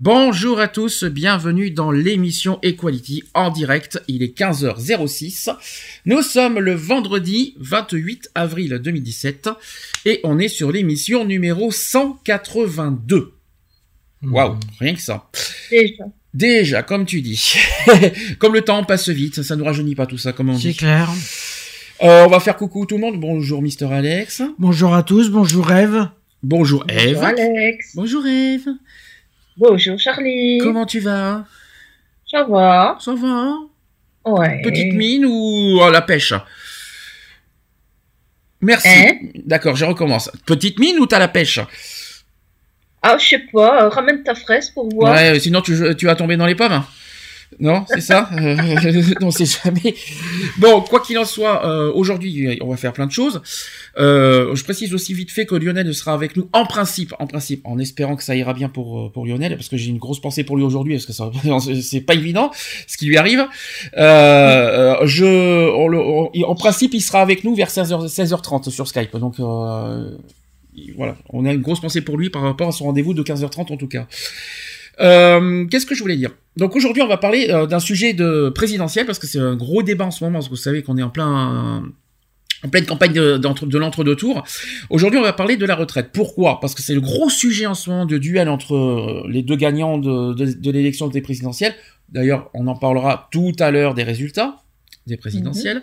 Bonjour à tous, bienvenue dans l'émission Equality en direct. Il est 15h06. Nous sommes le vendredi 28 avril 2017 et on est sur l'émission numéro 182. Waouh, rien que ça. Déjà. Déjà, comme tu dis. comme le temps passe vite, ça ne nous rajeunit pas tout ça, comme on C'est dit. clair. Euh, on va faire coucou tout le monde. Bonjour Mister Alex. Bonjour à tous, bonjour Eve. Bonjour Eve. Bonjour Alex. Bonjour Eve. Bonjour Charlie. Comment tu vas? Ça va Ça va Ouais. Petite mine ou à la pêche? Merci. Hein? D'accord, je recommence. Petite mine ou t'as la pêche? Ah, je sais pas, ramène ta fraise pour voir. Ouais, sinon tu, tu vas tomber dans les pommes. Non, c'est ça? Euh, Non, c'est jamais. Bon, quoi qu'il en soit, euh, aujourd'hui, on va faire plein de choses. Euh, je précise aussi vite fait que Lionel sera avec nous en principe, en principe, en espérant que ça ira bien pour euh, pour Lionel, parce que j'ai une grosse pensée pour lui aujourd'hui, parce que c'est pas évident ce qui lui arrive. Euh, euh, je, on on- en principe, il sera avec nous vers 16h 16h30 sur Skype. Donc voilà, on a une grosse pensée pour lui par rapport à son rendez-vous de 15h30 en tout cas. Euh, Qu'est-ce que je voulais dire? Donc aujourd'hui, on va parler euh, d'un sujet de présidentiel parce que c'est un gros débat en ce moment. Parce que vous savez qu'on est en plein en pleine campagne de, d'entre- de l'entre-deux tours. Aujourd'hui, on va parler de la retraite. Pourquoi? Parce que c'est le gros sujet en ce moment de duel entre euh, les deux gagnants de, l'élection des présidentielles. D'ailleurs, on en parlera tout à l'heure des résultats des présidentielles.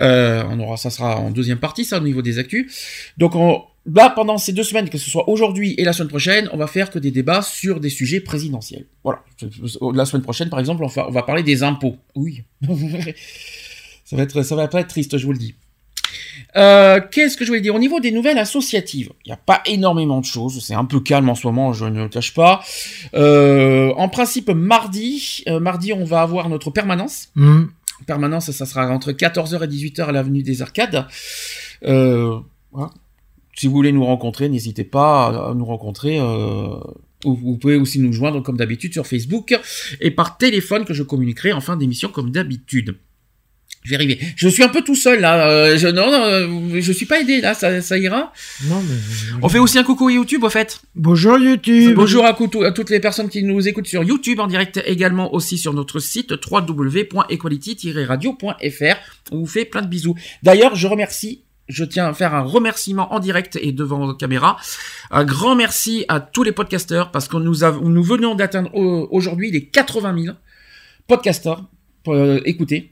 Euh, on aura, ça sera en deuxième partie, ça, au niveau des actus. Donc, on, là, pendant ces deux semaines, que ce soit aujourd'hui et la semaine prochaine, on va faire que des débats sur des sujets présidentiels. Voilà. La semaine prochaine, par exemple, on va, on va parler des impôts. Oui. ça va être, ça va pas être triste, je vous le dis. Euh, Qu'est-ce que je voulais dire? Au niveau des nouvelles associatives, il n'y a pas énormément de choses. C'est un peu calme en ce moment, je ne le cache pas. Euh, en principe, mardi, euh, mardi, on va avoir notre permanence Hmm. permanence, ça sera entre 14h et 18h à l'avenue des Arcades. Voilà. Si vous voulez nous rencontrer, n'hésitez pas à nous rencontrer. Euh, ou vous pouvez aussi nous joindre comme d'habitude sur Facebook et par téléphone que je communiquerai en fin d'émission comme d'habitude. Je vais arriver. Je suis un peu tout seul là. Euh, je, non, non, euh, je suis pas aidé là. Ça, ça ira. Non, mais... On fait aussi un coucou YouTube au fait. Bonjour YouTube. Bonjour à, à toutes les personnes qui nous écoutent sur YouTube en direct également aussi sur notre site www.equality-radio.fr. On vous fait plein de bisous. D'ailleurs, je remercie, je tiens à faire un remerciement en direct et devant la caméra. Un grand merci à tous les podcasteurs parce que nous avons, nous venons d'atteindre euh, aujourd'hui les 80 000 podcasteurs pour euh, écouter.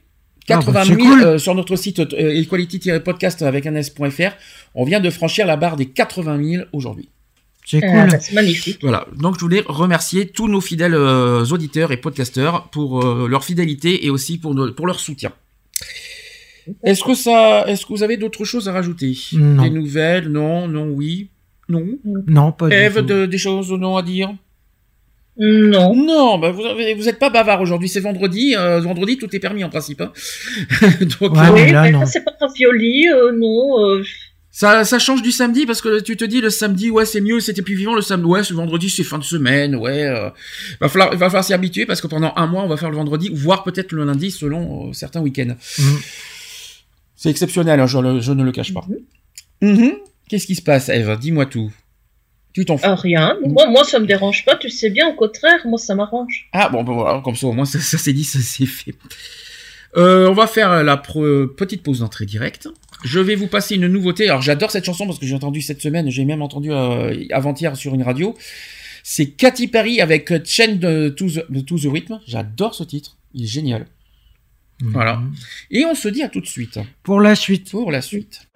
Ah, bah, 80 c'est 000 cool. euh, sur notre site euh, equality-podcast avec un s.fr. On vient de franchir la barre des 80 000 aujourd'hui. C'est Ah, cool. bah, c'est magnifique. Voilà, donc je voulais remercier tous nos fidèles euh, auditeurs et podcasteurs pour euh, leur fidélité et aussi pour, nos- pour leur soutien. Est-ce que ça, est-ce que vous avez d'autres choses à rajouter? Non. Des nouvelles? Non, non, oui, non? Non, pas du Eve, tout. de- des choses ou non à dire? Non. Non, bah vous, avez- vous êtes pas bavard aujourd'hui. C'est vendredi. euh, vendredi, tout est permis en principe. hein. donc Ouais, euh, mais oui, là, mais non. ça, c'est pas ravioli, euh, non. euh, ça, ça change du samedi parce que tu te dis le samedi, ouais, c'est mieux, c'était plus vivant. Le samedi, ouais, ce vendredi, c'est fin de semaine, ouais. euh, va falloir, va falloir s'y habituer parce que pendant un mois, on va faire le vendredi, voire peut-être le lundi selon euh, certains week-ends. Hmm. C'est exceptionnel, hein, je, le- je ne le cache pas. Mhm. Qu'est-ce qui se passe, Eve Dis-moi tout. Tu t'en fous. ah, rien. Moi, moi, ça me dérange pas, tu sais bien, au contraire, moi, ça m'arrange. Ah bon, bon, voilà, comme ça au moins ça, ça c'est dit, ça c'est fait. Euh, on va faire la pre- petite pause d'entrée directe. Je vais vous passer une nouveauté. Alors j'adore cette chanson parce que j'ai entendu cette semaine, j'ai même entendu euh, avant-hier sur une radio. C'est Katy Perry avec Chain de to the, de To the Rhythm. J'adore ce titre, il est génial. Voilà. Mhm. Et on se dit à tout de suite Pour la suite. pour la suite.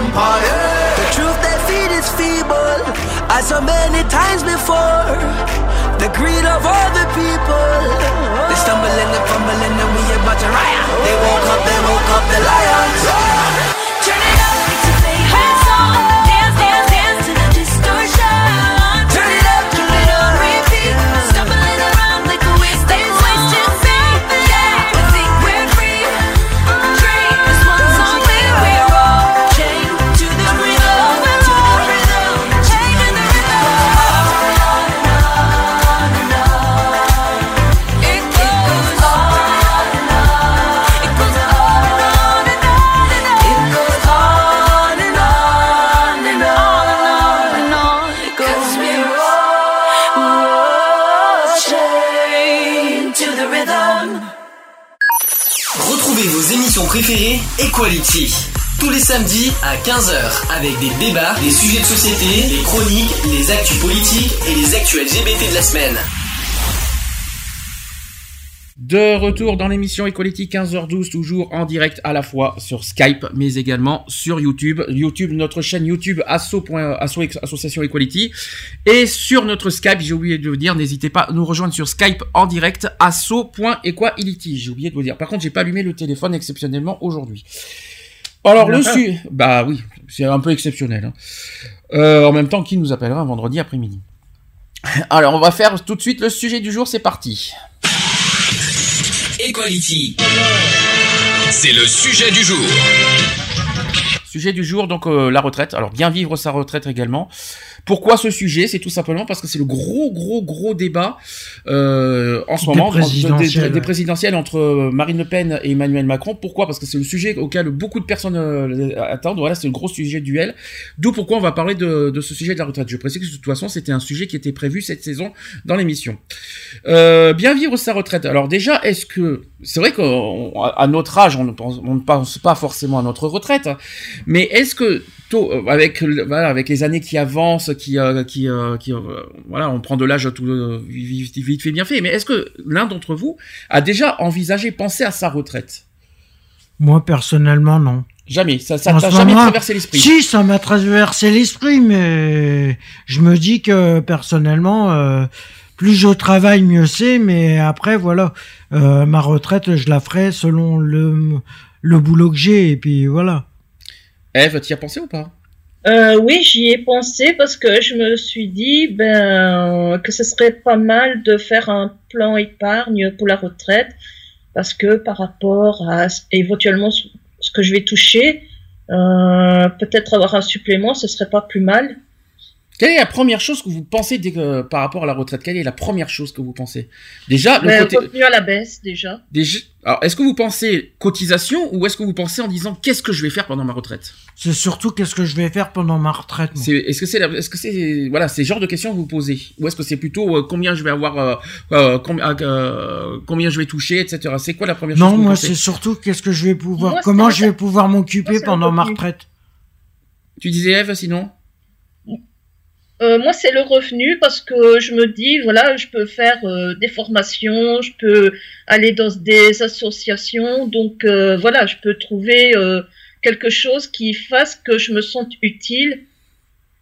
Empire. The truth they feed is feeble, as so many times before. The greed of all the people. They stumble and fumble and we about to riot. They woke up, they woke up the lions. Turn it up, Tous les samedis à 15h avec des débats, des sujets de société, des chroniques, les actus politiques et les actus LGBT de la semaine. De retour dans l'émission Equality 15h12, toujours en direct à la fois sur Skype, mais également sur YouTube. YouTube, notre chaîne YouTube asso. asso Association Equality. Et sur notre Skype, j'ai oublié de vous dire, n'hésitez pas à nous rejoindre sur Skype en direct asso.equality. J'ai oublié de vous dire. Par contre, j'ai pas allumé le téléphone exceptionnellement aujourd'hui. Alors le su, bah oui, c'est un peu exceptionnel. hein. Euh, en même temps, qui nous appellera un vendredi après-midi? Alors, on va faire tout de suite le sujet du jour. C'est parti. Equality. C'est le sujet du jour. Sujet du jour, donc euh, la retraite. Alors bien vivre sa retraite également. Pourquoi ce sujet? C'est tout simplement parce que c'est le gros, gros, gros débat euh, en ce Des moment présidentielles, des, présidentielles entre euh, Marine Le Pen et Emmanuel Macron. Pourquoi? Parce que c'est le sujet auquel beaucoup de personnes euh, attendent. Voilà, c'est le gros sujet duel. D'où pourquoi on va parler de, de ce sujet de la retraite. Je précise que de toute façon, c'était un sujet qui était prévu cette saison dans l'émission. Euh, bien vivre sa retraite. Alors déjà, est-ce que c'est vrai qu'à notre âge, on ne pense, on ne pense pas forcément à notre retraite, hein, mais est-ce que tôt, euh, avec le- voilà, avec les années qui avancent, qui euh, qui euh, qui voilà, on prend de l'âge tout vite, vite fait bien fait. Mais est-ce que l'un d'entre vous a déjà envisagé, pensé à sa retraite? Moi, personnellement, non. Jamais. Ça, t'a jamais traversé l'esprit? Si, ça m'a traversé l'esprit, mais je me dis que personnellement, euh, plus je travaille, mieux c'est. Mais après, voilà, euh, ma retraite, je la ferai selon le le boulot que j'ai. Et puis voilà. Eve, t'y as pensé ou pas? Euh, oui, j'y ai pensé parce que je me suis dit ben, que ce serait pas mal de faire un plan épargne pour la retraite. parce que par rapport à éventuellement ce que je vais toucher, euh, peut-être avoir un supplément, ce serait pas plus mal. Quelle est la première chose que vous pensez dès que- par rapport à la retraite? Quelle est la première chose que vous pensez? Déjà, le Mais côté. revenu à la baisse déjà. déjà- Alors, est-ce que vous pensez cotisation ou est-ce que vous pensez en disant qu'est-ce que je vais faire pendant ma retraite? C'est surtout qu'est-ce que je vais faire pendant ma retraite. Est-ce que c'est, la- est-ce que c'est, voilà, c'est le genre de questions que vous posez? Ou est-ce que c'est plutôt euh, combien je vais avoir, euh, euh, combien, euh, combien je vais toucher, etc. C'est quoi la première chose Non, que vous moi c'est surtout qu'est-ce que je vais pouvoir, Moi, comment je vais pouvoir m'occuper pendant ma retraite? Tu disais Eve, sinon? Euh, moi, c'est le revenu parce que je me dis, voilà, je peux faire euh, des formations, je peux aller dans des associations, donc euh, voilà, je peux trouver euh, quelque chose qui fasse que je me sente utile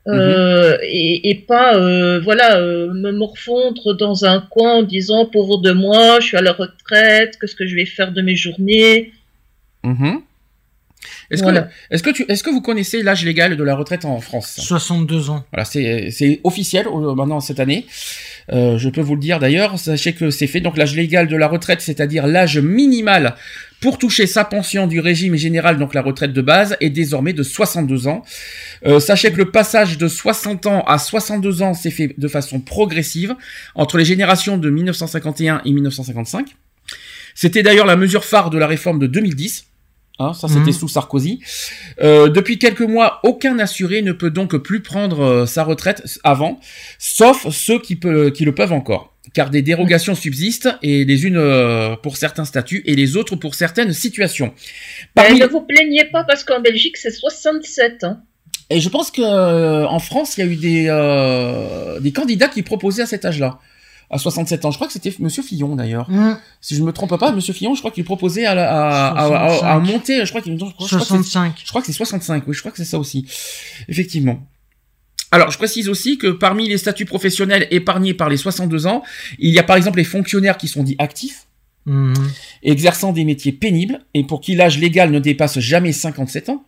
euh, et, et pas, euh, voilà, euh, me morfondre dans un coin en disant pauvre de moi, je suis à la retraite, qu'est-ce que je vais faire de mes journées? Mhm. Est-ce Voilà. que, est-ce que tu, est-ce que vous connaissez l'âge légal de la retraite en France? 62 ans. Voilà, c'est, c'est officiel maintenant cette année. Euh, je peux vous le dire d'ailleurs. Sachez que c'est fait. Donc l'âge légal de la retraite, c'est-à-dire l'âge minimal pour toucher sa pension du régime général, donc la retraite de base, est désormais de 62 ans. Euh, sachez que le passage de 60 ans à 62 ans s'est fait de façon progressive entre les générations de 1951 et 1955. C'était d'ailleurs la mesure phare de la réforme de 2010. Hein, ça, c'était Mhm. sous Sarkozy. Euh, depuis quelques mois, aucun assuré ne peut donc plus prendre euh, sa retraite avant, sauf ceux qui, peut- qui le peuvent encore. Car des dérogations subsistent, et les unes euh, pour certains statuts et les autres pour certaines situations. Mais Parmi... ne vous plaignez pas parce qu'en Belgique, c'est 67. Hein. Et je pense que euh, en France, il y a eu des, des candidats qui proposaient à cet âge-là, à 67 ans. Je crois que c'était Monsieur Fillon d'ailleurs. Hum, Si je me trompe pas, Monsieur Fillon, je crois qu'il proposait à, à, à, à- à 65. monter. Je crois qu'il. je crois- je crois que c'est- 65. Je crois que c'est 65, oui, je crois que c'est ça aussi. Effectivement. Alors, je précise aussi que parmi les statuts professionnels épargnés par les 62 ans, il y a par exemple les fonctionnaires qui sont dits actifs, Hum, exerçant des métiers pénibles, et pour qui l'âge légal ne dépasse jamais 57 ans.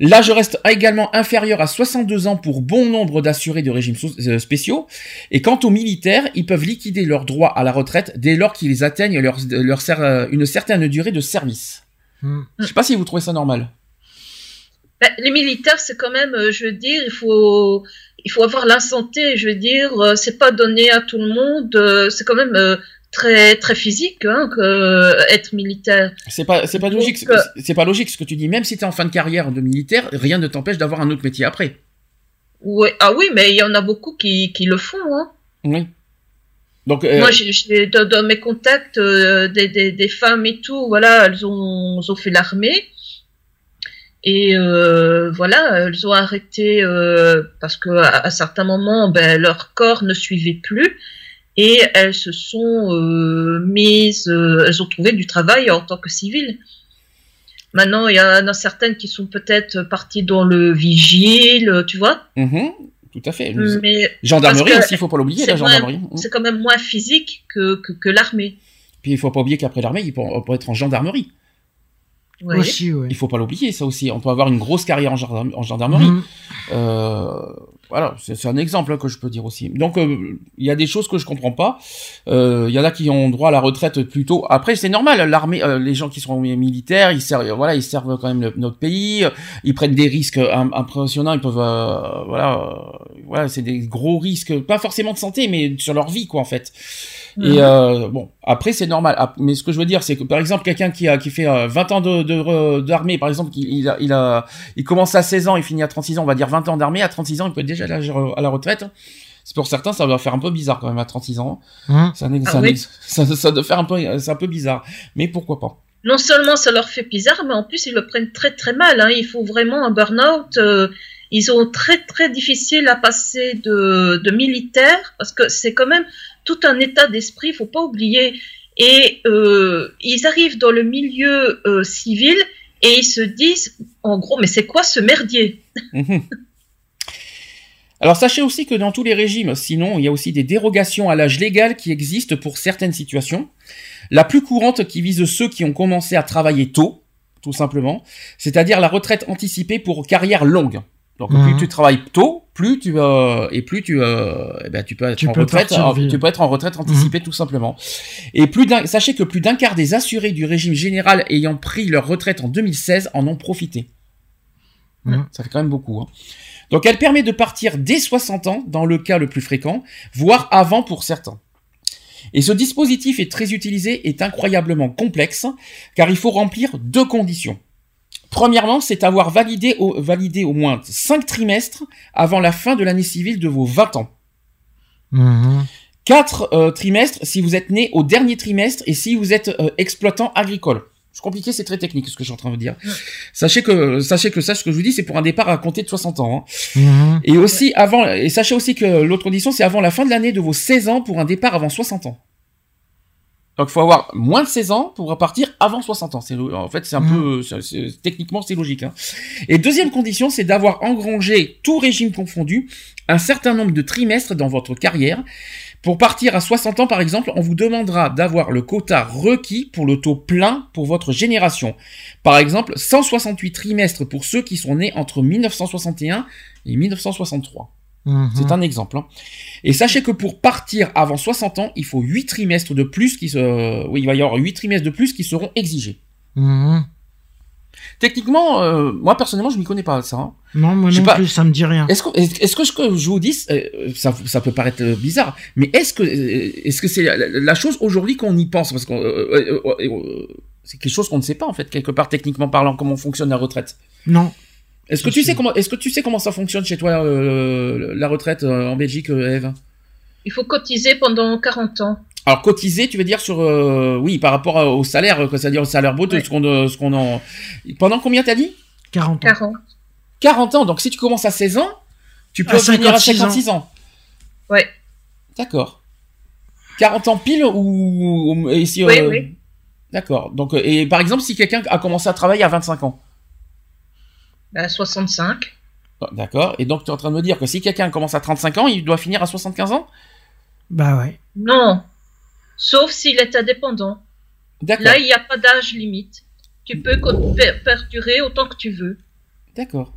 L'âge reste également inférieur à 62 ans pour bon nombre d'assurés de régimes euh, spéciaux. Et quant aux militaires, ils peuvent liquider leurs droits à la retraite dès lors qu'ils atteignent leur, leur cer- euh, une certaine durée de service. hum. Je sais pas si vous trouvez ça normal. Ben, les militaires, c'est quand même, euh, je veux dire, il faut, il faut avoir la santé. Je veux dire, c'est pas donné à tout le monde. c'est quand même euh, très, très physique, hein, que, euh, être militaire. C'est pas, c'est pas logique. euh, c'est- pas logique ce que tu dis. Même si t'es en fin de carrière de militaire, rien ne t'empêche d'avoir un autre métier après. Ouais, ah oui, mais il y en a beaucoup qui, qui le font. Hein. Oui. Donc, euh, Moi, j'ai, j'ai- dans, dans mes contacts, euh, des, des, des femmes et tout, voilà, elles ont, elles ont fait l'armée. Et euh, voilà, elles ont arrêté euh, parce que à, à certains moments, ben, leur corps ne suivait plus et elles se sont euh, mises, euh, elles ont trouvé du travail en tant que civiles. Maintenant, il y en a certaines qui sont peut-être parties dans le vigile, tu vois. mhm, tout à fait. Mais Gendarmerie aussi, il faut pas l'oublier, c'est la gendarmerie. C'est quand même moins physique que, que, que l'armée. Puis il faut pas oublier qu'après l'armée, il peut, on peut être en gendarmerie. Ouais. Aussi, ouais. Il faut pas l'oublier, ça aussi. On peut avoir une grosse carrière en, gendarme- en gendarmerie. Hum. Euh, voilà, c'est un exemple hein, que je peux dire aussi. Donc euh, il y a des choses que je comprends pas. Euh, Il y en a qui ont droit à la retraite plus tôt. Après c'est normal, l'armée, euh, les gens qui sont militaires, ils servent, voilà, ils servent quand même le- notre pays. Ils prennent des risques im- impressionnants. Ils peuvent, euh, voilà, euh, voilà, c'est des gros risques, pas forcément de santé, mais sur leur vie quoi en fait. Mhm. Et euh, bon, après c'est normal. Mais ce que je veux dire, c'est que par exemple quelqu'un qui a qui fait euh, 20 ans de de- d'armée, par exemple, qui- il a, il a il commence à 16 ans, il finit à 36 ans, on va dire 20 ans d'armée, à 36 ans, il peut être déjà à la, à la retraite. C'est pour certains, ça va faire un peu bizarre quand même à 36 ans. Ça, n'est- Ah ça, oui. n'est- ça, ça doit faire un peu, c'est un peu bizarre. Mais pourquoi pas? Non seulement ça leur fait bizarre, mais en plus ils le prennent très très mal. Hein. Il faut vraiment un burn-out. euh, ils ont très très difficile à passer de, de militaire parce que c'est quand même tout un état d'esprit. Il faut pas oublier. Et euh, ils arrivent dans le milieu euh, civil et ils se disent, en gros, mais c'est quoi ce merdier? Mhm. Alors sachez aussi que dans tous les régimes, sinon, il y a aussi des dérogations à l'âge légal qui existent pour certaines situations. La plus courante qui vise ceux qui ont commencé à travailler tôt, tout simplement, c'est-à-dire la retraite anticipée pour carrière longue. Donc Mhm. plus tu travailles tôt, plus tu euh, et plus tu euh, eh ben, tu peux être Tu en peux retraite en- tu peux être en retraite anticipée tout simplement. Et plus d'un sachez que plus d'un quart des assurés du régime général ayant pris leur retraite en 2016 en ont profité. Mhm. ça fait quand même beaucoup hein. donc elle permet de partir dès 60 ans dans le cas le plus fréquent voire avant pour certains. Et ce dispositif est très utilisé est incroyablement complexe car il faut remplir deux conditions Premièrement, c'est avoir validé au, validé au moins 5 trimestres avant la fin de l'année civile de vos 20 ans. Mhm. 4 trimestres si vous êtes né au dernier trimestre et si vous êtes euh, exploitant agricole. C'est compliqué, c'est très technique ce que je suis en train de dire. Sachez que sachez que ça, ce que je vous dis, c'est pour un départ à compter de 60 ans. hein. Mhm. Et aussi avant, et sachez aussi que l'autre condition, c'est avant la fin de l'année de vos 16 ans pour un départ avant 60 ans. Donc il faut avoir moins de 16 ans pour partir avant 60 ans. En fait c'est un Mhm. peu techniquement c'est logique. Hein. Et deuxième condition, c'est d'avoir engrangé tout régime confondu un certain nombre de trimestres dans votre carrière. Pour partir à 60 ans par exemple, on vous demandera d'avoir le quota requis pour le taux plein pour votre génération. Par exemple, 168 trimestres pour ceux qui sont nés entre 1961 et 1963. Mhm. C'est un exemple. hein. Et sachez que pour partir avant 60 ans, il faut 8 trimestres de plus qui se... Oui, il va y avoir 8 trimestres de plus qui seront exigés. Mhm. Techniquement, euh, moi personnellement, je m'y connais pas ça. hein. Non, moi non pas. plus, ça me dit rien. Est-ce que, est-ce que ce que je vous dis, euh, ça, ça peut paraître euh, bizarre, mais est-ce que, euh, est-ce que c'est la chose aujourd'hui qu'on y pense? Parce que c'est quelque chose qu'on ne sait pas en fait quelque part techniquement parlant comment fonctionne la retraite. Non. Est-ce que tu sais. comment, est-ce que tu sais comment ça fonctionne chez toi euh, la retraite euh, en Belgique, euh, Eve? Il faut cotiser pendant 40 ans. Alors cotiser, tu veux dire sur euh, oui par rapport au salaire, c'est-à-dire au salaire brut, Ouais. ce qu'on euh, ce qu'on en pendant combien t'as dit? 40 ans. 40. 40 ans. Donc si tu commences à 16 ans, tu peux À venir à 56 ans. 56 ans. Ouais. D'accord. 40 ans pile ou, ou- et si, Oui, euh, oui. D'accord. Donc et par exemple si quelqu'un a commencé à travailler à 25 ans. Bah, 65. Ah, D'accord. Et donc tu es en train de me dire que si quelqu'un commence à 35 ans, il doit finir à 75 ans? Bah ouais. Non. Sauf s'il est indépendant. D'accord. Là, il n'y a pas d'âge limite. Tu peux per- perdurer autant que tu veux. D'accord.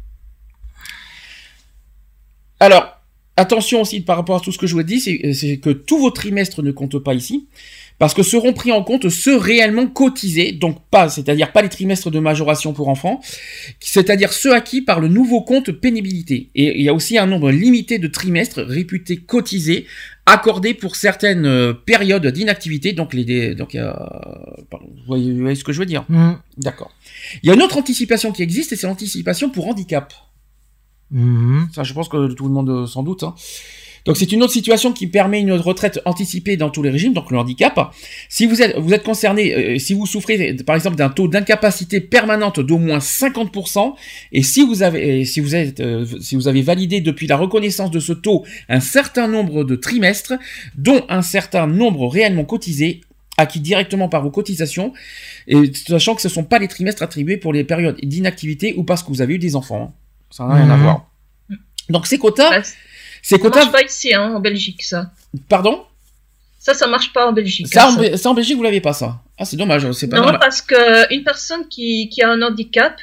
Alors, attention aussi par rapport à tout ce que je vous ai dit, c'est c'est que tous vos trimestres ne comptent pas ici, parce que seront pris en compte ceux réellement cotisés, donc pas, c'est-à-dire pas les trimestres de majoration pour enfants, c'est-à-dire ceux acquis par le nouveau compte pénibilité. Et il y a aussi un nombre limité de trimestres réputés cotisés, accordés pour certaines euh, périodes d'inactivité, donc les, donc pardon, vous voyez, vous voyez ce que je veux dire Mhm. D'accord. Il y a une autre anticipation qui existe, et c'est l'anticipation pour handicap. Mhm. Ça, je pense que tout le monde euh, s'en doute. hein. Donc c'est une autre situation qui permet une retraite anticipée dans tous les régimes, donc le handicap. Si vous êtes, vous êtes concerné, euh, si vous souffrez par exemple d'un taux d'incapacité permanente d'au moins 50%, et si vous avez, si vous êtes, euh, si vous avez validé depuis la reconnaissance de ce taux un certain nombre de trimestres, dont un certain nombre réellement cotisés, acquis directement par vos cotisations, et sachant que ce ne sont pas les trimestres attribués pour les périodes d'inactivité ou parce que vous avez eu des enfants. hein. Ça n'a rien à Mhm. voir. Donc ces quotas, Bah, ces ça marche pas ici, hein, en Belgique, ça. pardon? Ça, ça marche pas en Belgique. ça, hein, en, ça. En Belgique vous l'avez pas ça. Ah c'est dommage, c'est pas Non, normal. parce que une personne qui, qui a un handicap,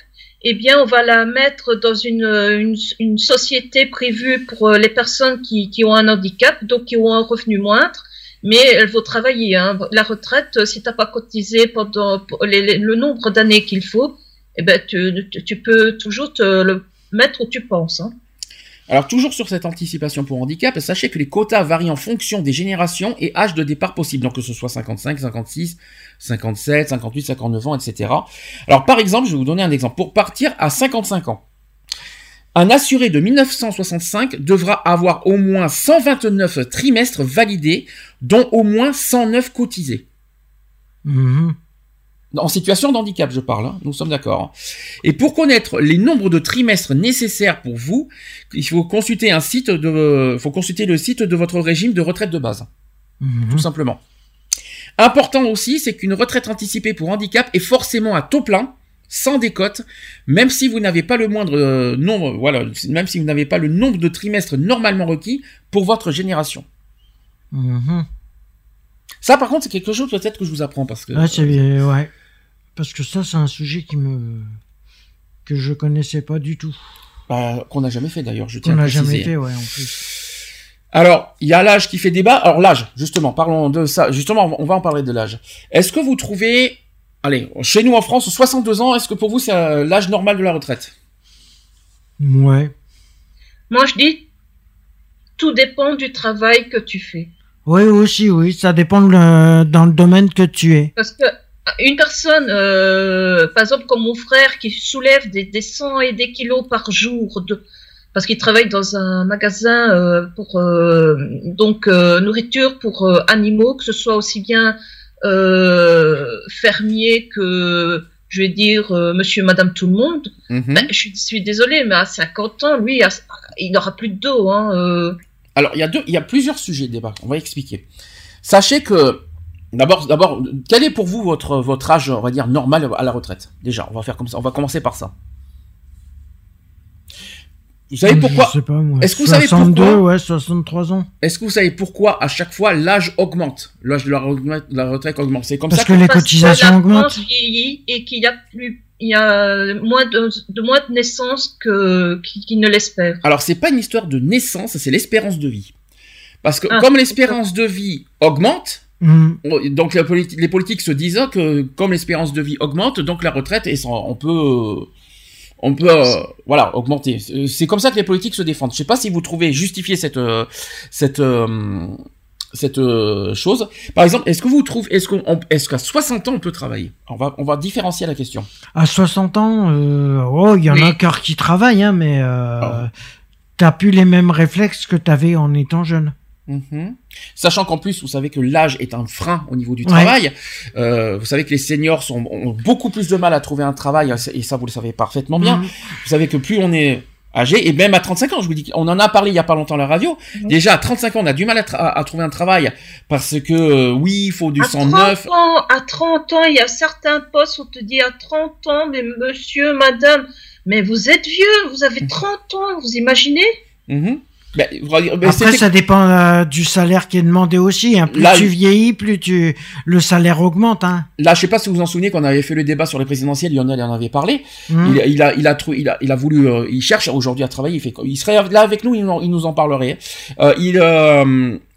eh bien, on va la mettre dans une, une, une société prévue pour euh, les personnes qui, qui ont un handicap, donc qui ont un revenu moindre, mais elles vont travailler. Hein. La retraite, euh, si t'as pas cotisé pendant pour les- les- le nombre d'années qu'il faut, eh ben, tu, tu- tu peux toujours te le mettre où tu penses. Hein. Alors toujours sur cette anticipation pour handicap, sachez que les quotas varient en fonction des générations et âge de départ possible, donc que ce soit 55, 56, 57, 58, 59 ans, etc. Alors par exemple, je vais vous donner un exemple. Pour partir à 55 ans, un assuré de 1965 devra avoir au moins 129 trimestres validés, dont au moins 109 cotisés. Mhm. En situation de handicap, je parle, hein, nous sommes d'accord. Et pour connaître les nombres de trimestres nécessaires pour vous, il faut consulter un site de, faut consulter le site de votre régime de retraite de base, Mhm. tout simplement. Important aussi, c'est qu'une retraite anticipée pour handicap est forcément à taux plein, sans décote, même si vous n'avez pas le moindre euh, nombre, voilà, même si vous n'avez pas le nombre de trimestres normalement requis pour votre génération. Mhm. Ça, par contre, c'est quelque chose peut-être que je vous apprends parce que. Ouais, c'est ouais. Parce que ça, c'est un sujet qui me que je connaissais pas du tout. Bah, qu'on n'a jamais fait d'ailleurs, je tiens Qu'on à n'a jamais fait, ouais, en plus. Alors, il y a l'âge qui fait débat. Alors l'âge, justement, parlons de ça. Justement, on va en parler de l'âge. Est-ce que vous trouvez, allez, chez nous en France, 62 ans, est-ce que pour vous c'est euh, l'âge normal de la retraite? Ouais. Moi, je dis, tout dépend du travail que tu fais. Oui, aussi, oui. Ça dépend le- dans le domaine que tu es. Parce que une personne, euh, par exemple comme mon frère, qui soulève des, des 100 et des kilos par jour, de, parce qu'il travaille dans un magasin euh, pour euh, donc nourriture pour animaux, que ce soit aussi bien fermier que je vais dire monsieur, madame, tout le monde. Mhm. Ben, je suis désolée, mais à 50 ans, lui, il n'aura plus de dos. Hein. Alors, il y a deux, il y a plusieurs sujets de débat. On va expliquer. Sachez que, d'abord, d'abord, quel est pour vous votre, votre âge, on va dire, normal à la retraite? Déjà, on va faire comme ça. On va commencer par ça. Vous savez pourquoi, Je sais pas, moi. Est-ce que vous savez 62, pourquoi ouais, 63 ans. est-ce que vous savez pourquoi à chaque fois l'âge augmente? L'âge de la, re- de la retraite augmente. C'est comme Parce ça que les Parce cotisations la augmentent. Vieillit et qu'il y a plus, il y a moins de, de moins de naissances que qui, qui ne l'espèrent. Alors, c'est pas une histoire de naissance, c'est l'espérance de vie. Parce que Ah, comme l'espérance de vie augmente, On- donc la politi- les politiques se disent que comme l'espérance de vie augmente, donc la retraite, sans- on peut, euh, on peut, euh, voilà, augmenter. C'est- comme ça que les politiques se défendent. Je sais pas si vous trouvez justifier cette, euh, cette, cette euh, chose. Par exemple, est-ce que vous trouvez, est-ce qu'on, on- est-ce qu'à 60 ans on peut travailler? On va, on va différencier la question. À 60 ans, euh, oh, il y en Oui. a encore qui travaillent, hein, mais euh, Ah. t'as plus les mêmes réflexes que t'avais en étant jeune. Mhm. Sachant qu'en plus, vous savez que l'âge est un frein au niveau du Ouais. travail. Euh, vous savez que les seniors sont, ont beaucoup plus de mal à trouver un travail, et ça, vous le savez parfaitement bien. Mhm. Vous savez que plus on est âgé, et même à 35 ans, je vous dis, on en a parlé il y a pas longtemps à la radio. Mhm. Déjà, à 35 ans, on a du mal à, tra- à- à trouver un travail parce que, euh, oui, il faut du À sang 30 neuf. ans, à 30 ans, il y a certains postes où on te dit à 30 ans, mais monsieur, madame, mais vous êtes vieux, vous avez 30 ans, vous imaginez? Ben, ben, Après, ça dépend euh, du salaire qui est demandé aussi. Hein. Plus Là, tu il- vieillis, plus tu le salaire augmente. Hein. Là, je sais pas si vous vous en souvenez qu'on avait fait le débat sur les présidentielles, Lionel en avait parlé. Mhm. Il, il a, il a, il a, il a voulu, euh, il cherche aujourd'hui à travailler. Il fait, il serait là avec nous, il, en- il nous en parlerait. Euh, il,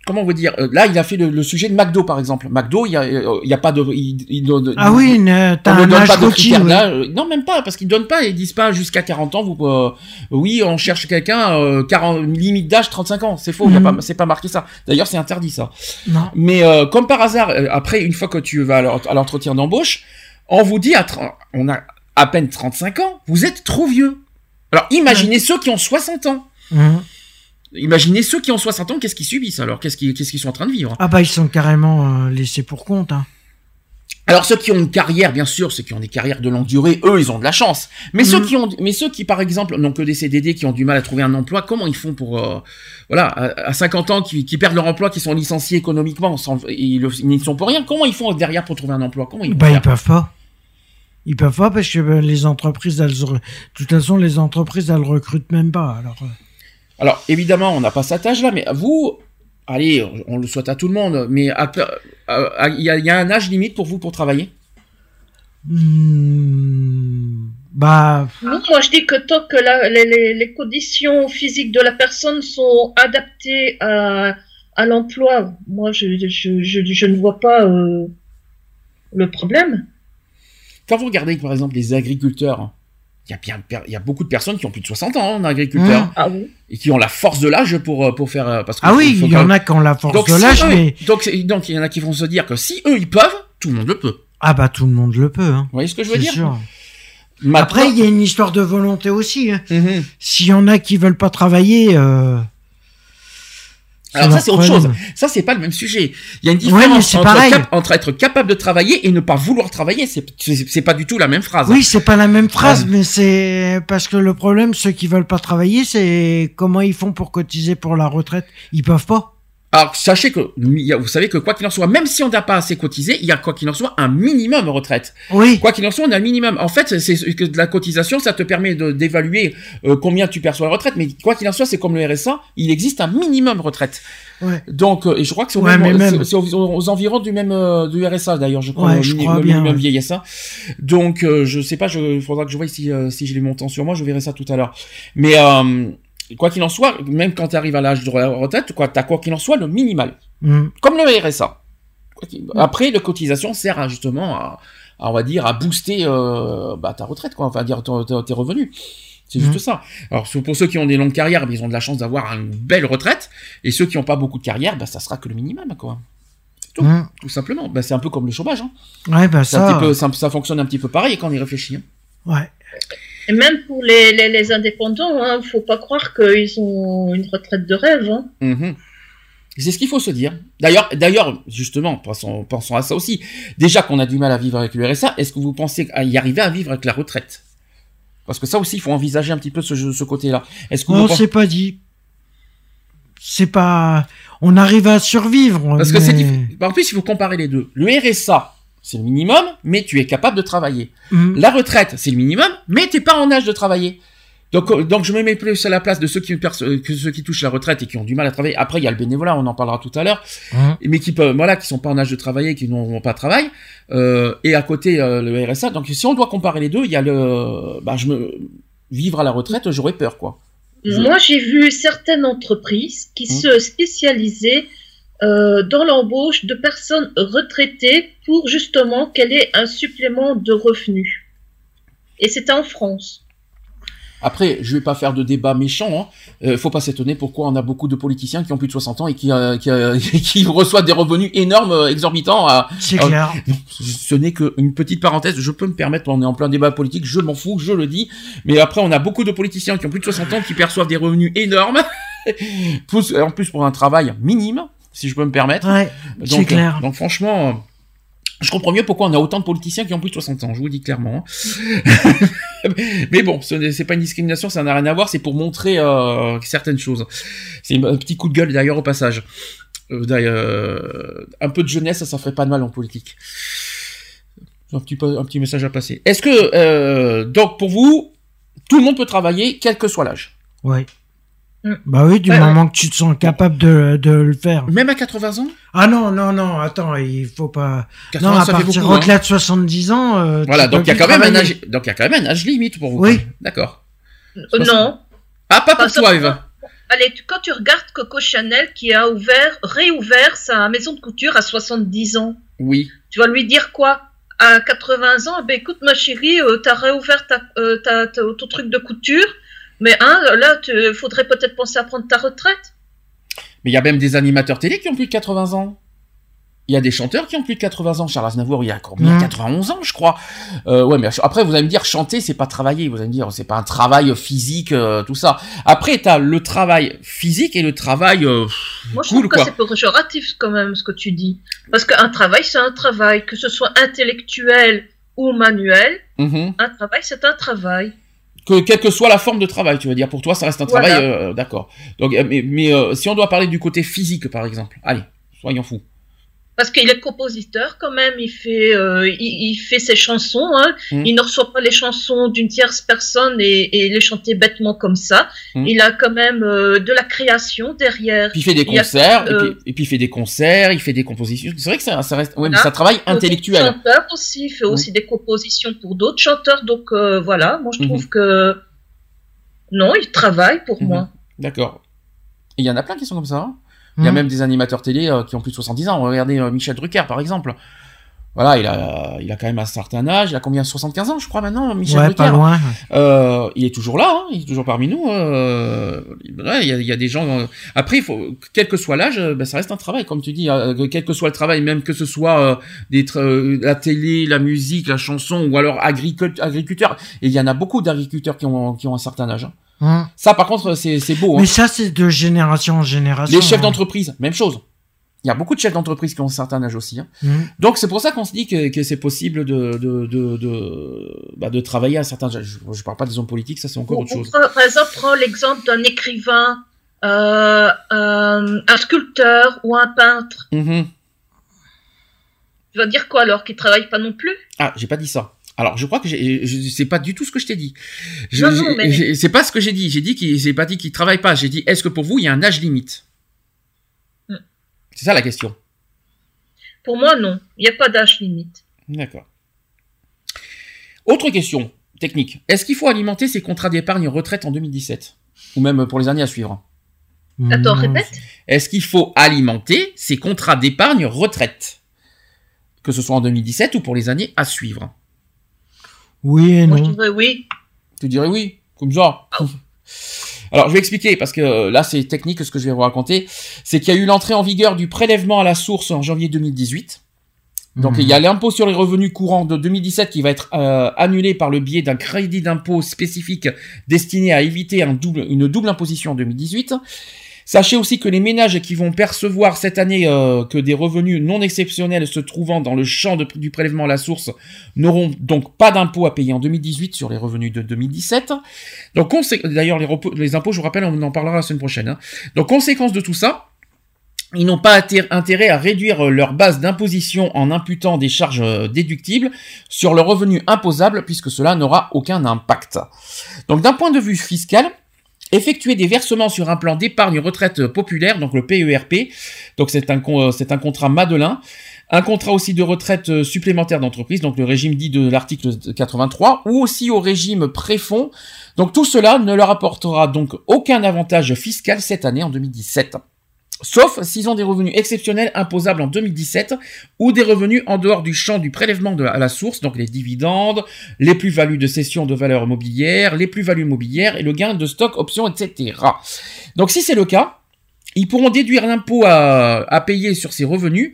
comment vous dire, euh, là, il a fait le, le sujet de McDo par exemple. McDo, il y a, euh, il y a pas de, il, il donne- Ah oui, ne- on t'as ne donne pas de critères là. euh, Non, même pas, parce qu'ils donnent pas, ils disent pas jusqu'à 40 ans. Vous, euh, oui, on cherche quelqu'un, euh, 40, limite d'âge 35 ans. C'est faux, il y a Mhm. pas, c'est pas marqué ça. D'ailleurs, c'est interdit ça. Non. Mais euh, comme par hasard, euh, après, une fois que tu vas à l'ent- à l'entretien d'embauche, on vous dit, à 30 on a à peine 35 ans, vous êtes trop vieux. Alors imaginez ceux qui ont 60 ans. Mhm. Imaginez ceux qui ont 60 ans, qu'est-ce qu'ils subissent alors? Qu'est-ce qu'ils sont en train de vivre? Ah bah ils sont carrément euh, laissés pour compte. Hein. Alors ceux qui ont une carrière, bien sûr, ceux qui ont des carrières de longue durée, eux, ils ont de la chance. Mais ceux Mhm. qui ont, mais ceux qui, par exemple, n'ont que des CDD, qui ont du mal à trouver un emploi, comment ils font pour, euh, voilà, à, à 50 ans, qui, qui perdent leur emploi, qui sont licenciés économiquement, sans, ils, ils n'y sont pour rien. Comment ils font derrière pour trouver un emploi? Comment ils Bah ils peuvent pas. Ils peuvent pas parce que euh, les entreprises, elles, de toute façon, les entreprises, elles recrutent même pas. Alors, euh, Alors, évidemment, on n'a pas cet âge-là, mais vous, allez, on le souhaite à tout le monde, mais il y, a, il y a un âge limite pour vous pour travailler? Hmm, bah Non, moi je dis que tant que la- les, les- les conditions physiques de la personne sont adaptées à, à l'emploi, moi je, je, je, je ne vois pas euh, le problème. Quand vous regardez, par exemple, les agriculteurs, il y a, bien, il y a beaucoup de personnes qui ont plus de 60 ans en agriculteur, Mmh. Ah oui. et qui ont la force de l'âge pour, euh, pour faire... euh, Parce que ah oui, il y en a qui ont la force Donc, de si l'âge, eux- mais donc, donc, il y en a qui vont se dire que si eux, ils peuvent, tout le monde le peut. ah bah tout le monde le peut. Hein. Vous voyez ce que je veux C'est dire? sûr. Maintenant- Après, il y a une histoire de volonté aussi. Hein. Mhm. S'il y en a qui veulent pas travailler, euh, Alors leur ça c'est autre chose. Ça c'est pas le même sujet. Il y a une différence entre, pareil. cap- entre être capable de travailler et ne pas vouloir travailler. C'est pas du tout la même phrase. Oui, c'est pas la même phrase, Ouais. mais c'est parce que le problème, ceux qui veulent pas travailler, c'est comment ils font pour cotiser pour la retraite. Ils peuvent pas. Alors sachez que vous savez que quoi qu'il en soit, même si on n'a pas assez cotisé, il y a quoi qu'il en soit un minimum retraite. Oui. Quoi qu'il en soit, on a le minimum. En fait, c'est que de la cotisation, ça te permet d'évaluer euh, combien tu perçois la retraite. Mais quoi qu'il en soit, c'est comme le RSA, il existe un minimum retraite. Ouais. Donc, euh, et je crois que c'est au Ouais, c'est aux, aux environs du même euh, du RSA d'ailleurs, je crois, Ouais, je crois bien, minimum vieillesse. hein. Donc, euh, je sais pas, je, il faudra que je voie si euh, si j'ai les montants sur moi, je verrai ça tout à l'heure. Mais euh, quoi qu'il en soit, même quand tu arrives à l'âge de retraite, quoi, t'as quoi qu'il en soit le minimal, Mm. comme le RSA. Après, la cotisation sert à, justement à, à, on va dire, à booster euh, bah, ta retraite, quoi, enfin, dire tes revenus. C'est juste Mhm. ça. Alors pour ceux qui ont des longues carrières, ils ont de la chance d'avoir une belle retraite, et ceux qui n'ont pas beaucoup de carrière, bah, ça sera que le minimum, quoi. Tout, Mm. tout simplement. Bah, c'est un peu comme le chômage. Hein. Ouais, bah ça. peu, ça, ça fonctionne un petit peu pareil quand on y réfléchit. hein. Ouais. Et même pour les, les, les indépendants, hein, faut pas croire qu'ils ont une retraite de rêve. Hein. Mhm. C'est ce qu'il faut se dire. D'ailleurs, d'ailleurs, justement, pensons, pensons à ça aussi. Déjà qu'on a du mal à vivre avec le RSA, est-ce que vous pensez à y arriver à vivre avec la retraite? Parce que ça aussi, il faut envisager un petit peu ce, ce côté-là. Est-ce que On pensez- s'est pas dit. C'est pas. On arrive à survivre. Parce que c'est difficile. En plus, il faut comparer les deux. Le RSA, c'est le minimum, mais tu es capable de travailler. Mm. La retraite, c'est le minimum, mais t'es pas en âge de travailler. Donc, euh, donc je me mets plus à la place de ceux qui, que ceux qui touchent la retraite et qui ont du mal à travailler. Après, il y a le bénévolat, on en parlera tout à l'heure, Hein. mais qui peuvent, voilà, qui sont pas en âge de travailler, qui n'ont pas de travail. Euh, et à côté, euh, le RSA. Donc, si on doit comparer les deux, il y a le, bah, je me, vivre à la retraite, j'aurais peur, quoi. Je- Moi, j'ai vu certaines entreprises qui Hum. se spécialisaient euh, dans l'embauche de personnes retraitées pour justement qu'elle ait un supplément de revenus. Et c'était en France. Après, je vais pas faire de débat méchant. Hein. Euh, faut pas s'étonner pourquoi on a beaucoup de politiciens qui ont plus de 60 ans et qui, euh, qui, euh, qui reçoivent des revenus énormes, exorbitants. À... C'est clair. Ce n'est qu'une petite parenthèse. Je peux me permettre, on est en plein débat politique, je m'en fous, je le dis. Mais après, on a beaucoup de politiciens qui ont plus de 60 ans qui perçoivent des revenus énormes. Plus- en plus pour un travail minime, si je peux me permettre. Ouais, c'est Donc, clair. donc franchement, euh, je comprends mieux pourquoi on a autant de politiciens qui ont plus de 60 ans, je vous le dis clairement. hein. Mais bon, ce c'est pas une discrimination, ça n'a rien à voir, c'est pour montrer euh, certaines choses. C'est un petit coup de gueule d'ailleurs au passage. Euh, d'ailleurs, euh, un peu de jeunesse, ça, ça ferait pas de mal en politique. Un petit, un petit message à passer. Est-ce que, donc pour vous, tout le monde peut travailler, quel que soit l'âge? Ouais. Mm. Bah oui, du Ouais, moment que tu te sens capable de, de le faire. Même à 80 ans? Ah non, non, non, attends, il faut pas. 80 non, à ça fait partir beaucoup. hein. au-delà de 70 ans. euh, Voilà, donc il y a quand même un âge, donc il y a quand même un âge limite pour vous. Oui. D'accord. Euh, non. Ah, pas pour toi, Eva. Allez, tu- quand tu regardes Coco Chanel qui a ouvert, réouvert sa maison de couture à 70 ans, Oui. tu vas lui dire quoi? À 80 ans, ben écoute ma chérie, euh, t'as réouvert ta, euh, ta- ta- ton truc de couture, mais hein, là, il faudrait peut-être penser à prendre ta retraite. Mais il y a même des animateurs télé qui ont plus de 80 ans. Il y a des chanteurs qui ont plus de 80 ans. Charles Aznavour, il a combien Mm. 91 ans, je crois. Euh, ouais, mais après, vous allez me dire, chanter, c'est pas travailler. Vous allez me dire, c'est pas un travail physique, euh, tout ça. Après, t'as le travail physique et le travail euh, Moi, je cool, trouve que c'est péjoratif quand même ce que tu dis. Parce qu'un travail, c'est un travail, que ce soit intellectuel ou manuel, Mhm. un travail, c'est un travail. Que quelle que soit la forme de travail, tu veux dire, pour toi, ça reste un Voilà. travail, euh, d'accord. Donc, euh, mais, mais euh, si on doit parler du côté physique, par exemple, allez, soyons fous. Parce qu'il est compositeur quand même, il fait, euh, il, il fait ses chansons, hein. Mm. il ne reçoit pas les chansons d'une tierce personne et, et les chanter bêtement comme ça. Mm. Il a quand même euh, de la création derrière. Puis il fait des Il y a, concerts, et, euh, puis, et puis il fait des concerts, il fait des compositions. C'est vrai que ça, ça reste, ouais, Voilà. c'est un travail Il est intellectuel. Chanteur aussi, il fait aussi des compositions pour d'autres chanteurs. Donc voilà, moi je Mhm. trouve que non, il travaille pour Mhm. moi. D'accord. Il y en a plein qui sont comme ça. hein? Il y a Hmm. même des animateurs télé euh, qui ont plus de 70 ans. Regardez euh, Michel Drucker, par exemple. Voilà, il a, il a quand même un certain âge. Il a combien? 75 ans, je crois, maintenant, Michel Ouais, Drucker. pas loin. Euh, il est toujours là, hein, il est toujours parmi nous. euh, ouais, il, y a, il y a des gens. euh, après, il faut, quel que soit l'âge, ben, ça reste un travail, comme tu dis. euh, quel que soit le travail, même que ce soit euh, des euh, la télé, la musique, la chanson, ou alors agricult- agriculteur. Et il y en a beaucoup d'agriculteurs qui ont, qui ont un certain âge. hein. Hein. Ça, par contre, c'est c'est beau. hein. Mais ça, c'est de génération en génération. Les chefs hein. d'entreprise, même chose. Il y a beaucoup de chefs d'entreprise qui ont un certain âge aussi. hein. Hmm. Donc c'est pour ça qu'on se dit que, que c'est possible de de, de, de, bah, de travailler à un certain âge. Je, je parle pas des hommes politiques, ça c'est encore autre chose. Par par exemple, prends l'exemple d'un écrivain euh, un, un sculpteur ou un peintre. Mhm. Tu vas dire quoi alors Qu'ils travaillent pas non plus? Ah, j'ai pas dit ça. Alors, je crois que je- c'est pas du tout ce que je t'ai dit. Je- Non, non, mais- C'est pas ce que j'ai dit. J'ai dit qu'il, j'ai pas dit qu'il travaille pas. J'ai dit, est-ce que pour vous, il y a un âge limite Hmm. C'est ça la question. Pour moi, non. Il n'y a pas d'âge limite. D'accord. Autre question technique. Est-ce qu'il faut alimenter ces contrats d'épargne retraite en 2017 Ou même pour les années à suivre? Attends, répète. Est-ce qu'il faut alimenter ces contrats d'épargne retraite Que ce soit en 2017 ou pour les années à suivre? Oui et Moi, je non. dirais oui. Tu dirais oui, comme ça. Alors, je vais expliquer parce que euh, là, c'est technique ce que je vais vous raconter. C'est qu'il y a eu l'entrée en vigueur du prélèvement à la source en janvier 2018. Donc, Mhm. il y a l'impôt sur les revenus courants de 2017 qui va être euh, annulé par le biais d'un crédit d'impôt spécifique destiné à éviter un double, une double imposition en 2018. Sachez aussi que les ménages qui vont percevoir cette année euh, que des revenus non exceptionnels se trouvant dans le champ du prélèvement à la source n'auront donc pas d'impôt à payer en 2018 sur les revenus de 2017. Donc, d'ailleurs, les, impôts, je vous rappelle, on en parlera la semaine prochaine. hein. Donc, conséquence de tout ça, ils n'ont pas inté- intérêt à réduire euh, leur base d'imposition en imputant des charges euh, déductibles sur le revenu imposable, puisque cela n'aura aucun impact. Donc, d'un point de vue fiscal, effectuer des versements sur un plan d'épargne retraite populaire, donc le PERP, donc c'est un, euh, un contrat Madelin, un contrat aussi de retraite euh, supplémentaire d'entreprise, donc le régime dit de l'article 83, ou aussi au régime préfonds. Donc tout cela ne leur apportera donc aucun avantage fiscal cette année en 2017. Sauf s'ils ont des revenus exceptionnels imposables en 2017 ou des revenus en dehors du champ du prélèvement à la source, donc les dividendes, les plus-values de cession de valeurs mobilières, les plus-values mobilières et le gain de stock, options, etc. Donc si c'est le cas, ils pourront déduire l'impôt à, à payer sur ces revenus,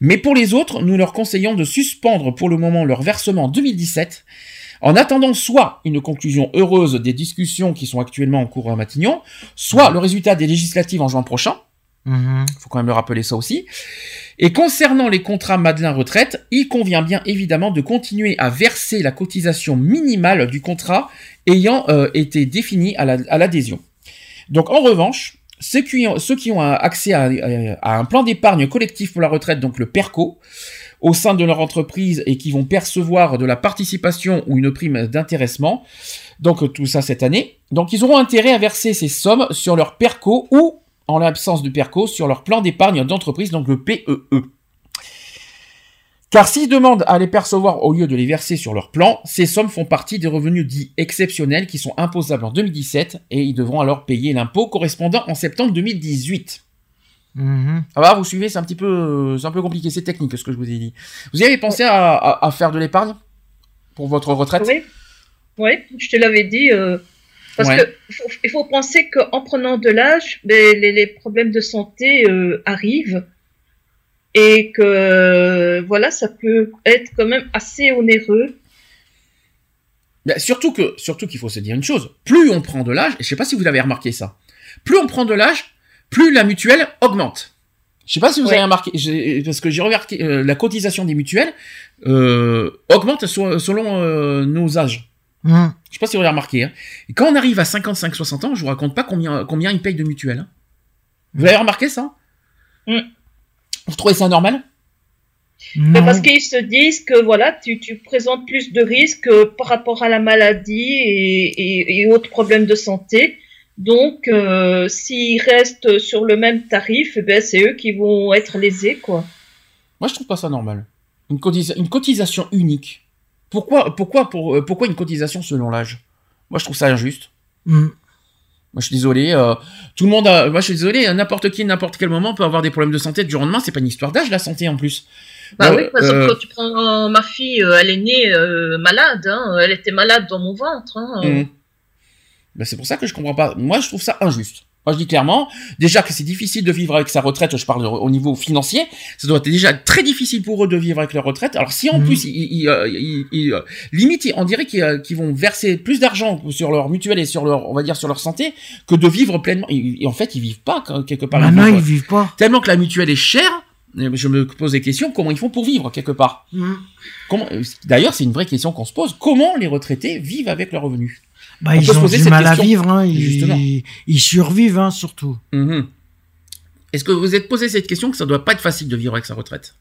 mais pour les autres, nous leur conseillons de suspendre pour le moment leur versement en 2017, en attendant soit une conclusion heureuse des discussions qui sont actuellement en cours à Matignon, soit le résultat des législatives en juin prochain, Mhm. faut quand même le rappeler ça aussi. Et concernant les contrats Madelin retraite, il convient bien évidemment de continuer à verser la cotisation minimale du contrat ayant euh, été défini à la- à l'adhésion. Donc en revanche, ceux qui ont, accès à, à un plan d'épargne collectif pour la retraite, donc le PERCO, au sein de leur entreprise et qui vont percevoir de la participation ou une prime d'intéressement, donc euh, tout ça cette année, donc ils auront intérêt à verser ces sommes sur leur PERCO ou en l'absence de PERCO, sur leur plan d'épargne d'entreprise, donc le PEE. Car s'ils demandent à les percevoir au lieu de les verser sur leur plan, ces sommes font partie des revenus dits exceptionnels qui sont imposables en 2017 et ils devront alors payer l'impôt correspondant en septembre 2018. Mhm. Ah bah, vous suivez, c'est un petit peu, c'est un peu compliqué, c'est technique ce que je vous ai dit. Vous y avez pensé à, à- à faire de l'épargne pour votre retraite? Oui, oui, je te l'avais dit. euh, parce Ouais. que faut- il faut penser qu'en prenant de l'âge, ben, les, les problèmes de santé euh, arrivent et que voilà, ça peut être quand même assez onéreux. Ben, surtout que, surtout qu'il faut se dire une chose, plus on prend de l'âge, et je sais pas si vous avez remarqué ça, plus on prend de l'âge, plus la mutuelle augmente. Je sais pas si vous Ouais. avez remarqué, parce que j'ai remarqué euh, la cotisation des mutuelles euh, augmente so- selon nos âges. Mhm. Je sais pas si vous avez remarqué. Hein. Et quand on arrive à 55-60 ans, je vous raconte pas combien combien ils payent de mutuelle. hein. Vous avez remarqué ça? Mm. Vous trouvez ça normal? Non. parce qu'ils se disent que voilà, tu, tu présentes plus de risques euh, par rapport à la maladie et, et, et autres problèmes de santé. Donc, euh, s'ils restent sur le même tarif, eh ben, c'est eux qui vont être lésés, quoi. Moi, je trouve pas ça normal. Une, cotisa- une cotisation unique. Pourquoi, pourquoi, pour, euh, pourquoi une cotisation selon l'âge? Moi, je trouve ça injuste. Mhm. Moi, je suis désolé. euh, tout le monde, a, moi, je suis désolé. N'importe qui, n'importe quel moment peut avoir des problèmes de santé du jour au lendemain. C'est pas une histoire d'âge, la santé en plus. Bah Euh, oui, par exemple, euh, quand tu prends ma fille, euh, elle est née euh, malade, hein, elle était malade dans mon ventre. Hein, euh. Mhm. Ben, c'est pour ça que je comprends pas. Moi, je trouve ça injuste. Moi, je dis clairement, déjà que c'est difficile de vivre avec sa retraite, je parle au niveau financier, ça doit être déjà très difficile pour eux de vivre avec leur retraite. Alors si en Mhm. plus, ils, ils, euh, ils- ils, euh, limite, on dirait qu'ils euh, qu'ils vont verser plus d'argent sur leur mutuelle et sur leur, on va dire, sur leur santé, que de vivre pleinement. Et, en fait, ils vivent pas quelque part. Maintenant, Ils ils vivent- pas. Tellement que la mutuelle est chère, euh, je me pose des questions, comment ils font pour vivre quelque part? Mhm. D'ailleurs, c'est une vraie question qu'on se pose. Comment les retraités vivent avec leurs revenus? Bah, On peut ils se ont poser du cette mal à vivre, hein. Ils, ils survivent, hein, surtout. Mhm. Est-ce que vous vous êtes posé cette question que ça doit pas être facile de vivre avec sa retraite?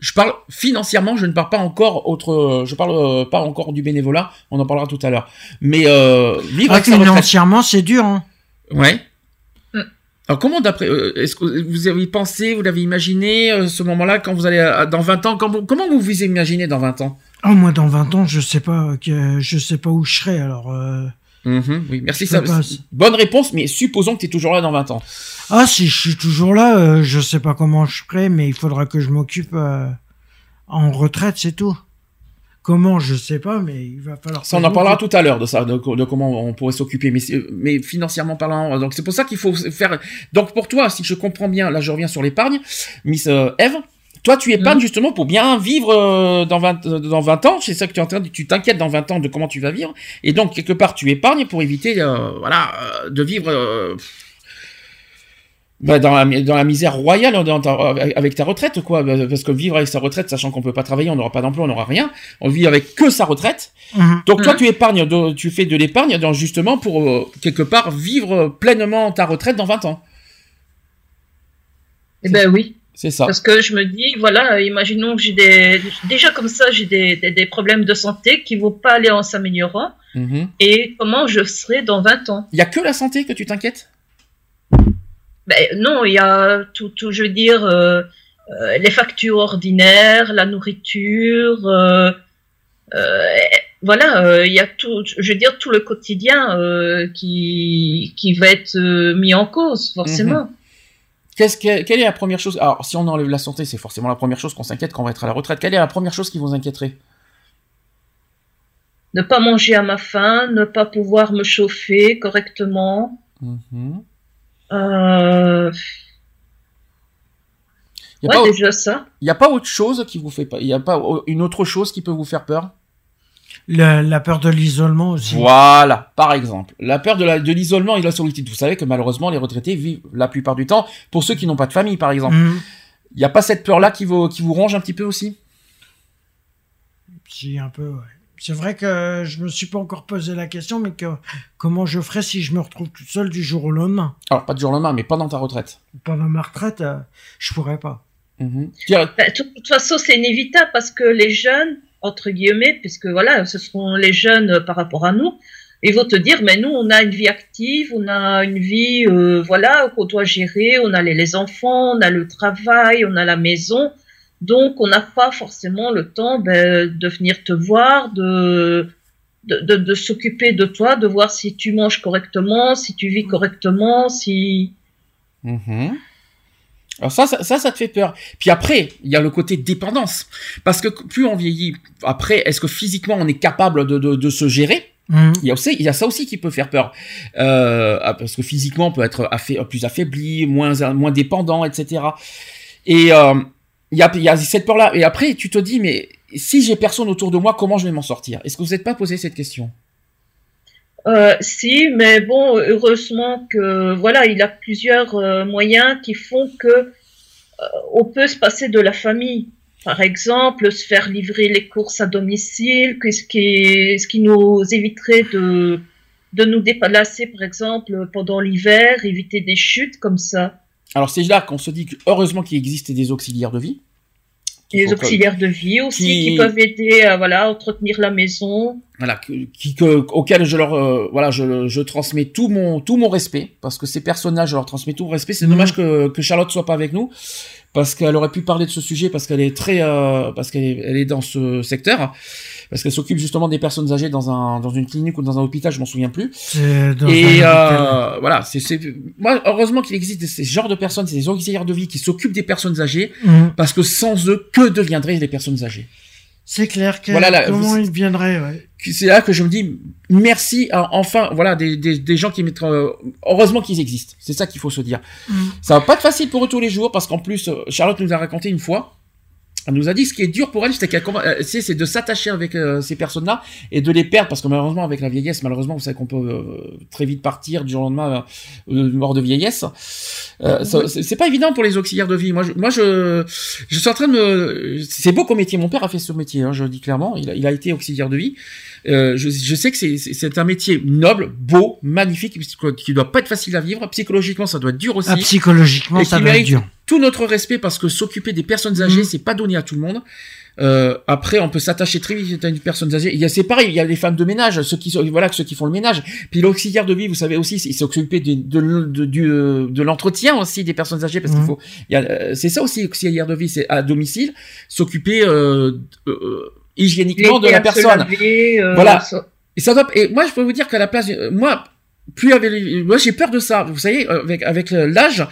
Je parle financièrement, je ne parle pas encore autre, je parle euh, pas encore du bénévolat, on en parlera tout à l'heure. Mais euh, vivre Ah, avec sa retraite. financièrement, c'est dur, hein. Ouais. Mm. Alors comment d'après euh, est-ce que vous avez pensé, vous l'avez imaginé ce moment-là quand vous allez dans 20 ans comment, comment vous vous imaginez dans 20 ans? Oh, moi, dans 20 ans, je sais pas, que, je sais pas où je serai, alors, euh, Mhm, Oui, merci ça. Bonne réponse, mais supposons que tu es toujours là dans 20 ans. Ah, si je suis toujours là, euh, je sais pas comment je ferai, mais il faudra que je m'occupe euh, en retraite, c'est tout. Comment, je sais pas, mais il va falloir. Ça, on en parlera tout à l'heure de ça, de, de comment on pourrait s'occuper, mais, mais financièrement parlant. Donc c'est pour ça qu'il faut faire. Donc pour toi, si je comprends bien, là je reviens sur l'épargne, Miss euh, Eve. Toi, tu épargnes justement pour bien vivre euh, dans 20, euh, dans 20 ans. C'est ça que tu es en train de, tu t'inquiètes dans 20 ans de comment tu vas vivre. Et donc, quelque part, tu épargnes pour éviter, euh, voilà, de vivre, euh, bah, dans la, dans la misère royale dans ta- avec ta retraite, quoi. Parce que vivre avec sa retraite, sachant qu'on peut pas travailler, on n'aura pas d'emploi, on n'aura rien. On vit avec que sa retraite. Mhm. Donc toi, Mhm. tu épargnes, de- tu fais de l'épargne dans- justement pour euh, quelque part vivre pleinement ta retraite dans 20 ans. Eh ben oui. C'est ça. Parce que je me dis, voilà, imaginons que j'ai des, déjà comme ça, j'ai des, des, des problèmes de santé qui vont pas aller en s'améliorant. Mhm. Et comment je serai dans 20 ans? Il y a que la santé que tu t'inquiètes? Ben, Non, il y a tout, tout je veux dire, euh, euh, les factures ordinaires, la nourriture, euh, voilà, il y a tout, je veux dire, tout le quotidien qui, qui va être mis en cause, forcément. Qu'est-ce que, quelle est la première chose? Alors, si on enlève la santé, c'est forcément la première chose qu'on s'inquiète quand on va être à la retraite. Quelle est la première chose qui vous inquiéterait? Ne pas manger à ma faim, ne pas pouvoir me chauffer correctement. Mhm. Euh, Il n'y a pas autre chose qui vous fait pas. Il n'y a pas une autre chose qui peut vous faire peur? La, la peur de l'isolement aussi. Voilà, par exemple. La peur de la- de l'isolement et de la solitude. Vous savez que malheureusement, les retraités vivent la plupart du temps, pour ceux qui n'ont pas de famille, par exemple. Mhm. Il n'y a pas cette peur-là qui vous, qui vous ronge un petit peu aussi? Si, un peu, ouais. C'est vrai que je me suis pas encore posé la question, mais que, comment je ferais si je me retrouve tout seul du jour au lendemain? Alors, pas du jour au lendemain, mais pendant ta retraite. Pendant ma retraite, euh, je pourrais pas. Ben, de toute façon, c'est inévitable parce que les jeunes, entre guillemets, puisque voilà, ce seront les jeunes euh, par rapport à nous, ils vont te dire, mais nous, on a une vie active, on a une vie, euh, voilà, qu'on doit gérer, on a les, les enfants, on a le travail, on a la maison, donc on n'a pas forcément le temps ben, de venir te voir, de de, de, s'occuper de toi, de voir si tu manges correctement, si tu vis correctement, si Mhm. Alors ça, ça, ça, ça te fait peur. Puis après, il y a le côté dépendance. Parce que plus on vieillit, après, est-ce que physiquement on est capable de, de, de se gérer? Mhm. il y, a aussi, il y a ça aussi qui peut faire peur. Euh, ah, parce que physiquement, on peut être affa- plus affaibli, moins, moins dépendant, etc. Et euh, il y, a, il y a cette peur-là. Et après, tu te dis, mais si j'ai personne autour de moi, comment je vais m'en sortir? Est-ce que vous n'êtes pas posé cette question? Euh, si, mais bon, heureusement que voilà, il a plusieurs euh, moyens qui font que euh, on peut se passer de la famille. Par exemple, se faire livrer les courses à domicile, ce qui, ce qui nous éviterait de, de nous déplacer, par exemple, pendant l'hiver, éviter des chutes comme ça. Alors c'est là qu'on se dit que heureusement qu'il existe des auxiliaires de vie. Les auxiliaires de vie aussi Qui- qui, peuvent aider à voilà, entretenir la maison. voilà, qui, que, auquel je leur, euh, voilà, je, je transmets tout mon, tout mon respect, parce que ces personnages, je leur transmets tout mon respect. C'est Mhm. dommage que, que Charlotte soit pas avec nous, parce qu'elle aurait pu parler de ce sujet, parce qu'elle est très, euh, parce qu'elle est, elle est dans ce secteur, parce qu'elle s'occupe justement des personnes âgées dans un, dans une clinique ou dans un hôpital, je m'en souviens plus. Dans Et euh, voilà, c'est, c'est, moi, heureusement qu'il existe ces genres de personnes, ces auxiliaires de vie qui s'occupent des personnes âgées, Mhm. parce que sans eux, que deviendraient les personnes âgées C'est clair que Voilà, là, comment vous- il viendrait, ouais. c'est là que je me dis merci à, enfin voilà des, des, des gens qui mettent euh, heureusement qu'ils existent c'est ça qu'il faut se dire Mhm. ça va pas être facile pour eux tous les jours parce qu'en plus euh, Charlotte nous a raconté une fois elle nous a dit ce qui est dur pour elle, c'est qu'elle commen- euh, c'est de s'attacher avec euh, ces personnes-là et de les perdre parce que malheureusement avec la vieillesse, malheureusement vous savez qu'on peut euh, très vite partir du jour au lendemain euh, mort de vieillesse. Euh, c'est pas évident pour les auxiliaires de vie. Moi, je, moi, je, je suis en train de me, c'est beau comme métier. Mon père a fait ce métier, hein, je le dis clairement. Il a, il a été auxiliaire de vie. Euh, je, je sais que c'est- un métier noble, beau, magnifique, qui doit pas être facile à vivre. Psychologiquement, ça doit être dur aussi Ah, psychologiquement, et ça va être dur. Tout notre respect parce que s'occuper des personnes âgées, Mhm. c'est pas donné à tout le monde. Euh, après, on peut s'attacher très vite à une personne âgée. Il y a, c'est pareil, il y a les femmes de ménage, ceux qui, sont- voilà, ceux qui font le ménage. Puis l'auxiliaire de vie, vous savez aussi, il s'occuper de, de, de, du, euh, de l'entretien aussi des personnes âgées parce qu'il Mhm. faut, il y a, euh, c'est ça aussi, auxiliaire de vie, c'est à domicile, s'occuper, euh, euh, hygiéniquement de la personne. laver, euh, Voilà. ça- Et ça doit, et moi, je peux vous dire qu'à la place, moi, plus avec, moi, j'ai peur de ça. Vous savez, avec, avec l'âge,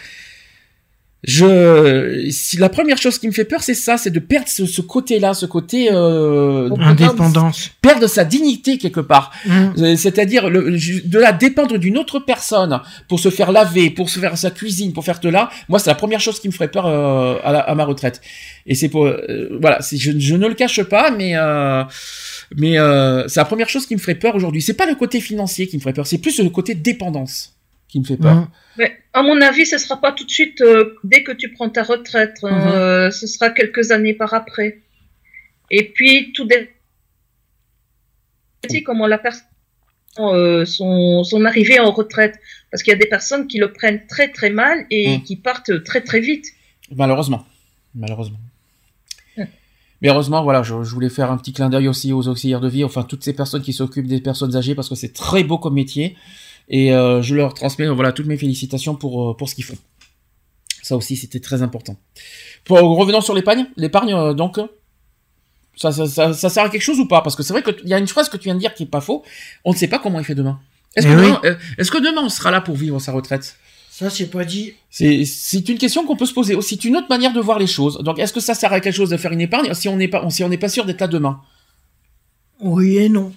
je, si la première chose qui me fait peur, c'est ça, c'est de perdre ce, ce côté-là, ce côté, euh, Indépendance. perdre sa dignité quelque part. Hum. Euh, C'est-à-dire de la dépendre d'une autre personne pour se faire laver, pour se faire sa cuisine, pour faire de là. Moi, c'est la première chose qui me ferait peur euh, à, la- à ma retraite. Et c'est pour euh, voilà, je, je ne le cache pas, mais euh, mais euh, c'est la première chose qui me ferait peur aujourd'hui. C'est pas le côté financier qui me ferait peur, c'est plus le côté dépendance qui me fait peur. Mais à mon avis, ce sera pas tout de suite euh, dès que tu prends ta retraite. Mhm. euh, ce sera quelques années par après. Et puis tout dépend aussi comment la personne euh, son, son arrivée en retraite, parce qu'il y a des personnes qui le prennent très très mal et Mhm. qui partent très très vite. Malheureusement, malheureusement. Ouais. Mais heureusement, voilà, je, je voulais faire un petit clin d'œil aussi aux auxiliaires de vie, enfin toutes ces personnes qui s'occupent des personnes âgées parce que c'est très beau comme métier et euh, je leur transmets voilà toutes mes félicitations pour euh, pour ce qu'ils font. Ça aussi, c'était très important. Pour, revenons sur l'épargne, l'épargne euh, donc ça, ça, ça, ça sert à quelque chose ou pas? Parce que c'est vrai qu'il y a une phrase que tu viens de dire qui est pas faux. On ne sait pas comment il fait demain. Est-ce que, Eh oui. demain, est-ce que demain on sera là pour vivre sa retraite? Ça, c'est pas dit. c'est, c'est une question qu'on peut se poser. C'est une autre manière de voir les choses. Donc, est-ce que ça sert à quelque chose de faire une épargne si on n'est pas, si on n'est pas sûr d'être là demain? Oui et non.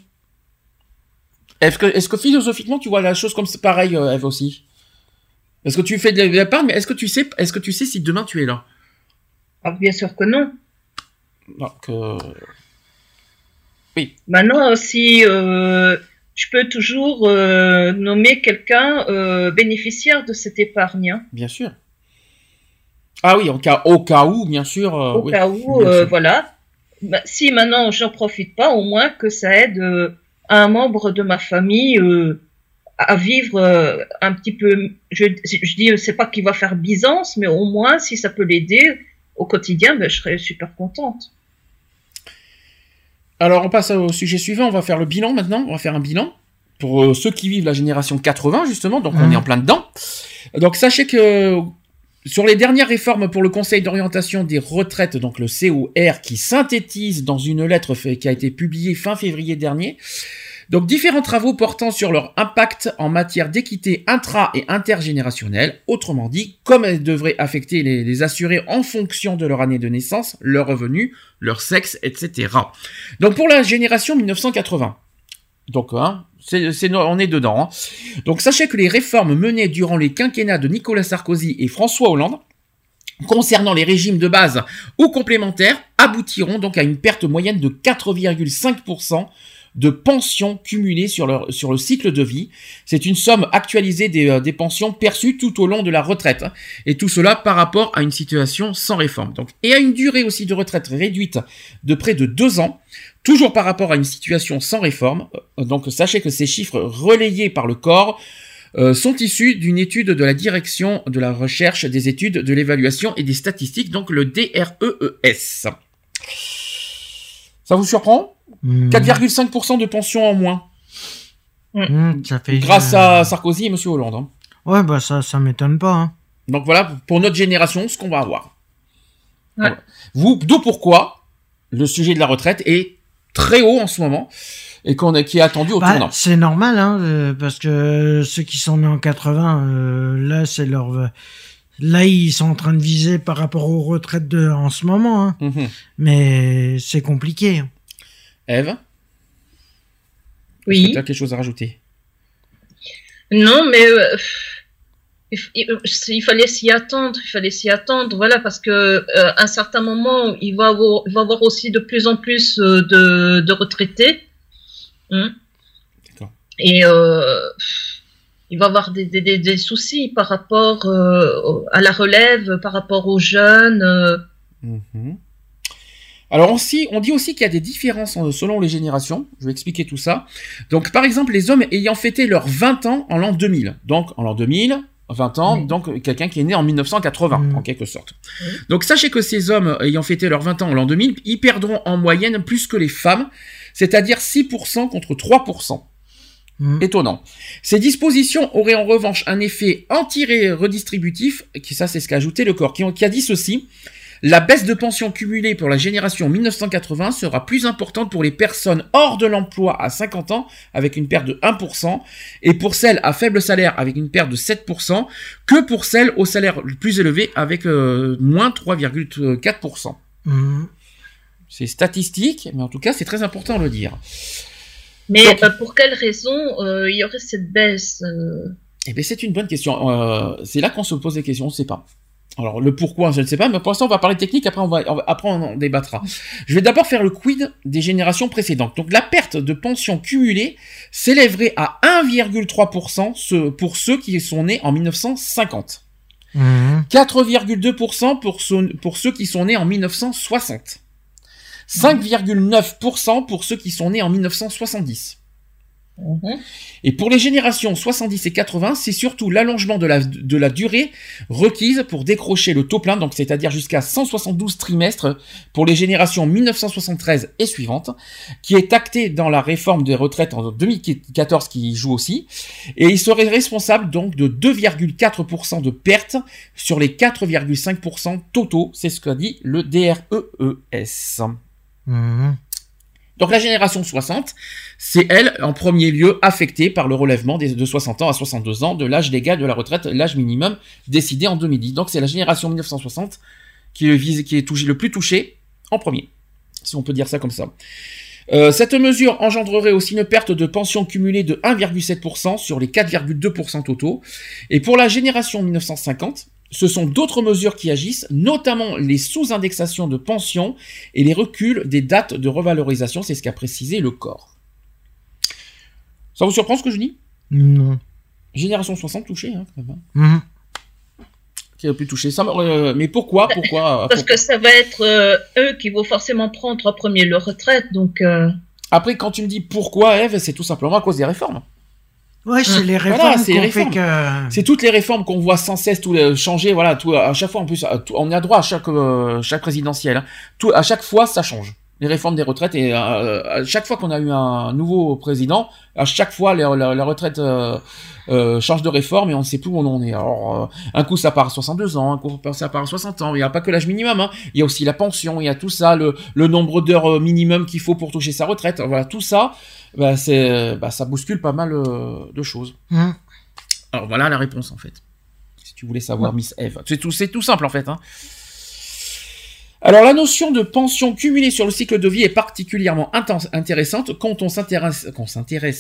Est-ce que, philosophiquement tu vois la chose comme c'est pareil, euh, Eve aussi? Est-ce que tu fais de l'épargne, mais est-ce que tu sais, est-ce que tu sais si demain tu es là? Ah, bien sûr que non. Donc, euh, Maintenant, si euh, je peux toujours euh, nommer quelqu'un bénéficiaire de cette épargne, hein, bien sûr. Ah oui, au cas, au cas où, bien sûr. au oui. cas où, voilà. Bah, si maintenant j'en profite pas, au moins que ça aide un membre de ma famille euh, à vivre euh, un petit peu. Je, je dis, c'est pas qu'il va faire Byzance, mais au moins si ça peut l'aider au quotidien, ben, je serais super contente. Alors, on passe au sujet suivant. On va faire le bilan maintenant. On va faire un bilan pour euh, ceux qui vivent la génération 80 justement. Donc, on Mhm. est en plein dedans. Donc, sachez que sur les dernières réformes pour le Conseil d'orientation des retraites, donc le COR, qui synthétise dans une lettre qui a été publiée fin février dernier. Donc différents travaux portant sur leur impact en matière d'équité intra et intergénérationnelle, autrement dit, comme elles devraient affecter les, les assurés en fonction de leur année de naissance, leur revenu, leur sexe, etc. Donc pour la génération 1980. Donc hein, on est dedans. hein. Donc sachez que les réformes menées durant les quinquennats de Nicolas Sarkozy et François Hollande concernant les régimes de base ou complémentaires aboutiront donc à une perte moyenne de 4,5% de pensions cumulées sur, le cycle de vie. C'est une somme actualisée des, euh, pensions perçues tout au long de la retraite. hein. Et tout cela par rapport à une situation sans réforme. Et à une durée aussi de retraite réduite de près de deux ans, toujours par rapport à une situation sans réforme. Euh, Donc sachez que ces chiffres relayés par le corps euh, sont issus d'une étude de la direction de la recherche des études de l'évaluation et des statistiques, donc le DREES. Ça vous surprend? Hum. 4,5% de pension en moins, Hum, ça fait. grâce à Sarkozy et Monsieur Hollande. hein. Ouais, bah ça, ça m'étonne pas. Hein. Donc voilà, pour notre génération, ce qu'on va avoir. Ouais. Voilà. Vous, d'où pourquoi le sujet de la retraite est très haut en ce moment et qu'on est, qui est attendu au Bah, tournant. c'est normal, hein, euh, parce que ceux qui sont nés en 80, euh, là, c'est leur. euh, Là, ils sont en train de viser par rapport aux retraites de, en ce moment, hein. Mhm. mais c'est compliqué. hein. Eve, Oui. tu as quelque chose à rajouter? Non, mais euh, il, f- il- il fallait s'y attendre, il fallait s'y attendre, voilà, parce que euh, à un certain moment, il va avoir, il va avoir aussi de plus en plus euh, de, de retraités. Hein. Et euh, il va avoir des, des, des, soucis par rapport euh, à la relève, par rapport aux jeunes. euh. Mhm. Alors aussi, on dit aussi qu'il y a des différences euh, selon les générations. Je vais expliquer tout ça. Donc par exemple, les hommes ayant fêté leurs 20 ans en l'an 2000. Donc en l'an 2000, 20 ans, donc quelqu'un qui est né en 1980 Mhm. en quelque sorte. Donc sachez que ces hommes ayant fêté leurs 20 ans en l'an 2000, ils perdront en moyenne plus que les femmes, c'est-à-dire 6% contre 3%. Mhm. Étonnant. Ces dispositions auraient en revanche un effet anti-redistributif, qui ça c'est ce qu'a ajouté le corps, qui, qui a dit ceci. La baisse de pension cumulée pour la génération 1980 sera plus importante pour les personnes hors de l'emploi à 50 ans avec une perte de 1% et pour celles à faible salaire avec une perte de 7% que pour celles au salaire le plus élevé avec euh, moins 3,4%. Mhm. C'est statistique, mais en tout cas c'est très important de le dire. Mais Donc- euh, pour quelle raison euh, il y aurait cette baisse euh, Eh bien, c'est une bonne question. Euh, c'est là qu'on se pose des questions, on ne sait pas. Alors, le pourquoi, je ne sais pas, mais pour l'instant, on va parler technique, après on, va, après on en débattra. Je vais d'abord faire le quid des générations précédentes. Donc, la perte de pension cumulée s'élèverait à 1,3% ce- pour ceux qui sont nés en 1950. Mhm. 4,2% pour ceux, pour ceux qui sont nés en 1960. 5,9% pour ceux qui sont nés en 1970. Mhm. Et pour les générations 70 et 80, c'est surtout l'allongement de la, de la durée requise pour décrocher le taux plein, donc c'est-à-dire jusqu'à 172 trimestres pour les générations 1973 et suivantes, qui est acté dans la réforme des retraites en 2014 qui y joue aussi. Et il serait responsable donc de 2,4% de pertes sur les 4,5% totaux, c'est ce qu'a dit le DREES. Mhm. Donc la génération 60, c'est elle en premier lieu affectée par le relèvement de 60 ans à 62 ans de l'âge légal de la retraite, l'âge minimum décidé en 2010. Donc c'est la génération 1960 qui est, qui est le plus touché en premier, si on peut dire ça comme ça. Euh, cette mesure engendrerait aussi une perte de pension cumulée de 1,7% sur les 4,2% totaux. Et pour la génération 1950, ce sont d'autres mesures qui agissent, notamment les sous-indexations de pensions et les reculs des dates de revalorisation, c'est ce qu'a précisé le corps. Ça vous surprend ce que je dis? Non. Génération 60 touchée, hein, quand même. hein. Mhm. Qui a pu toucher? Ça, euh, mais pourquoi Pourquoi Parce pourquoi? que ça va être euh, eux qui vont forcément prendre en premier leur retraite, donc euh, Après, quand tu me dis pourquoi, Eve, c'est tout simplement à cause des réformes. Ouais, c'est les Voilà, réformes les qu'on fait que. C'est toutes les réformes qu'on voit sans cesse tout les- changer, voilà, tout à chaque fois en plus, à tout- on a droit à chaque euh, chaque présidentielle, hein. tout à chaque fois ça change. Les réformes des retraites et euh, à chaque fois qu'on a eu un nouveau président, à chaque fois la, la- la retraite euh, euh, change de réforme et on ne sait plus où on en est. Alors un coup ça part à 62 ans, un coup ça part à 60 ans. Il n'y a pas que l'âge minimum, hein. il y a aussi la pension, il y a tout ça, le, le nombre d'heures minimum qu'il faut pour toucher sa retraite. Voilà tout ça, bah, c'est bah, ça bouscule pas mal de choses. Mhm. Alors voilà la réponse en fait. Si tu voulais savoir, Miss Eve. C'est tout, c'est tout simple en fait. Hein. Alors la notion de pension cumulée sur le cycle de vie est particulièrement intéressante quand on s'intéresse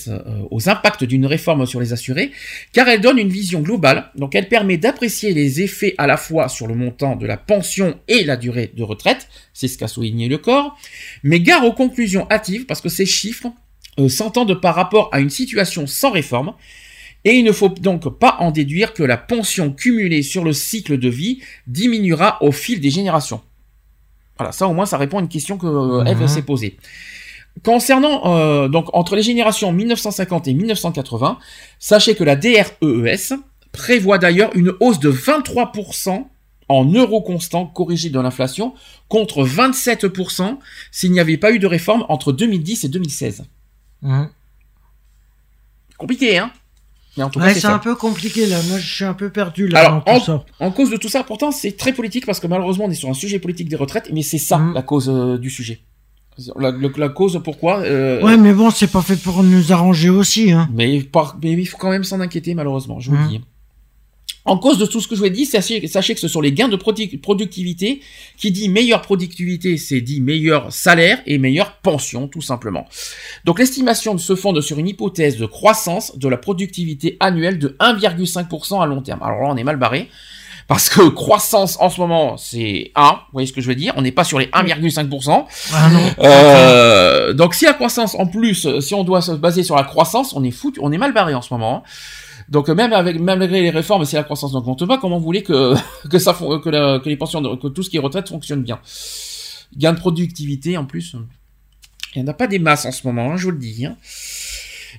euh, aux impacts d'une réforme sur les assurés, car elle donne une vision globale. Donc elle permet d'apprécier les effets à la fois sur le montant de la pension et la durée de retraite. C'est ce qu'a souligné le corps. Mais gare aux conclusions hâtives parce que ces chiffres euh, s'entendent par rapport à une situation sans réforme. Et il ne faut donc pas en déduire que la pension cumulée sur le cycle de vie diminuera au fil des générations. Voilà, ça au moins ça répond à une question que euh, Eve Mhm. s'est posée. Concernant euh, donc entre les générations 1950 et 1980, sachez que la DREES prévoit d'ailleurs une hausse de 23% en euros constants corrigés de l'inflation contre 27% s'il n'y avait pas eu de réforme entre 2010 et 2016. Mhm. Compliqué, hein? Mais en tout cas, Ouais, c'est un peu compliqué là. Moi, je suis un peu perdu là Alors, en, tout ça. en cause de tout ça, pourtant, c'est très politique parce que malheureusement, on est sur un sujet politique des retraites, mais c'est ça Mhm. la cause euh, du sujet. La, la cause pourquoi euh, Ouais, mais bon, c'est pas fait pour nous arranger aussi, hein. mais, par- mais il faut quand même s'en inquiéter, malheureusement, je vous le Mhm. dis. En cause de tout ce que je vous ai dit, sachez, sachez que ce sont les gains de produ- productivité. Qui dit meilleure productivité, c'est dit meilleur salaire et meilleure pension, tout simplement. Donc l'estimation se fonde sur une hypothèse de croissance de la productivité annuelle de 1,5% à long terme. Alors là, on est mal barré. Parce que croissance en ce moment, c'est 1, vous voyez ce que je veux dire On n'est pas sur les 1,5%. Ah. Euh, donc si la croissance en plus, euh, si on doit se baser sur la croissance, on est foutu, on est mal barré en ce moment. hein. Donc même avec malgré les réformes, si la croissance n'augmente pas, comment vous voulez que que les pensions, que tout ce qui est retraite fonctionne bien Gain de productivité en plus, il n'y en a pas des masses en ce moment, hein, je vous le dis. hein.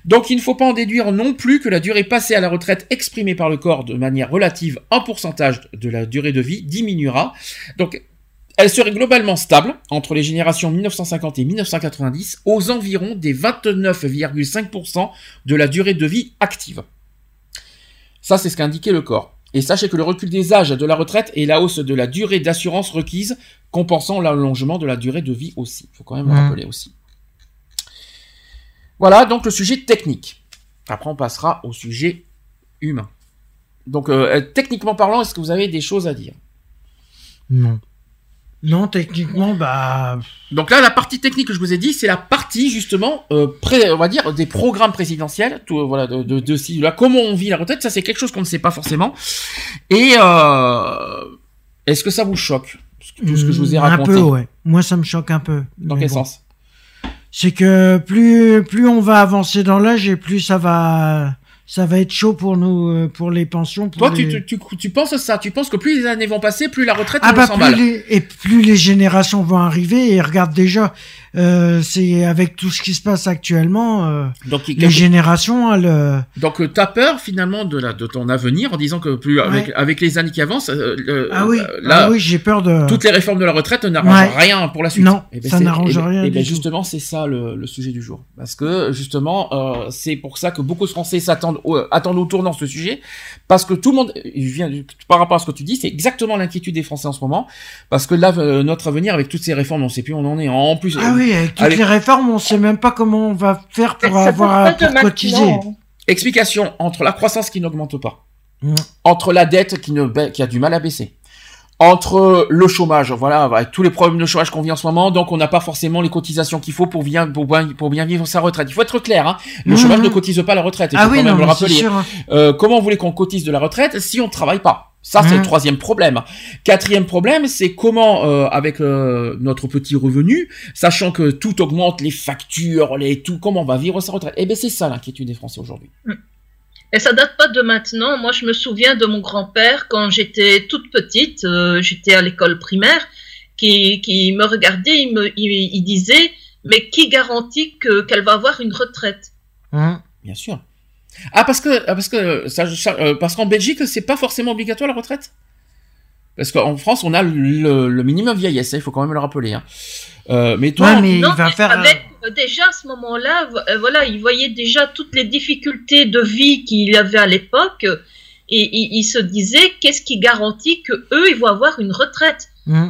Donc il ne faut pas en déduire non plus que la durée passée à la retraite exprimée par le corps de manière relative en pourcentage de la durée de vie diminuera. Donc elle serait globalement stable entre les générations 1950 et 1990 aux environs des 29,5% de la durée de vie active. Ça, c'est ce qu'a indiqué le corps. Et sachez que le recul des âges de la retraite et la hausse de la durée d'assurance requise, compensant l'allongement de la durée de vie aussi. Il faut quand même le Mhm. rappeler aussi. Voilà donc le sujet technique. Après, on passera au sujet humain. Donc, euh, techniquement parlant, est-ce que vous avez des choses à dire? Non. Non, techniquement, bah. Donc là, la partie technique que je vous ai dit, c'est la partie justement, euh, pré- on va dire, des programmes présidentiels, tout, euh, voilà, de, de, de, si- là, comment on vit la retraite, ça c'est quelque chose qu'on ne sait pas forcément. Et euh, est-ce que ça vous choque tout ce que je vous ai mm, raconté Un peu, ouais. Moi, ça me choque un peu. Dans quel bon. sens? C'est que plus, plus on va avancer dans l'âge et plus ça va, ça va être chaud pour nous, euh, pour les pensions. Pour Toi, tu, les- tu, tu, tu penses ça Tu penses que plus les années vont passer, plus la retraite Ah bah s'emballe plus les, et plus les générations vont arriver et regarde déjà, euh, c'est avec tout ce qui se passe actuellement, euh, Donc, les générations, elles, euh, donc euh, t'as peur finalement de, la, de ton avenir en disant que plus avec, Ouais. avec les années qui avancent, euh, ah oui, euh, là, ah oui, j'ai peur de. toutes les réformes de la retraite n'arrangent Ouais. rien pour la suite. Non, Eh ben, ça n'arrange eh ben- rien eh ben, du tout. justement, c'est ça le, le sujet du jour. Parce que justement, euh, c'est pour ça que beaucoup de Français s'attendent au, attendent au tournant ce sujet, parce que tout le monde, je viens du- par rapport à ce que tu dis, c'est exactement l'inquiétude des Français en ce moment, parce que là, euh, notre avenir avec toutes ces réformes, on sait plus où on en est. En plus, Ah oui, avec toutes Allez. les réformes, on sait même pas comment on va faire pour Ça avoir pour cotiser. explication entre la croissance qui n'augmente pas, Mm. entre la dette qui ne ba- qui a du mal à baisser. Entre le chômage, voilà, avec tous les problèmes de chômage qu'on vit en ce moment, donc on n'a pas forcément les cotisations qu'il faut pour bien, pour bien, pour bien vivre sa retraite. Il faut être clair, hein. Le Mhm. chômage ne cotise pas la retraite. Il Ah faut oui, quand non, même le mais c'est rappeler. sûr. Euh, comment vous voulez qu'on cotise de la retraite si on travaille pas? Ça, c'est le troisième problème. Quatrième problème, c'est comment, euh, avec euh, notre petit revenu, sachant que tout augmente, les factures, les tout, comment on va vivre sa retraite Eh ben, c'est ça l'inquiétude des Français aujourd'hui. Et ça date pas de maintenant. Moi, je me souviens de mon grand-père quand j'étais toute petite, euh, j'étais à l'école primaire, qui, qui me regardait, il me, il, il disait, mais qui garantit que qu'elle va avoir une retraite? Hein. Bien sûr. Ah parce que ah, parce que ça, ça- euh, parce qu'en Belgique c'est pas forcément obligatoire la retraite? Parce qu'en France on a le, le minimum vieillesse, hein, il faut quand même le rappeler. Hein. Euh, mais toi, Ouais, mais Non, il va mais faire. avec euh, déjà à ce moment-là, vo- voilà, il voyait déjà toutes les difficultés de vie qu'il avait à l'époque, et il, il se disait, qu'est-ce qui garantit que eux, ils vont avoir une retraite? Hein.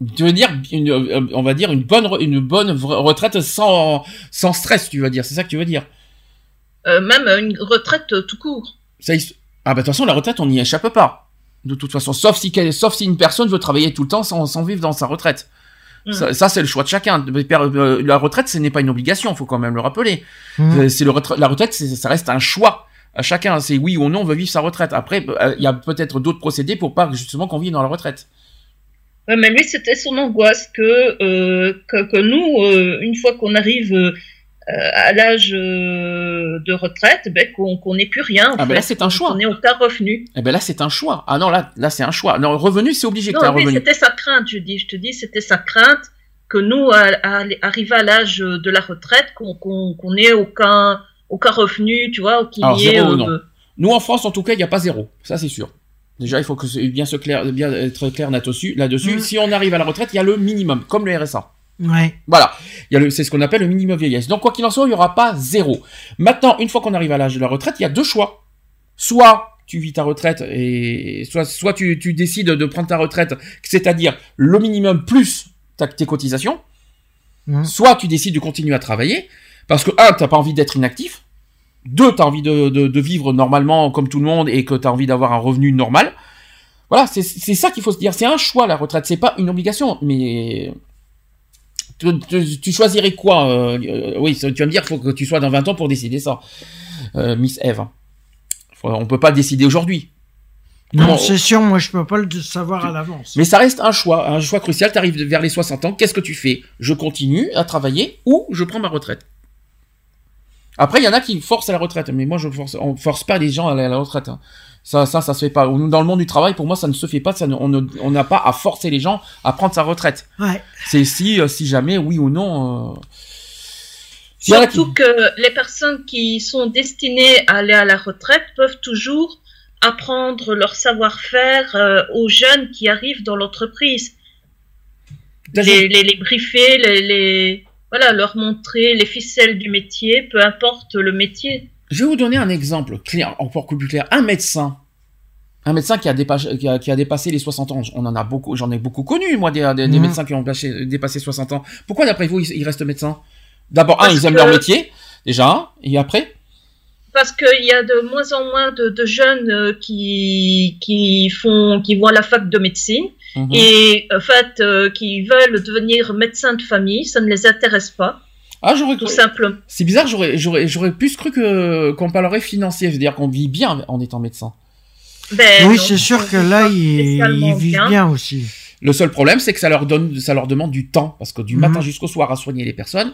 Mhm. tu veux dire une, on va dire une bonne une bonne retraite sans sans stress, tu vas dire, c'est ça que tu veux dire? Euh, même une retraite euh, tout court. Ça, ah bah de toute façon la retraite on n'y échappe pas. De toute façon, sauf si quel- sauf si une personne veut travailler tout le temps sans, sans vivre dans sa retraite. Mhm. Ça, ça, c'est le choix de chacun. Euh, La retraite, ce n'est pas une obligation, faut quand même le rappeler. Euh, C'est le retra- la retraite, c'est- ça reste un choix à chacun. C'est oui ou non on veut vivre sa retraite. Après, il y a peut-être d'autres procédés pour pas justement qu'on vive dans la retraite. Ouais, mais lui, c'était son angoisse que, euh, que, que nous, euh, une fois qu'on arrive euh, à l'âge euh, de retraite, ben, qu'on n'ait plus rien. en Ah ben là, c'est un choix. On n'ait aucun revenu. Eh ben là, c'est un choix. Ah non, là, là, c'est un choix. Non, revenu, c'est obligé que Non, oui, c'était sa crainte, je dis. Je te dis, c'était sa crainte que nous, à, à- arrivé à l'âge de la retraite, qu'on qu'on qu'on ait aucun, aucun revenu, tu vois, qu'il y ait. zéro, euh, non. Nous, en France, en tout cas, il n'y a pas zéro. Ça, c'est sûr. Déjà, il faut que bien se clair, bien être clair là-dessus. Là-dessus, Mm. si on arrive à la retraite, il y a le minimum, comme le RSA. Ouais. Voilà, c'est ce qu'on appelle le minimum vieillesse. Donc quoi qu'il en soit, il n'y aura pas zéro. Maintenant, une fois qu'on arrive à l'âge de la retraite, il y a deux choix. Soit tu vis ta retraite et soit, soit tu, tu décides de prendre ta retraite, c'est-à-dire le minimum plus ta, tes cotisations. Mhm. Soit tu décides de continuer à travailler parce que un, t'as pas envie d'être inactif. Deux, tu as envie de, de, de vivre normalement comme tout le monde et que tu as envie d'avoir un revenu normal. Voilà, c'est c'est ça qu'il faut se dire. C'est un choix, la retraite. C'est pas une obligation. Mais tu, tu- tu choisirais quoi euh, euh, Oui, tu vas me dire qu'il faut que tu sois dans 20 ans pour décider ça. Euh, Miss Eve. Faut- On peut pas décider aujourd'hui. Non, c'est sûr, moi je peux pas le savoir à l'avance. Mais ça reste un choix, un choix crucial. Tu arrives vers les 60 ans, qu'est-ce que tu fais? Je continue à travailler ou je prends ma retraite? Après, il y en a qui forcent à la retraite, mais moi, je force, on force pas les gens à aller à la retraite. hein. Ça, ça, ça se fait pas. Dans le monde du travail, pour moi, ça ne se fait pas. Ça ne- on n'a pas à forcer les gens à prendre sa retraite. Ouais. C'est si, euh, si jamais, oui ou non. euh, qui- Surtout que les personnes qui sont destinées à aller à la retraite peuvent toujours apprendre leur savoir-faire euh, aux jeunes qui arrivent dans l'entreprise. Les, les, les briefer, les, les- voilà, leur montrer les ficelles du métier, peu importe le métier. Je vais vous donner un exemple clair, encore plus clair. Un médecin. Un médecin qui a, dépassé, qui, a, qui a dépassé les 60 ans. On en a beaucoup, j'en ai beaucoup connu, moi, des, des, des Mhm. médecins qui ont dépassé, dépassé 60 ans. Pourquoi, d'après vous, ils, ils restent médecins D'abord, un, ils aiment que- leur métier, déjà, et après? Parce qu'il y a de moins en moins de, de jeunes euh, qui, qui, font, qui vont à la fac de médecine Mhm. et en fait euh, qui veulent devenir médecins de famille, ça ne les intéresse pas, Ah, j'aurais tout cru- simplement. C'est bizarre, j'aurais, j'aurais, j'aurais plus cru que, qu'on parlerait financier, c'est-à-dire qu'on vit bien en étant médecin. Ben, oui, c'est sûr que là, ils, vivent bien. aussi. Le seul problème, c'est que ça leur donne, ça leur demande du temps, parce que du Mhm. matin jusqu'au soir à soigner les personnes,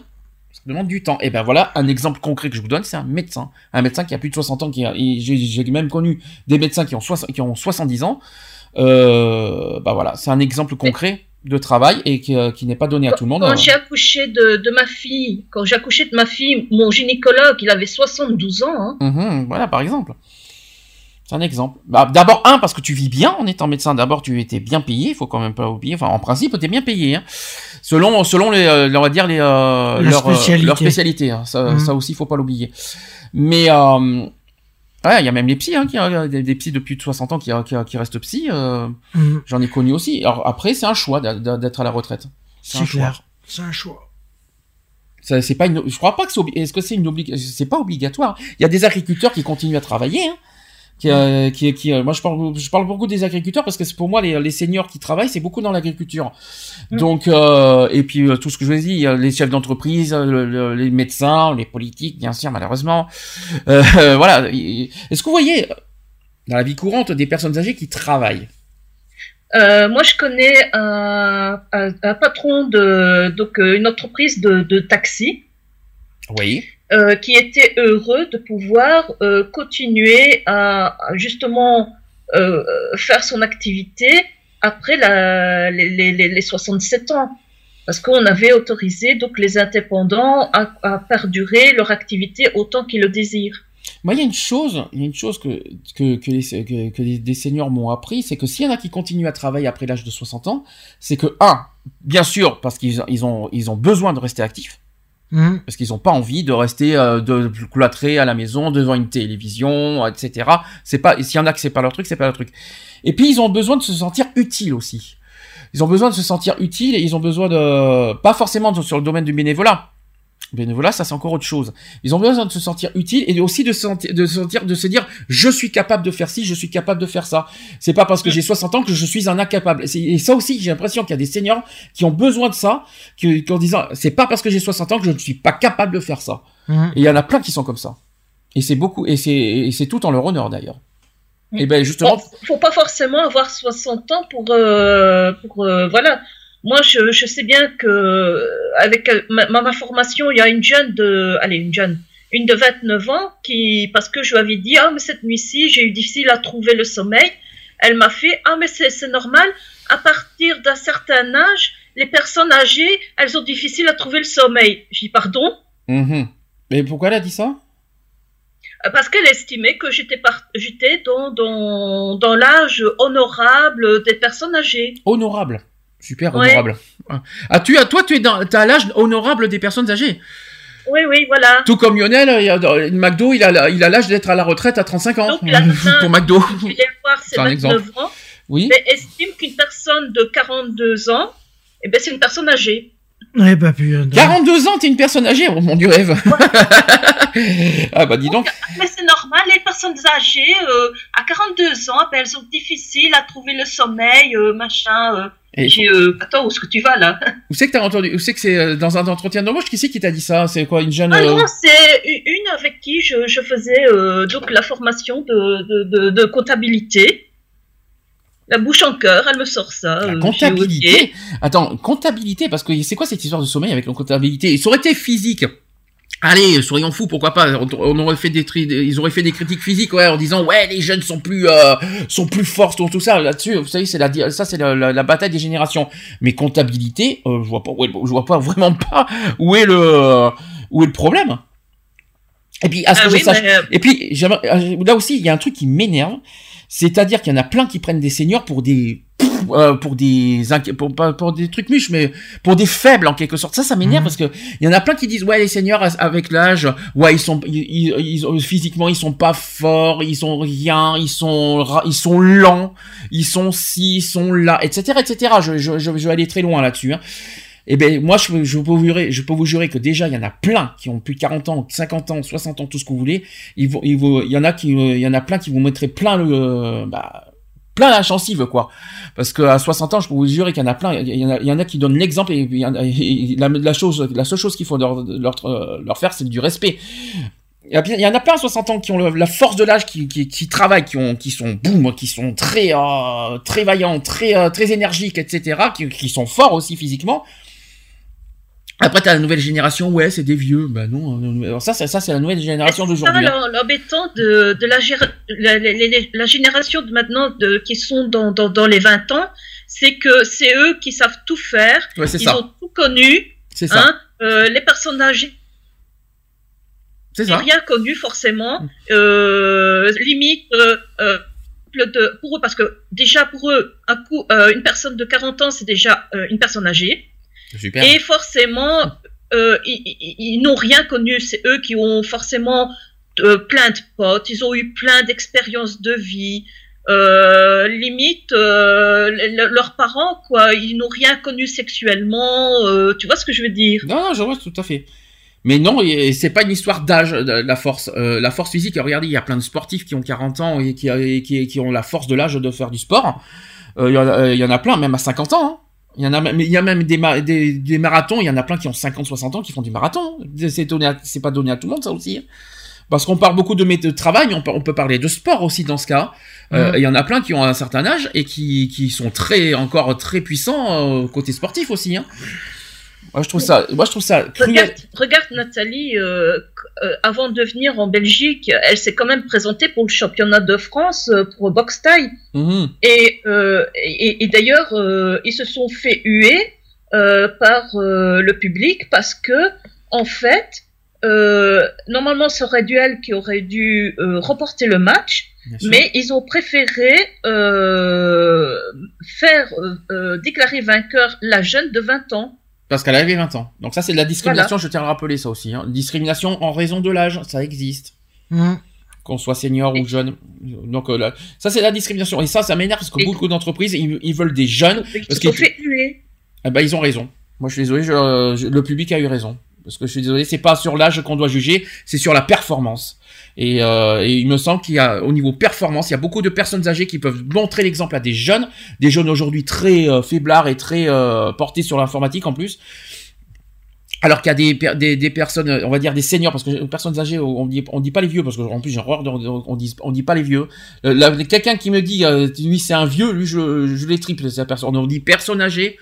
ça demande du temps. Et ben voilà, un exemple concret que je vous donne, c'est un médecin, un médecin qui a plus de 60 ans, qui a, et j'ai, j'ai même connu des médecins qui ont, soix- qui ont 70 ans. Euh, bah voilà, c'est un exemple concret de travail et qui, euh, qui n'est pas donné à tout le monde. Quand Euh, j'ai accouché de, de ma fille, quand j'ai accouché de ma fille, mon gynécologue, il avait 72 ans. Hein. Mhm, voilà, par exemple. C'est un exemple. Bah, d'abord, un, parce que tu vis bien en étant médecin. D'abord, tu étais bien payé, il faut quand même pas oublier. Enfin, en principe, tu es bien payé. Hein. Selon, selon les, euh, on va dire, les, euh, leur, euh, spécialité. leur spécialité. hein. Ça, Mhm. ça aussi, faut pas l'oublier. Mais, euh, ouais, il y a même les psys, hein, qui, euh, des, des psys de plus de 60 ans qui, qui, qui restent psys. euh, Mhm. J'en ai connu aussi. Alors, après, c'est un choix d'être à la retraite. C'est C'est un choix. clair. C'est un choix. C'est pas une, je crois pas que c'est, est-ce que c'est une obligation, c'est pas obligatoire. Il y a des agriculteurs qui continuent à travailler, hein. Qui, euh, qui, qui, euh, moi je parle, je parle beaucoup des agriculteurs parce que c'est pour moi les, les seniors qui travaillent, c'est beaucoup dans l'agriculture. Mm. Donc, euh, et puis euh, tout ce que je vous ai dit, les chefs d'entreprise, euh, le- le- les médecins, les politiques, bien sûr, malheureusement. Euh, voilà. Est-ce que vous voyez dans la vie courante des personnes âgées qui travaillent? Euh, moi, je connais un, un, un patron de donc une entreprise de, de taxi Oui. Euh, qui était heureux de pouvoir euh, continuer à, justement euh, faire son activité après les, les, les- les 67 ans. Parce qu'on avait autorisé donc les indépendants à, perdurer leur activité autant qu'ils le désirent. Il y a une chose, il y a une chose que, que, des seniors m'ont appris, c'est que s'il y en a qui continuent à travailler après l'âge de 60 ans, c'est que, un, bien sûr, parce qu'ils ils ont, ils ont besoin de rester actifs, Mhm. parce qu'ils n'ont pas envie de rester euh, de cloîtrer à la maison devant une télévision, etc. C'est pas, s'il y en a que c'est pas leur truc, c'est pas leur truc. Et puis ils ont besoin de se sentir utiles aussi. Ils ont besoin de se sentir utiles et ils ont besoin de, pas forcément de- sur le domaine du bénévolat. Bénévolat, ça c'est encore autre chose. Ils ont besoin de se sentir utiles et aussi de se sentir, de se sentir, de se dire, je suis capable de faire ci, je suis capable de faire ça. C'est pas parce que j'ai 60 ans que je suis un incapable. Et ça aussi, j'ai l'impression qu'il y a des seniors qui ont besoin de ça, qui, qui en disant, c'est pas parce que j'ai 60 ans que je ne suis pas capable de faire ça. Mhm. Et il y en a plein qui sont comme ça. Et c'est beaucoup, et c'est, tout en leur honneur d'ailleurs. Et ben justement, Bon, faut pas forcément avoir 60 ans pour, euh, pour euh, voilà. Moi, je, je sais bien que avec euh, ma, ma ma formation, il y a une jeune de, allez, une jeune, une de 29 ans qui, parce que je lui avais dit, ah mais cette nuit-ci, j'ai eu difficile à trouver le sommeil. Elle m'a fait, ah mais c'est normal. À partir d'un certain âge, les personnes âgées, elles ont difficile à trouver le sommeil. J'ai dit pardon? Mhm. Mais pourquoi elle a dit ça? Euh, Parce qu'elle estimait que j'étais par- j'étais dans, dans, dans l'âge honorable des personnes âgées. Honorable. Super Ouais. honorable. Ah, tu, à toi, tu es dans, t'as l'âge honorable des personnes âgées. Oui, oui, voilà. Tout comme Lionel, il a, dans- McDo, il a, la- il a l'âge d'être à la retraite à 35 ans. Donc, Pour McDo. Je vais voir, c'est C'est un 29 ans, Oui. mais estime qu'une personne de 42 ans, eh ben, c'est une personne âgée. Eh bah, puis, euh, 42 ans, t'es une personne âgée, oh mon dieu, Eve. ah bah dis donc. Mais c'est normal, les personnes âgées, euh, à 42 ans, ben, elles sont difficiles à trouver le sommeil, euh, machin. euh. Et euh, attends, où est-ce que tu vas là? Où c'est que t'as entendu Où c'est que c'est dans un entretien d'embauche? Qui c'est qui t'a dit ça? C'est quoi une jeune Ah non, c'est une une avec qui je, je faisais euh, donc la formation de, de, de, de comptabilité. La bouche en cœur, elle me sort ça. La euh, comptabilité Attends, comptabilité, parce que c'est quoi cette histoire de sommeil avec la comptabilité? Ça aurait été physique. Allez, soyons fous, pourquoi pas? On aurait fait des ils auraient fait des critiques physiques, ouais, en disant ouais, les jeunes sont plus euh, sont plus forts, tout, tout ça. Là-dessus, vous savez, c'est la ça, c'est la, la- la bataille des générations. Mais comptabilité, euh, je vois pas, je vois pas vraiment pas où est le où est le problème. Et puis à ce Ah que oui, je sache, mais, et puis, euh, là aussi, il y a un truc qui m'énerve, c'est-à-dire qu'il y en a plein qui prennent des seniors pour des euh, pour des pour, des trucs muches, mais pour des faibles en quelque sorte. Ça, ça m'énerve Mhm. parce que il y en a plein qui disent ouais les seniors avec l'âge, ouais ils sont ils, ils- physiquement ils sont pas forts, ils sont rien, ils sont ils sont lents, ils sont ci, ils sont là, etc etc. Je je je, je vais aller très loin là-dessus. Hein. Eh ben moi je, peux vous jurer, je peux vous jurer que déjà il y en a plein qui ont plus de 40 ans, 50 ans, 60 ans, tout ce que vous voulez. Il y en a qui, il y en a plein qui vous mettraient plein le, bah, plein la gencive quoi. Parce que à 60 ans, je peux vous jurer qu'il y en a plein. Il y en a, qui donnent l'exemple et, la, chose, la seule chose qu'il faut leur, leur, faire, c'est du respect. Il y, en a plein à 60 ans qui ont la force de l'âge, qui, qui, travaillent, qui ont, qui sont boum, qui sont très, euh, très vaillants, très, euh, très énergiques, etc., qui sont forts aussi physiquement. Après, t'as la nouvelle génération, ouais, c'est des vieux. Bah non, alors ça, c'est- ça, c'est la nouvelle génération c'est d'aujourd'hui. ça, hein. l'em- L'embêtant de, de la, la, la- génération de maintenant de, qui sont dans, dans, dans les 20 ans, c'est que c'est eux qui savent tout faire. Ouais, c'est Ils ça. ont tout connu. C'est ça. Hein, euh, les personnes âgées C'est n'ont ça. rien connu forcément. Euh, limite, euh, euh, de, pour eux, parce que déjà pour eux, un coup, euh, une personne de 40 ans, c'est déjà une personne âgée. Super. Et forcément, euh, ils, ils- ils n'ont rien connu. C'est eux qui ont forcément euh, plein de potes. Ils ont eu plein d'expériences de vie. Euh, limite, le- le- leurs parents, quoi, ils n'ont rien connu sexuellement. tu vois ce que je veux dire? Non, non, je vois tout à fait. Mais non, c'est pas une histoire d'âge, la force. Euh, la force physique, regardez, il y a plein de sportifs qui ont 40 ans et qui, et qui, qui ont la force de l'âge de faire du sport. Euh, Il y, en a- il y en a plein, même à 50 ans. hein. Il y en a même, il y a même des, ma- des, des marathons, il y en a plein qui ont 50, 60 ans qui font du marathon. C'est donné à- c'est pas donné à tout le monde, ça aussi. hein. Parce qu'on parle beaucoup de de travail, on peut, on peut parler de sport aussi dans ce cas. Euh, Mhm. Il y en a plein qui ont un certain âge et qui, qui sont très, encore très puissants euh, côté sportif aussi. Hein. Moi, je trouve ça, moi, je trouve ça cruel. Regarde, regarde Nathalie, euh, euh, avant de venir en Belgique, elle s'est quand même présentée pour le championnat de France euh, pour boxe taille. Mhm. Et, euh, et, et d'ailleurs, euh, ils se sont fait huer euh, par euh, le public parce que, en fait, euh, normalement, ce serait duel qui aurait dû euh, remporter le match, mais ils ont préféré euh, faire déclarer vainqueur la jeune de 20 ans. Parce qu'elle avait 20 ans. Donc ça, c'est de la discrimination, je tiens à le rappeler ça aussi. Hein. Discrimination en raison de l'âge, ça existe. Hum. Qu'on soit senior ou jeune. Donc euh, là, ça, c'est la discrimination. Et ça, ça m'énerve parce que Et- beaucoup d'entreprises, ils, ils veulent des jeunes. Ils Parce qu'ils- fait. Eh ben, ils ont raison. Moi, je suis désolé, je- je- le public a eu raison. Parce que je suis désolé, c'est pas sur l'âge qu'on doit juger, c'est sur la performance. Et, euh, et il me semble qu'il y a, au niveau performance, il y a beaucoup de personnes âgées qui peuvent montrer l'exemple à des jeunes, des jeunes aujourd'hui très euh, faiblards et très euh, portés sur l'informatique en plus. Alors qu'il y a des, per- des, des personnes, on va dire des seniors, parce que les personnes âgées, on dit, on dit pas les vieux, parce que en plus j'ai horreur de, on dit, on dit pas les vieux. Quelqu'un qui me dit, lui c'est un vieux, lui je, je les triple, personne. On dit personne âgée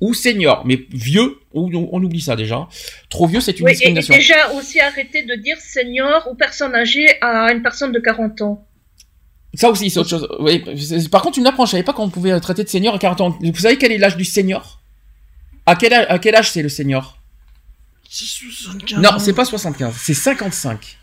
ou senior, mais vieux, on, on oublie ça déjà. Trop vieux, c'est une Oui, et, et discrimination. déjà aussi arrêter de dire senior ou personne âgée à une personne de 40 ans. Ça aussi, c'est autre chose. Oui, par contre, une approche, je savais pas qu'on pouvait traiter de senior à 40 ans. Vous savez quel est l'âge du senior? À quel, âge, à quel âge c'est le senior? C'est 75 Non, c'est pas 75, c'est 55.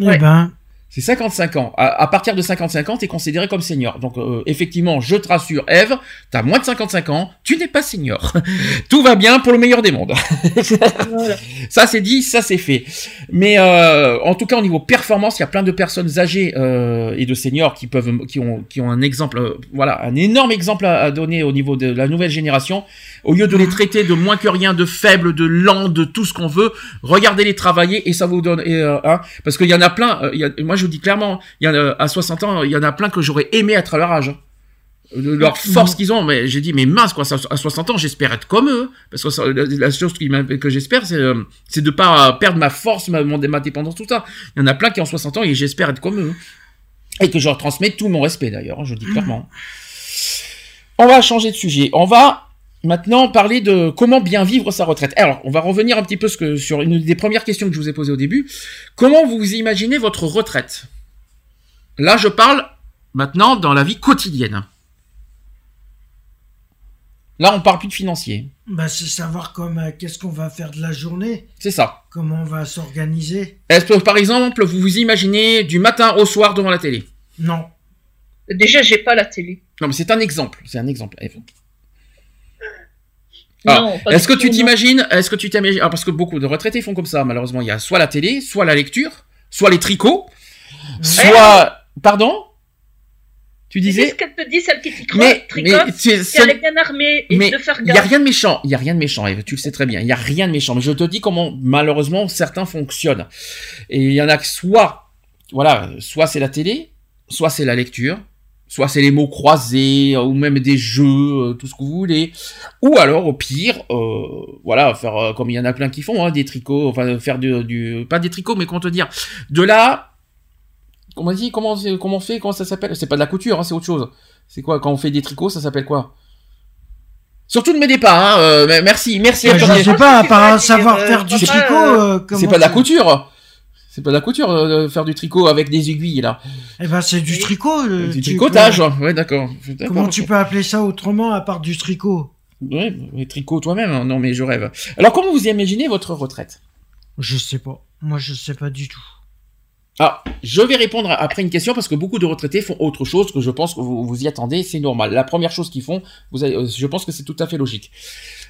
Eh Ouais. ben, C'est 55 ans. À, à partir de 55 ans, tu es considéré comme senior. Donc, euh, effectivement, je te rassure, Eve, tu as moins de 55 ans, tu n'es pas senior. Tout va bien pour le meilleur des mondes. Voilà. ça, c'est dit, ça, c'est fait. Mais euh, en tout cas, au niveau performance, il y a plein de personnes âgées euh, et de seniors qui peuvent, qui ont, qui ont un exemple, voilà, un énorme exemple à, à donner au niveau de la nouvelle génération. Au lieu de les traiter de moins que rien, de faibles, de lents, de tout ce qu'on veut, regardez-les travailler et ça vous donne, et, euh, hein, parce qu'il y en a plein. euh, il y a- moi, je vous dis clairement, il y en a, à 60 ans, il y en a plein que j'aurais aimé être à leur âge. hein. De leur force qu'ils ont, mais j'ai dit, mais mince, quoi, à 60 ans, j'espère être comme eux. Parce que ça, la, la chose qui que j'espère, c'est, euh, c'est de pas perdre ma force, ma, mon- ma dépendance, tout ça. Il y en a plein qui ont 60 ans et j'espère être comme eux. Et que je leur transmets tout mon respect, d'ailleurs, hein, je le dis clairement. On va changer de sujet. On va maintenant parler de comment bien vivre sa retraite. Alors, on va revenir un petit peu ce que, sur une des premières questions que je vous ai posées au début. Comment vous imaginez votre retraite? Là, je parle maintenant dans la vie quotidienne. Là, on parle plus de financier. Bah, c'est savoir comme euh, qu'est-ce qu'on va faire de la journée, C'est ça. comment on va s'organiser. Est-ce que, par exemple, vous vous imaginez du matin au soir devant la télé? Non. Déjà, j'ai pas la télé. Non, mais c'est un exemple. C'est un exemple. Ah, Est-ce que tu t'imagines Est-ce que tu t'imagines ah, Parce que beaucoup de retraités font comme ça. Malheureusement, il y a soit la télé, soit la lecture, soit les tricots, soit. Pardon? Tu C'est disais? ce qu'elle te dit, celle qui Mais, tricote, mais c'est- qui c'est- elle est bien armée et mais de faire il y a rien de méchant. Il y a rien de méchant. Eve, tu le sais très bien. Il y a rien de méchant. Mais je te dis comment malheureusement certains fonctionnent. Et il y en a que soit, voilà, soit c'est la télé, soit c'est la lecture, soit c'est les mots croisés ou même des jeux, euh, tout ce que vous voulez. Ou alors au pire, euh, voilà, faire euh, comme il y en a plein qui font, hein, des tricots, enfin faire du, du, pas des tricots, mais comment te dire, de là. Comment on dit Comment c'est- comment on fait Comment ça s'appelle? C'est pas de la couture, hein, c'est autre chose. C'est quoi? Quand on fait des tricots Ça s'appelle quoi? Surtout ne m'aidez pas, hein. euh, mais merci, merci. Bah, à je toi. sais pas, à part c'est pas savoir faire euh, du tricot. euh, euh, C'est pas de la tu- couture. C'est pas de la couture euh, de faire du tricot avec des aiguilles là. Eh ben, c'est du tricot. euh, du tu tricotage. peux- Ouais, d'accord. Comment tu peux appeler ça autrement à part du tricot? Ouais, mais tricot toi-même. hein. Non, mais je rêve. Alors, comment vous imaginez votre retraite? Je sais pas. Moi, je sais pas du tout. Ah, je vais répondre après une question parce que beaucoup de retraités font autre chose que je pense que vous, vous y attendez, c'est normal. La première chose qu'ils font, vous avez- euh, je pense que c'est tout à fait logique.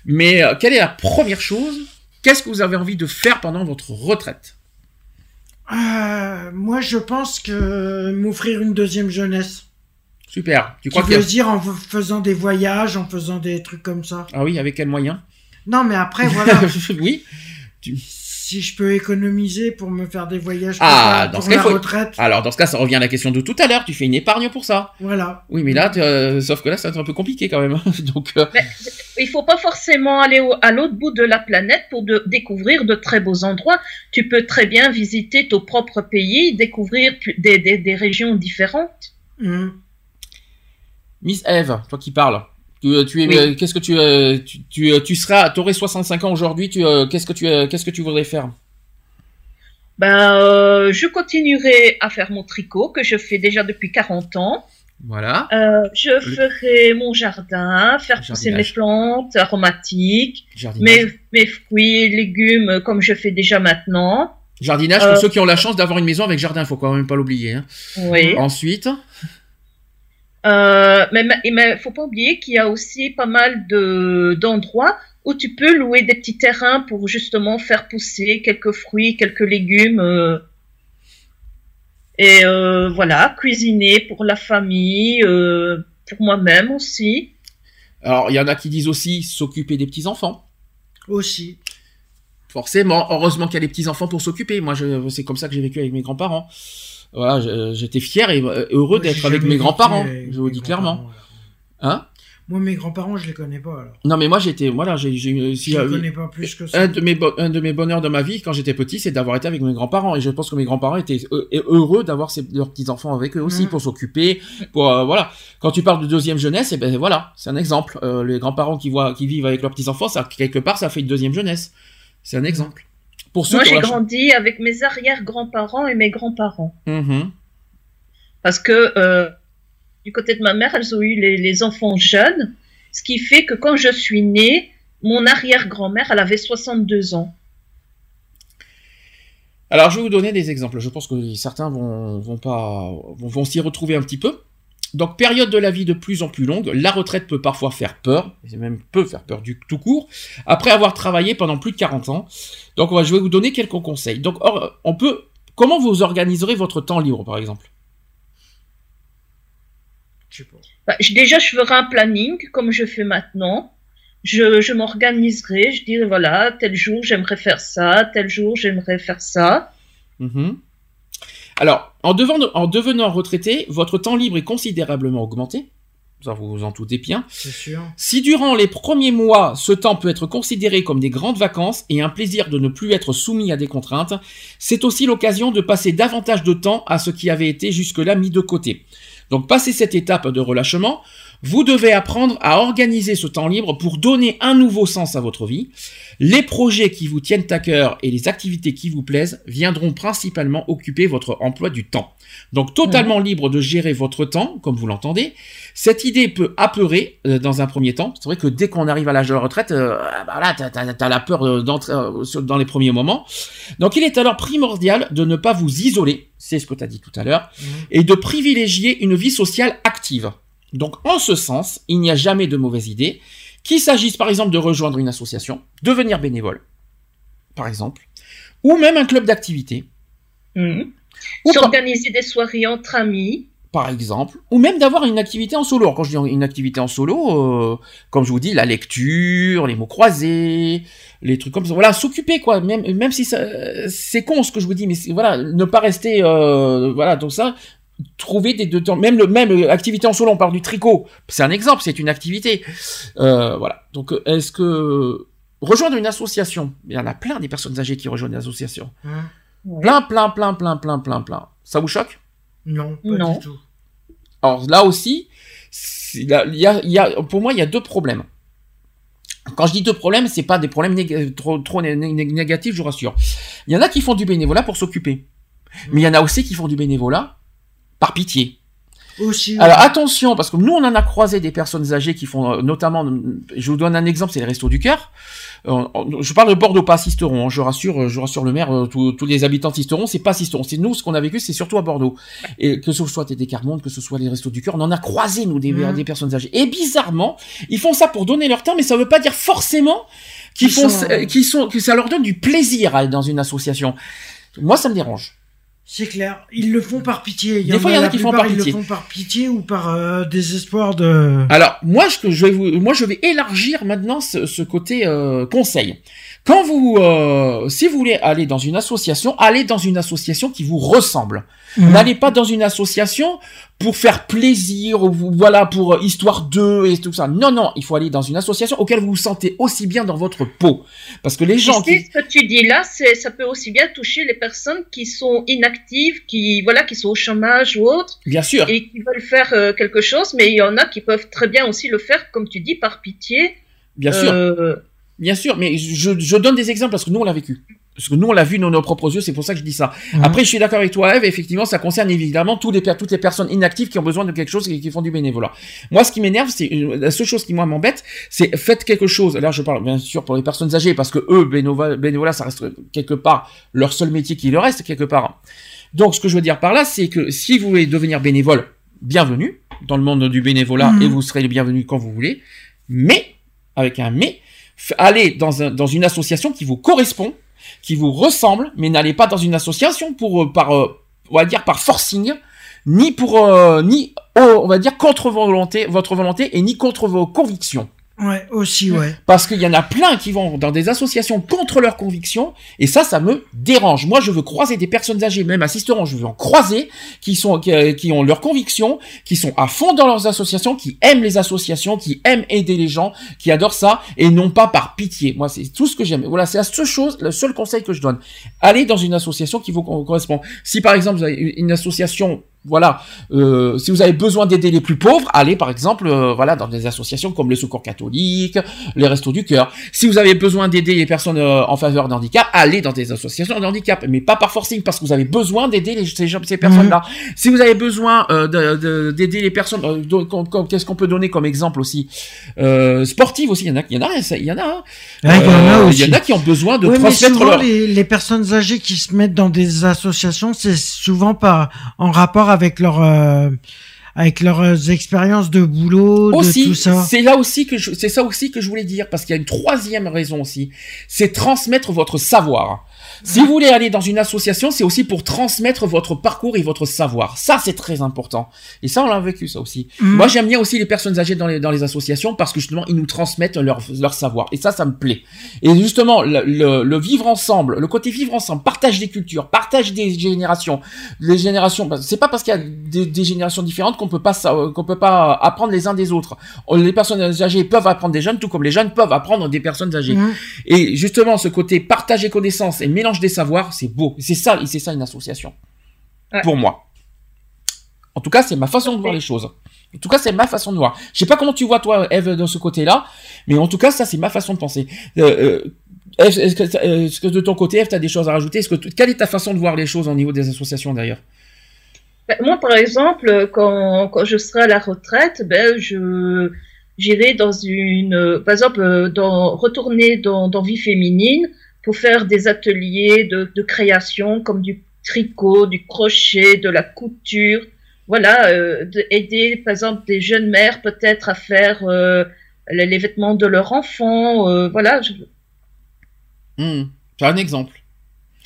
Mais euh, quelle est la première chose? Qu'est-ce que vous avez envie de faire pendant votre retraite? Euh, moi, je pense que m'offrir une deuxième jeunesse. Super. Tu crois veux y a... dire en faisant des voyages, en faisant des trucs comme ça? Ah oui, avec quel moyen Non, mais après, voilà. Oui. Si je peux économiser pour me faire des voyages Ah, pour, dans pour ce cas, la faut- retraite, Alors, dans ce cas, ça revient à la question de tout à l'heure. Tu fais une épargne pour ça. voilà. Oui, mais là, euh, sauf que là, c'est un peu compliqué quand même. Donc, euh, Mais il faut pas forcément aller au- à l'autre bout de la planète pour de- découvrir de très beaux endroits. Tu peux très bien visiter ton propre pays, découvrir des, des, des régions différentes. Hmm. Miss Eve, toi qui parles. Tu, euh, tu es, Oui. euh, qu'est-ce que tu, euh, tu, tu, tu seras, t'aurais 65 ans aujourd'hui. Tu, qu'est-ce que tu, qu'est-ce que tu voudrais faire? Ben, euh, je continuerai à faire mon tricot que je fais déjà depuis 40 ans. Voilà. Euh, je ferai mon jardin, faire pousser mes plantes aromatiques, mes, mes fruits et légumes comme je fais déjà maintenant. Jardinage Euh, pour ceux qui ont la chance d'avoir une maison avec jardin. Faut quand même pas l'oublier. Hein. Oui. Ensuite, Euh, mais mais faut pas oublier qu'il y a aussi pas mal de d'endroits où tu peux louer des petits terrains pour justement faire pousser quelques fruits, quelques légumes. euh, et euh, voilà, cuisiner pour la famille, euh, pour moi-même aussi. alors il y en a qui disent aussi s'occuper des petits enfants. Aussi. Forcément, heureusement qu'il y a les petits enfants pour s'occuper. Moi, je, c'est comme ça que j'ai vécu avec mes grands-parents. Voilà, je- j'étais fier et euh, heureux d'être avec mes grands-parents. Je vous dis clairement. Hein Moi, mes grands-parents, je les connais pas alors. Non, mais moi j'étais, voilà, j'ai, j'ai, si, Je les euh, connais pas plus que ça. un de mes bo- un de mes bonheurs de ma vie quand j'étais petit, c'est d'avoir été avec mes grands-parents et je pense que mes grands-parents étaient euh, heureux d'avoir leurs petits enfants avec eux aussi pour s'occuper, pour euh, voilà. Quand tu parles de deuxième jeunesse, et ben voilà, c'est un exemple. Euh, les grands-parents qui voient, qui vivent avec leurs petits enfants, ça quelque part, ça fait une deuxième jeunesse. C'est un exemple. Pour ceux Moi, j'ai grandi avec mes arrière-grands-parents et mes grands-parents. Mhm. Parce que euh, du côté de ma mère, elles ont eu les, les enfants jeunes, ce qui fait que quand je suis née, mon arrière-grand-mère, elle avait 62 ans. Alors, je vais vous donner des exemples. Je pense que certains vont, vont pas, vont, vont s'y retrouver un petit peu. Donc, période de la vie de plus en plus longue, la retraite peut parfois faire peur, et même peut faire peur du tout court, après avoir travaillé pendant plus de 40 ans. Donc, on va- je vais vous donner quelques conseils. Donc, or, on peut, comment vous organiserez votre temps libre, par exemple? Je sais pas. Bah, je- déjà, je ferai un planning comme je fais maintenant. Je, je m'organiserai, je dirai voilà, tel jour j'aimerais faire ça, tel jour j'aimerais faire ça. Mhm. Alors, en devenant, en devenant retraité, votre temps libre est considérablement augmenté. Ça, vous vous en doutez bien. C'est sûr. Si durant les premiers mois, ce temps peut être considéré comme des grandes vacances et un plaisir de ne plus être soumis à des contraintes, c'est aussi l'occasion de passer davantage de temps à ce qui avait été jusque-là mis de côté. Donc, passer cette étape de relâchement, vous devez apprendre à organiser ce temps libre pour donner un nouveau sens à votre vie. Les projets qui vous tiennent à cœur et les activités qui vous plaisent viendront principalement occuper votre emploi du temps. Donc totalement libre de gérer votre temps, comme vous l'entendez. Cette idée peut apeurer euh, dans un premier temps. C'est vrai que dès qu'on arrive à l'âge de la retraite, euh, bah là, t'as, t'as- t'as la peur euh, d'entrer euh, dans les premiers moments. Donc il est alors primordial de ne pas vous isoler, c'est ce que tu as dit tout à l'heure, et de privilégier une vie sociale active. Donc en ce sens, il n'y a jamais de mauvaise idée, qu'il s'agisse par exemple de rejoindre une association, devenir bénévole, par exemple, ou même un club d'activité, ou par, S'organiser des soirées entre amis. par exemple, ou même d'avoir une activité en solo. Alors, quand je dis une activité en solo, euh, comme je vous dis, la lecture, les mots croisés, les trucs comme ça. Voilà, s'occuper quoi. Même même si ça, c'est con ce que je vous dis, mais voilà, ne pas rester, euh, voilà, donc ça. Trouver des deux temps, même le même euh, activité en solo, on parle du tricot, c'est un exemple, c'est une activité, Euh, voilà. Donc, euh, est-ce que rejoindre une association, il y en a plein des personnes âgées qui rejoignent des associations, Hein plein, plein, plein, plein, plein, plein, plein. Ça vous choque? Non, pas Non. du tout. Alors là aussi, là, il y a, il y a- pour moi, il y a deux problèmes. Quand je dis deux problèmes, c'est pas des problèmes néga- trop, trop né- né- négatifs, je vous rassure. Il y en a qui font du bénévolat pour s'occuper, mais il y en a aussi qui font du bénévolat par pitié. Aussi. Alors attention, parce que nous on en a croisé des personnes âgées qui font euh, notamment, je vous donne un exemple, c'est les Restos du Cœur. Euh, je parle de Bordeaux, pas Sisteron. hein, je rassure, euh, je rassure le maire, euh, tous les habitants de Sisteron, c'est pas Sisteron. C'est nous ce qu'on a vécu, c'est surtout à Bordeaux. Et que ce soit TD Carmonde, que ce soit les Restos du Cœur, on en a croisé nous des, Mhm. des personnes âgées. Et bizarrement, ils font ça pour donner leur temps, mais ça veut pas dire forcément qu'ils Ils font, sont- euh, qu'ils sont, que ça leur donne du plaisir à être dans une association. Moi, ça me dérange. C'est clair. Ils le font par pitié. Des fois, il y en a qui font par pitié. Ils le font par pitié ou par euh, désespoir de. Alors moi, que je vais vous, moi je vais élargir maintenant ce, ce côté euh, conseil. Quand vous, euh, si vous voulez aller dans une association, allez dans une association qui vous ressemble. Mhm. N'allez pas dans une association pour faire plaisir, ou voilà, pour euh, histoire d'eux et tout ça. Non, non, il faut aller dans une association auquel vous vous sentez aussi bien dans votre peau. Parce que les gens qui, ce que tu dis là, c'est, ça peut aussi bien toucher les personnes qui sont inactives, qui, voilà, qui sont au chômage ou autre, bien sûr, et qui veulent faire euh, quelque chose, mais il y en a qui peuvent très bien aussi le faire, comme tu dis, par pitié. bien sûr, Euh, bien sûr, mais je, je donne des exemples parce que nous on l'a vécu. Parce que nous on l'a vu dans nos propres yeux, c'est pour ça que je dis ça. Mhm. Après, je suis d'accord avec toi, Eve. Effectivement, ça concerne évidemment tous les, toutes les personnes inactives qui ont besoin de quelque chose et qui font du bénévolat. Moi, ce qui m'énerve, c'est euh, la seule chose qui moi m'embête, c'est faites quelque chose. Là, je parle bien sûr pour les personnes âgées parce que eux, bénévolat, bénévolat, ça reste quelque part leur seul métier qui leur reste quelque part. Donc, ce que je veux dire par là, c'est que si vous voulez devenir bénévole, bienvenue dans le monde du bénévolat Mhm. et vous serez le bienvenu quand vous voulez. Mais avec un mais, allez dans un, dans une association qui vous correspond qui vous ressemble, mais n'allez pas dans une association pour euh, par euh, on va dire par forcing, ni pour euh, ni oh, on va dire contre vos volontés, votre volonté et ni contre vos convictions. Ouais, aussi, ouais. Parce qu'il y en a plein qui vont dans des associations contre leurs convictions, et ça, ça me dérange. Moi, je veux croiser des personnes âgées, même assisteront, je veux en croiser, qui sont, qui, euh, qui ont leurs convictions, qui sont à fond dans leurs associations, qui aiment les associations, qui aiment aider les gens, qui adorent ça, et non pas par pitié. Moi, c'est tout ce que j'aime. Voilà, c'est la seule chose, le seul conseil que je donne. Allez dans une association qui vous co- correspond. Si par exemple, vous avez une association voilà, euh, si vous avez besoin d'aider les plus pauvres, allez par exemple, euh, voilà, dans des associations comme le Secours catholique, les Restos du cœur. Si vous avez besoin d'aider les personnes euh, en faveur d'un handicap, allez dans des associations de handicap, mais pas par forcing, parce que vous avez besoin d'aider ces, ces personnes-là. Si vous avez besoin euh, de- de- d'aider les personnes, euh, qu'est-ce qu'on peut donner comme exemple aussi? Euh, Sportives aussi, il y en a, il y en a, il y en a. hein. Ouais, il y en a aussi. Il y en a qui ont besoin de mais transmettre souvent, leur. les, les personnes âgées qui se mettent dans des associations, c'est souvent pas en rapport avec leur euh, avec leurs euh, expériences de boulot, de tout ça. c'est là aussi que c'est ça aussi que je voulais dire parce qu'il y a une troisième raison aussi, c'est transmettre votre savoir. Si vous voulez aller dans une association, c'est aussi pour transmettre votre parcours et votre savoir. Ça, c'est très important. Et ça, on l'a vécu, ça aussi. Mhm. Moi, j'aime bien aussi les personnes âgées dans les, dans les associations parce que justement, ils nous transmettent leur, leur savoir. Et ça, ça me plaît. Et justement, le, le, le vivre ensemble, le côté vivre ensemble, partage des cultures, partage des générations. Les générations, bah, c'est pas parce qu'il y a des, des générations différentes qu'on peut pas qu'on peut pas apprendre les uns des autres. Les personnes âgées peuvent apprendre des jeunes, tout comme les jeunes peuvent apprendre des personnes âgées. Mhm. Et justement, ce côté partage des connaissances et mélange des savoirs, c'est beau. C'est ça, c'est ça une association. Ouais. Pour moi. En tout cas, c'est ma façon de voir les choses. En tout cas, c'est ma façon de voir. Je sais pas comment tu vois toi, Eve, de ce côté-là, mais en tout cas, ça, c'est ma façon de penser. Euh, euh, Eve, est-ce que, euh, est-ce que de ton côté, Eve, tu as des choses à rajouter? Est-ce que quelle est ta façon de voir les choses au niveau des associations d'ailleurs? Moi, par exemple, quand, quand je serai à la retraite, ben, je j'irai dans une, par exemple, dans, retourner dans, dans vie féminine pour faire des ateliers de, de création comme du tricot, du crochet, de la couture. Voilà, euh, de aider, par exemple, des jeunes mères peut-être à faire euh, les, les vêtements de leurs enfants. euh, voilà, je, Tu as un exemple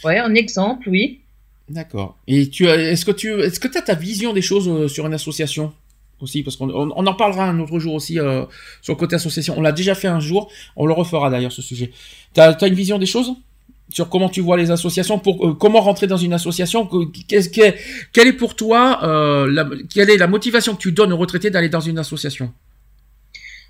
ouais, un exemple, oui. D'accord. Et tu est-ce que tu est-ce que tu as ta vision des choses euh, sur une association aussi? Parce qu'on on, en parlera un autre jour aussi euh, sur le côté association. On l'a déjà fait un jour, on le refera d'ailleurs ce sujet. Tu as, une vision des choses? Sur comment tu vois les associations pour euh, comment rentrer dans une association? Que- qu'est-ce que quelle est pour toi la, quelle est la motivation que tu donnes aux retraités d'aller dans une association?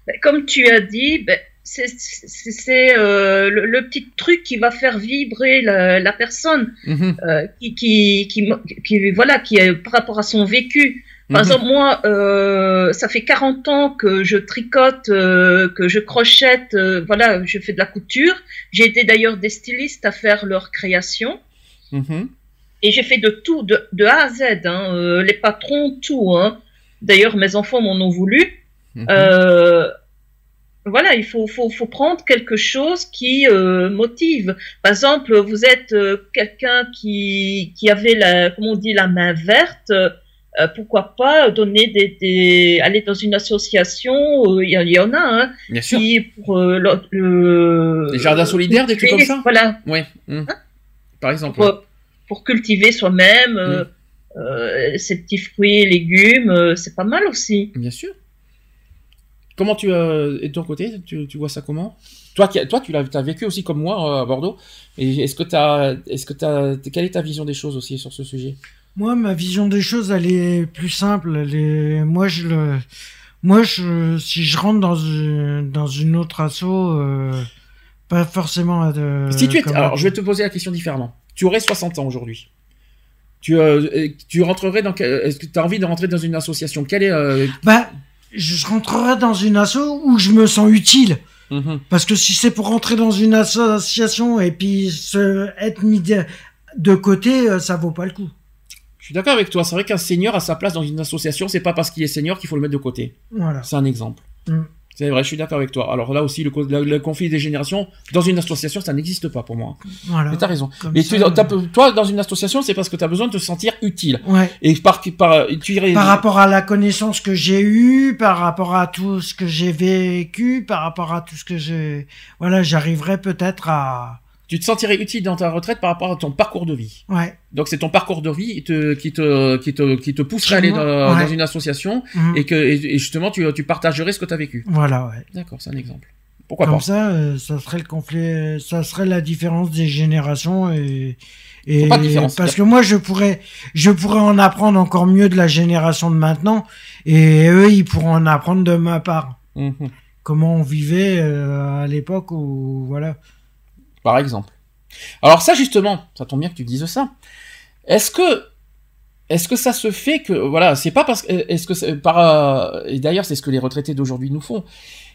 Ben, comme tu as dit, ben, c'est euh, le, le petit truc qui va faire vibrer la, la personne, Mhm, euh, qui, qui, qui, voilà, qui est par rapport à son vécu. Par mhm. exemple, moi, euh, ça fait 40 ans que je tricote, que je crochette, voilà, je fais de la couture. J'ai été d'ailleurs des stylistes à faire leur création. Mhm. Et j'ai fait de tout, de, de A à Z, hein, les patrons, tout. Hein. D'ailleurs, mes enfants m'en ont voulu. Euh, voilà, il faut, faut, faut prendre quelque chose qui euh, motive. Par exemple, vous êtes euh, quelqu'un qui, qui avait, la, comment on dit, la main verte. euh, pourquoi pas donner des, des aller dans une association euh, il y, en- il y en a hein, Bien sûr. qui pour euh, le, le- Des jardins solidaires, des trucs comme ça? Voilà Ouais. mhm. Par exemple. pour, pour cultiver soi-même euh, Mm. euh, ses petits fruits et légumes euh, c'est pas mal aussi Bien sûr. Comment tu euh, et de ton côté, tu, tu vois ça comment? Toi, qui, toi, tu l'as, as vécu aussi comme moi euh, à Bordeaux. Et est-ce que t'as, est-ce que t'as, quelle est ta vision des choses aussi sur ce sujet? Moi, ma vision des choses, elle est plus simple. Elle est... Moi, je le... Moi, je... si je rentre dans une, dans une autre asso, euh, pas forcément de... Si tu comme- alors, je vais te poser la question différemment. Tu aurais 60 ans aujourd'hui. Tu, euh, tu rentrerais dans, est-ce que tu as envie de rentrer dans une association? Quelle est euh, Bah, je rentrerai dans une asso où je me sens utile. mhm. Parce que si c'est pour rentrer dans une association et puis se... être mis de... de côté, euh, ça vaut pas le coup. Je suis d'accord avec toi. C'est vrai qu'un senior a sa place dans une association. C'est pas parce qu'il est senior qu'il faut le mettre de côté. Voilà. C'est un exemple. Mm. C'est vrai, je suis d'accord avec toi. Alors là aussi, le, co- le- le conflit des générations, dans une association, ça n'existe pas pour moi. Voilà. Mais t'as raison. Mais tu, euh, t'as- toi, dans une association, c'est parce que tu as besoin de te sentir utile. Ouais. Et par, par, tu irais- Par rapport à la connaissance que j'ai eue, par rapport à tout ce que j'ai vécu, par rapport à tout ce que j'ai, voilà, j'arriverai peut-être à, tu te sentirais utile dans ta retraite par rapport à ton parcours de vie. ouais. Donc c'est ton parcours de vie qui te, qui te, qui te, qui te pousserait à aller dans, Ouais. dans une association Mhm. et que et, justement tu, tu partagerais ce que tu as vécu. Voilà, ouais. D'accord, c'est un exemple. Pourquoi Comme pas ça, euh, ça serait le conflit, ça serait la différence des générations et, et Pas de différence. parce que moi je pourrais, je pourrais en apprendre encore mieux de la génération de maintenant et eux ils pourront en apprendre de ma part. Mhm. Comment on vivait euh, à l'époque où, voilà. Par exemple. Alors ça justement, ça tombe bien que tu dises ça. Est-ce que est-ce que ça se fait que voilà, c'est pas parce que est-ce que c'est par euh, et d'ailleurs c'est ce que les retraités d'aujourd'hui nous font.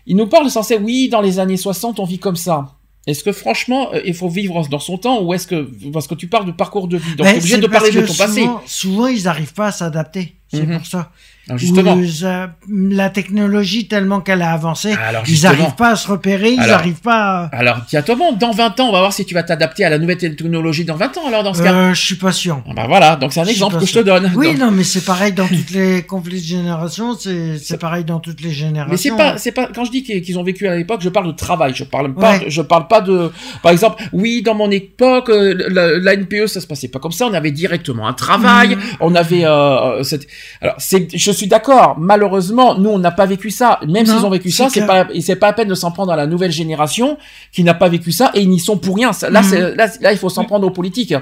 Ils nous parlent sans cesse oui, dans les années 60 on vit comme ça. Est-ce que franchement euh, il faut vivre dans son temps ou est-ce que parce que tu parles de parcours de vie donc Mais t'es obligé de parler de ton passé. Souvent, ils n'arrivent pas à s'adapter. C'est Mhm. pour ça. Justement. Euh, la technologie tellement qu'elle a avancé, Alors, ils n'arrivent pas à se repérer, ils n'arrivent pas. À... Alors bon, dans 20 ans on va voir si tu vas t'adapter à la nouvelle technologie dans 20 ans alors dans ce cas. Euh, je suis pas sûr. Ah Bah voilà, donc c'est un exemple que je te donne. Oui, Donc- non, mais c'est pareil dans toutes les conflits de génération. C'est pareil dans toutes les générations. Mais c'est pas, c'est pas, quand je dis qu'ils ont vécu à l'époque, je parle de travail, je parle pas, Ouais. je parle pas de, par exemple, oui, dans mon époque, euh, la, la NPE, ça se passait pas comme ça, on avait directement un travail, Mhm. on avait, euh, cette- alors, c'est, je suis d'accord, malheureusement, nous, on n'a pas vécu ça, même s'ils ont vécu ça, c'est pas, c'est pas à peine de s'en prendre à la nouvelle génération qui n'a pas vécu ça, et ils n'y sont pour rien, là, c'est, là, là, il faut s'en prendre aux politiques,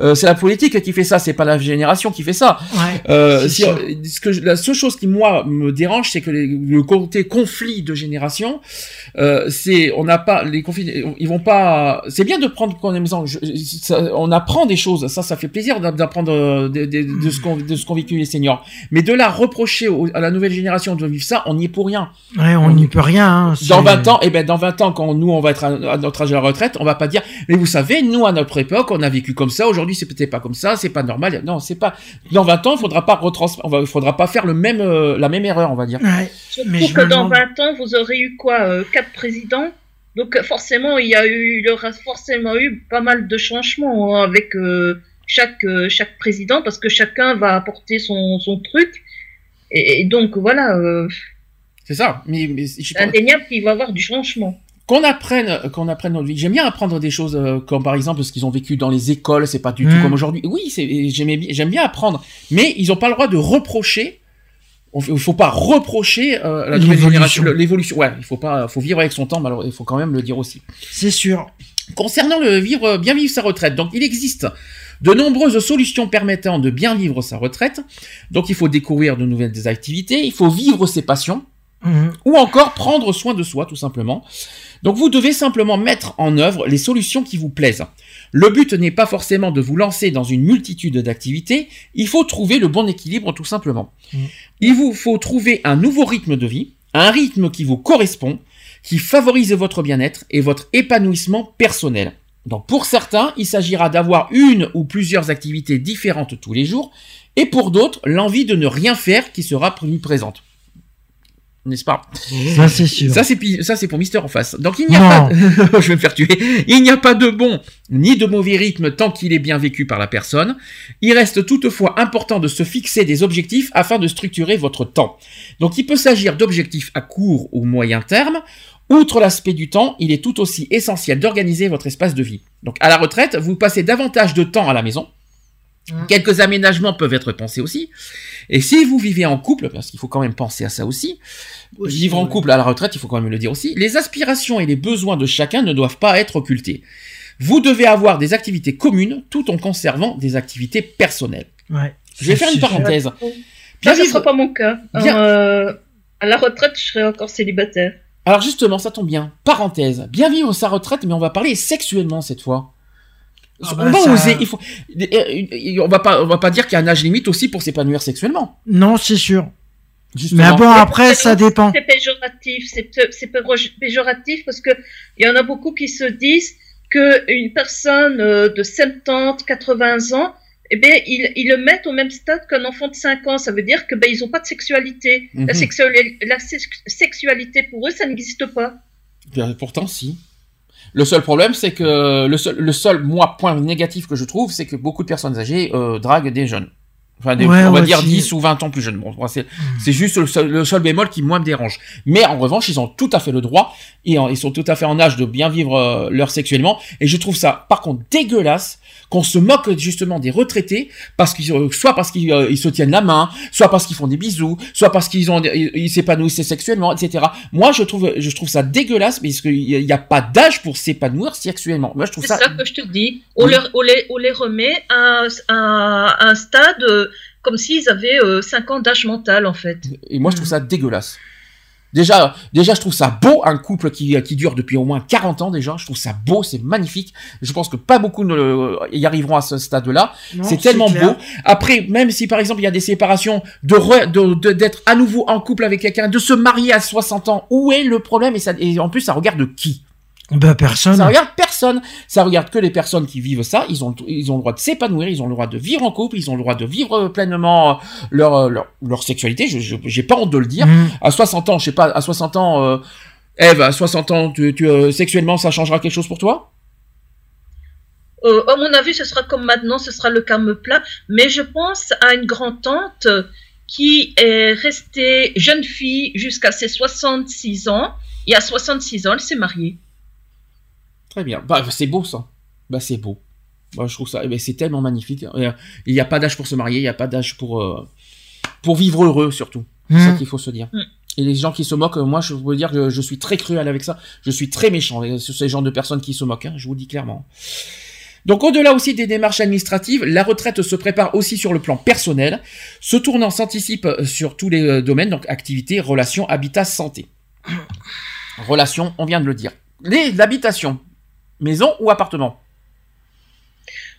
euh, c'est la politique qui fait ça, c'est pas la génération qui fait ça. Ouais. Euh, si- ce que la seule chose qui moi me dérange, c'est que les- le côté conflit de génération, euh, c'est on n'a pas les conflits, ils vont pas. C'est bien de prendre exemple, je- ça- on apprend des choses, ça, ça fait plaisir d'a- d'apprendre euh, de, de, de qu'on de ce qu'ont vécu les seniors. Mais de là reprocher au- à la nouvelle génération de vivre ça, on n'y est pour rien. Ouais, on n'y peut rien. hein, Dans c'est- 20 ans, et ben dans 20 ans, quand nous on va être à, à notre âge de la retraite, on va pas dire, mais vous savez, nous à notre époque, on a vécu comme ça. Aujourd'hui, c'est peut-être pas comme ça, c'est pas normal. Non, c'est pas. Dans 20 ans, il faudra pas retrans, on va, il faudra pas faire le même, euh, la même erreur, on va dire. Ouais. Mais je que dans demande- 20 ans, vous aurez eu quoi euh, Quatre présidents? Donc forcément, il y a eu, il y aura forcément eu pas mal de changements hein, avec euh, chaque euh, chaque président parce que chacun va apporter son son truc. Et, et donc voilà, euh, C'est ça. Mais, mais je- c'est indéniable qu'il va y avoir du changement. qu'on apprenne, qu'on apprenne notre vie. J'aime bien apprendre des choses euh, comme par exemple ce qu'ils ont vécu dans les écoles. C'est pas du tout Mm. comme aujourd'hui. Oui, j'aime bien apprendre, mais ils ont pas le droit de reprocher. Il faut pas reprocher euh, la nouvelle L'évolution. génération, l'évolution. Ouais, il faut pas, faut vivre avec son temps. malheureusement, il faut quand même le dire aussi. C'est sûr. Concernant le vivre, bien vivre sa retraite, donc il existe de nombreuses solutions permettant de bien vivre sa retraite. Donc il faut découvrir de nouvelles activités, il faut vivre ses passions, Mhm. ou encore prendre soin de soi, tout simplement. Donc vous devez simplement mettre en œuvre les solutions qui vous plaisent. Le but n'est pas forcément de vous lancer dans une multitude d'activités, il faut trouver le bon équilibre, tout simplement. Mhm. Il vous faut trouver un nouveau rythme de vie, un rythme qui vous correspond, qui favorise votre bien-être et votre épanouissement personnel. Donc pour certains, il s'agira d'avoir une ou plusieurs activités différentes tous les jours, et pour d'autres, l'envie de ne rien faire qui sera plus présente. N'est-ce pas? Ça, c'est sûr. Ça c'est pi- ça c'est pour Mister en face. Donc il n'y a Non. pas je vais me faire tuer. Il n'y a pas de bon ni de mauvais rythme tant qu'il est bien vécu par la personne. Il reste toutefois important de se fixer des objectifs afin de structurer votre temps. Donc il peut s'agir d'objectifs à court ou moyen terme. Outre l'aspect du temps, il est tout aussi essentiel d'organiser votre espace de vie. Donc à la retraite, vous passez davantage de temps à la maison. Mm. Quelques aménagements peuvent être pensés aussi. Et si vous vivez en couple, parce qu'il faut quand même penser à ça aussi, Aussi, vivre en couple à la retraite, il faut quand même le dire aussi, les aspirations et les besoins de chacun ne doivent pas être occultés. Vous devez avoir des activités communes tout en conservant des activités personnelles. Ouais. Je vais faire une parenthèse. Ça, ce vivre- sera pas mon cas. Bien- Euh, à la retraite, je serai encore célibataire. Alors justement, ça tombe bien. Parenthèse. Bien vivre sa retraite, mais on va parler sexuellement cette fois. Ah on bah, va ça- oser. Il faut. euh, On va pas. On va pas dire qu'il y a un âge limite aussi pour s'épanouir sexuellement. Non, c'est sûr. Justement. Mais bon, après, ça dépend. C'est péjoratif, c'est péjoratif parce que il y en a beaucoup qui se disent que une personne euh, de 70, 80 ans, eh bien, ils, ils le mettent au même stade qu'un enfant de 5 ans. Ça veut dire que ben ils ont pas de sexualité. Mhm. La, sexuali- la sex- sexualité pour eux, ça n'existe pas. Bien, Pourtant, si. Le seul problème, c'est que le seul, le seul moi point négatif que je trouve, c'est que beaucoup de personnes âgées euh, draguent des jeunes. Enfin, des- Ouais, on va ouais, dire si. 10 ou 20 ans plus jeunes. Bon, moi, c'est c'est juste le seul, le seul bémol qui moi me dérange. Mais en revanche, ils ont tout à fait le droit et en- ils sont tout à fait en âge de bien vivre euh, leur sexuellement. Et je trouve ça, par contre, dégueulasse qu'on se moque justement des retraités parce qu'ils euh, soit parce qu'ils euh, ils se tiennent la main, soit parce qu'ils font des bisous, soit parce qu'ils ont ils s'épanouissent sexuellement, etc. Moi, je trouve je trouve ça dégueulasse parce qu'il y a- il y a pas d'âge pour s'épanouir sexuellement. Moi, je trouve C'est ça ça que je te dis. On, Oui. leur- on les, on les remet à un, à un stade euh, comme s'ils avaient euh, 5 ans d'âge mental, en fait. Et moi, je trouve ça dégueulasse. Déjà, déjà, je trouve ça beau, un couple qui, qui dure depuis au moins 40 ans déjà. Je trouve ça beau, c'est magnifique. Je pense que pas beaucoup ne le- y arriveront à ce stade-là. C'est tellement clair. beau. Après, même si par exemple il y a des séparations, de re- de- de- d'être à nouveau en couple avec quelqu'un, de se marier à 60 ans, où est le problème? Et, ça, et en plus, ça regarde qui? Ben, personne. Ça regarde personne. Ça regarde que les personnes qui vivent ça. Ils ont, ils ont le droit de s'épanouir, ils ont le droit de vivre en couple, ils ont le droit de vivre euh, pleinement euh, leur, euh, leur, leur sexualité. Je, je- j'ai pas honte de le dire. Mhm. À 60 ans, je sais pas, à 60 ans, euh, Eve, à 60 ans, tu, tu, euh, sexuellement, ça changera quelque chose pour toi? Euh, à mon avis, ce sera comme maintenant, ce sera le calme plat. Mais je pense à une grand-tante qui est restée jeune fille jusqu'à ses 66 ans. Et à 66 ans, elle s'est mariée. Très bien. Bah, c'est beau ça. Bah, c'est beau. Bah, je trouve ça. eh ben, c'est tellement magnifique. Il n'y a pas d'âge pour se marier, il n'y a pas d'âge pour euh, pour vivre heureux surtout. C'est ça Mhm. qu'il faut se dire. Mm. Et les gens qui se moquent, moi, je veux dire que je suis très cruel avec ça. Je suis très méchant avec ce- ces gens de personnes qui se moquent. hein, je vous le dis clairement. Donc, au-delà aussi des démarches administratives, la retraite se prépare aussi sur le plan personnel. Ce tournant s'anticipe sur tous les euh, domaines, donc activité, relations, habitat, santé. Relations, on vient de le dire. Les l'habitation, maison ou appartement?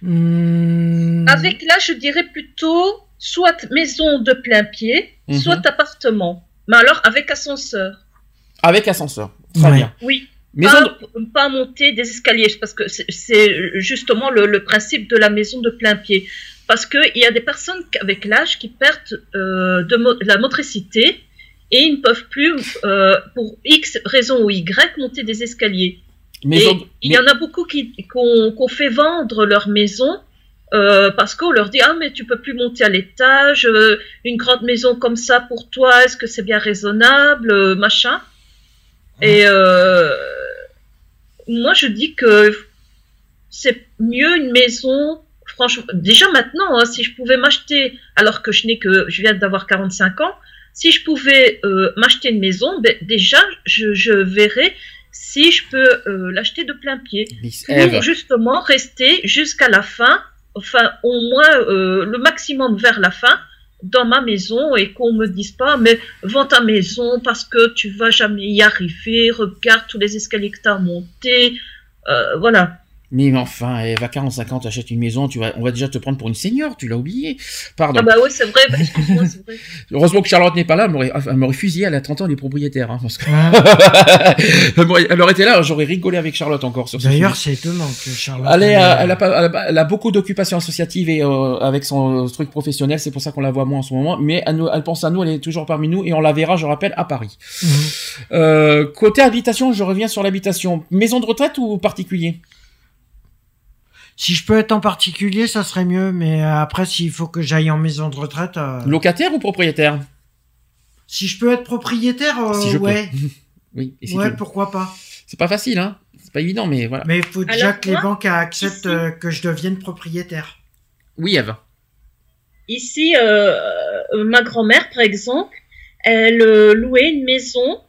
Hmm. Avec là, je dirais plutôt soit maison de plein pied, Mhm. soit appartement. Mais alors avec ascenseur. Avec ascenseur. Très Ouais. bien. Oui. Maison pas, de- pas monter des escaliers, parce que c'est- c'est justement le, le principe de la maison de plein pied. Parce qu'il y a des personnes avec l'âge qui perdent euh, de mo- la motricité et ils ne peuvent plus, euh, pour X raison ou Y, monter des escaliers. Et de- il y en a beaucoup qui qu'on fait vendre leur maison euh, parce qu'on leur dit ah mais tu peux plus monter à l'étage, euh, une grande maison comme ça pour toi, est-ce que c'est bien raisonnable, euh, machin. Et euh, moi je dis que c'est mieux une maison. Franchement, déjà maintenant, hein, si je pouvais m'acheter, alors que je n'ai que, je viens d'avoir 45 ans, si je pouvais m'acheter une maison, ben, déjà je, je verrais si je peux euh, l'acheter de plein pied pour justement rester jusqu'à la fin, enfin au moins euh, le maximum vers la fin dans ma maison et qu'on me dise pas mais vends ta maison parce que tu vas jamais y arriver, regarde tous les escaliers que tu as montés, euh, voilà. Mais enfin, Eve, à 45 ans, t'achètes une maison, tu vas, on va déjà te prendre pour une seigneur, tu l'as oublié. Pardon. Ah bah ouais c'est vrai, bah, c'est vrai. Heureusement que Charlotte n'est pas là, elle m'aurait, elle m'aurait fusillé, elle a 30 ans, elle est propriétaire. Hein, parce que... Ouais. elle aurait été là, j'aurais rigolé avec Charlotte encore sur ce D'ailleurs, c'est étonnant que Charlotte. Elle, est, euh, elle, a pas, elle, a, elle a beaucoup d'occupations associatives et euh, avec son euh, truc professionnel, c'est pour ça qu'on la voit moins en ce moment. Mais elle, nous- elle pense à nous, elle est toujours parmi nous et on la verra, je rappelle, à Paris. mhm. Euh, côté habitation, je reviens sur l'habitation. Maison de retraite ou particulier? Si je peux être en particulier, ça serait mieux. Mais euh, après, s'il faut que j'aille en maison de retraite, euh, Locataire ou propriétaire? Si je peux être propriétaire, euh, Si je peux. ouais, Oui, et si ouais, tu- pourquoi pas. c'est pas facile, hein. C'est pas évident, mais voilà. Mais il faut déjà que les banques acceptent ici- euh, que je devienne propriétaire. Oui, Eve. Ici, ma grand-mère, par exemple, elle euh, louait une maison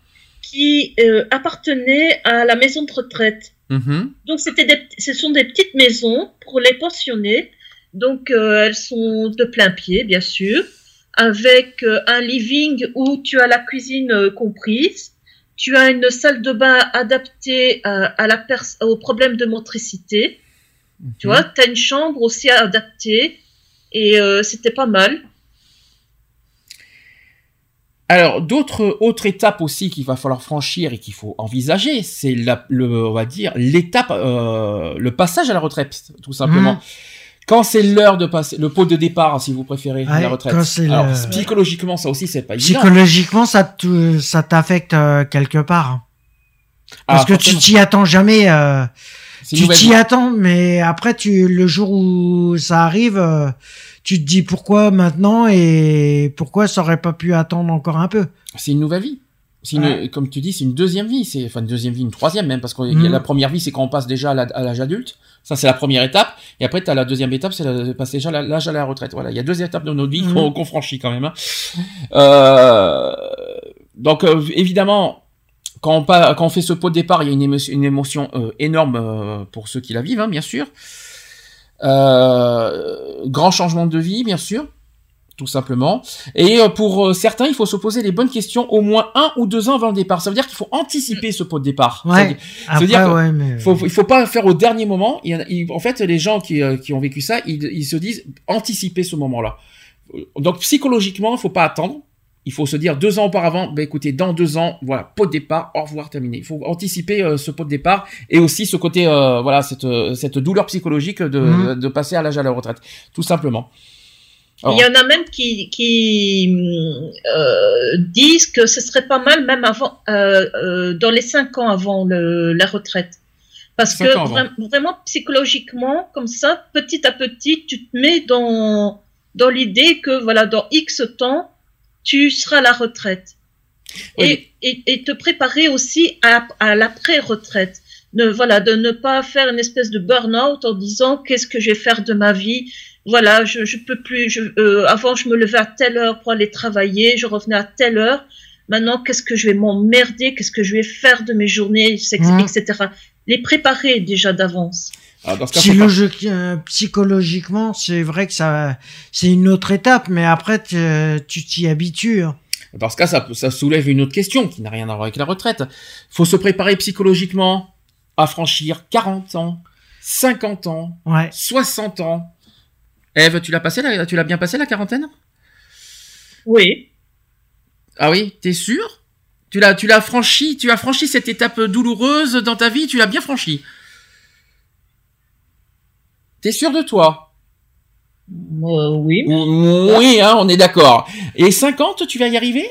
qui euh, appartenait à la maison de retraite. Mhm. Donc, c'était des, ce sont des petites maisons pour les pensionnés. Donc, euh, elles sont de plein pied, bien sûr, avec euh, un living où tu as la cuisine euh, comprise. Tu as une salle de bain adaptée à, la pers- au problème de motricité. Tu Mhm. vois, tu as une chambre aussi adaptée. Et c'était pas mal. Alors, d'autres autres étapes aussi qu'il va falloir franchir et qu'il faut envisager, c'est la, le, on va dire, l'étape, euh, le passage à la retraite, tout simplement. Mhm. Quand c'est l'heure de passer, le pot de départ, si vous préférez, Ouais, la retraite. Alors, le- psychologiquement, ça aussi, c'est pas évident. Psychologiquement, ça ça t'affecte euh, quelque part. hein. Parce Ah, que tu t'y attends jamais. euh, tu t'y attends, mais après, tu le jour où ça arrive, euh, tu te dis pourquoi maintenant et pourquoi ça aurait pas pu attendre encore un peu? C'est une nouvelle vie. Une- Ouais. Comme tu dis, c'est une deuxième vie. C'est enfin une deuxième vie, une troisième même, parce que Mhm. la première vie, c'est quand on passe déjà à l'âge adulte. Ça, c'est la première étape. Et après, tu as la deuxième étape, c'est la- passer déjà à l'âge à la retraite. Voilà, il y a deux étapes de notre vie Mhm. qu'on franchit quand même. hein. Euh, donc, euh, évidemment, quand on, pa- quand on fait ce pot de départ, il y a une émotion, une émotion euh, énorme euh, pour ceux qui la vivent, hein, bien sûr. Euh, grand changement de vie, bien sûr. tout simplement. Et euh, pour euh, certains, il faut se poser les bonnes questions au moins un ou deux ans avant le départ. Ça veut dire qu'il faut anticiper ce pot de départ. Ça veut Ouais. dire- Après, ouais, mais. faut, il faut pas faire au dernier moment. Il il- en fait, les gens qui, euh, qui ont vécu ça, ils, ils se disent anticiper ce moment-là. Donc psychologiquement, il faut pas attendre. Il faut se dire deux ans auparavant, ben écoutez, dans deux ans, voilà, pot de départ, au revoir, terminé. Il faut anticiper euh, ce pot de départ et aussi ce côté, euh, voilà, cette, euh, cette douleur psychologique de, Mhm. de passer à l'âge à la retraite, tout simplement. Alors, Il y en a même qui, qui euh, disent que ce serait pas mal même avant, euh, euh, dans les cinq ans avant le, la retraite. Parce que vra- vraiment psychologiquement, comme ça, petit à petit, tu te mets dans, dans l'idée que voilà, dans X temps, tu seras à la retraite. Oui, Et, et, et te préparer aussi à, à l'après-retraite. Ne, voilà, de ne pas faire une espèce de burn-out en disant qu'est-ce que je vais faire de ma vie? Voilà, je, je peux plus. Je, euh, avant, je me levais à telle heure pour aller travailler, je revenais à telle heure. Maintenant, qu'est-ce que je vais m'emmerder? Qu'est-ce que je vais faire de mes journées, etc. Etc. Les préparer déjà d'avance. Alors, dans ce cas, faut pas- Psychologique- euh, psychologiquement, c'est vrai que ça, c'est une autre étape, mais après, t'es- tu t'y habitues. hein. Dans ce cas, ça, ça soulève une autre question qui n'a rien à voir avec la retraite. faut se préparer psychologiquement à franchir 40 ans, 50 ans, Ouais. 60 ans. Eve, tu l'as passé, la- tu l'as bien passé la quarantaine? Oui. Ah oui, t'es sûr? Tu l'as, tu l'as franchi, tu as franchi cette étape douloureuse dans ta vie, tu l'as bien franchi. T'es sûr de toi? Euh, oui. Oui, hein, on est d'accord. Et 50, tu vas y arriver?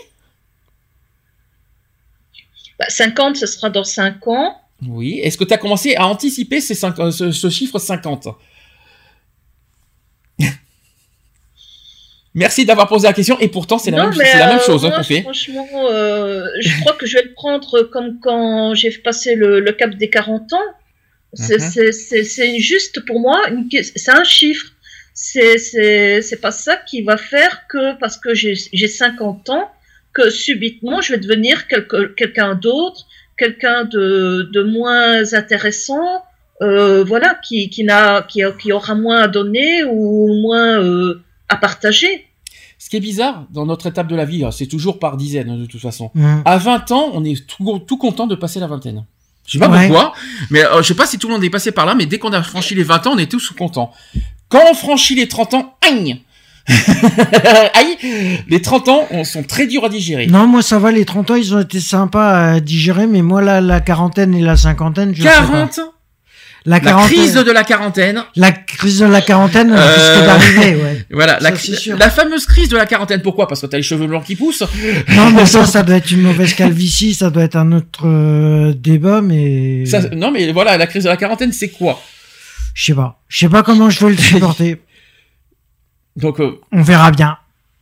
Bah, 50, ce sera dans 5 ans. Oui. Est-ce que tu as commencé à anticiper ces euh, ce, ce chiffre 50 Merci d'avoir posé la question. Et pourtant, c'est la, même, mais, euh, chose hein, qu'on fait. Franchement, euh, je crois que je vais le prendre comme quand j'ai passé le, le cap des 40 ans. C'est Mhm. c'est- juste pour moi, c'est un chiffre. C'est pas ça qui va faire que parce que j'ai j'ai 50 ans, que subitement je vais devenir quelqu'un d'autre, quelqu'un de, de moins intéressant, euh, voilà, qui, qui, n'a, qui, qui aura moins à donner ou moins euh, à partager. Ce qui est bizarre dans notre étape de la vie, hein, c'est toujours par dizaines de toute façon. Mhm. À 20 ans, on est tout, tout content de passer la vingtaine. Je sais pas Ouais. pourquoi, mais euh, je sais pas si tout le monde est passé par là, mais dès qu'on a franchi les 20 ans, on est tous contents. Quand on franchit les 30 ans, aïe Aïe Les 30 ans on, sont très durs à digérer. Non, moi ça va, les 30 ans, ils ont été sympas à digérer, mais moi la, la quarantaine et la cinquantaine, je sais pas. 40 La, La crise de la quarantaine. La crise de la quarantaine Euh, risque d'arriver, ouais. Voilà, la, Ça, c'est sûr. la fameuse crise de la quarantaine. Pourquoi? Parce que t'as les cheveux blancs qui poussent. Non, mais ça, ça doit être une mauvaise calvitie, ça doit être un autre euh, débat, mais Ça- non, mais voilà, la crise de la quarantaine, c'est quoi? Je sais pas. Je sais pas comment je vais le supporter. Donc, euh, On verra bien.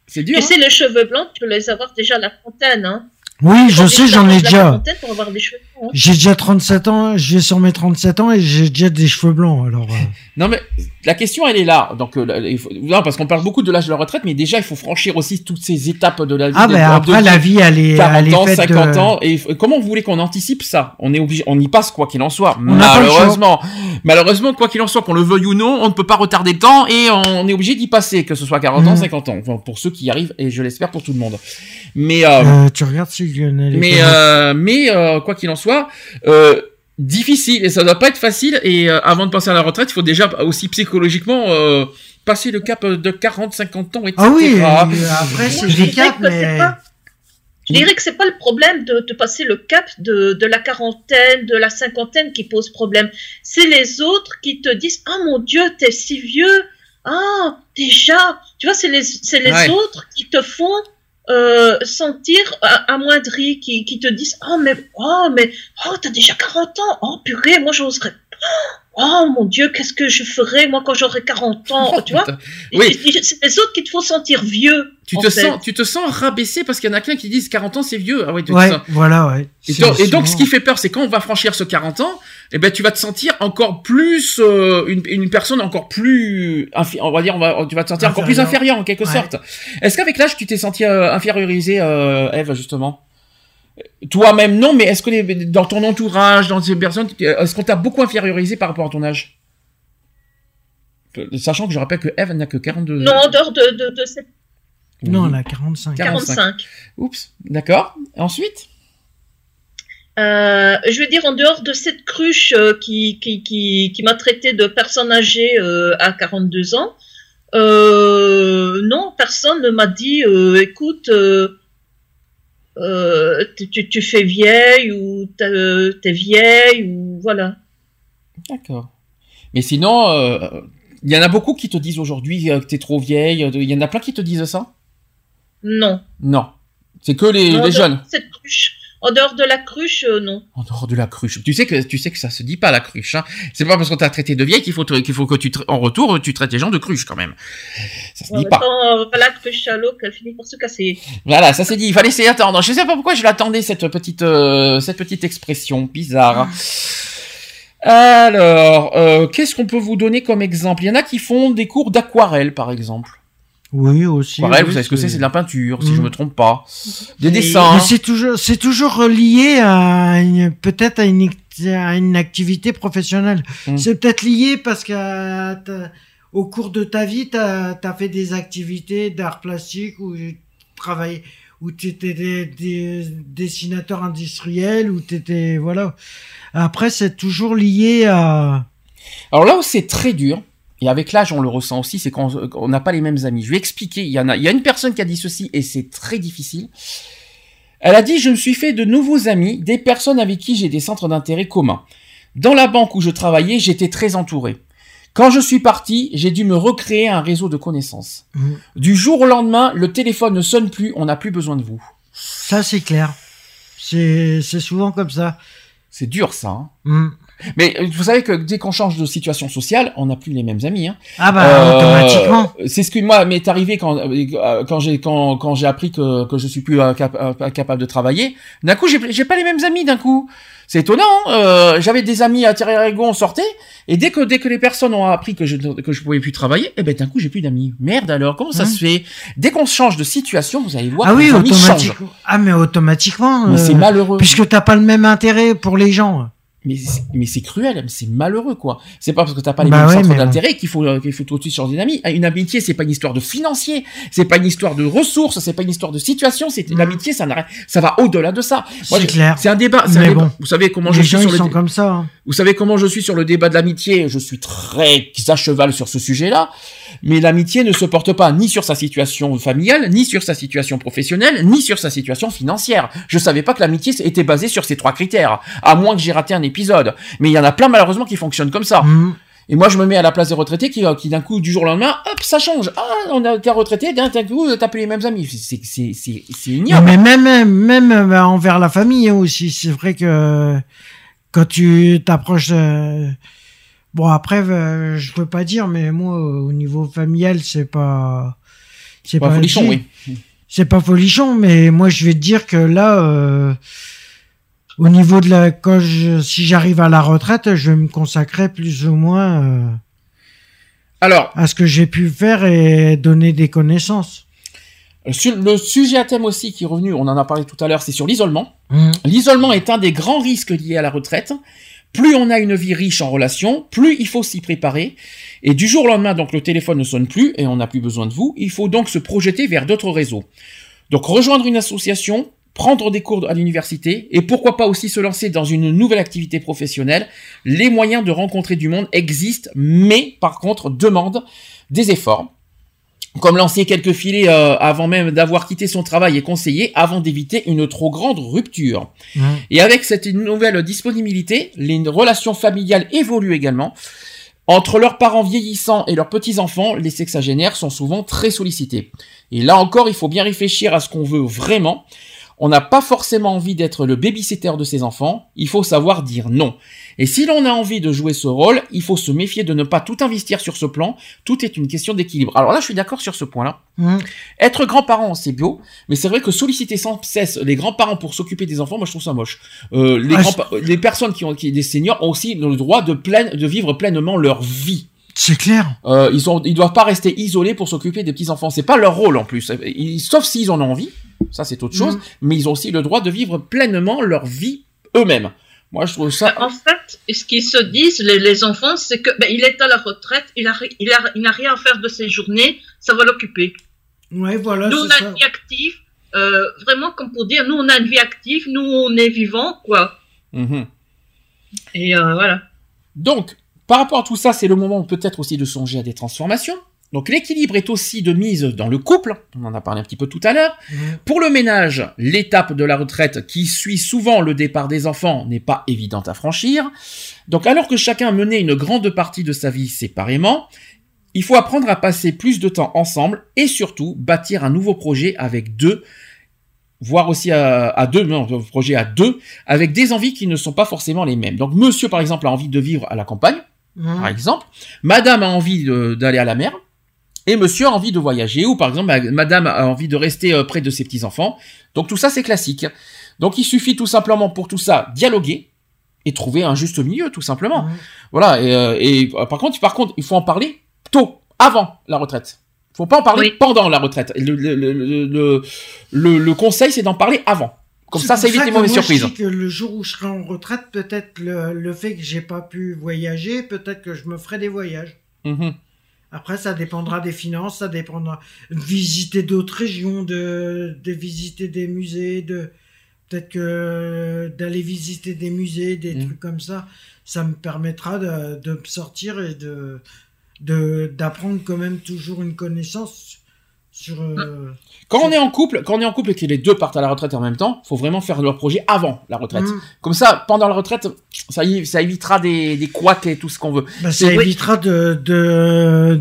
c'est dur. Tu hein sais, les cheveux blancs, tu peux les avoir déjà à la trentaine. Hein. Oui, je sais, déjà j'en ai avoir la déjà. pour avoir des cheveux. J'ai déjà 37 ans, je vais sur mes 37 ans et j'ai déjà des cheveux blancs, alors. euh, Non, mais la question, elle est là. Donc, euh, là, il faut- non, parce qu'on parle beaucoup de l'âge de la retraite, mais déjà, il faut franchir aussi toutes ces étapes de la vie. Ah, ben de- après, la vie, elle est, 40 elle est ans, faite 50 de- ans, et comment vous voulez qu'on anticipe ça? On est obligé, on y passe quoi qu'il en soit. Malheureusement, malheureusement, quoi qu'il en soit, qu'on le veuille ou non, on ne peut pas retarder le temps et on est obligé d'y passer, que ce soit 40 ans, Mhm. 50 ans, Enfin, pour ceux qui y arrivent, et je l'espère pour tout le monde. Mais euh, tu regardes si Lionel mais mais quoi qu'il en soit, euh, difficile et ça doit pas être facile. Et euh, avant de passer à la retraite, il faut déjà aussi psychologiquement euh, passer le cap de 40-50 ans, etc. Ah oui, après, c'est des dirais caps, mais. pas- Je dirais que c'est pas le problème de, de passer le cap de, de la quarantaine, de la cinquantaine qui pose problème. C'est les autres qui te disent Ah mon Dieu, t'es si vieux. Ah, déjà. Tu vois, c'est les, c'est les Ouais. autres qui te font euh, sentir a- amoindri, qui, qui te disent Oh, mais, oh, mais, oh, t'as déjà 40 ans. Oh, purée, moi, j'oserais. Oh mon Dieu, qu'est-ce que je ferais moi quand j'aurai 40 ans Tu vois? Oui. C'est les autres qui te font sentir vieux. Tu te fait. sens, tu te sens rabaissé parce qu'il y en a plein qui disent 40 ans c'est vieux. Ah ouais, tu te Ouais, sens- voilà, ouais. Et, donc, et donc, ce qui fait peur, c'est quand on va franchir ce 40 ans, eh ben, tu vas te sentir encore plus euh, une, une personne encore plus, on va dire, on va, tu vas te sentir encore plus Inférieur. inférieur en quelque Ouais. sorte. Est-ce qu'avec l'âge, tu t'es senti euh, infériorisé, euh, Eve, justement? Toi-même, non, mais est-ce que les, dans ton entourage, dans ces personnes, est-ce qu'on t'a beaucoup infériorisé par rapport à ton âge? Sachant que je rappelle que Eve n'a que 42 Non, en dehors de, de, de cette... Non, elle a 45. 45. 45. Oups, d'accord. Ensuite? Euh, je veux dire, en dehors de cette cruche euh, qui, qui, qui, qui m'a traité de personne âgée euh, à 42 ans, euh, non, personne ne m'a dit, euh, écoute, euh, tu, tu- fais vieille ou t'es vieille ou voilà. D'accord. Mais sinon, euh, il y en a beaucoup qui te disent aujourd'hui euh, que t'es trop vieille. Il y en a plein qui te disent ça? Non. Non. C'est que les, les jeunes. Cette. En dehors de la cruche, euh, non. En dehors de la cruche. Tu sais que tu sais que ça se dit pas la cruche. Hein. C'est pas parce qu'on t'a traité de vieille qu'il faut qu'il faut que tu en retour tu traites les gens de cruche quand même. Ça se dit pas. temps, euh, voilà, cruche à l'eau qu'elle finit par se casser. Voilà, ça s'est dit. Il fallait essayer attendre. Je sais pas pourquoi je l'attendais cette petite euh, cette petite expression bizarre. Alors, euh, qu'est-ce qu'on peut vous donner comme exemple? Il y en a qui font des cours d'aquarelle, par exemple. Oui, aussi. Aquarelle, oui, vous savez ce que c'est C'est de la peinture, si Mm. je me trompe pas. Des dessins. C'est toujours, c'est toujours lié à peut-être à une, à une activité professionnelle. Mm. C'est peut-être lié parce que au cours de ta vie, tu as, fait des activités d'art plastique ou travaillé où tu étais des, des dessinateur industriel ou tu étais voilà. Après c'est toujours lié à Alors là où c'est très dur, et avec l'âge on le ressent aussi, c'est qu'on on n'a pas les mêmes amis. Je vais expliquer. Il y en a, il y a une personne qui a dit ceci et c'est très difficile. Elle a dit je me suis fait de nouveaux amis, des personnes avec qui j'ai des centres d'intérêt communs. Dans la banque où je travaillais, j'étais très entouré. Quand je suis parti, j'ai dû me recréer un réseau de connaissances. Mm. Du jour au lendemain, le téléphone ne sonne plus, on n'a plus besoin de vous. ça c'est clair. C'est souvent comme ça. C'est dur ça. hein. Mm. Mais euh, vous savez que dès qu'on change de situation sociale, on n'a plus les mêmes amis. Hein. Ah bah Euh, automatiquement. C'est ce qui moi m'est arrivé quand euh, quand j'ai quand quand j'ai appris que que je suis plus incapable de travailler. D'un coup, j'ai j'ai pas les mêmes amis. D'un coup, c'est étonnant. hein. Euh, J'avais des amis à Rigaud, on sortait, et dès que dès que les personnes ont appris que je que je pouvais plus travailler, eh ben d'un coup j'ai plus d'amis. Merde alors, comment ça Hein se fait? Dès qu'on change de situation, vous allez voir, Ah que oui, les amis changent. automatiquement. Ah mais automatiquement. Mais euh, c'est malheureux. Puisque t'as pas le même intérêt pour les gens. Mais c'est- mais c'est cruel, c'est malheureux quoi. C'est pas parce que t'as pas les Bah mêmes ouais, centres bon. d'intérêt qu'il faut euh, qu'il faut tout de suite changer d'amis. Une amitié, c'est pas une histoire de financier, c'est pas une histoire de ressources, c'est pas une histoire de situation. C'est Mhm. l'amitié, ça n'a rien- ça va au-delà de ça. C'est clair. C'est un débat. c'est bon. Vous savez comment les je suis sur le sont dé- comme ça. hein. vous savez comment je suis sur le débat de l'amitié Je suis très à cheval sur ce sujet-là. Mais l'amitié ne se porte pas ni sur sa situation familiale, ni sur sa situation professionnelle, ni sur sa situation financière. Je savais pas que l'amitié était basée sur ces trois critères, à moins que j'ai raté un épisode. Mais il y en a plein malheureusement qui fonctionnent comme ça. Mm. Et moi je me mets à la place des retraités qui, euh, qui d'un coup du jour au lendemain, hop, ça change. Ah, on a retraité, d'un coup t'as plus les mêmes amis. C'est c'est c'est c'est Non, ignoble. mais même même, euh, envers la famille aussi. C'est vrai que quand tu t'approches. euh, Bon après, euh, je peux pas dire, mais moi au niveau familial, c'est pas. C'est Pas folichon, dit. oui. C'est pas folichon, mais moi je vais te dire que là, euh, au niveau de la, quand je, si j'arrive à la retraite, je vais me consacrer plus ou moins euh, Alors, à ce que j'ai pu faire et donner des connaissances. sur le sujet à thème aussi qui est revenu, on en a parlé tout à l'heure, c'est sur l'isolement. Mm. L'isolement est un des grands risques liés à la retraite. Plus on a une vie riche en relations, plus il faut s'y préparer. Et du jour au lendemain, donc le téléphone ne sonne plus et on n'a plus besoin de vous. Il faut donc se projeter vers d'autres réseaux. Donc rejoindre une association, prendre des cours à l'université et pourquoi pas aussi se lancer dans une nouvelle activité professionnelle. Les moyens de rencontrer du monde existent, mais par contre demandent des efforts. Comme lancer quelques filets euh, avant même d'avoir quitté son travail est conseillé avant d'éviter une trop grande rupture. Et avec cette nouvelle disponibilité, les relations familiales évoluent également. Entre leurs parents vieillissants et leurs petits-enfants, les sexagénaires sont souvent très sollicités. Et là encore, il faut bien réfléchir à ce qu'on veut vraiment. On n'a pas forcément envie d'être le babysitter de ses enfants, il faut savoir dire non. Et si l'on a envie de jouer ce rôle, il faut se méfier de ne pas tout investir sur ce plan, tout est une question d'équilibre. Alors là, je suis d'accord sur ce point-là. Mm. Être grand-parent, c'est bio, mais c'est vrai que solliciter sans cesse les grands-parents pour s'occuper des enfants, moi je trouve ça moche. Euh, les, Ah, les personnes qui ont qui, des seniors ont aussi le droit de, de vivre pleinement leur vie. C'est clair. Euh, ils ont, ils doivent pas rester isolés pour s'occuper des petits enfants. C'est pas leur rôle en plus. Ils- sauf s'ils en ont envie, ça c'est autre chose. Mhm. Mais ils ont aussi le droit de vivre pleinement leur vie eux-mêmes. Moi je trouve ça. En fait, ce qu'ils se disent, les, les enfants, c'est que ben, il est à la retraite, il a, ri- il a, il n'a rien à faire de ses journées, ça va l'occuper. Ouais, voilà, nous, on a ça. une vie active, euh, vraiment comme pour dire, nous, on a une vie active, nous, on est vivants, quoi. Mhm. Et euh, voilà. Donc, par rapport à tout ça, c'est le moment peut-être aussi de songer à des transformations. Donc l'équilibre est aussi de mise dans le couple, on en a parlé un petit peu tout à l'heure. Mhm. Pour le ménage, l'étape de la retraite qui suit souvent le départ des enfants n'est pas évidente à franchir. Donc alors que chacun menait une grande partie de sa vie séparément, il faut apprendre à passer plus de temps ensemble et surtout bâtir un nouveau projet avec deux, voire aussi à, à deux, non, un projet à deux, avec des envies qui ne sont pas forcément les mêmes. Donc monsieur par exemple a envie de vivre à la campagne, Mhm. par exemple. Madame a envie d'aller à la mer. Et monsieur a envie de voyager. Ou par exemple, ma- madame a envie de rester euh, près de ses petits-enfants. Donc tout ça, c'est classique. Donc il suffit tout simplement pour tout ça dialoguer et trouver un juste milieu, tout simplement. Voilà. Et, euh, et, euh, par contre, par contre, il faut en parler tôt, avant la retraite. Il faut pas en parler Oui. pendant la retraite. Le, le, le, le, le- le- le conseil, c'est d'en parler avant. Comme ça, ça évite les mauvaises moi, surprises. Je dis que le jour où je serai en retraite, peut-être le, le fait que j'ai pas pu voyager, peut-être que je me ferai des voyages. Mhm. Après, ça dépendra des finances, ça dépendra de visiter d'autres régions, de, de visiter des musées, de peut-être que d'aller visiter des musées, des Mm. trucs comme ça, ça me permettra de, de sortir et de d'apprendre quand même toujours une connaissance sur. euh, Quand on est en couple, quand on est en couple et que les deux partent à la retraite en même temps, faut vraiment faire leur projet avant la retraite. mm. Comme ça, pendant la retraite, ça, y- ça évitera des, des couacs et tout ce qu'on veut. Bah, ça évitera de de,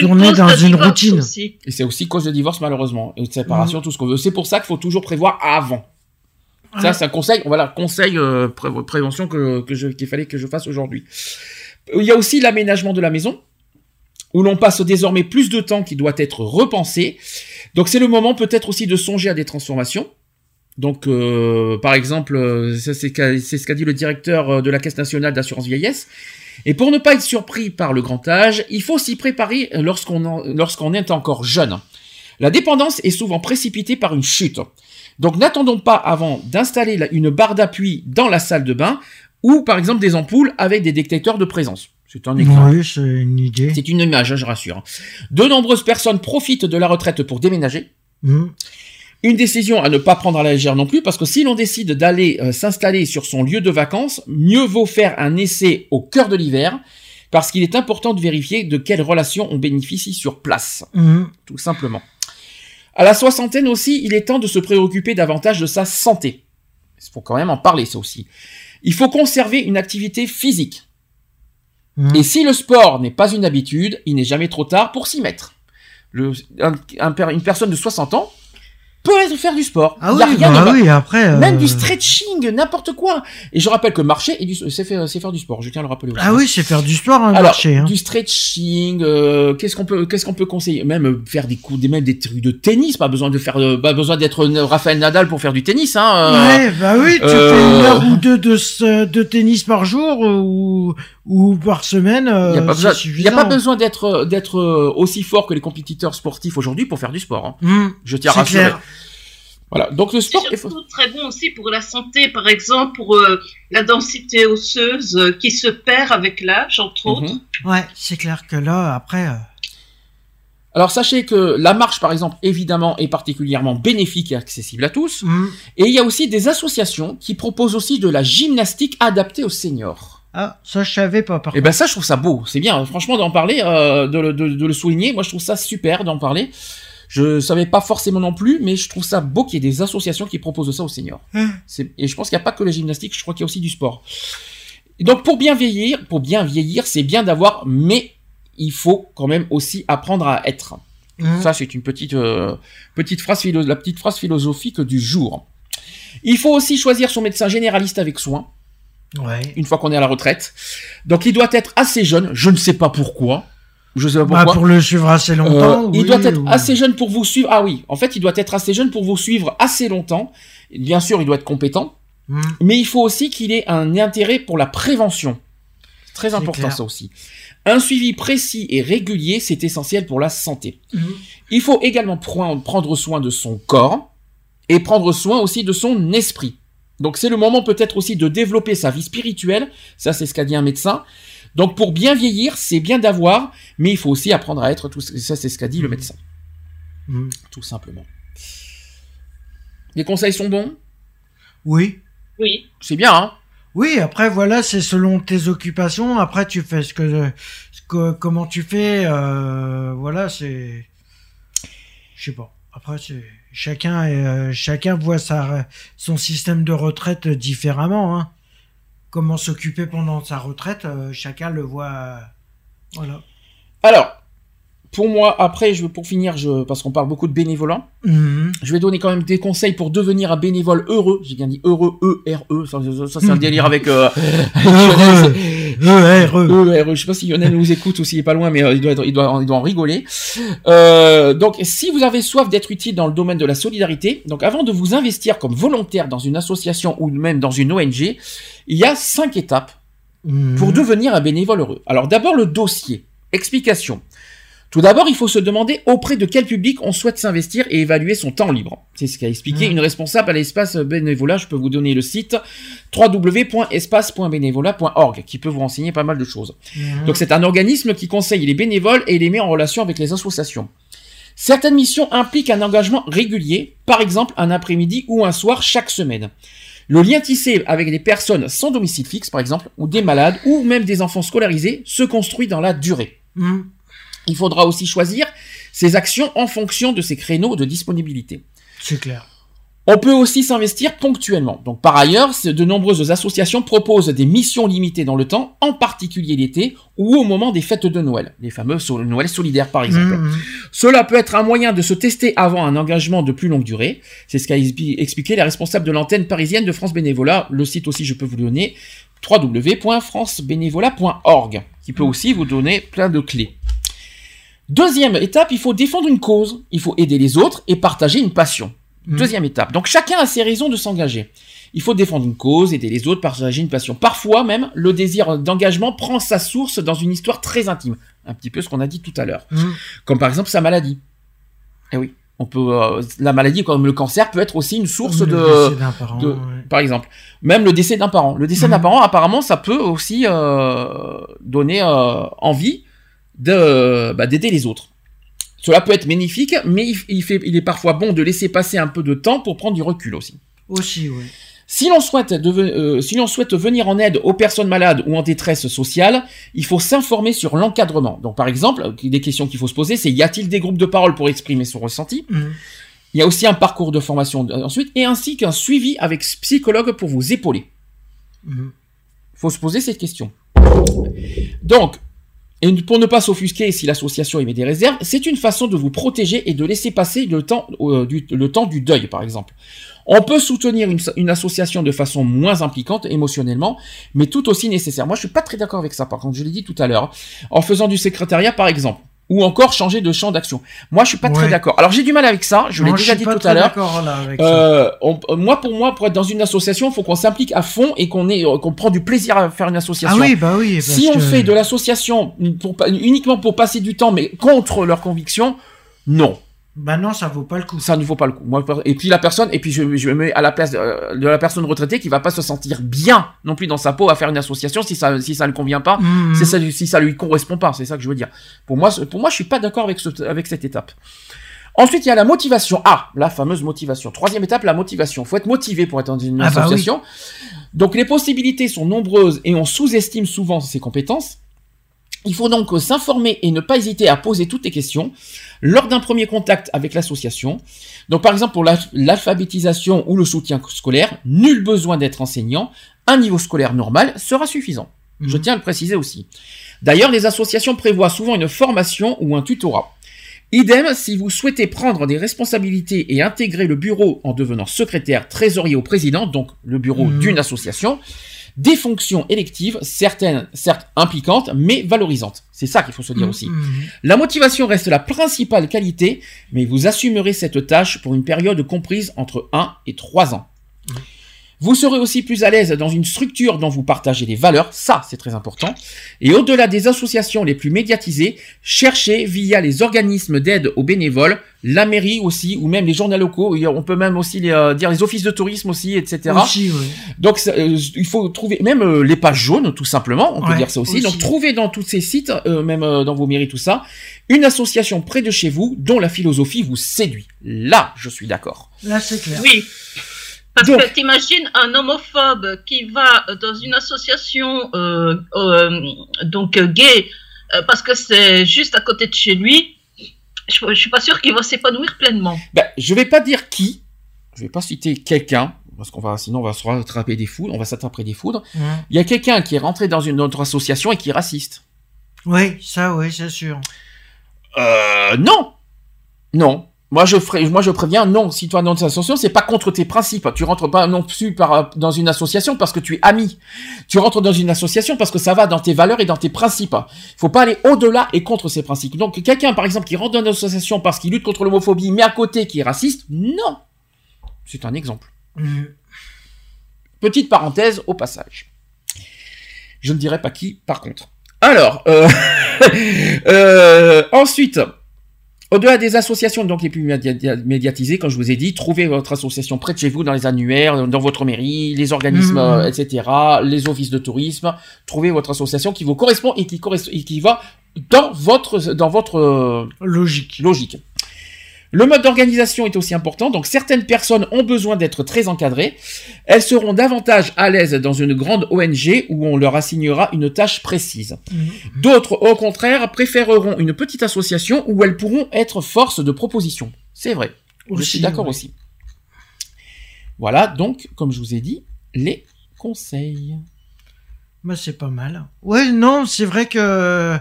tourner dans une routine. aussi. Et c'est aussi cause de divorce malheureusement, et de séparation, tout ce qu'on veut. C'est pour ça qu'il faut toujours prévoir avant. Ça, c'est un conseil, voilà, conseil euh, pré- prévention que, que je- qu'il fallait que je fasse aujourd'hui. Il y a aussi l'aménagement de la maison, où l'on passe désormais plus de temps qui doit être repensé. Donc c'est le moment peut-être aussi de songer à des transformations. Donc, euh, par exemple, euh, c'est ce qu'a dit le directeur euh, de la Caisse nationale d'assurance vieillesse. Et pour ne pas être surpris par le grand âge, il faut s'y préparer lorsqu'on lorsqu'on est encore jeune. La dépendance est souvent précipitée par une chute. Donc n'attendons pas avant d'installer une barre d'appui dans la salle de bain ou par exemple des ampoules avec des détecteurs de présence. C'est un exemple. Oui, c'est une idée. C'est une image, hein, je rassure. De nombreuses personnes profitent de la retraite pour déménager. Mm. Une décision à ne pas prendre à la légère non plus, parce que si l'on décide d'aller euh, s'installer sur son lieu de vacances, mieux vaut faire un essai au cœur de l'hiver, parce qu'il est important de vérifier de quelles relations on bénéficie sur place, Mm. tout simplement. À la soixantaine aussi, il est temps de se préoccuper davantage de sa santé. Il faut quand même en parler, ça aussi. Il faut conserver une activité physique. Mm. Et si le sport n'est pas une habitude, il n'est jamais trop tard pour s'y mettre. Le- un- un une personne de 60 ans peut faire du sport. Ah oui, rien de bah oui, après. euh, Même du stretching, n'importe quoi. Et je rappelle que marcher, et du- c'est faire, du sport. Je tiens à le rappeler aussi. Ah oui, c'est faire du sport, hein, Alors, marcher. Hein. du stretching, euh, qu'est-ce qu'on peut, qu'est-ce qu'on peut conseiller? Même euh, faire des coups, des même des trucs de tennis. Pas besoin de faire, euh, pas besoin d'être Raphaël Nadal pour faire du tennis, hein. Ouais, bah oui, tu fais une heure ou deux de, ce- de tennis par jour ou, ou par semaine. Il Euh, n'y a pas c'est besoin, y a suffisant. pas besoin d'être, euh, d'être euh, aussi fort que les compétiteurs sportifs aujourd'hui pour faire du sport. Hein. Mm, Je tiens à rassurer. clair. Voilà. Donc le C'est sport est surtout très bon aussi pour la santé, par exemple, pour euh, la densité osseuse euh, qui se perd avec l'âge, entre autres. Mhm. Ouais, c'est clair que là, après. euh, Alors sachez que la marche, par exemple, évidemment, est particulièrement bénéfique et accessible à tous. mm. Et il y a aussi des associations qui proposent aussi de la gymnastique adaptée aux seniors. Ah, ça, je savais pas, par Et ben ça, je trouve ça beau. C'est bien, franchement, d'en parler, euh, de, le- de- de le souligner. Moi, je trouve ça super d'en parler. Je savais pas forcément non plus, mais je trouve ça beau qu'il y ait des associations qui proposent ça aux seniors. C'est- Et je pense qu'il n'y a pas que la gymnastique, je crois qu'il y a aussi du sport. Et donc pour bien vieillir, pour bien vieillir, c'est bien d'avoir, mais il faut quand même aussi apprendre à être. Mm. Ça, c'est une petite, euh, petite phrase, philo- la petite phrase philosophique du jour. Il faut aussi choisir son médecin généraliste avec soin, Ouais. une fois qu'on est à la retraite. Donc, il doit être assez jeune. Je ne sais pas pourquoi. Je sais pas Bah, pourquoi. pour le suivre assez longtemps. Euh, il oui, doit être ou- assez jeune pour vous suivre. Ah oui, en fait, il doit être assez jeune pour vous suivre assez longtemps. Bien sûr, il doit être compétent, Mm. mais il faut aussi qu'il ait un intérêt pour la prévention. Très important clair. ça aussi. Un suivi précis et régulier, c'est essentiel pour la santé. Mm. Il faut également pre- prendre soin de son corps et prendre soin aussi de son esprit. Donc c'est le moment peut-être aussi de développer sa vie spirituelle, ça c'est ce qu'a dit un médecin. Donc pour bien vieillir, c'est bien d'avoir, mais il faut aussi apprendre à être tout ça c'est ce qu'a dit le médecin. Mm. Tout simplement. Les conseils sont bons? Oui. Oui. C'est bien, hein? Oui, après voilà, c'est selon tes occupations. Après, tu fais ce que, ce que comment tu fais. euh, voilà, c'est, je sais pas. Après, c'est chacun, euh, chacun voit sa, son système de retraite différemment. Hein. Comment s'occuper pendant sa retraite, euh, chacun le voit. euh, voilà. Alors, pour moi, après, je, pour finir, je, parce qu'on parle beaucoup de bénévolants, Mhm. je vais donner quand même des conseils pour devenir un bénévole heureux. J'ai bien dit heureux, E-R-E. Ça, ça, ça, c'est un délire avec... Euh, avec Lionel. E-R-E. Je sais pas si Lionel nous écoute ou s'il est pas loin, mais euh, il, doit être- il, doit, il doit en rigoler. Euh, donc, si vous avez soif d'être utile dans le domaine de la solidarité, donc avant de vous investir comme volontaire dans une association ou même dans une ONG, il y a cinq étapes Mhm. pour devenir un bénévole heureux. Alors d'abord le dossier. Explication. Tout d'abord, il faut se demander auprès de quel public on souhaite s'investir et évaluer son temps libre. C'est ce qu'a expliqué Mhm. une responsable à l'espace bénévolat. Je peux vous donner le site www.espace.bénévolat.org qui peut vous renseigner pas mal de choses. Mhm. Donc c'est un organisme qui conseille les bénévoles et les met en relation avec les associations. Certaines missions impliquent un engagement régulier, par exemple un après-midi ou un soir chaque semaine. Le lien tissé avec des personnes sans domicile fixe, par exemple, ou des malades, ou même des enfants scolarisés, se construit dans la durée. Mhm. Il faudra aussi choisir ses actions en fonction de ses créneaux de disponibilité. C'est clair. On peut aussi s'investir ponctuellement. Donc par ailleurs, de nombreuses associations proposent des missions limitées dans le temps, en particulier l'été ou au moment des fêtes de Noël, les fameux so- Noël solidaires par exemple. Mhm. Cela peut être un moyen de se tester avant un engagement de plus longue durée. C'est ce qu'a expliqué la responsable de l'antenne parisienne de France Bénévolat. Le site aussi, je peux vous le donner, www.francebénévolat.org, qui peut aussi vous donner plein de clés. Deuxième étape, il faut défendre une cause, il faut aider les autres et partager une passion. Mhm. Deuxième étape. Donc chacun a ses raisons de s'engager. Il faut défendre une cause, aider les autres, partager une passion. Parfois même, le désir d'engagement prend sa source dans une histoire très intime. Un petit peu ce qu'on a dit tout à l'heure. Mhm. Comme par exemple sa maladie. Eh oui. On peut, euh, la maladie comme le cancer peut être aussi une source Le de, décès d'un parent, de- ouais. par exemple, même le décès d'un parent. Le décès d'un Mhm. parent, apparemment, ça peut aussi euh, donner euh, envie de bah, d'aider les autres. Cela peut être magnifique, mais il, il fait, il est parfois bon de laisser passer un peu de temps pour prendre du recul aussi. Aussi, oui. Si l'on souhaite, euh, si l'on souhaite venir en aide aux personnes malades ou en détresse sociale, il faut s'informer sur l'encadrement. Donc, par exemple, des questions qu'il faut se poser, c'est y a-t-il des groupes de parole pour exprimer son ressenti? Mhm. Il y a aussi un parcours de formation euh, ensuite, et ainsi qu'un suivi avec psychologue pour vous épauler. Mhm. faut se poser cette question. Donc, et pour ne pas s'offusquer si l'association émet des réserves, c'est une façon de vous protéger et de laisser passer le temps, euh, du, deuil, par exemple. On peut soutenir une, une association de façon moins impliquante émotionnellement, mais tout aussi nécessaire. Moi, je suis pas très d'accord avec ça, par contre, je l'ai dit tout à l'heure. En faisant du secrétariat, par exemple. Ou encore changer de champ d'action. Moi, je suis pas très d'accord. Alors, j'ai du mal avec ça, je l'ai déjà suis dit pas tout à l'heure. Euh, moi, pour moi, pour être dans une association, il faut qu'on s'implique à fond et qu'on ait, qu'on prend du plaisir à faire une Ah association. oui, bah oui. parce si on que- fait de l'association pour, uniquement pour passer du temps, mais contre leurs convictions, non, Bah non, ça vaut pas le coup. ça ne vaut pas le coup. Moi, et puis la personne, et puis je, je me mets à la place de, euh, de la personne retraitée qui va pas se sentir bien non plus dans sa peau à faire une association si ça, si ça ne convient pas, Mhm. ça, si ça lui correspond pas. C'est ça que je veux dire. Pour moi, pour moi, je suis pas d'accord avec ce, avec cette étape. Ensuite, il y a la motivation. Ah, la fameuse motivation. Troisième étape, la motivation. Faut être motivé pour être dans une Ah bah association. Donc, les possibilités sont nombreuses et on sous-estime souvent ses compétences. Il faut donc s'informer et ne pas hésiter à poser toutes les questions lors d'un premier contact avec l'association. Donc, par exemple, pour l'alph- l'alphabétisation ou le soutien scolaire, nul besoin d'être enseignant. Un niveau scolaire normal sera suffisant. Je Mhm. tiens à le préciser aussi. D'ailleurs, les associations prévoient souvent une formation ou un tutorat. Idem, si vous souhaitez prendre des responsabilités et intégrer le bureau en devenant secrétaire, trésorier ou président, donc le bureau Mhm. d'une association, des fonctions électives, certaines, certes impliquantes, mais valorisantes. C'est ça qu'il faut se dire aussi. Mhm. La motivation reste la principale qualité, mais vous assumerez cette tâche pour une période comprise entre 1 et 3 ans. Vous serez aussi plus à l'aise dans une structure dont vous partagez des valeurs, ça c'est très important. Et au-delà des associations les plus médiatisées, cherchez via les organismes d'aide aux bénévoles, la mairie aussi, ou même les journaux locaux, on peut même aussi les, euh, dire les offices de tourisme aussi, etc. Aussi, ouais. Donc ça, euh, il faut trouver même euh, les pages jaunes tout simplement, on peut dire ça aussi. aussi. Donc trouvez dans tous ces sites, euh, même euh, dans vos mairies tout ça, une association près de chez vous dont la philosophie vous séduit. Là, je suis d'accord. Là, c'est clair. Oui. Parce Donc- que t'imagines un homophobe qui va dans une association euh, euh, donc euh, gay euh, parce que c'est juste à côté de chez lui. Je, je suis pas sûr qu'il va s'épanouir pleinement. Ben, je vais pas dire qui, je vais pas citer quelqu'un parce qu'on va sinon on va se rattraper des foudres, on va s'attraper des foudres. Il y a quelqu'un qui est rentré dans une autre association et qui est raciste. Oui, ça, oui, c'est sûr. Euh, non, non. Moi je ferai, moi je préviens, non. Si toi dans une association, c'est pas contre tes principes. Tu rentres pas non plus dans une association parce que tu es ami. Tu rentres dans une association parce que ça va dans tes valeurs et dans tes principes. Faut pas aller au-delà et contre ces principes. Donc quelqu'un par exemple qui rentre dans une association parce qu'il lutte contre l'homophobie, mais à côté qui est raciste, non. C'est un exemple. Petite parenthèse au passage. Je ne dirai pas qui, par contre. Alors, euh, euh, ensuite, au-delà des associations donc les plus média- médiatisées, comme je vous ai dit, trouvez votre association près de chez vous, dans les annuaires, dans votre mairie, les organismes, Mhm. euh, etc., les offices de tourisme. Trouvez votre association qui vous correspond et qui, correspond, et qui va dans votre, dans votre euh, Logique. logique. Le mode d'organisation est aussi important, donc certaines personnes ont besoin d'être très encadrées. Elles seront davantage à l'aise dans une grande ONG où on leur assignera une tâche précise. Mm. D'autres, au contraire, préféreront une petite association où elles pourront être force de proposition. C'est vrai. je suis d'accord ouais. aussi. Voilà, donc, comme je vous ai dit, les conseils. Bah, c'est pas mal. Ouais, non, c'est vrai que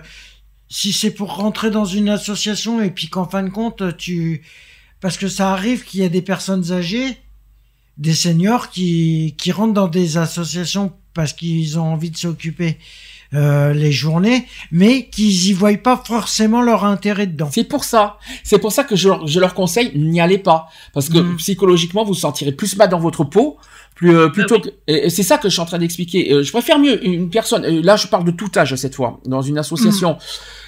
si c'est pour rentrer dans une association et puis qu'en fin de compte, tu... Parce que ça arrive qu'il y a des personnes âgées, des seniors qui, qui rentrent dans des associations parce qu'ils ont envie de s'occuper euh, les journées, mais qu'ils y voient pas forcément leur intérêt dedans. C'est pour ça. C'est pour ça que je, je leur conseille, n'y allez pas. Parce que Mhm. psychologiquement, vous vous sentirez plus mal dans votre peau. Plus, euh, plutôt Ah oui. que, c'est ça que je suis en train d'expliquer. Euh, je préfère mieux une personne, euh, là je parle de tout âge cette fois, dans une association,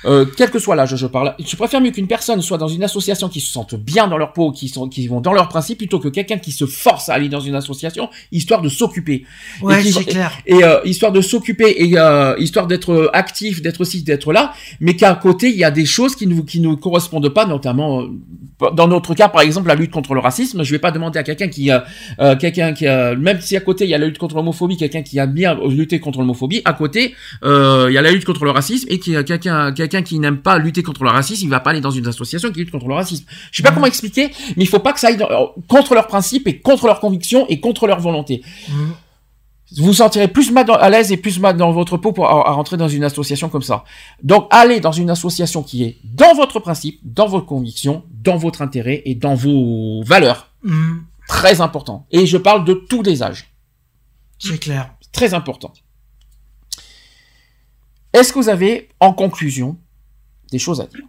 euh, quel que soit l'âge je parle, je préfère mieux qu'une personne soit dans une association qui se sente bien dans leur peau, qui, sont, qui vont dans leurs principes, plutôt que quelqu'un qui se force à aller dans une association, histoire de s'occuper. Ouais, qui- c'est clair. Et euh, histoire de s'occuper et euh, histoire d'être euh, actif, d'être ci, d'être là, mais qu'à côté il y a des choses qui nous qui nous correspondent pas, notamment euh, dans notre cas par exemple la lutte contre le racisme. Je vais pas demander à quelqu'un qui quelqu'un qui même si à côté il y a la lutte contre l'homophobie, quelqu'un qui a bien lutter contre l'homophobie, à côté euh, il y a la lutte contre le racisme et qui quelqu'un quelqu'un qui n'aime pas lutter contre le racisme, il va pas aller dans une association qui lutte contre le racisme. Je sais pas Mhm. comment expliquer, mais il faut pas que ça aille dans- euh, contre leurs principes et contre leurs convictions et contre leur volonté Mm. vous vous sentirez plus mal à l'aise et plus mal dans votre peau pour à, à rentrer dans une association comme ça. Donc allez dans une association qui est dans votre principe, dans vos convictions, dans votre intérêt et dans vos valeurs. Mm. Très important. Et je parle de tous les âges. C'est clair. Très important. Est-ce que vous avez, en conclusion, des choses à dire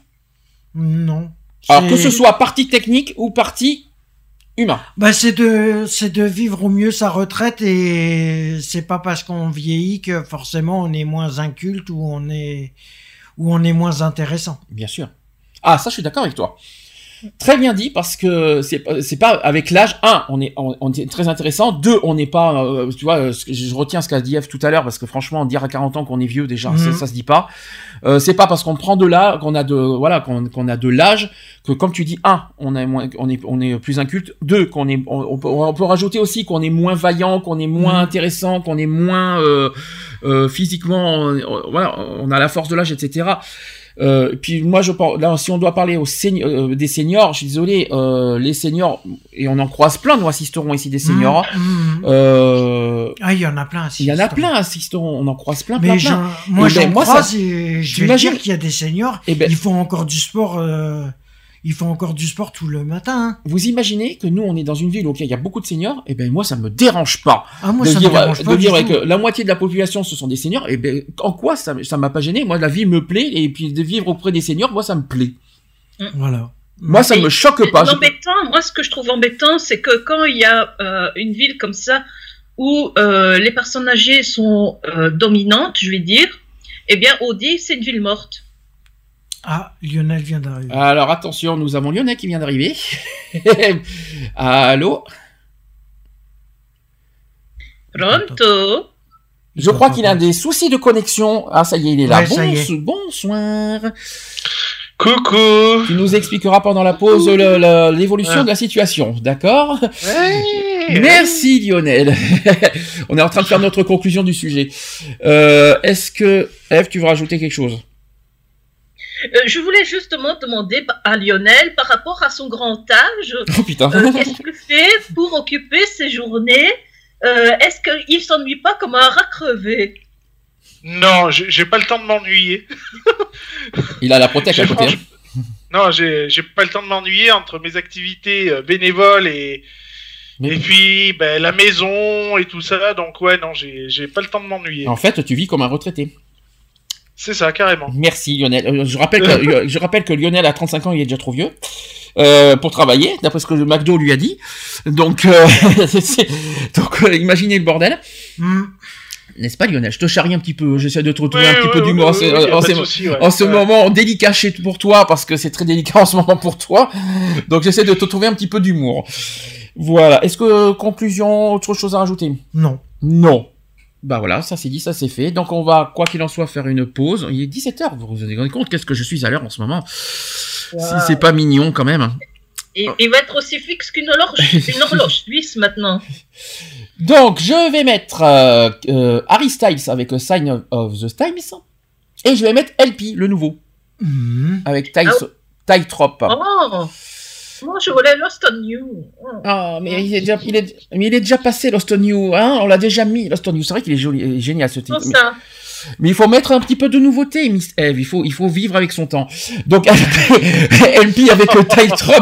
Non. Alors que ce soit partie technique ou partie humain. Bah c'est de c'est de vivre au mieux sa retraite et c'est pas parce qu'on vieillit que forcément on est moins inculte ou on est ou on est moins intéressant. Bien sûr. Ah, ça, je suis d'accord avec toi. Très bien dit parce que c'est pas- c'est pas avec l'âge. Un, on est on, on est très intéressant. Deux, on n'est pas. euh, tu vois, euh, je retiens ce qu'a dit Eve tout à l'heure parce que franchement, dire à 40 ans qu'on est vieux déjà, Mhm. ça, ça se dit pas. Euh, c'est pas parce qu'on prend de l'âge qu'on a de voilà qu'on qu'on a de l'âge que comme tu dis un, on est moins on est on est plus inculte. Deux, qu'on est on, on peut, on peut rajouter aussi qu'on est moins vaillant, qu'on est moins Mhm. intéressant, qu'on est moins euh, euh, physiquement. voilà, on a la force de l'âge, etc. Euh, puis moi je pense là si on doit parler aux euh, des seniors, je suis désolé, euh, les seniors et on en croise plein, nous assisterons ici des seniors. Mm, mm. Euh, Ah il y en a plein. il y en a plein assisteront, on en croise plein, plein, Mais plein. moi Et ben, j'en moi, croise ça- et je vais dire qu'il y a des seniors. Eh ben, Ils font encore du sport. Ils font encore du sport tout le matin. hein. vous imaginez que nous on est dans une ville où il y a beaucoup de seniors, et ben moi ça me dérange pas Ah moi de ça dire, me dérange de pas du dire tout. que la moitié de la population ce sont des seniors, et ben en quoi ça ça m'a pas gêné? Moi la vie me plaît et puis de vivre auprès des seniors, moi ça me plaît. Voilà. Moi ça Et- me choque pas. L'embêtant, moi, ce que je trouve embêtant, c'est que quand il y a euh, une ville comme ça, où euh, les personnes âgées sont euh, dominantes, je vais dire, eh bien, Audi, c'est une ville morte. Ah, Lionel vient d'arriver. Alors attention, nous avons Lionel qui vient d'arriver. Allô Pronto Je crois qu'il a des soucis de connexion. Ah, ça y est, il est là. Ouais, est. Bonsoir. Coucou Tu nous expliqueras pendant la pause l'évolution Ah. de la situation, d'accord Ouais. Merci Lionel. On est en train de faire notre conclusion du sujet. Euh, Est-ce que Eve, tu veux rajouter quelque chose? Euh, Je voulais justement demander à Lionel, par rapport à son grand âge, Oh putain. euh, qu'est-ce qu'il fait pour occuper ses journées? Euh, Est-ce qu'il s'ennuie pas comme un rat crevé? Non, j'ai pas le temps de m'ennuyer. Il a la protège à côté. hein. Non, j'ai pas le temps de m'ennuyer entre mes activités bénévoles et Mais- et puis ben, la maison et tout ça. Donc ouais, non, j'ai j'ai pas le temps de m'ennuyer. En fait, tu vis comme un retraité. C'est ça, carrément. Merci Lionel. Euh, Je rappelle, que, je rappelle que Lionel à 35 ans, il est déjà trop vieux euh, pour travailler, d'après ce que le McDo lui a dit. Donc, euh, c'est- donc euh, imaginez le bordel. Hmm. N'est-ce pas Lionel? Je te charrie un petit peu, j'essaie de te retrouver un petit peu d'humour en ce- en moment délicat chez- pour toi, parce que c'est très délicat en ce moment pour toi. Donc j'essaie de te trouver un petit peu d'humour. Voilà. Est-ce que conclusion, autre chose à rajouter? Non. Non. Bah voilà, ça c'est dit, ça c'est fait. Donc on va, quoi qu'il en soit, faire une pause. Il est 17h, vous vous rendez compte qu'est-ce que je suis à l'heure en ce moment? Si c'est pas mignon quand même. Et il va être aussi fixe qu'une horloge, une horloge suisse maintenant. Donc je vais mettre euh, euh, Harry Styles avec a Sign of the Times. Et je vais mettre LP, le nouveau, Hmm. avec Ty, Ah Ty Trop. Oh Moi, je voulais Lost on You. Ah, mais il est déjà, il est, mais il est déjà passé Lost on You, hein On l'a déjà mis Lost on You. C'est vrai qu'il est joli, est génial ce titre. Mais, mais il faut mettre un petit peu de nouveauté, Miss Eve. Il faut, il faut vivre avec son temps. Donc LP avec le Ty Trop.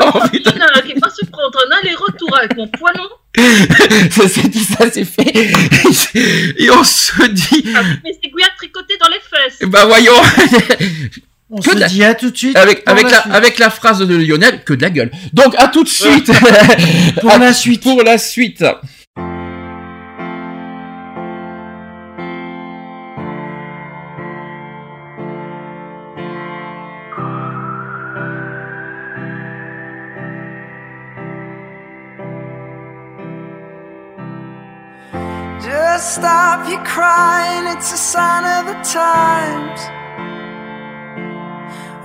oh, putain, Tina, qui va se prendre un aller-retour avec mon poilon. ça c'est dit, ça c'est fait. Et on se dit, avec mes aiguilles à tricoter dans les fesses. bah voyons, On Que se la- dit à tout de suite. avec avec la, avec la phrase de Lionel, que de la gueule. Donc à tout de suite. Pour À- la suite. Pour la suite. Just stop your crying, it's a sign of the times.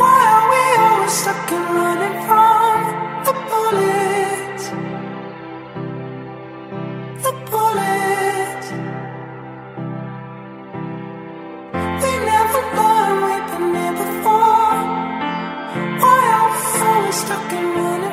Why are we always stuck and running from the bullets? The. We never learned we've been here before. Why are we always stuck and running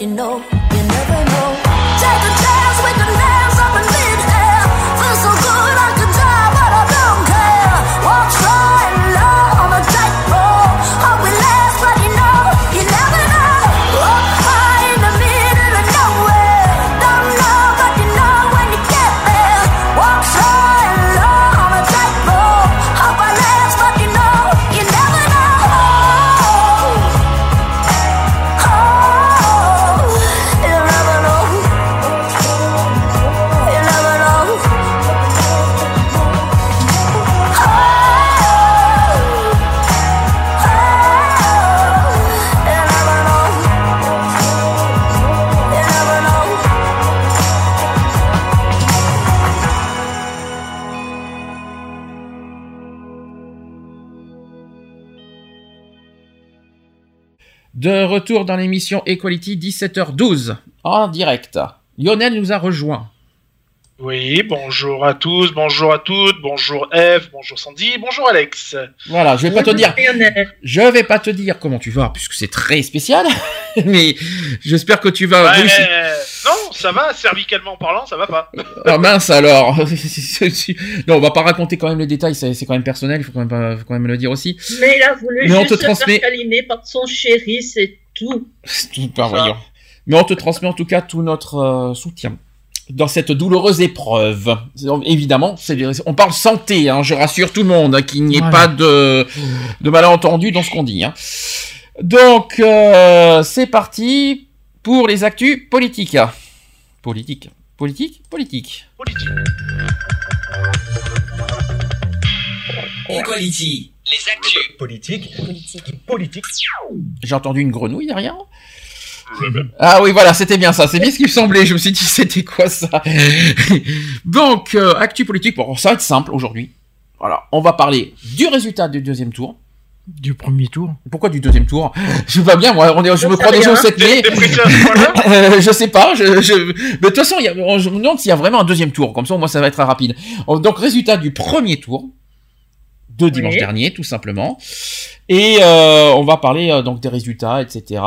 you know retour dans l'émission Equality 17h12 en direct. Lionel nous a rejoint. Oui, bonjour à tous, bonjour à toutes, bonjour Eve, bonjour Sandy, bonjour Alex. Voilà, je vais pas te dire, je vais pas te dire comment tu vas puisque c'est très spécial, mais j'espère que tu vas. Ouais, non, ça va, cervicalement parlant, ça va pas. Ah mince alors. non, on va pas raconter quand même les détails, c'est quand même personnel, il faut quand même, pas- faut quand même le dire aussi. Mais il a voulu Mais on juste te se transmet- faire câliner par son chéri, c'est tout. C'est tout pas voyant. Mais on te transmet en tout cas tout notre euh, soutien dans cette douloureuse épreuve. Évidemment, on parle santé, hein, je rassure tout le monde, hein, qu'il n'y ait Voilà. pas de, de malentendu dans ce qu'on dit. hein. Donc, euh, c'est parti pour les actus politiques. Politique. Politique Politique. Politique. Equality. Les actus. Politique. Politique. J'ai entendu une grenouille derrière? Ah oui, voilà, c'était bien ça. C'est bien ce qui me semblait. Je me suis dit, c'était quoi ça? Donc, euh, actu politique. Bon, ça va être simple aujourd'hui. Voilà, on va parler du résultat du deuxième tour. Du premier tour. Pourquoi du deuxième tour? Je vais bien, moi. On est, je me sais crois déjà au rien. 7 mai. Euh, je sais pas. Je, je... Mais de toute façon, il y a... je me demande s'il y a vraiment un deuxième tour. Comme ça, moi, ça va être très rapide. Donc, résultat du premier tour de dimanche Oui. dernier, tout simplement. Et euh, on va parler euh, donc des résultats, etc.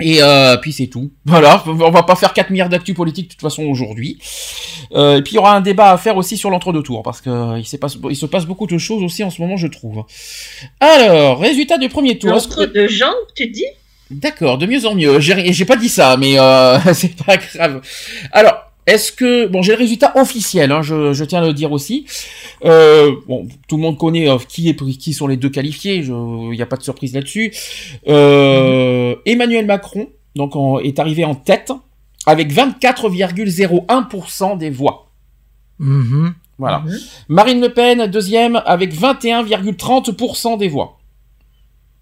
Et euh, puis c'est tout. Voilà, on va pas faire 4 milliards d'actu politique de toute façon aujourd'hui. Euh, et puis il y aura un débat à faire aussi sur l'entre-deux tours parce que euh, il, s'est passe- il se passe beaucoup de choses aussi en ce moment, je trouve. Alors, résultat du premier tour. Est-ce que- Entre deux jambes, tu dis? D'accord, de mieux en mieux. J'ai j'ai pas dit ça, mais euh, c'est pas grave. Alors, est-ce que bon, j'ai le résultat officiel. Hein, je, je tiens à le dire aussi. Euh, bon, tout le monde connaît euh, qui est qui sont les deux qualifiés. Il n'y a pas de surprise là-dessus. Euh, Emmanuel Macron donc en- est arrivé en tête avec 24,01% des voix. Mhm. Voilà. Mhm. Marine Le Pen, deuxième, avec 21,30% des voix.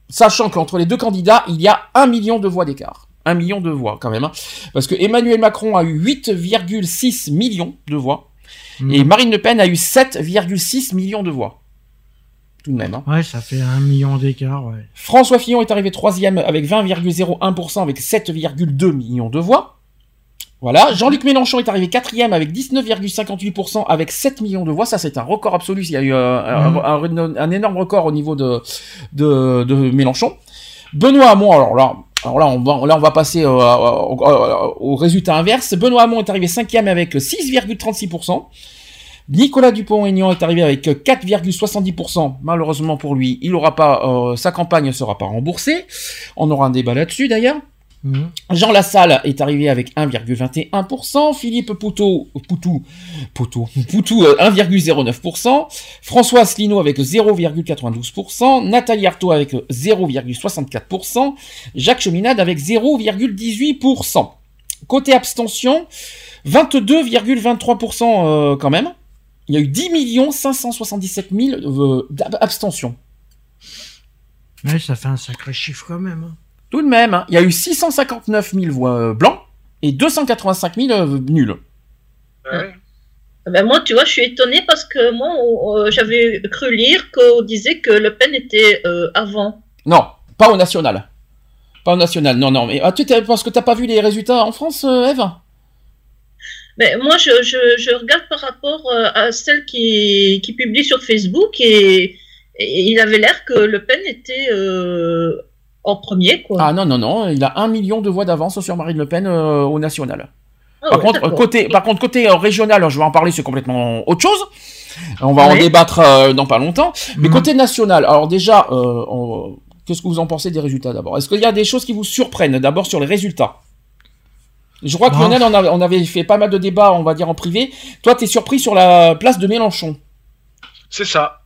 Sachant qu'entre les deux candidats, il y a un million de voix d'écart. Un million de voix, quand même. hein. Parce que Emmanuel Macron a eu 8,6 millions de voix. Mhm. Et Marine Le Pen a eu 7,6 millions de voix. Tout de même. hein. Ouais, ça fait un million d'écart, ouais. François Fillon est arrivé troisième avec 20,01% avec 7,2 millions de voix. Voilà. Jean-Luc Mélenchon est arrivé quatrième avec 19,58% avec 7 millions de voix. Ça, c'est un record absolu. Il y a eu euh, un, Mhm. un- un énorme record au niveau de, de, de Mélenchon. Benoît Hamon, alors là, alors là, on va, là, passer euh, au résultat inverse. Benoît Hamon est arrivé cinquième avec 6,36%. Nicolas Dupont-Aignan est arrivé avec 4,70%. Malheureusement pour lui, il aura pas, euh, sa campagne ne sera pas remboursée. On aura un débat là-dessus d'ailleurs. Mhm. Jean Lassalle est arrivé avec 1,21%, Philippe Poutou, Poutou, Poutou, Poutou, euh, 1,09%, François Asselineau avec 0,92%, Nathalie Arthaud avec 0,64%, Jacques Cheminade avec 0,18%. Côté abstention, 22,23% euh, quand même. Il y a eu 10 577 000 euh, d'ab- abstentions. Ouais, ça fait un sacré chiffre quand même. hein. Tout de même, hein, il y a eu 659 000 voix euh, blancs et 285 000 euh, nuls. Ouais. Ah ben moi, tu vois, je suis étonnée parce que moi, euh, j'avais cru lire qu'on disait que Le Pen était euh, avant. Non, pas au national. Pas au national, non, non. Mais ah, tu parce que t'as pas vu les résultats en France, euh, Eve? Mais moi, je, je, je regarde par rapport euh, à celle qui, qui publie sur Facebook et, et il avait l'air que Le Pen était euh, en premier, quoi. Ah non, non, non, il a un million de voix d'avance sur Marine Le Pen euh, au national. Ah par, ouais, contre, côté, par contre, côté euh, régional, je vais en parler, c'est complètement autre chose. On va en débattre euh, dans pas longtemps. Mais Mhm. côté national, alors déjà, euh, on- qu'est-ce que vous en pensez des résultats d'abord? Est-ce qu'il y a des choses qui vous surprennent d'abord sur les résultats? Je crois que Bah. Lionel, on, a- on avait fait pas mal de débats, on va dire en privé. Toi, t'es surpris sur la place de Mélenchon. C'est ça.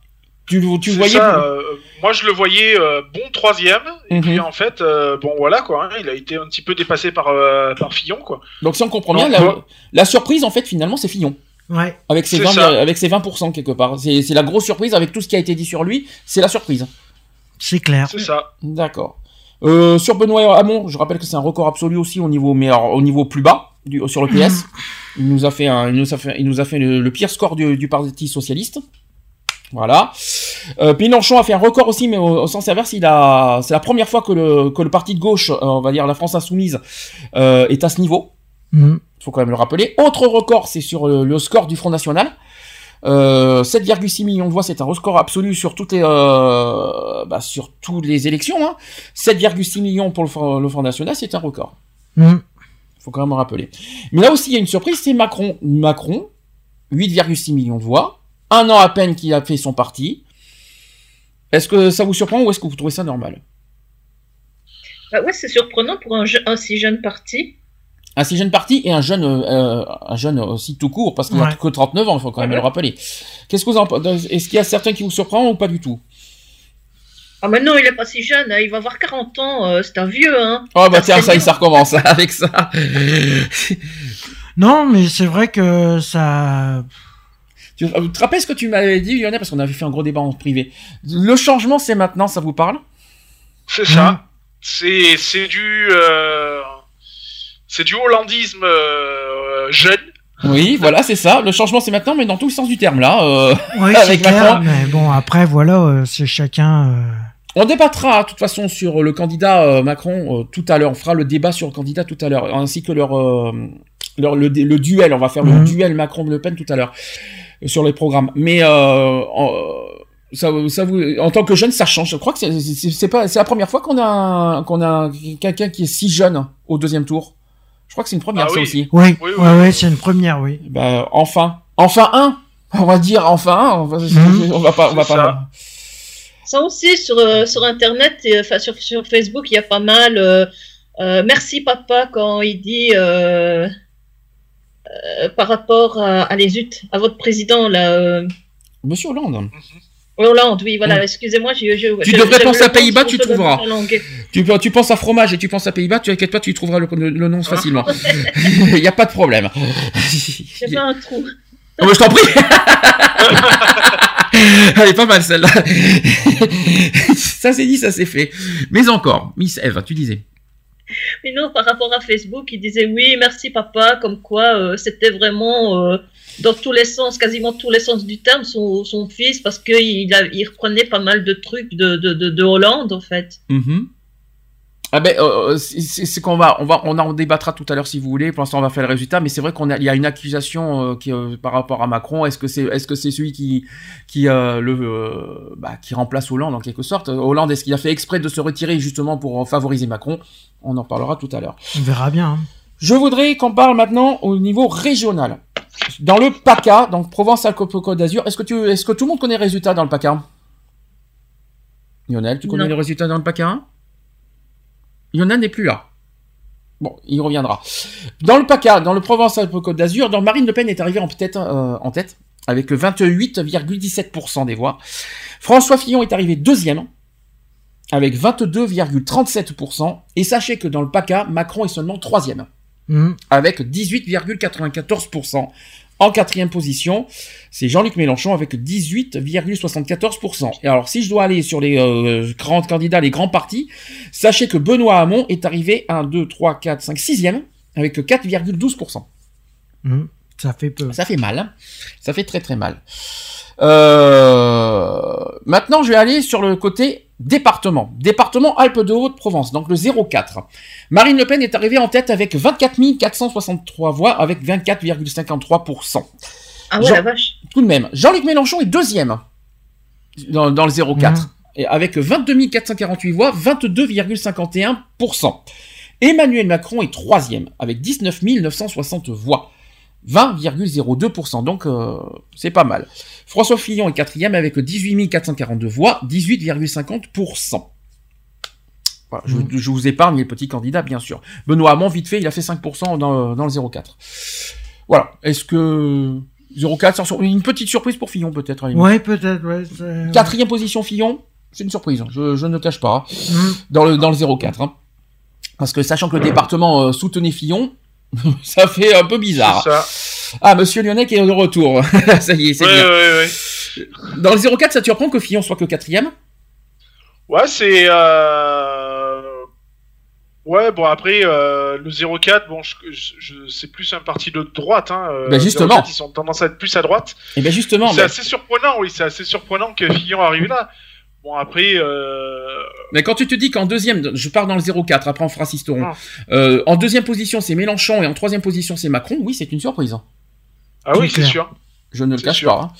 Tu, tu voyais ça, euh, moi, je le voyais euh, bon troisième. Et Mhm. puis, en fait, euh, bon, voilà, quoi. hein, il a été un petit peu dépassé par, euh, par Fillon, quoi. Donc si on comprend bien, la, surprise en fait finalement c'est Fillon. Ouais. Avec ses, C'est 20, ça. avec ses 20% quelque part. C'est c'est la grosse surprise avec tout ce qui a été dit sur lui, c'est la surprise. C'est clair. C'est ça. D'accord. Euh, sur Benoît Hamon, je rappelle que c'est un record absolu aussi au niveau, mais alors, au niveau plus bas, du, sur le PS. Il nous a fait, un, il nous a fait, il nous a fait le, le pire score du, du Parti Socialiste. Voilà. Euh, Mélenchon a fait un record aussi, mais au, au sens inverse, il a, c'est la première fois que le, que le parti de gauche, euh, on va dire la France Insoumise, euh, est à ce niveau. Mhm. faut quand même le rappeler. Autre record, c'est sur le, le score du Front National. Euh, 7,6 millions de voix, c'est un record absolu sur toutes les, euh, bah, sur toutes les élections. Hein. 7,6 millions pour le Front, le Front National, c'est un record. Mhm. Faut quand même le rappeler. Mais là aussi, il y a une surprise, c'est Macron. Macron, 8,6 millions de voix. Un an à peine qu'il a fait son parti. Est-ce que ça vous surprend ou est-ce que vous trouvez ça normal? Bah ouais, c'est surprenant pour un, je- un si jeune parti. un si jeune parti et un jeune, euh, un jeune aussi tout court, parce qu'il n'a Ouais. que 39 ans, il faut quand même Ouais. le rappeler. Qu'est-ce que vous en pensez Est-ce qu'il y a certains qui vous surprennent ou pas du tout? Ah mais non, il est pas si jeune, hein, il va avoir 40 ans, euh, c'est un vieux, hein. Oh bah Ah, tiens, c'est ça, ça recommence avec ça. Non, mais c'est vrai que ça. Tu te rappelles ce que tu m'avais dit, Lionel, parce qu'on avait fait un gros débat en privé. Le changement, c'est maintenant, ça vous parle? C'est ça. C'est c'est du euh, c'est du hollandisme euh, jeune. Oui, voilà, c'est ça. Le changement, c'est maintenant, mais dans tout le sens du terme, là. euh, Oui, c'est Avec clair. Macron. Mais bon, après, voilà, euh, c'est chacun. euh, On débattra, de toute façon, sur le candidat euh, Macron euh, tout à l'heure. On fera le débat sur le candidat tout à l'heure, ainsi que leur, euh, leur le, le duel. On va faire le Mhm. duel Macron-Le Pen tout à l'heure sur les programmes. Mais euh, en- Ça, ça vous, en tant que jeune, ça change. Je crois que c'est- pas, c'est la première fois qu'on a qu'on a quelqu'un qui est si jeune au deuxième tour. Je crois que c'est une première Ah ça oui. aussi. Oui, Oui, oui, ouais, oui. ouais, c'est une première, oui. Bah, enfin, enfin un. On va dire enfin un. On va, Mhm. on va pas, on va C'est pas. ça. Ça aussi, sur, euh, sur Internet, et, enfin sur, sur Facebook, il y a pas mal. euh, euh, merci papa quand il dit euh, par rapport à, allez zut, à votre président là, euh, Monsieur Hollande. Hollande, oui, voilà. Mm. Excusez-moi, j'ai- Tu devrais penser à Pays-Bas, tu trouveras. Tu, tu penses à fromage et tu penses à Pays-Bas, tu inquiète pas, tu trouveras le, le- le nom facilement. Il y a pas de problème. J'ai pas un trou. Oh, je t'en prie. Elle est pas mal celle-là. ça c'est dit, ça c'est fait. Mais encore, Miss Eve, tu disais. Mais non, par rapport à Facebook, il disait oui, merci papa, comme quoi euh, c'était vraiment euh, dans tous les sens, quasiment tous les sens du terme, son, son fils, parce qu'il il reprenait pas mal de trucs de, de, de, de Hollande, en fait. Mhm. Ah ben, euh, c'est- qu'on va, on va, on en débattra tout à l'heure si vous voulez. Pour l'instant, on va faire le résultat, mais c'est vrai qu'on a, il y a une accusation euh, qui, euh, par rapport à Macron. Est-ce que c'est, est-ce que c'est celui qui, qui euh, le, euh, bah, qui remplace Hollande en quelque sorte? Hollande, est-ce qu'il a fait exprès de se retirer justement pour favoriser Macron? On en parlera tout à l'heure. On verra bien. hein. Je voudrais qu'on parle maintenant au niveau régional. Dans le PACA, donc Provence-Alpes-Côte d'Azur, est-ce que tu, est-ce que tout le monde connaît les résultats dans le PACA? Lionel, tu connais Non. les résultats dans le PACA? Lionel n'est plus là. Bon, il reviendra. Dans le PACA, dans le Provence-Alpes-Côte d'Azur, dans Marine Le Pen est arrivée en tête, euh, en tête avec 28,17% des voix. François Fillon est arrivé deuxième avec 22,37%. Et sachez que dans le PACA, Macron est seulement troisième Mhm. avec 18,94%. En quatrième position, c'est Jean-Luc Mélenchon avec 18,74%. Et alors, si je dois aller sur les euh, grands candidats, les grands partis, sachez que Benoît Hamon est arrivé 1, 2, 3, 4, 5, 6e avec 4,12%. Mhm. Ça fait peu. Ça fait mal. hein. Ça fait très très mal. Euh, Maintenant, je vais aller sur le côté département. Département Alpes-de-Haute-Provence, donc le 04. Marine Le Pen est arrivée en tête avec 24 463 voix, avec 24,53%. Ah ouais, Jean- la vache. Tout de même, Jean-Luc Mélenchon est deuxième dans, dans le 04, Mhm. et avec 22 448 voix, 22,51%. Emmanuel Macron est troisième, avec 19 960 voix. 20,02%, donc euh, c'est pas mal. François Fillon est quatrième avec 18 442 voix, 18,50%. Voilà, je, Mhm. je vous épargne les petits candidats, bien sûr. Benoît Hamon, vite fait, il a fait 5% dans, dans le 04. Voilà. Est-ce que 04, sans sur- une petite surprise pour Fillon peut-être. Ouais, peut-être, ouais. Quatrième position Fillon, c'est une surprise, je, je ne le cache pas, Mhm. dans le, dans le 04. hein. Parce que sachant que le département euh, soutenait Fillon, ça fait un peu bizarre. C'est ça. Ah, monsieur Lyonnais qui est de retour. ça y est, c'est Ouais, bien. ouais, ouais. Dans le 04, ça te surprend que Fillon soit que quatrième? Ouais, c'est. Euh... Ouais, bon, après, euh, le 04, bon, je, je, je- c'est plus un parti de droite. Hein. euh, Ben, justement. 04, ils ont tendance à être plus à droite. Eh bien justement, c'est mais, assez surprenant, oui, c'est assez surprenant que Fillon arrive là. Bon, après, euh... mais quand tu te dis qu'en deuxième, je pars dans le 04, après on fera Sisteron. Ah. Euh, en deuxième position, c'est Mélenchon et en troisième position, c'est Macron. Oui, c'est une surprise. hein. ah oui, C'est sûr. Je ne le cache sûr. pas. hein.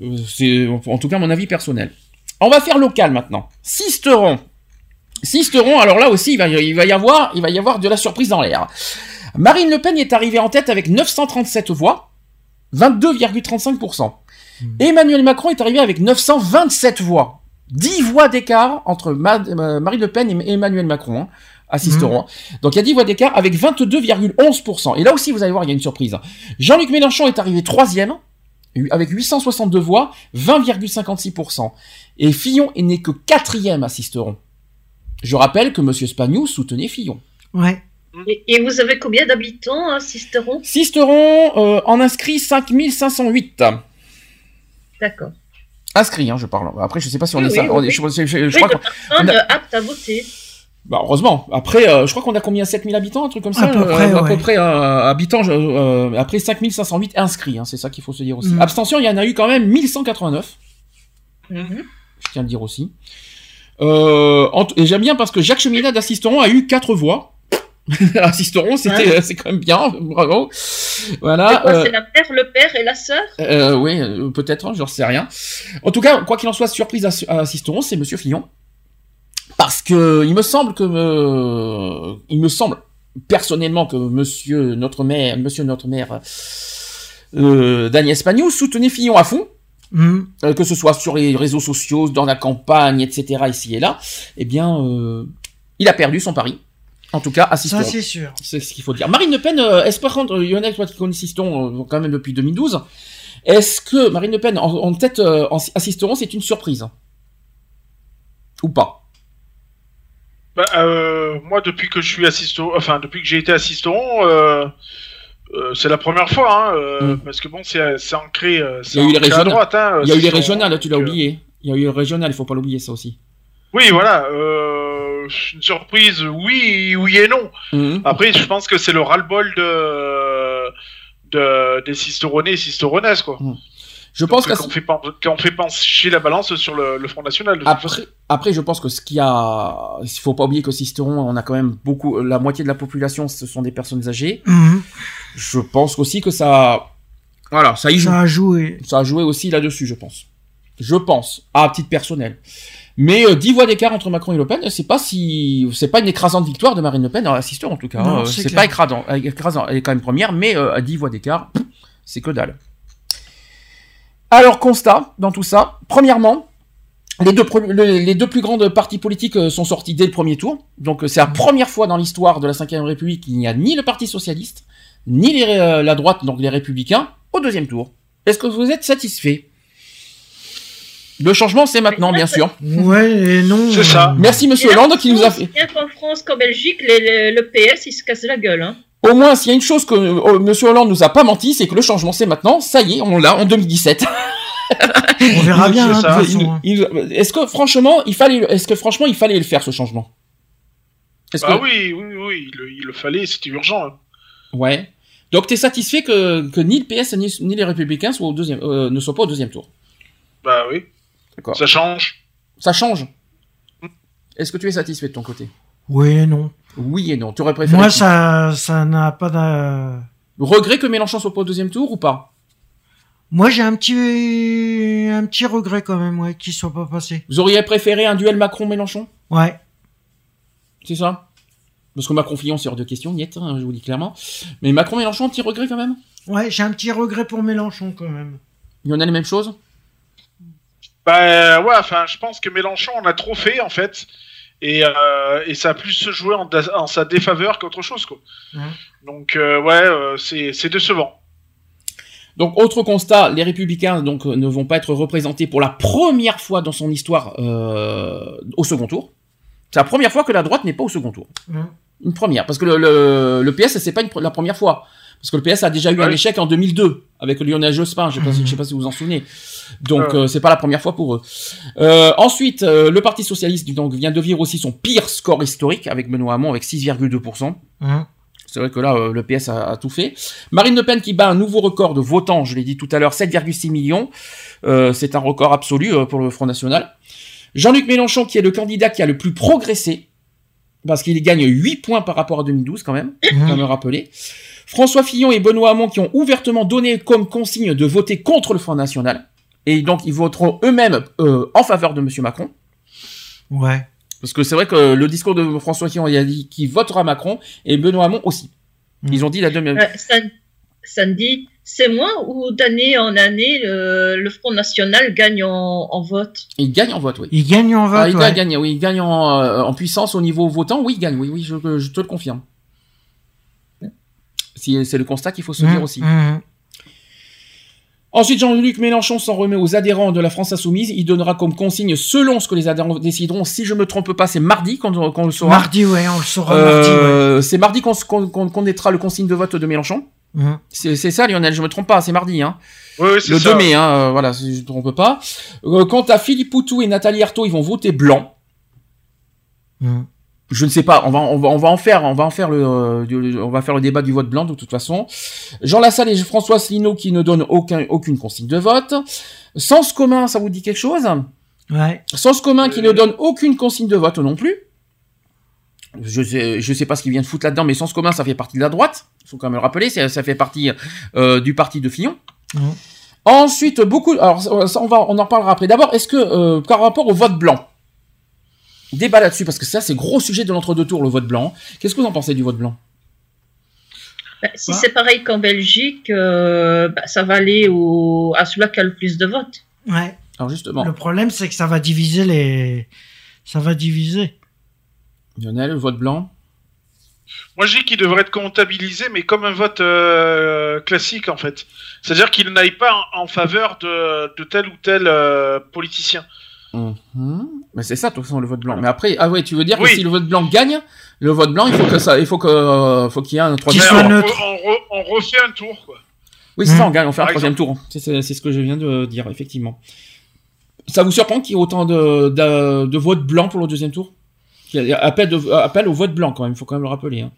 Euh, c'est en tout cas mon avis personnel. On va faire local maintenant. Sisteron. Sisteron, alors là aussi, il va, y- il va y avoir, il va y avoir de la surprise dans l'air. Marine Le Pen est arrivée en tête avec 937 voix, 22,35%. Emmanuel Macron est arrivé avec 927 voix. 10 voix d'écart entre Ma- euh, Marine Le Pen et Emmanuel Macron. hein, à Sisteron. Donc il y a 10 voix d'écart avec 22,11%. Et là aussi, vous allez voir, il y a une surprise. Jean-Luc Mélenchon est arrivé troisième avec 862 voix, 20,56%. Et Fillon n'est que quatrième à Sisteron. Je rappelle que Monsieur Spagnou soutenait Fillon. Ouais. Et, et vous avez combien d'habitants à Sisteron Sisteron euh, en inscrit 5508. D'accord. Inscrit, hein, je parle. Après, je sais pas si on Oui, est oui, ça. on est- je, je- je- je Oui, crois qu'on- a- aptes à voter. bah, heureusement. Après, euh, je crois qu'on a combien? 7000 habitants, un truc comme ça À peu euh, près, à ouais. peu près euh, habitants. je- euh, après 5508 inscrits, hein, c'est ça qu'il faut se dire aussi. Mm. Abstention, il y en a eu quand même 1189. Mhm. je tiens à le dire aussi. Euh, et j'aime bien parce que Jacques Cheminade d'Assisteron a eu 4 voix. Assisteront, c'était, c'est quand même bien, bravo. Voilà. C'est quoi, euh, C'est la mère, le père et la sœur? euh, oui, euh, peut-être, hein, j'en sais rien. En tout cas, quoi qu'il en soit, surprise à, Sisteron, c'est Monsieur Fillon. Parce que il me semble que euh, il me semble personnellement que Monsieur notre maire, Monsieur notre maire euh, d'Agnès Pagnot soutenait Fillon à fond, euh, que ce soit sur les réseaux sociaux, dans la campagne, etc. ici et là. Eh bien, euh, il a perdu son pari. En tout cas, à Ça, c'est sûr. C'est ce qu'il faut dire. Marine Le Pen, euh, est-ce par contre, euh, Lionel, toi qui connais Siston euh, quand même depuis 2012, est-ce que Marine Le Pen en, en tête euh, en, c'est une surprise? Ou pas? Bah, euh, moi, depuis que je suis assistant, enfin, depuis que j'ai été assistant, euh, euh, c'est la première fois, hein, euh, Mm. parce que bon, c'est ancré, c'est Il y a eu les régionales. droite. Hein, Il y a eu les régionales, tu l'as euh, oublié. Il y a eu les régionales, il faut pas l'oublier ça aussi. Oui, voilà. Euh, une surprise, oui, oui et non. Mhm. Après, je pense que c'est le ras-le-bol de, de des Sisteronais et Sisteronaises, quoi. Je pense qu'on fait, qu'on fait pencher la balance sur le, le Front National. après, après, je pense que ce qu'il y a, il faut pas oublier que Sisteron, on a quand même beaucoup, la moitié de la population, ce sont des personnes âgées. Mhm. Je pense aussi que ça, voilà, ça y joue. Ça a joué. Ça a joué aussi là-dessus, je pense. Je pense, à titre personnel. Mais euh, 10 voix d'écart entre Macron et Le Pen, c'est pas si, c'est pas une écrasante victoire de Marine Le Pen, assisteur en tout cas. Hein. c'est pas écrasant, euh, écrasant. Elle est quand même première, mais euh, à 10 voix d'écart, c'est que dalle. Alors constat dans tout ça. Premièrement, les deux, les plus grandes partis politiques euh, sont sortis dès le premier tour. Donc euh, c'est la première fois dans l'histoire de la Ve République qu'il n'y a ni le Parti socialiste, ni les, euh, la droite, donc les Républicains, au deuxième tour. Est-ce que vous êtes satisfait? Le changement, c'est maintenant, bien sûr. Ouais et non. C'est ça. Merci Monsieur Hollande qui nous a fait. Bien qu'en France qu'en Belgique, les- les- le PS, il se casse la gueule. Hein. Au moins, s'il y a une chose que euh, Monsieur Hollande nous a pas menti, c'est que le changement, c'est maintenant. Ça y est, on l'a en 2017. On verra bien. hein, hein. Est-ce que franchement, il fallait, est-ce que franchement, il fallait le faire ce changement? Ah que- oui, oui, oui, il, le- il le fallait, c'était urgent. hein. Ouais. Donc t'es satisfait que, que ni le PS ni, ni les Républicains soient au deuxième, euh, ne soient pas au deuxième tour? Bah oui. D'accord. Ça change? Ça change. Est-ce que tu es satisfait de ton côté? Oui et non. Oui et non. Tu aurais préféré. Moi, ça, ça n'a pas de. Regret que Mélenchon soit pas au deuxième tour ou pas? Moi, j'ai un petit, un petit regret quand même, ouais, qu'il soit pas passé. Vous auriez préféré un duel Macron-Mélenchon? Ouais. C'est ça? Parce que Macron-Fillon, c'est hors de question, niet, hein, je vous dis clairement. Mais Macron-Mélenchon, un petit regret quand même? Ouais, j'ai un petit regret pour Mélenchon quand même. Il y en a les mêmes choses Bah ouais, enfin, je pense que Mélenchon en a trop fait en fait, et, euh, et ça a plus se jouer en, sa défaveur qu'autre chose quoi. Ouais. Donc euh, ouais, euh, c'est c'est décevant. Donc, autre constat, les républicains donc ne vont pas être représentés pour la première fois dans son histoire euh, au second tour. C'est la première fois que la droite n'est pas au second tour. Ouais. Une première, parce que le, le, le PS, c'est pas une, la première fois. Parce que le PS a déjà eu un Ouais. échec en 2002 avec Lionel Jospin. Je sais je sais pas si vous vous en souvenez. Donc Ouais. euh, c'est pas la première fois pour eux. Euh, ensuite, euh, le Parti socialiste donc vient de vivre aussi son pire score historique avec Benoît Hamon avec 6,2%. Hein. C'est vrai que là, euh, le PS a, a tout fait. Marine Le Pen qui bat un nouveau record de votants, je l'ai dit tout à l'heure, 7,6 millions. C'est un record absolu pour le Front National. Jean-Luc Mélenchon qui est le candidat qui a le plus progressé, parce qu'il gagne 8 points par rapport à 2012 quand même, Mmh. faut me rappeler. François Fillon et Benoît Hamon qui ont ouvertement donné comme consigne de voter contre le Front National. Et donc ils voteront eux-mêmes euh, en faveur de Monsieur Macron. Ouais. Parce que c'est vrai que le discours de François Fillon, il a dit qu'il votera Macron et Benoît Hamon aussi. Mm. Ils ont dit la deux mêmes. Ouais, ça, ça me dit, c'est moi ou d'année en année, le, le Front National gagne en, en vote? Il gagne en vote, oui. Il gagne en vote. Ah, il ouais. gagne, oui, il gagne en, euh, en puissance au niveau votant, oui, il gagne, oui, oui, je, je te le confirme. C'est le constat qu'il faut se dire Mmh, aussi. mmh. Ensuite, Jean-Luc Mélenchon s'en remet aux adhérents de la France Insoumise. Il donnera comme consigne, selon ce que les adhérents décideront, si je me trompe pas, c'est mardi qu'on le saura. Mardi, ouais, on le saura. Ouais. Euh, C'est mardi qu'on connaîtra le consigne de vote de Mélenchon. Mmh. C'est ça, Lionel, je me trompe pas, c'est mardi, hein. Oui, oui, Le ça. 2 mai, hein, euh, voilà, si je ne trompe pas. Euh, quant à Philippe Poutou et Nathalie Arthaud, ils vont voter blanc. Mmh. Je ne sais pas, on va, on va, on va en faire, on va en faire le, euh, du- on va faire le débat du vote blanc de toute façon. Jean Lassalle et François Asselineau qui ne donnent aucun, aucune consigne de vote. Sens commun, ça vous dit quelque chose? Ouais. Sens commun qui Euh. ne donne aucune consigne de vote non plus. Je sais, je sais pas ce qu'ils viennent foutre là-dedans, mais Sens commun, ça fait partie de la droite. Il faut quand même le rappeler, ça fait partie euh, du parti de Fillon. Ensuite, beaucoup. Alors, ça, on va, on en parlera après. D'abord, est-ce que euh, par rapport au vote blanc, débat là-dessus parce que ça, c'est gros sujet de l'entre-deux tours, le vote blanc. Qu'est-ce que vous en pensez du vote blanc? Bah, si c'est pareil qu'en Belgique, euh, bah, ça va aller au... à celui qui a le plus de votes. Ouais. Alors justement, Le problème, c'est que ça va diviser les. Ça va diviser. Lionel, le vote blanc. Moi, je dis qu'il devrait être comptabilisé, mais comme un vote euh, classique, en fait. C'est-à-dire qu'il n'aille pas en, en faveur de, de tel ou tel euh, politicien. Mhm. Mais c'est ça, de toute façon, le vote blanc. Mais après, ah ouais, tu veux dire que si le vote blanc gagne, le vote blanc, il faut que ça, il faut que, euh, faut qu'il y ait un troisième tour. soit on, neutre. re- on re- on refait un tour, quoi. Oui, c'est ça, Mhm. on gagne, on fait un troisième tour. C'est, c'est, c'est ce que je viens de dire, effectivement. Ça vous surprend qu'il y ait autant de, de, de votes blancs pour le deuxième tour? Qu'il y a appel, de, appel au vote blanc, quand même, il faut quand même le rappeler. Hein.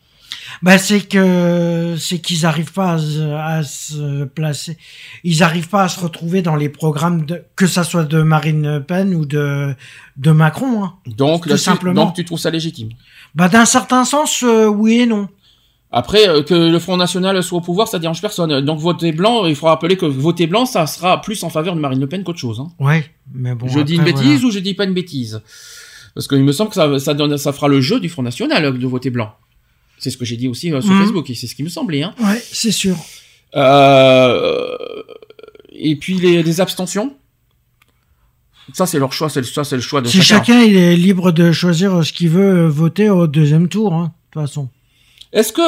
Bah, c'est que c'est qu'ils arrivent pas à, se- à se placer. Ils arrivent pas à se retrouver dans les programmes de que ça soit de Marine Le Pen ou de de Macron. Hein. Donc, Tout simplement. donc, tu trouves ça légitime? Bah, d'un certain sens, euh, oui et non. Après, euh, que le Front National soit au pouvoir, ça dérange personne. Donc, voter blanc, il faut rappeler que voter blanc, ça sera plus en faveur de Marine Le Pen qu'autre chose. Hein. Ouais, mais bon. je dis une bêtise voilà. ou je dis pas une bêtise? Parce qu'il me semble que ça, ça, donne, ça fera le jeu du Front National euh, de voter blanc. C'est ce que j'ai dit aussi euh, sur Mhm. Facebook, et c'est ce qui me semblait. Hein. Ouais, c'est sûr. Euh, et puis les, les abstentions Ça, c'est leur choix, c'est le, ça, c'est le choix de Si chacun. chacun il est libre de choisir ce qu'il veut euh, voter au deuxième tour, hein, de toute façon. Est-ce que,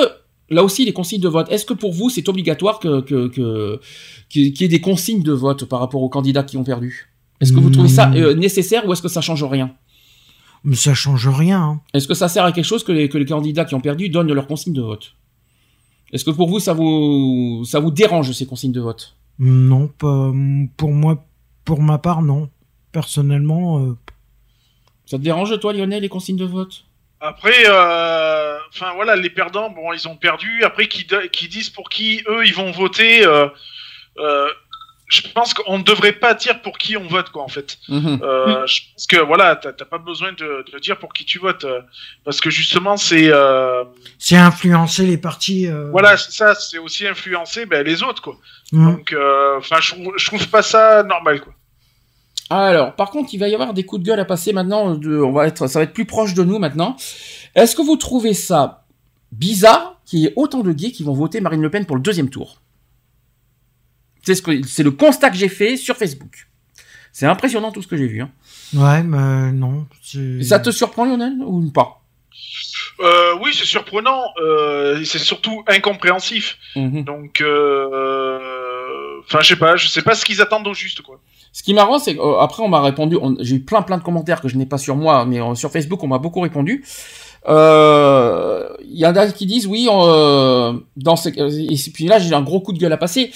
là aussi, les consignes de vote, est-ce que pour vous, c'est obligatoire que, que, que, qu'il y ait des consignes de vote par rapport aux candidats qui ont perdu? Est-ce que vous trouvez ça Hmm. euh, nécessaire ou est-ce que ça change rien? Mais ça change rien. Hein. Est-ce que ça sert à quelque chose que les, que les candidats qui ont perdu donnent leurs consignes de vote? Est-ce que pour vous, ça vous, ça vous dérange ces consignes de vote? Non, pas pour moi, pour ma part, non. Personnellement, euh, Ça te dérange, toi, Lionel, les consignes de vote? Après, euh, enfin voilà, les perdants, bon, ils ont perdu. Après, qui, qui disent pour qui eux ils vont voter. euh, euh, je pense qu'on ne devrait pas dire pour qui on vote, quoi, en fait. Mhm. Euh, Je pense que voilà, t'as pas besoin de, de dire pour qui tu votes, euh, parce que justement, c'est euh, c'est influencer les partis. euh, voilà, c'est ça, c'est aussi influencer ben, les autres, quoi. mm. Donc, enfin, je, trouve- je trouve pas ça normal, quoi. Alors, par contre, il va y avoir des coups de gueule à passer maintenant. De, on va être, ça va être plus proche de nous maintenant. Est-ce que vous trouvez ça bizarre qu'il y ait autant de gays qui vont voter Marine Le Pen pour le deuxième tour? C'est ce que, c'est le constat que j'ai fait sur Facebook. C'est impressionnant tout ce que j'ai vu. Hein. Ouais, mais non. Ça te surprend, Lionel, ou pas? Euh, oui, c'est surprenant, euh, c'est surtout incompréhensif. Mhm. Donc, euh, enfin, je sais pas, je sais pas ce qu'ils attendent au juste, quoi. Ce qui est marrant, c'est qu'après on m'a répondu, on- j'ai eu plein plein de commentaires que je n'ai pas sur moi, mais sur Facebook on m'a beaucoup répondu. Euh, Il y en a qui disent oui, dans ces, et puis là j'ai un gros coup de gueule à passer.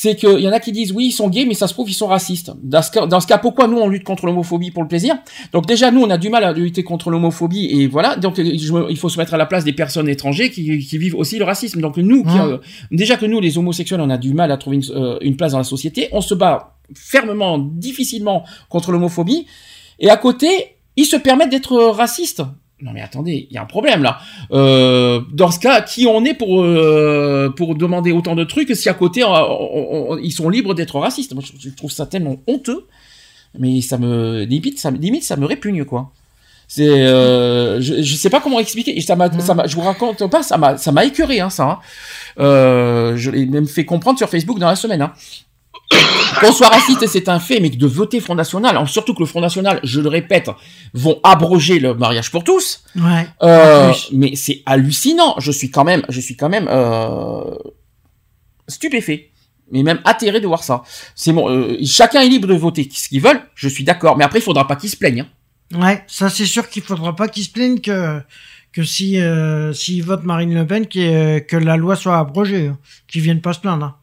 C'est qu'il y en a qui disent oui ils sont gays mais ça se trouve ils sont racistes. Dans ce cas, dans ce cas pourquoi nous on lutte contre l'homophobie pour le plaisir? Donc déjà nous on a du mal à lutter contre l'homophobie et voilà donc je me- il faut se mettre à la place des personnes étrangères qui, qui vivent aussi le racisme. Donc nous qui, Mhm. euh, déjà que nous les homosexuels on a du mal à trouver une, euh, une place dans la société, on se bat fermement, difficilement contre l'homophobie, et à côté, ils se permettent d'être euh, racistes. Non mais attendez, il y a un problème là. Euh, dans ce cas, qui on est pour euh, pour demander autant de trucs si à côté ils sont libres d'être racistes? Moi, je, trouve ça tellement honteux, mais ça me limite, ça limite, ça me répugne quoi. C'est, euh, je, je sais pas comment expliquer. Ça m'a, ça m'a, je vous raconte pas, ça m'a, ça m'a écœuré hein, ça. hein. Euh, je l'ai même fait comprendre sur Facebook dans la semaine. Hein. Qu'on soit raciste, c'est un fait, mais de voter Front National, surtout que le Front National, je le répète, vont abroger le mariage pour tous. Ouais. Euh, mais c'est hallucinant. Je suis quand même, je suis quand même euh, stupéfait, mais même atterré de voir ça. C'est bon. euh, chacun est libre de voter ce qu'ils veulent. Je suis d'accord, mais après, il faudra pas qu'ils se plaignent. hein. Ouais, ça c'est sûr qu'il faudra pas qu'ils se plaignent que que si s'ils votent Marine Le Pen qu'il que la loi soit abrogée, hein. qu'ils viennent pas se plaindre.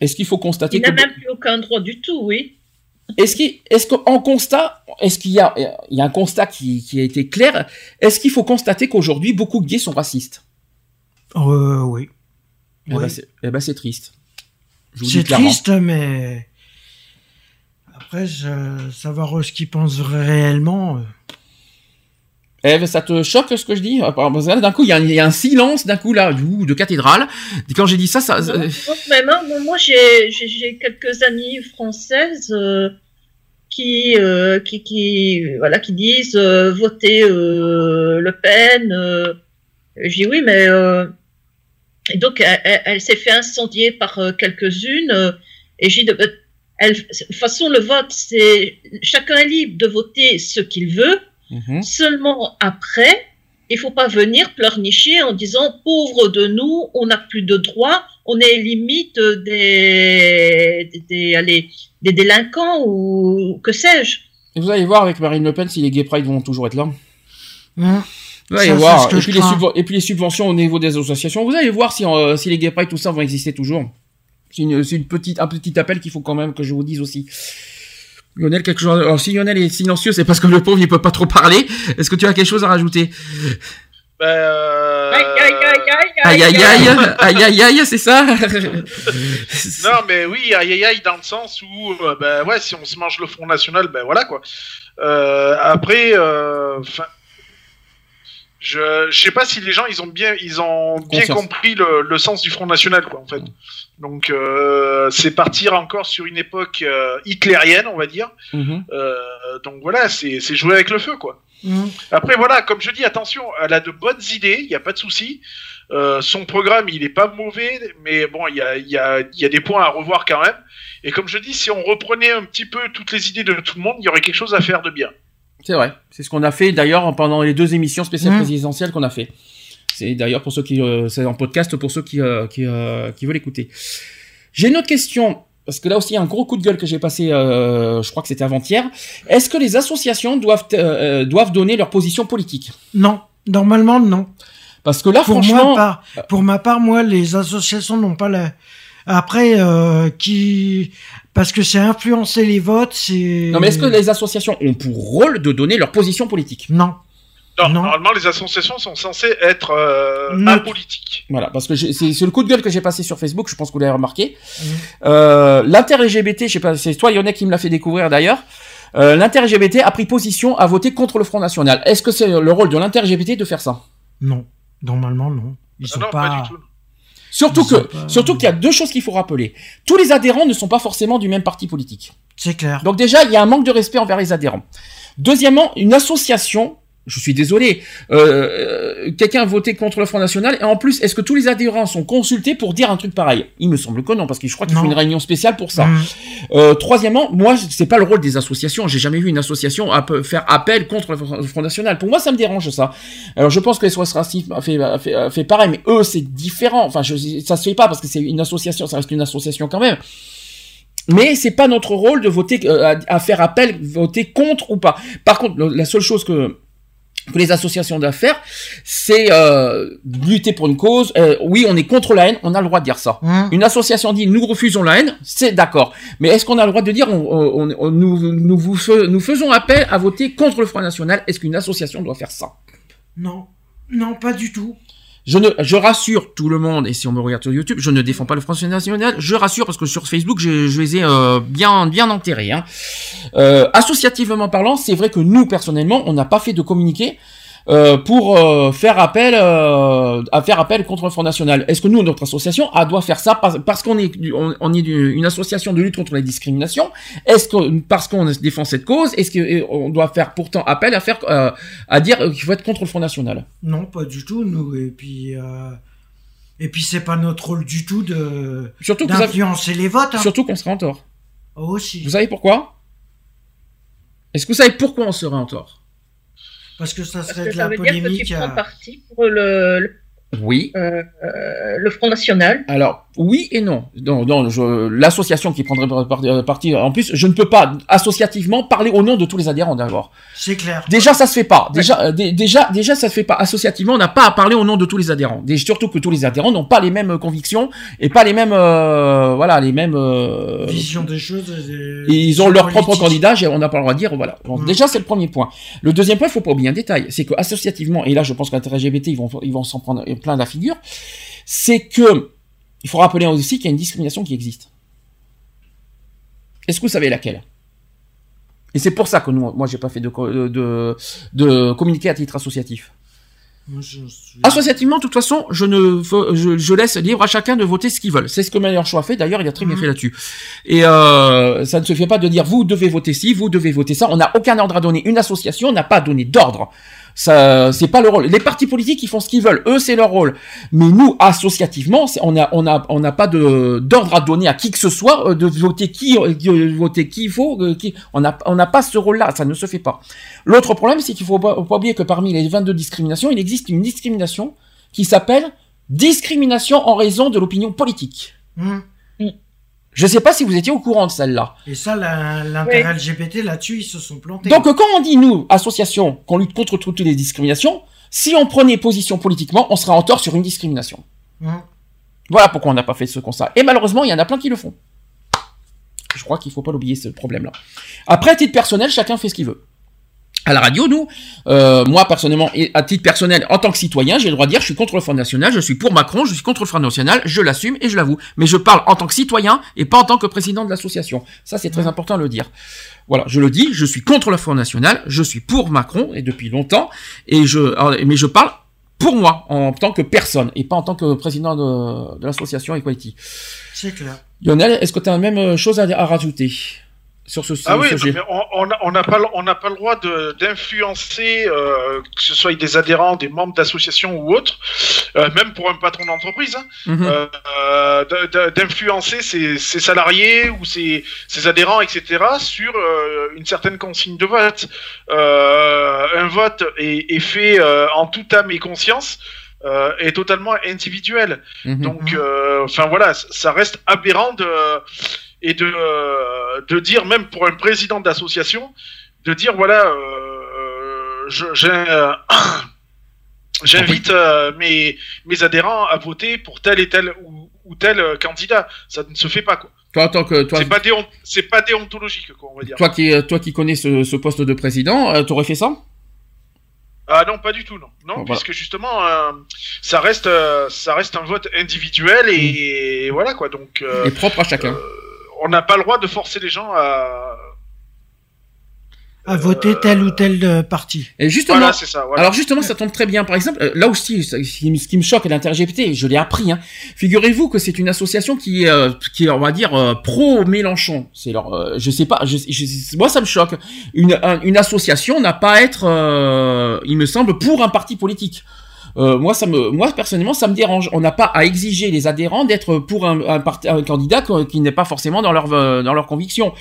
Est-ce qu'il faut constater Il que n'a même plus aucun droit du tout, oui. Est-ce qu'il, est-ce qu'en constat, est-ce qu'il y a, il y a un constat qui, qui a été clair Est-ce qu'il faut constater qu'aujourd'hui beaucoup de gays sont racistes? Euh, oui. Eh Oui. ben, c'est, eh ben, c'est triste. C'est triste, mais après, je- savoir ce qu'ils pensent réellement. Euh, Eve, ça te choque ce que je dis? Là, D'un coup, il y, a un- il y a un silence, d'un coup là, de cathédrale. Quand j'ai dit ça, ça. Non, non, mais moi, j'ai j'ai- j'ai quelques amies françaises euh, qui, euh, qui, qui, voilà, qui disent euh, voter euh, Le Pen. Euh, je dis oui, mais. euh, et donc, elle, s'est fait incendier par euh, quelques-unes. euh, et j'ai dit, de toute façon, le vote, c'est. Chacun est libre de voter ce qu'il veut. Mhm. Seulement après, il faut pas venir pleurnicher en disant pauvre de nous, on n'a plus de droits, on est limite des, des, des- allez, des délinquants ou que sais-je. Et vous allez voir avec Marine Le Pen si les gay pride vont toujours être là. Hein Vous allez Ça, c'est voir. Et puis, les crains. subven- et puis les subventions au niveau des associations, vous allez voir si, euh, si les gay pride, tout ça vont exister toujours. C'est une, c'est une petite, un petit appel qu'il faut quand même que je vous dise aussi. Lionel, quelque chose. Alors, si Lionel est silencieux, c'est parce que le pauvre, il peut pas trop parler. Est-ce que tu as quelque chose à rajouter? Ben, euh, Aïe, aïe, aïe, aïe, Aïe, aïe, aïe, aïe, aïe, aïe, c'est ça? Non, mais oui, aïe aïe aïe, dans le sens où, euh, ben ouais, si on se mange le Front National, ben voilà quoi. Euh, après, euh, 'fin, je, je sais pas si les gens ils ont bien, ils ont bien compris le, le sens du Front National quoi en fait. Donc euh, c'est partir encore sur une époque euh, hitlérienne, on va dire. Mhm. Euh, donc voilà, c'est c'est jouer avec le feu quoi. Hein Après voilà, comme je dis, attention, elle a de bonnes idées, il n'y a pas de souci. Euh, son programme, il est pas mauvais, mais bon, il y a, y, a, y a des points à revoir quand même. Et comme je dis, si on reprenait un petit peu toutes les idées de tout le monde, il y aurait quelque chose à faire de bien. C'est vrai. C'est ce qu'on a fait d'ailleurs pendant les deux émissions spéciales Mhm. présidentielles qu'on a fait. C'est d'ailleurs pour ceux qui, euh, c'est en podcast pour ceux qui, euh, qui, euh, qui veulent écouter. J'ai une autre question. Parce que là aussi, il y a un gros coup de gueule que j'ai passé, euh, je crois que c'était avant-hier. Est-ce que les associations doivent, euh, doivent donner leur position politique? Non, normalement non. Parce que là, Pour franchement, moi, pas. Pour ma part, moi, les associations n'ont pas la. Après, euh, qui parce que c'est influencer les votes, c'est. non mais est-ce que les associations ont pour rôle de donner leur position politique? Non. Non, Non. normalement, les associations sont censées être euh, apolitiques. Voilà, parce que c'est le coup de gueule que j'ai passé sur Facebook, je pense que vous l'avez remarqué. Mhm. Euh, L'inter-LGBT, je sais pas, c'est toi Yonnet qui me l'a fait découvrir d'ailleurs. Euh, L'inter-LGBT a pris position à voter contre le Front National. Est-ce que c'est le rôle de l'inter-LGBT de faire ça? Non. Normalement, non. Ils Ah sont non, pas. pas du tout. Surtout que, pas- surtout qu'il y a deux choses qu'il faut rappeler. Tous les adhérents ne sont pas forcément du même parti politique. C'est clair. Donc déjà, il y a un manque de respect envers les adhérents. Deuxièmement, une association, je suis désolé, euh, euh, quelqu'un a voté contre le Front National, et en plus, est-ce que tous les adhérents sont consultés pour dire un truc pareil? Il me semble que non, parce que je crois qu'il faut une réunion spéciale pour ça. Mmh. Euh, troisièmement, moi, c'est pas le rôle des associations. J'ai jamais vu une association faire appel contre le Front- National. Pour moi, ça me dérange ça. Alors, je pense que SOS Racisme fait, fait, fait pareil, mais eux, c'est différent. Enfin, je, ça se fait pas parce que c'est une association, ça reste une association quand même. Mais c'est pas notre rôle de voter, euh, à, à faire appel, voter contre ou pas. Par contre, la seule chose que que les associations doivent faire, c'est euh, lutter pour une cause. Euh, oui, on est contre la haine, on a le droit de dire ça. Mmh. Une association dit nous refusons la haine, c'est d'accord. Mais est-ce qu'on a le droit de dire on, on- on- nous, nous, vous nous faisons appel à voter contre le Front National Est-ce qu'une association doit faire ça? Non. Non, pas du tout. Je, ne, je rassure tout le monde, et si on me regarde sur YouTube, je ne défends pas le Front National, je rassure parce que sur Facebook, je, je les ai euh, bien, bien enterrés. Hein. Euh, associativement parlant, c'est vrai que nous, personnellement, on n'a pas fait de communiqué euh, pour euh, faire appel euh, à faire appel contre le Front National. Est-ce que nous, notre association, a doit faire ça parce, parce qu'on est on, on est une association de lutte contre la discrimination Est-ce que parce qu'on défend cette cause, est-ce qu'on doit faire pourtant appel à faire euh, à dire qu'il faut être contre le Front National? Non, pas du tout, nous. Et puis, euh, et puis c'est pas notre rôle du tout de Surtout avez- d'influencer les votes. Hein. surtout qu'on sera en tort. Aussi. Vous savez pourquoi? Est-ce que vous savez pourquoi on serait en tort? Parce que ça Parce serait que de ça la veut dire que polémique. tu prends euh, parti pour le, le, Oui. euh, euh, le Front National. Alors, oui et non. Non, non, l'association qui prendrait euh, parti, en plus, je ne peux pas associativement parler au nom de tous les adhérents d'abord. C'est clair. Déjà, ça se fait pas. Déjà, euh, dé- déjà, déjà, ça se fait pas. Associativement, on n'a pas à parler au nom de tous les adhérents. Surtout que tous les adhérents n'ont pas les mêmes euh, convictions et pas les mêmes, euh, voilà, les mêmes. euh, Vision des choses. et des- Et ils ont leur propre candidat, j'ai- on n'a pas le droit de dire, voilà. Donc. Déjà, c'est le premier point. Le deuxième point, il faut pas oublier un détail, c'est que associativement, et là, je pense qu'à LGBT, ils vont, ils vont s'en prendre plein la figure, c'est que, il faut rappeler aussi qu'il y a une discrimination qui existe. Est-ce que vous savez laquelle? Et c'est pour ça que nous, moi, j'ai pas fait de, de, de, communiqué à titre associatif. Moi, je suis- Associativement, de toute façon, je ne, je, je laisse libre à chacun de voter ce qu'ils veulent. C'est ce que Meilleur Choix a fait. D'ailleurs, il a très bien Mhm. fait là-dessus. Et euh, ça ne se fait pas de dire vous devez voter ci, vous devez voter ça. On n'a aucun ordre à donner. Une association n'a pas donné d'ordre. Ça, c'est pas le rôle. Les partis politiques, ils font ce qu'ils veulent. Eux, c'est leur rôle. Mais nous, associativement, on a, on a, on n'a pas de d'ordre à donner à qui que ce soit euh, de voter qui, euh, de voter qui il faut. euh, Qui, on n'a, on n'a pas ce rôle-là. Ça ne se fait pas. L'autre problème, c'est qu'il faut pas, oublier que parmi les 22 discriminations, il existe une discrimination qui s'appelle discrimination en raison de l'opinion politique. Hum. Je sais pas si vous étiez au courant de celle-là. Et ça, l'intérêt LGBT là-dessus, ils se sont plantés. Donc, quand on dit, nous, association, qu'on lutte contre toutes les discriminations, si on prenait position politiquement, on serait en tort sur une discrimination. Hum. Voilà pourquoi on n'a pas fait ce constat. Et malheureusement, il y en a plein qui le font. Je crois qu'il faut pas l'oublier, ce problème-là. Après, à titre personnel, chacun fait ce qu'il veut. À la radio, nous, euh, moi personnellement, et à titre personnel, en tant que citoyen, j'ai le droit de dire je suis contre le Front National, je suis pour Macron, je suis contre le Front National, je l'assume et je l'avoue. Mais je parle en tant que citoyen et pas en tant que président de l'association. Ça, c'est très important de le dire. Voilà, je le dis, je suis contre le Front National, je suis pour Macron et depuis longtemps, et je, mais je parle pour moi en tant que personne et pas en tant que président de, de l'association Equality. C'est clair. Lionel, est-ce que tu as la même euh, chose à, à rajouter? Sur ce Ah oui, sujet non, mais on- n'a pas, le- on n'a pas le droit d'influencer, euh, que ce soit des adhérents, des membres d'associations ou autres, euh, même pour un patron d'entreprise, hein, Mhm. euh, euh, d'influencer ses, ses salariés ou ses, ses adhérents, etc., sur une certaine consigne de vote. Un vote est, est fait en toute âme et conscience. Euh, est totalement individuel. Mhm. Donc, euh, enfin voilà, ça reste aberrant de et de euh, de dire même pour un président d'association de dire voilà, euh, euh, j'invite euh, mes mes adhérents à voter pour tel et tel ou, ou tel candidat. Ça ne se fait pas quoi. Toi, tant que toi, C'est pas déon- c'est pas déontologique quoi, on va dire. toi qui toi qui connais ce, ce poste de président, euh, t'aurais fait ça? Ah non, pas du tout, non. Non, Voilà. puisque justement, euh, ça reste, euh, ça reste un vote individuel et, voilà quoi. Donc, Et propre à chacun. On n'a pas le droit de forcer les gens à. À voter tel ou tel euh, parti. Et justement, Voilà, c'est ça. Voilà. alors justement, ça tombe très bien. Par exemple, euh, là aussi, ce qui, me- choque à je l'ai appris. Hein, figurez-vous que c'est une association qui est, euh, qui est, on va dire, euh, pro Mélenchon. C'est leur, euh, je sais pas, je, je- moi ça me choque. Une, un- une association n'a pas à être, euh, il me semble, pour un parti politique. Euh, moi, ça me, moi personnellement, ça me dérange. On n'a pas à exiger les adhérents d'être pour un, un, un candidat qui n'est pas forcément dans leur, euh, dans leur conviction.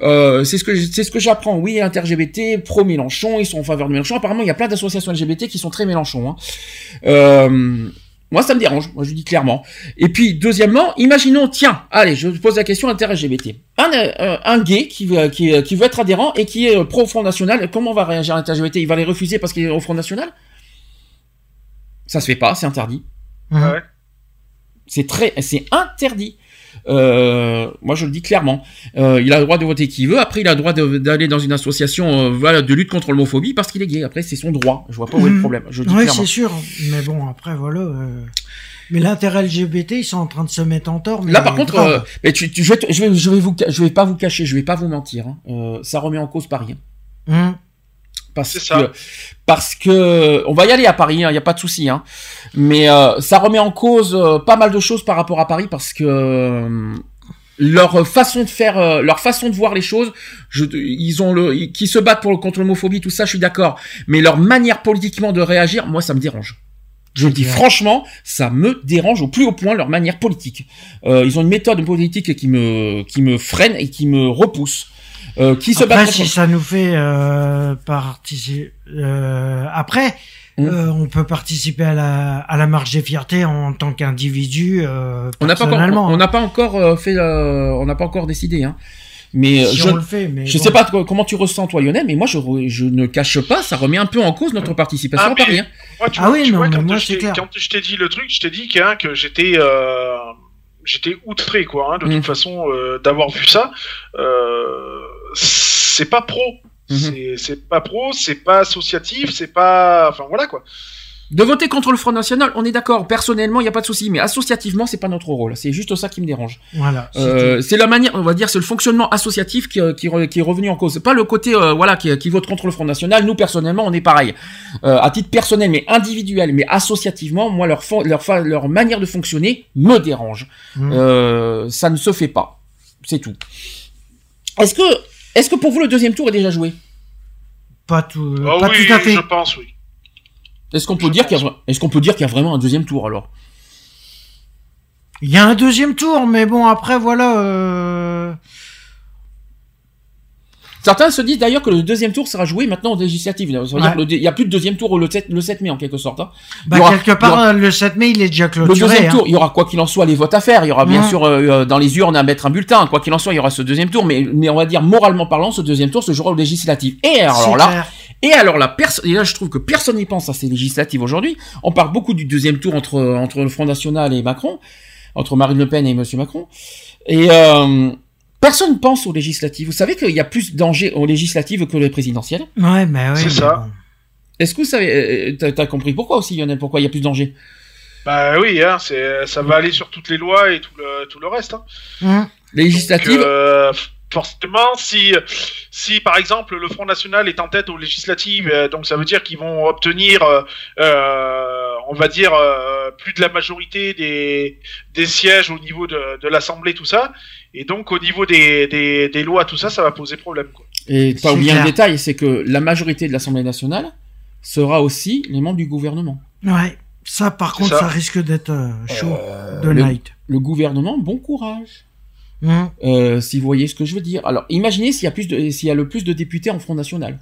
Euh, c'est ce que c'est ce que j'apprends. Oui, inter-LGBT, pro Mélenchon, ils sont en faveur de Mélenchon. Apparemment, il y a plein d'associations LGBT qui sont très Mélenchon. Hein. Euh, moi, ça me dérange. Moi, je dis clairement. Et puis, deuxièmement, imaginons, tiens, allez, je pose la question inter-LGBT. Un, euh, un gay qui veut, qui, qui veut être adhérent et qui est pro Front National, comment va réagir l'inter-LGBT Il va les refuser parce qu'il est au Front National? Ça se fait pas, c'est interdit. Hum. Ouais. C'est très, c'est interdit. Euh, moi, je le dis clairement. Euh, il a le droit de voter qui veut. Après, il a le droit d'aller dans une association euh, voilà, de lutte contre l'homophobie parce qu'il est gay. Après, c'est son droit. Je vois pas où est le Mhm. problème. Je le dis Oui, clairement. c'est sûr. Mais bon, après, voilà. euh, Mais l'intérêt LGBT, ils sont en train de se mettre en tort. Mais Là, par contre, euh, mais tu, tu- je, vais, je vais, je vais vous, je vais pas vous cacher, je vais pas vous mentir. hein. Euh, ça remet en cause Paris. hein. Hum. Parce que, parce que, on va y aller à Paris, il y a pas de souci. Hein. Mais euh, ça remet en cause euh, pas mal de choses par rapport à Paris parce que euh, leur façon de faire, euh, leur façon de voir les choses, je, ils ont le, ils- qui se battent pour contre l'homophobie, tout ça, je suis d'accord. Mais leur manière politiquement de réagir, moi, ça me dérange. Je le dis franchement, ça me dérange au plus haut point leur manière politique. Euh, ils ont une méthode politique qui me, qui me freine et qui me repousse. Euh, qui se Après, battent si ça nous fait euh, participer... Euh, après, Mm. euh, on peut participer à la, à la marche des fiertés en tant qu'individu. Euh, On n'a pas encore, personnellement. on n'a pas encore euh, fait, euh, on n'a pas encore décidé. Hein. Mais Si je, on le fait, mais je bon. sais pas toi, comment tu ressens toi Lionel, mais moi je, je ne cache pas, ça remet un peu en cause notre participation Ah, à Paris. hein. Moi, tu Ah vois, oui, tu non, vois, mais quand, moi, je quand je t'ai dit le truc, je t'ai dit qu'un, que j'étais euh, j'étais outré quoi. hein, de Mhm. toute façon, euh, d'avoir vu ça, euh, c'est pas pro. Mhm. C'est- pas pro, c'est pas associatif, c'est pas. Enfin voilà quoi. De voter contre le Front National, on est d'accord. Personnellement, il n'y a pas de souci, mais associativement, c'est pas notre rôle. C'est juste ça qui me dérange. Voilà. Euh, c'est la manière, on va dire, c'est le fonctionnement associatif qui, qui, re- qui est revenu en cause. Pas le côté, euh, voilà, qui, qui vote contre le Front National. Nous, personnellement, on est pareil. Euh, à titre personnel, mais individuel, mais associativement, moi, leur, manière de fonctionner me dérange. Euh, ça ne se fait pas. C'est tout. Est-ce que, est-ce que pour vous, le deuxième tour est déjà joué? Pas tout, Ah pas oui, tout à fait. je pense, oui. Est-ce qu'on peut dire qu'il y a, qu'on peut dire qu'il y a vraiment un deuxième tour alors? Il y a un deuxième tour, mais bon, après, voilà. euh, Certains se disent d'ailleurs que le deuxième tour sera joué maintenant aux législatives. Ouais. le il y a plus de deuxième tour le 7, le 7 mai en quelque sorte. hein. Bah, aura- quelque part, aura- euh, le 7 mai, il est déjà Le clôturé. deuxième hein. tour, il y aura quoi qu'il en soit les votes à faire. Il y aura bien sûr euh, euh, dans les urnes à mettre un bulletin. Quoi qu'il en soit, il y aura ce deuxième tour. Mais, mais on va dire moralement parlant, ce deuxième tour se jouera aux législatives. Et alors là, clair. et alors là, perso- et là, je trouve que personne n'y pense à ces législatives aujourd'hui. On parle beaucoup du deuxième tour entre entre le Front National et Macron, entre Marine Le Pen et Monsieur Macron. Et euh, personne pense aux législatives. Vous savez qu'il y a plus de danger aux législatives que les présidentielles. Ouais, mais ouais. C'est ça. Est-ce que vous savez, euh, t'as t'as compris pourquoi aussi, Lionel, pourquoi il y a plus de danger Bah oui, hein, c'est, ça va aller sur toutes les lois et tout le, tout le reste. Hein. Législatives, Donc, euh, forcément, si, si par exemple le Front National est en tête aux législatives, euh, donc ça veut dire qu'ils vont obtenir, euh, euh, on va dire, euh, plus de la majorité des, des sièges au niveau de, de l'Assemblée, tout ça. Et donc au niveau des, des, des lois, tout ça, ça va poser problème. Quoi. et pas oublier un détail, c'est que la majorité de l'Assemblée nationale sera aussi les membres du gouvernement. Ouais. Ça, par contre, ça. ça. risque d'être euh, chaud. de le, night. le gouvernement, bon courage. Euh, si vous voyez ce que je veux dire. Alors, imaginez s'il y a plus de, s'il y a le plus de députés en Front National.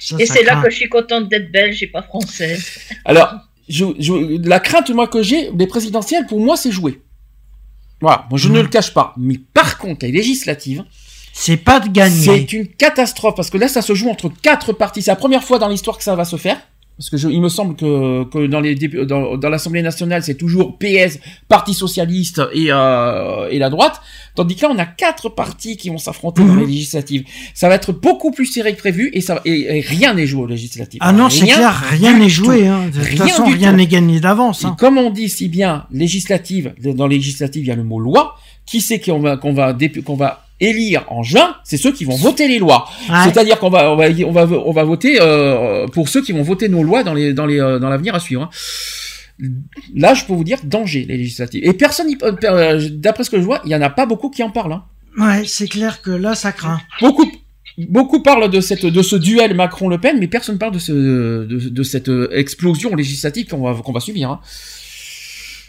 Ça, Et c'est là que je suis contente d'être belge et pas française. Alors, je, je- la crainte moi que j'ai, les présidentielles, pour moi, c'est joué. Voilà, moi je ne Mhm. le cache pas. Mais par contre, les législatives, C'est pas de gagner. c'est une catastrophe parce que là, ça se joue entre quatre partis. C'est la première fois dans l'histoire que ça va se faire. Parce que je, il me semble que, que dans les dans, dans l'Assemblée nationale, c'est toujours PS, Parti socialiste et euh, et la droite. Tandis que là, on a quatre partis qui vont s'affronter dans Mhm. les législatives. Ça va être beaucoup plus serré que prévu et ça et, et rien n'est joué aux législatives. Ah non, c'est clair, rien n'est joué. Hein. De toute Rien façon, du rien n'est gagné d'avance. Hein. comme on dit si bien législative, dans législative, il y a le mot loi. Qui c'est qu'on va qu'on va qu'on va élire en juin C'est ceux qui vont voter les lois. Ouais. C'est-à-dire qu'on va on va on va on va voter euh, pour ceux qui vont voter nos lois dans les dans les euh, dans l'avenir à suivre. hein. Là, je peux vous dire danger les législatives. Et personne, d'après ce que je vois, il y en a pas beaucoup qui en parlent. hein. Ouais, c'est clair que là, ça craint. Beaucoup beaucoup parlent de cette de ce duel Macron-Le Pen, mais personne parle de ce de, de cette euh, explosion législative qu'on va qu'on va subir. hein.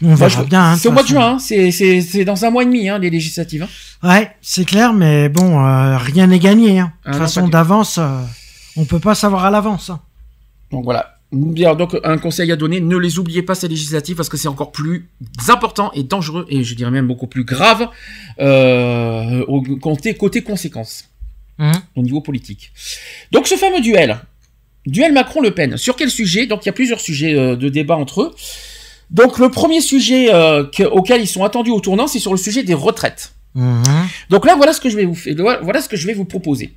On Moi, verra je- bien. hein, c'est au mois de juin, hein. c'est dans un mois et demi hein, les législatives. Ouais, c'est clair, mais bon, euh, rien n'est gagné. Ah De non, toute façon, d'avance, euh, on peut pas savoir à l'avance. Donc voilà. Bien, donc un conseil à donner, ne les oubliez pas ces législatives parce que c'est encore plus important et dangereux et je dirais même beaucoup plus grave euh, au côté, côté conséquences Mhm. au niveau politique. Donc ce fameux duel, duel Macron-Le Pen, sur quel sujet? Donc il y a plusieurs sujets euh, de débat entre eux. Donc le premier sujet euh, que- auquel ils sont attendus au tournant, c'est sur le sujet des retraites. Mhm. Donc là, voilà ce que je vais vous faire, voilà ce que je vais vous proposer.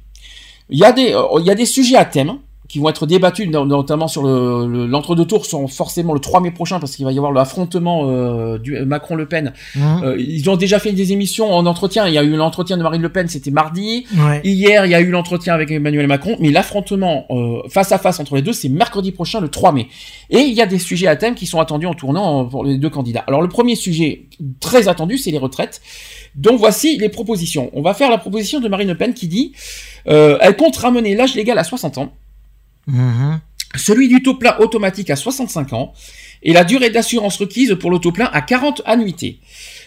Il y a des, euh, il y a des sujets à thème qui vont être débattus, no- notamment sur le, le- l'entre-deux tours, sont forcément le 3 mai prochain parce qu'il va y avoir l'affrontement euh, du Macron-Le Pen. Mhm. Euh, ils ont déjà fait des émissions en entretien. Il y a eu l'entretien de Marine Le Pen, c'était mardi. Ouais. Hier, il y a eu l'entretien avec Emmanuel Macron, mais l'affrontement euh, face à face entre les deux, c'est mercredi prochain, le 3 mai. Et il y a des sujets à thème qui sont attendus en tournant euh, pour les deux candidats. Alors le premier sujet très attendu, c'est les retraites. Donc voici les propositions. On va faire la proposition de Marine Le Pen qui dit, euh, elle compte ramener l'âge légal à 60 ans, Mhm. celui du taux plein automatique à 65 ans, et la durée d'assurance requise pour l'auto plein à 40 annuités.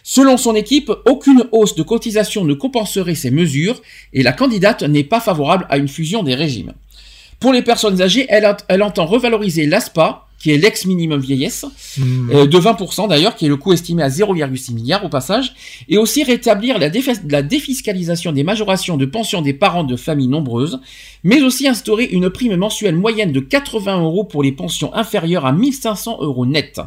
Selon son équipe, aucune hausse de cotisation ne compenserait ces mesures et la candidate n'est pas favorable à une fusion des régimes. Pour les personnes âgées, elle entend revaloriser l'ASPA, qui est l'ex-minimum vieillesse, euh, de 20% d'ailleurs, qui est le coût estimé à 0,6 milliards au passage, et aussi rétablir la, défiscalisation des majorations de pensions des parents de familles nombreuses, mais aussi instaurer une prime mensuelle moyenne de 80 euros pour les pensions inférieures à 1500 euros net.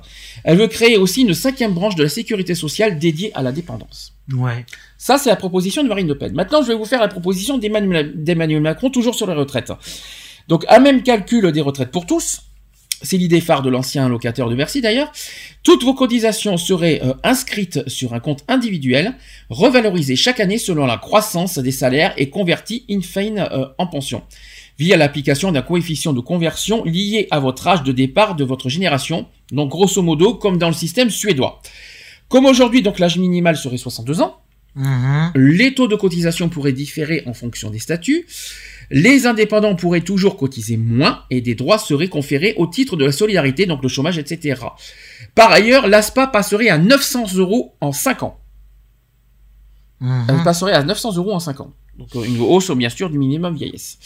Elle veut créer aussi une cinquième branche de la sécurité sociale dédiée à la dépendance. Ouais. Ça, c'est la proposition de Marine Le Pen. Maintenant, je vais vous faire la proposition d'Emmanuel d'Emmanuel Macron, toujours sur les retraites. Donc, un même calcul des retraites pour tous, c'est l'idée phare de l'ancien locataire de Bercy d'ailleurs, toutes vos cotisations seraient euh, inscrites sur un compte individuel, revalorisées chaque année selon la croissance des salaires et converties in fine euh, en pension, via l'application d'un coefficient de conversion lié à votre âge de départ de votre génération, donc grosso modo comme dans le système suédois. Comme aujourd'hui, donc l'âge minimal serait 62 ans, Mhm. les taux de cotisation pourraient différer en fonction des statuts. Les indépendants pourraient toujours cotiser moins et des droits seraient conférés au titre de la solidarité, donc le chômage, etc. Par ailleurs, l'ASPA passerait à 900 euros en 5 ans. Mhm. Elle passerait à 900 euros en 5 ans. Donc euh, une hausse, bien sûr, du minimum vieillesse.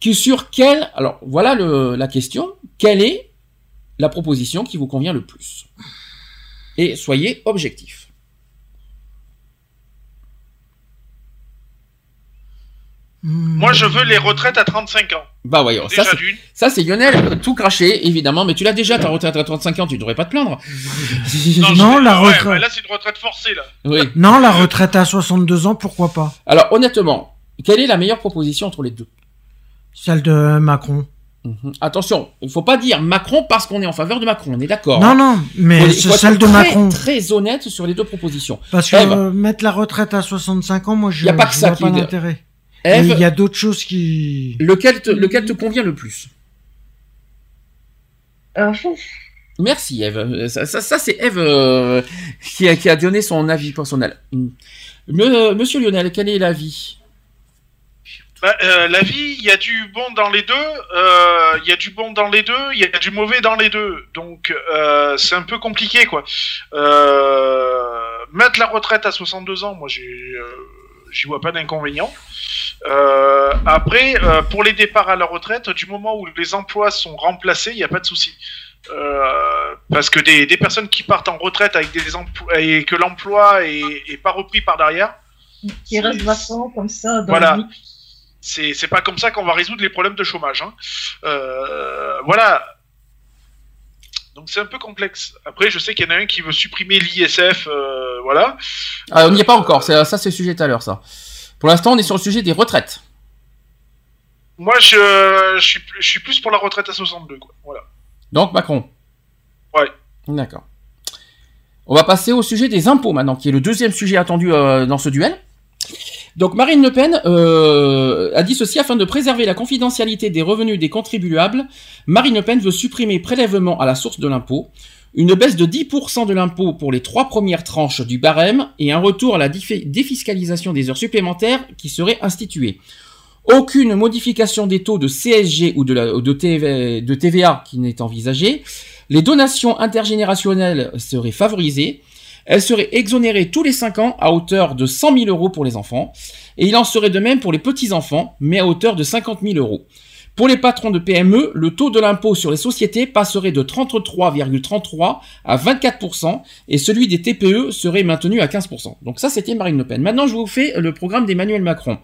Qui sur quelle... Alors, voilà le- la question. Quelle est la proposition qui vous convient le plus? Et soyez objectif. Moi, je veux les retraites à 35 ans. Bah voyons, ça Déjà c'est... d'une. Ça, c'est Lionel, tout craché, évidemment, mais tu l'as déjà, ta retraite à 35 ans, tu devrais pas te plaindre. Non, la ouais, retraite. bah là, c'est une retraite forcée, là. Oui. Non, la retraite à 62 ans, pourquoi pas Alors, honnêtement, quelle est la meilleure proposition entre les deux? Celle de Macron. Mhm. Attention, il faut pas dire Macron parce qu'on est en faveur de Macron, on est d'accord. Non, hein. non, mais c'est celle de très, Macron. Très honnête sur les deux propositions. Parce que Ève. euh, mettre la retraite à 65 ans, moi, je Y a pas que ça qui est- Ève, Il y a d'autres choses qui... lequel, te, lequel te convient le plus? Euh. Merci Eve. Euh, Ça, ça, ça, c'est Eve euh, qui, a, qui a donné son avis personnel. Mm. Me- Monsieur Lionel, quel est l'avis? Bah, euh, la vie, il y a du bon dans les deux, euh, il y a du bon dans les deux, il y a du mauvais dans les deux. Donc, euh, c'est un peu compliqué, quoi. Euh, mettre la retraite à 62 ans, moi, j'ai, euh, j'y vois pas d'inconvénient. Euh, après, euh, pour les départs à la retraite, du moment où les emplois sont remplacés, il n'y a pas de souci. Euh, parce que des, des personnes qui partent en retraite avec des emplois et que l'emploi est, est pas repris par derrière, Qui reste vacant comme ça dans Voilà. c'est c'est pas comme ça qu'on va résoudre les problèmes de chômage. Hein. Euh, voilà. Donc c'est un peu complexe. Après, je sais qu'il y en a un qui veut supprimer l'ISF, euh, voilà. ah, On n'y est pas encore, ça c'est le sujet tout à l'heure ça. Pour l'instant, on est sur le sujet des retraites. Moi, je, je, suis, plus- je suis plus pour la retraite à 62, quoi. Voilà. Donc Macron. Ouais. D'accord. On va passer au sujet des impôts maintenant, qui est le deuxième sujet attendu euh, dans ce duel. Donc Marine Le Pen euh, a dit ceci afin de préserver la confidentialité des revenus des contribuables. Marine Le Pen veut supprimer prélèvement à la source de l'impôt, une baisse de 10% de l'impôt pour les trois premières tranches du barème et un retour à la défiscalisation des heures supplémentaires qui serait instituée. Aucune modification des taux de CSG ou de TVA qui n'est envisagée. Les donations intergénérationnelles seraient favorisées. Elles seraient exonérées tous les 5 ans à hauteur de 100 000 euros pour les enfants. Et il en serait de même pour les petits-enfants, mais à hauteur de 50 000 euros. Pour les patrons de PME, le taux de l'impôt sur les sociétés passerait de 33,33 à 24% et celui des TPE serait maintenu à 15%. Donc ça, c'était Marine Le Pen. Maintenant, je vous fais le programme d'Emmanuel Macron.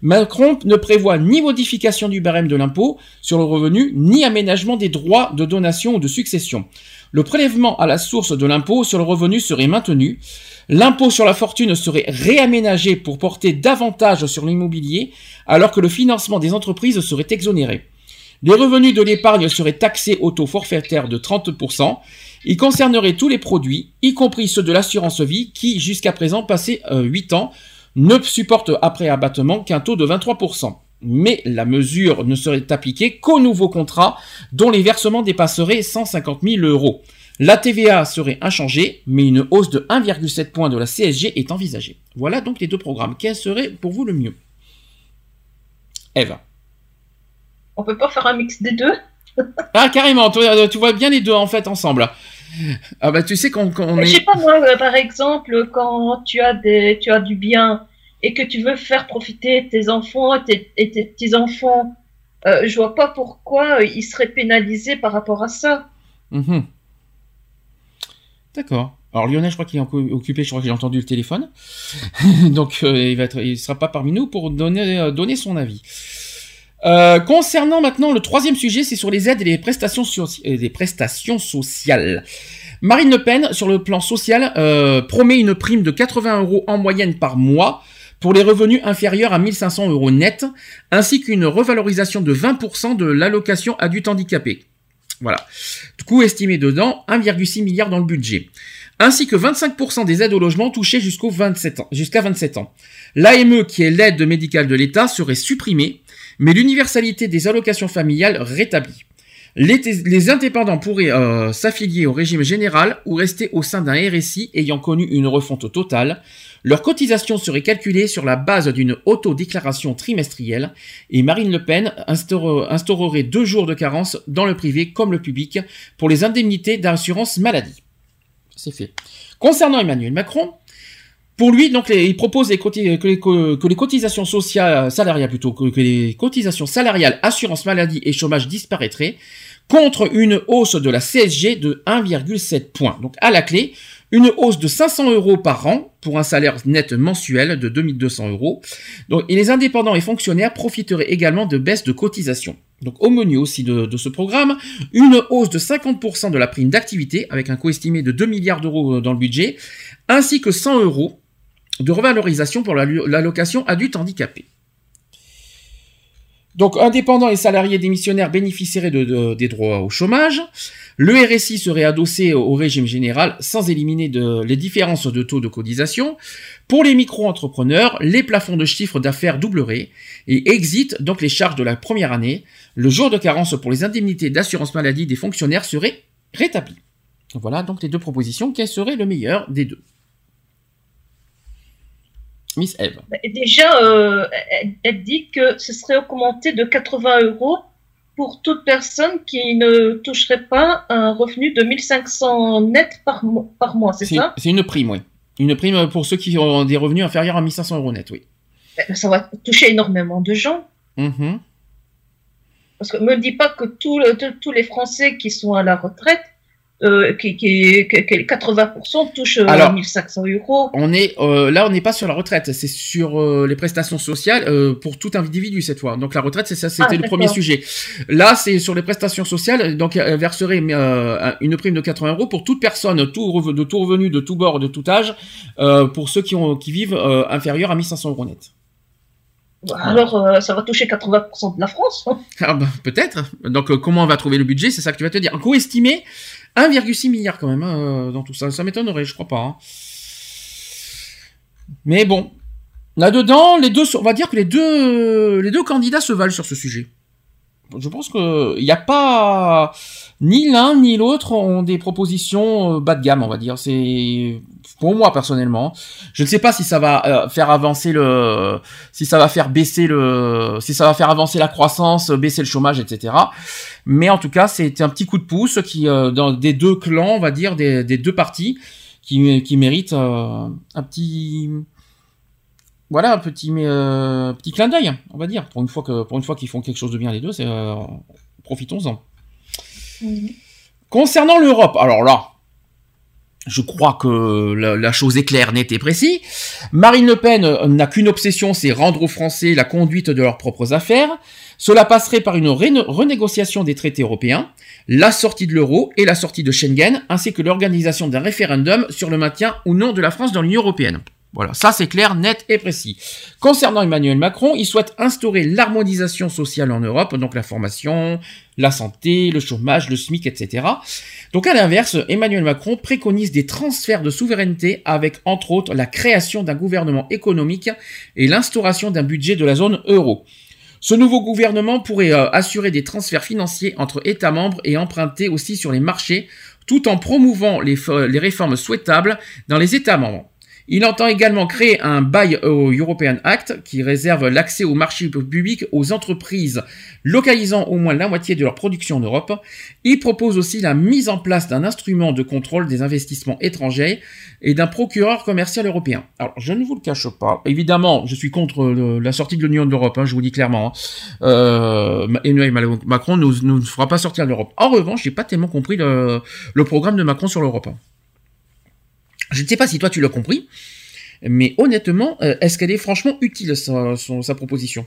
Macron ne prévoit ni modification du barème de l'impôt sur le revenu, ni aménagement des droits de donation ou de succession. Le prélèvement à la source de l'impôt sur le revenu serait maintenu. L'impôt sur la fortune serait réaménagé pour porter davantage sur l'immobilier, alors que le financement des entreprises serait exonéré. Les revenus de l'épargne seraient taxés au taux forfaitaire de 30%. Ils concerneraient tous les produits, y compris ceux de l'assurance vie, qui, jusqu'à présent, passé 8 ans, ne supportent après abattement qu'un taux de 23%. Mais la mesure ne serait appliquée qu'aux nouveaux contrats dont les versements dépasseraient 150 000 euros. La TVA serait inchangée, mais une hausse de 1,7 point de la CSG est envisagée. Voilà donc les deux programmes. Quel serait pour vous le mieux? Eve. On peut pas faire un mix des deux? Ah carrément, tu, tu vois bien les deux en fait ensemble. Ah bah tu sais qu'on Je est... sais pas moi, euh, par exemple, quand tu as des, tu as du bien et que tu veux faire profiter tes enfants et tes, et tes petits enfants, euh, je vois pas pourquoi euh, ils seraient pénalisés par rapport à ça. Mhm. D'accord. Alors Lionel, je crois qu'il est occupé, je crois que j'ai entendu le téléphone. Donc euh, il va être, il sera pas parmi nous pour donner, euh, son avis. Euh, concernant maintenant le troisième sujet, c'est sur les aides et les prestations, sociales. Marine Le Pen, sur le plan social, promet une prime de 80 euros en moyenne par mois pour les revenus inférieurs à 1500 euros net, ainsi qu'une revalorisation de 20% de l'allocation adulte handicapé. Voilà. Coût estimé dedans 1,6 milliard dans le budget. Ainsi que 25% des aides au logement touchées jusqu'au 27 ans, jusqu'à 27 ans. L'AME, qui est l'aide médicale de l'État, serait supprimée, mais l'universalité des allocations familiales rétablie. Les, les indépendants pourraient euh, s'affilier au régime général ou rester au sein d'un RSI ayant connu une refonte totale. Leur cotisation serait calculée sur la base d'une autodéclaration trimestrielle et Marine Le Pen instaure- instaurerait deux jours de carence dans le privé comme le public pour les indemnités d'assurance maladie. C'est fait. Concernant Emmanuel Macron, pour lui, donc, il propose que, les, cotisations sociales, salariales plutôt, que, les cotisations salariales, assurance maladie et chômage disparaîtraient contre une hausse de la CSG de 1,7 points. Donc, à la clé, une hausse de 500 euros par an pour un salaire net mensuel de 2200 euros. Donc, et les indépendants et fonctionnaires profiteraient également de baisses de cotisations. Donc, au menu aussi de, ce programme, une hausse de 50% de la prime d'activité avec un coût estimé de 2 milliards d'euros dans le budget, ainsi que 100 euros de revalorisation pour la- l'allocation adulte handicapé. Donc, indépendants et salariés démissionnaires bénéficieraient de, de- des droits au chômage. Le RSI serait adossé au régime général sans éliminer les différences de taux de cotisation. Pour les micro-entrepreneurs, les plafonds de chiffre d'affaires doubleraient et exit donc les charges de la première année. Le jour de carence pour les indemnités d'assurance maladie des fonctionnaires serait rétabli. Voilà donc les deux propositions. Quel serait le meilleur des deux? Miss Eve. Et Déjà, euh, elle, dit que ce serait augmenté de 80 euros pour toute personne qui ne toucherait pas un revenu de 1500 net par, mo- par mois, c'est ça? c'est une prime, oui. Une prime pour ceux qui ont des revenus inférieurs à 1500 euros net, oui. Ben, Ça va toucher énormément de gens. Mhm. Parce que me dis pas que tous le- tous- tous les Français qui sont à la retraite, euh, qui, qui, que, que les 80% touchent euh, Alors, 1500 euros. On est euh, là, on n'est pas sur la retraite, c'est sur euh, les prestations sociales pour tout individu cette fois. Donc la retraite, c'est ça, c'était Ah, le premier sujet. Là, c'est sur les prestations sociales, donc elle verserait une prime de 80 euros pour toute personne, tout de tout revenu, de tout bord, de tout âge, pour ceux qui ont qui vivent inférieurs à 1500 euros net. Alors, euh, ça va toucher 80% de la France. hein. Ah bah, peut-être. Donc euh, comment on va trouver le budget, c'est ça que tu vas te dire. Un coût estimé 1,6 milliard quand même hein, euh, dans tout ça. Ça m'étonnerait, je crois pas. hein. Mais bon, là-dedans, les deux, on va dire que les deux, les deux candidats se valent sur ce sujet. Je pense que il n'y a pas ni l'un ni l'autre ont des propositions euh, bas de gamme, on va dire. C'est pour moi personnellement. Je ne sais pas si ça va euh, faire avancer le, si ça va faire baisser le, si ça va faire avancer la croissance, baisser le chômage, etc. Mais en tout cas, c'est un petit coup de pouce qui, euh, dans des deux clans, on va dire, des, des deux parties, qui, qui méritent euh, un petit, voilà, un petit, mais, euh, petit clin d'œil, on va dire. Pour une fois que, pour une fois qu'ils font quelque chose de bien les deux, c'est, euh, profitons-en. Concernant l'Europe, alors là, je crois que la, chose est claire, nette et précise. Marine Le Pen euh, n'a qu'une obsession, c'est rendre aux Français la conduite de leurs propres affaires. Cela passerait par une renégociation des traités européens, la sortie de l'euro et la sortie de Schengen, ainsi que l'organisation d'un référendum sur le maintien ou non de la France dans l'Union européenne. Voilà, ça c'est clair, net et précis. Concernant Emmanuel Macron, il souhaite instaurer l'harmonisation sociale en Europe, donc la formation, la santé, le chômage, le SMIC, etc. Donc à l'inverse, Emmanuel Macron préconise des transferts de souveraineté avec entre autres la création d'un gouvernement économique et l'instauration d'un budget de la zone euro. Ce nouveau gouvernement pourrait euh, assurer des transferts financiers entre États membres et emprunter aussi sur les marchés, tout en promouvant les, fo- les réformes souhaitables dans les États membres. Il entend également créer un Buy European Act qui réserve l'accès au marché public aux entreprises localisant au moins la moitié de leur production en Europe. Il propose aussi la mise en place d'un instrument de contrôle des investissements étrangers et d'un procureur commercial européen. Alors, je ne vous le cache pas. Évidemment, je suis contre la sortie de l'Union d'Europe, hein, je vous dis clairement. hein. Euh, Emmanuel Macron ne nous, fera pas sortir de l'Europe. En revanche, j'ai pas tellement compris le, le programme de Macron sur l'Europe. Je ne sais pas si toi tu l'as compris, mais honnêtement, euh, est-ce qu'elle est franchement utile sa, proposition?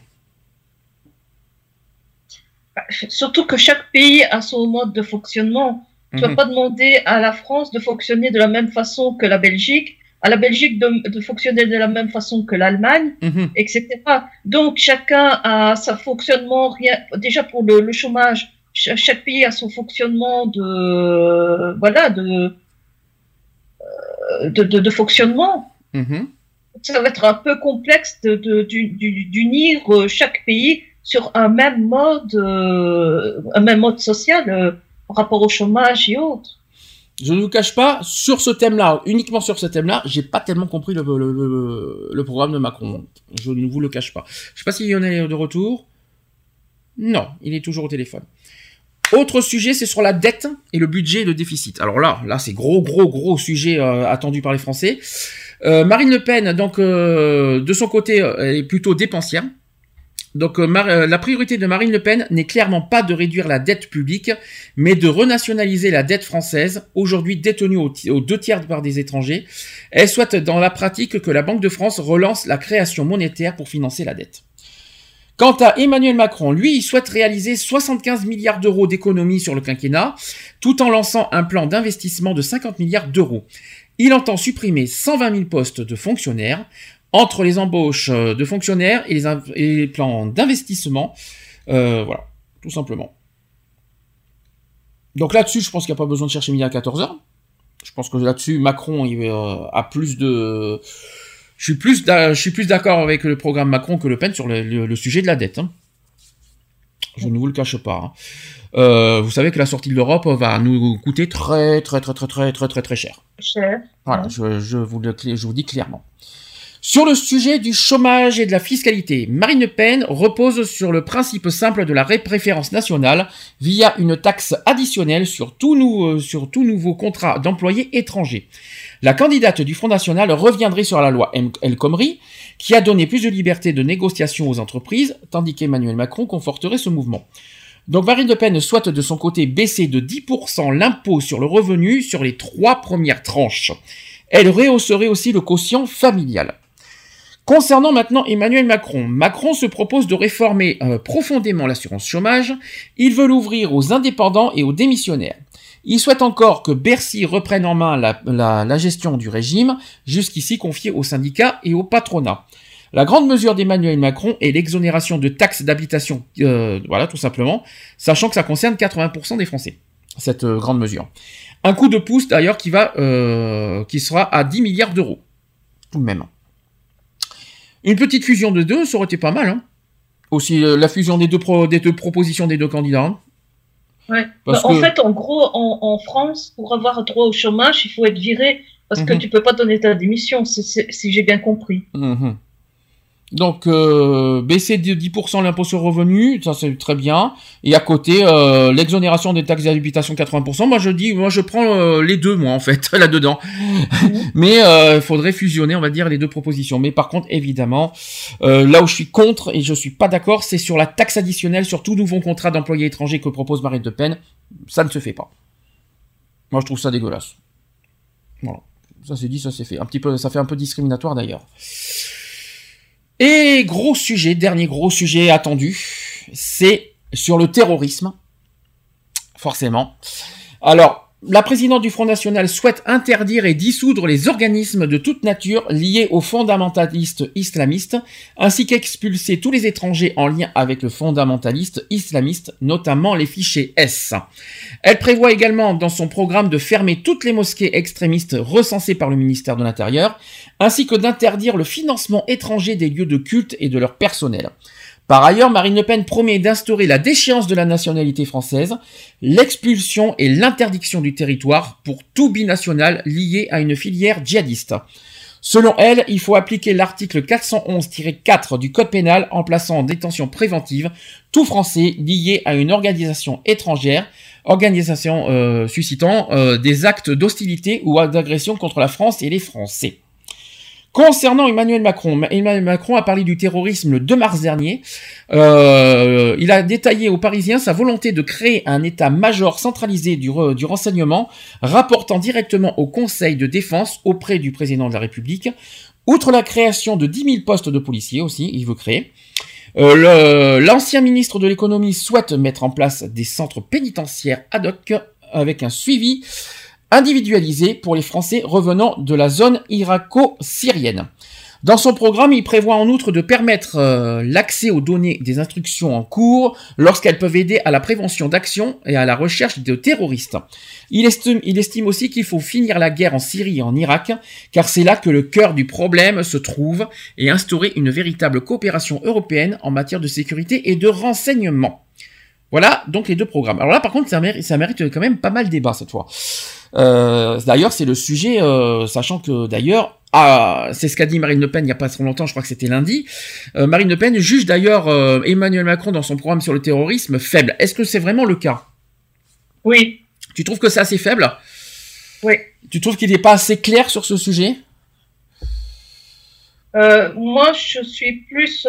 Surtout que chaque pays a son mode de fonctionnement. Tu vas Mhm. pas demander à la France de fonctionner de la même façon que la Belgique, à la Belgique de, de fonctionner de la même façon que l'Allemagne, Mhm. etc. Donc chacun a sa fonctionnement. Rien, déjà pour le, le chômage, cha- chaque pays a son fonctionnement de voilà de de, de, de fonctionnement. Mhm. Ça va être un peu complexe d'unir euh, chaque pays sur un même mode, euh, un même mode social euh, par rapport au chômage et autres. Je ne vous cache pas, sur ce thème-là, uniquement sur ce thème-là, j'ai pas tellement compris le, le, le, le programme de Macron. Je ne vous le cache pas. Je sais pas s'il y en a de retour. Non, il est toujours au téléphone. Autre sujet, c'est sur la dette et le budget et le déficit. Alors là, là, c'est gros, gros, gros sujet euh, attendu par les Français. Euh, Marine Le Pen, donc, euh, de son côté, est plutôt dépensière. Donc, la priorité de Marine Le Pen n'est clairement pas de réduire la dette publique, mais de renationaliser la dette française, aujourd'hui détenue aux deux tiers par des étrangers. Elle souhaite dans la pratique que la Banque de France relance la création monétaire pour financer la dette. Quant à Emmanuel Macron, lui, il souhaite réaliser 75 milliards d'euros d'économies sur le quinquennat, tout en lançant un plan d'investissement de 50 milliards d'euros. Il entend supprimer 120 000 postes de fonctionnaires, entre les embauches euh, de fonctionnaires et les, plans d'investissement. Euh, voilà, tout simplement. Donc là-dessus, je pense qu'il n'y a pas besoin de chercher midi à 14h. Je pense que là-dessus, Macron il, euh, a plus de... Je suis plus, je suis plus d'accord avec le programme Macron que Le Pen sur le, le- le sujet de la dette. hein. Je ne vous le cache pas. hein. Euh, vous savez que la sortie de l'Europe va nous coûter très très très très très très très très cher. Cher. Voilà, je, je vous le, je vous dis clairement. Sur le sujet du chômage et de la fiscalité, Marine Le Pen repose sur le principe simple de la ré- préférence nationale via une taxe additionnelle sur tout, nou- euh, sur tout nouveau contrat d'employés étrangers. La candidate du Front National reviendrait sur la loi El Khomri, qui a donné plus de liberté de négociation aux entreprises, tandis qu'Emmanuel Macron conforterait ce mouvement. Donc Marine Le Pen souhaite de son côté baisser de 10% l'impôt sur le revenu sur les trois premières tranches. Elle rehausserait aussi le quotient familial. Concernant maintenant Emmanuel Macron, Macron se propose de réformer euh, profondément l'assurance chômage. Il veut l'ouvrir aux indépendants et aux démissionnaires. Il souhaite encore que Bercy reprenne en main la, gestion du régime, jusqu'ici confié aux syndicats et au patronat. La grande mesure d'Emmanuel Macron est l'exonération de taxes d'habitation, euh, voilà tout simplement, sachant que ça concerne 80% des Français, cette euh, grande mesure. Un coup de pouce d'ailleurs qui va, euh, qui sera à 10 milliards d'euros, tout de même. Une petite fusion de deux, ça aurait été pas mal. Hein. Aussi euh, la fusion des deux, pro- des deux propositions des deux candidats. hein. Ouais. Parce Bah, En que- fait, en gros, en, en France, pour avoir droit au chômage, il faut être viré parce que Mhm. tu peux pas donner ta démission, si, si- si j'ai bien compris. Mhm. Donc euh, baisser de 10% l'impôt sur le revenu, ça c'est très bien. Et à côté, euh, l'exonération des taxes d'habitation 80%. Moi je dis, moi je prends euh, les deux moi en fait là dedans. Mais il faudrait fusionner, on va dire les deux propositions. Mais par contre, évidemment, euh, là où je suis contre et je suis pas d'accord, c'est sur la taxe additionnelle sur tout nouveau contrat d'employé étranger que propose Marine Le Pen. Ça ne se fait pas. Moi je trouve ça dégueulasse. Voilà. Ça c'est dit, ça c'est fait. Un petit peu, ça fait un peu discriminatoire d'ailleurs. Et gros sujet, dernier gros sujet attendu, c'est sur le terrorisme. Forcément. Alors, la présidente du Front National souhaite interdire et dissoudre les organismes de toute nature liés aux fondamentalistes islamistes, ainsi qu'expulser tous les étrangers en lien avec le fondamentaliste islamiste, notamment les fichiers S. Elle prévoit également dans son programme de fermer toutes les mosquées extrémistes recensées par le ministère de l'Intérieur, ainsi que d'interdire le financement étranger des lieux de culte et de leur personnel. Par ailleurs, Marine Le Pen promet d'instaurer la déchéance de la nationalité française, l'expulsion et l'interdiction du territoire pour tout binational lié à une filière djihadiste. Selon elle, il faut appliquer l'article 411-4 du Code pénal en plaçant en détention préventive tout Français lié à une organisation étrangère, organisation euh, suscitant euh, des actes d'hostilité ou d'agression contre la France et les Français. Concernant Emmanuel Macron, Emmanuel Macron a parlé du terrorisme le 2 mars dernier. Euh, il a détaillé aux Parisiens sa volonté de créer un état-major centralisé du, re- du renseignement, rapportant directement au Conseil de défense auprès du président de la République. Outre la création de 10 000 postes de policiers aussi, il veut créer. Euh, L'ancien ministre de l'économie souhaite mettre en place des centres pénitentiaires ad hoc avec un suivi individualisé pour les Français revenant de la zone irako-syrienne. Dans son programme, il prévoit en outre de permettre euh, l'accès aux données des instructions en cours lorsqu'elles peuvent aider à la prévention d'actions et à la recherche de terroristes. Il estime, aussi qu'il faut finir la guerre en Syrie et en Irak, car c'est là que le cœur du problème se trouve, et instaurer une véritable coopération européenne en matière de sécurité et de renseignement. Voilà donc les deux programmes. Alors là, par contre, ça mérite quand même pas mal de débat cette fois. Euh, d'ailleurs, c'est le sujet, euh, sachant que d'ailleurs, ah, c'est ce qu'a dit Marine Le Pen il n'y a pas trop longtemps, je crois que c'était lundi. Euh, Marine Le Pen juge d'ailleurs Emmanuel Macron dans son programme sur le terrorisme faible. Est-ce que c'est vraiment le cas? Oui, Tu trouves que c'est assez faible? Oui. Tu trouves qu'il n'est pas assez clair sur ce sujet? Moi, je suis plus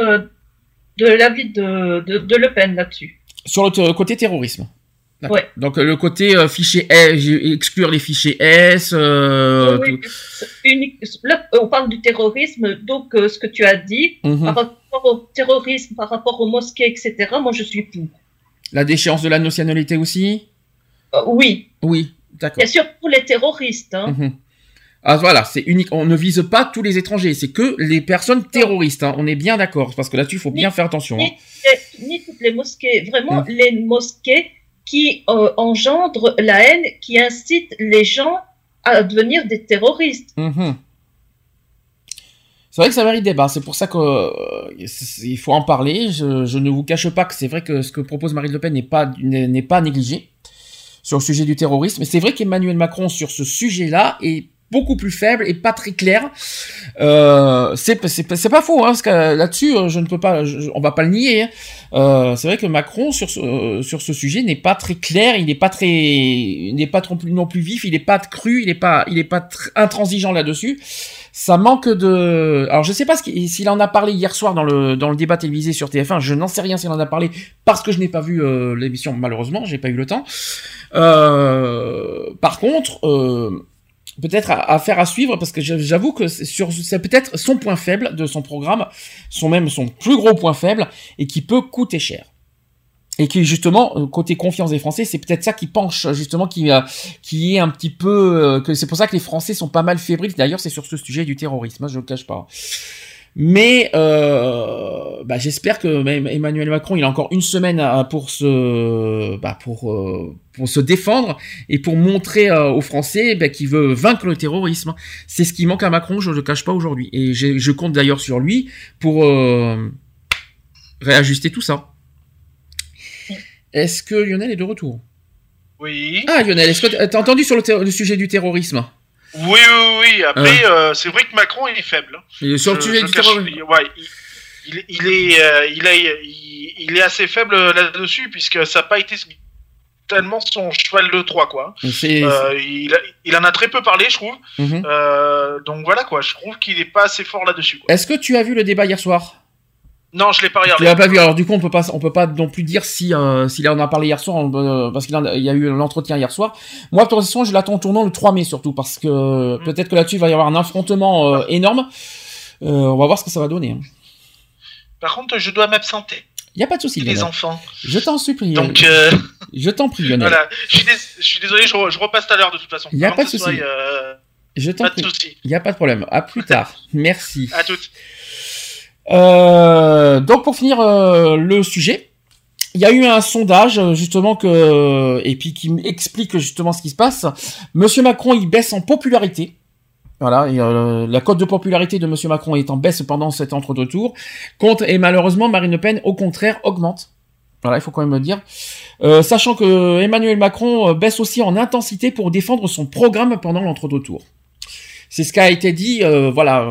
de l'avis de, de, de Le Pen là-dessus. Sur le côté terrorisme. Ouais. Donc euh, le côté euh, fichier S, exclure les fichiers S, euh, Oui, unique- Là, on parle du terrorisme, donc euh, ce que tu as dit, Mhm. par rapport au terrorisme, par rapport aux mosquées, etc., moi je suis pour. la déchéance de la nationalité aussi? Euh, oui, Oui, d'accord. bien sûr pour les terroristes. Hein. Mhm. Ah voilà, c'est unique. On ne vise pas tous les étrangers, c'est que les personnes terroristes. hein. On est bien d'accord, parce que là-dessus, il faut bien faire attention. hein. Ni, ni toutes les mosquées, vraiment Mhm. les mosquées qui euh, engendrent la haine, qui incitent les gens à devenir des terroristes. Mhm. C'est vrai que ça mérite débat. C'est pour ça qu'il faut en parler. Je, ne vous cache pas que c'est vrai que ce que propose Marine Le Pen n'est pas n'est pas négligé sur le sujet du terrorisme. Mais c'est vrai qu'Emmanuel Macron sur ce sujet-là est beaucoup plus faible et pas très clair. Euh, c'est c'est pas- faux hein, parce que là-dessus euh, je ne peux pas, on va pas le nier. hein. Euh, c'est vrai que Macron sur ce euh, sur ce sujet n'est pas très clair, il n'est pas très, il n'est pas trop non plus vif, il n'est pas cru, il n'est pas il est pas tr- intransigeant là-dessus. Ça manque de. Alors je sais pas s'il en a parlé hier soir dans le dans le débat télévisé sur TF1. Je n'en sais rien s'il en a parlé parce que je n'ai pas vu euh, l'émission malheureusement, j'ai pas eu le temps. Par contre, euh, peut-être à, à faire à suivre parce que j'a- j'avoue que c'est sur c'est peut-être son point faible de son programme, son même son plus gros point faible et qui peut coûter cher. Et qui justement euh, côté confiance des Français, c'est peut-être ça qui penche justement qui euh, qui est un petit peu euh, que c'est pour ça que les Français sont pas mal fébriles. D'ailleurs, c'est sur ce sujet du terrorisme, hein, je le cache pas. Mais euh, bah, j'espère que même Emmanuel Macron, il a encore une semaine à- pour se, bah, pour, euh, pour se défendre et pour montrer euh, aux Français bah, qu'il veut vaincre le terrorisme. C'est ce qui manque à Macron, je ne le cache pas aujourd'hui. Et je compte d'ailleurs sur lui pour euh, réajuster tout ça. Est-ce que Lionel est de retour? Oui. Ah Lionel, est-ce que t'as t'as entendu sur le sujet du terrorisme? Oui, oui, oui. Après, euh, c'est vrai que Macron il est faible. hein. Ouais, il, il, il est, euh, il, a- il, il est assez faible là-dessus puisque ça n'a pas été tellement son cheval de 3 quoi. C'est- Euh, il, a- il en a très peu parlé, je trouve. Mhm. Euh, donc voilà quoi, je trouve qu'il est pas assez fort là-dessus. Est-ce que tu as vu le débat hier soir? Non, je l'ai pas Tu regardé. l'as pas vu, alors du coup on peut pas, on peut pas non plus dire si euh, s'il en a parlé hier soir, euh, parce qu'il a- il y a eu l'entretien hier soir. Moi, de toute façon, je l'attends tournant le 3 mai surtout, parce que Mm. peut-être que là-dessus il va y avoir un affrontement euh, énorme. Euh, on va voir ce que ça va donner. hein. Par contre, je dois m'absenter. Il y a pas de souci. Les Lionel. enfants. Je t'en supplie. Donc, euh, Je t'en prie, Lionel. voilà. Je suis, dés- je suis désolé, je, re- je repasse tout à l'heure de toute façon. Y a Avant pas de souci. euh, Je t'en prie. Il y a pas de problème. À plus tard. Merci. À toutes. Euh, donc pour finir euh, le sujet, il y a eu un sondage euh, justement que et puis qui explique justement ce qui se passe. Monsieur Macron il baisse en popularité. Voilà, la cote de popularité de Monsieur Macron est en baisse pendant cet entre-deux tours. Contre et malheureusement Marine Le Pen au contraire augmente. Voilà, il faut quand même le dire. Euh, sachant que Emmanuel Macron baisse aussi en intensité pour défendre son programme pendant l'entre-deux tours. C'est ce qui a été dit, euh, voilà,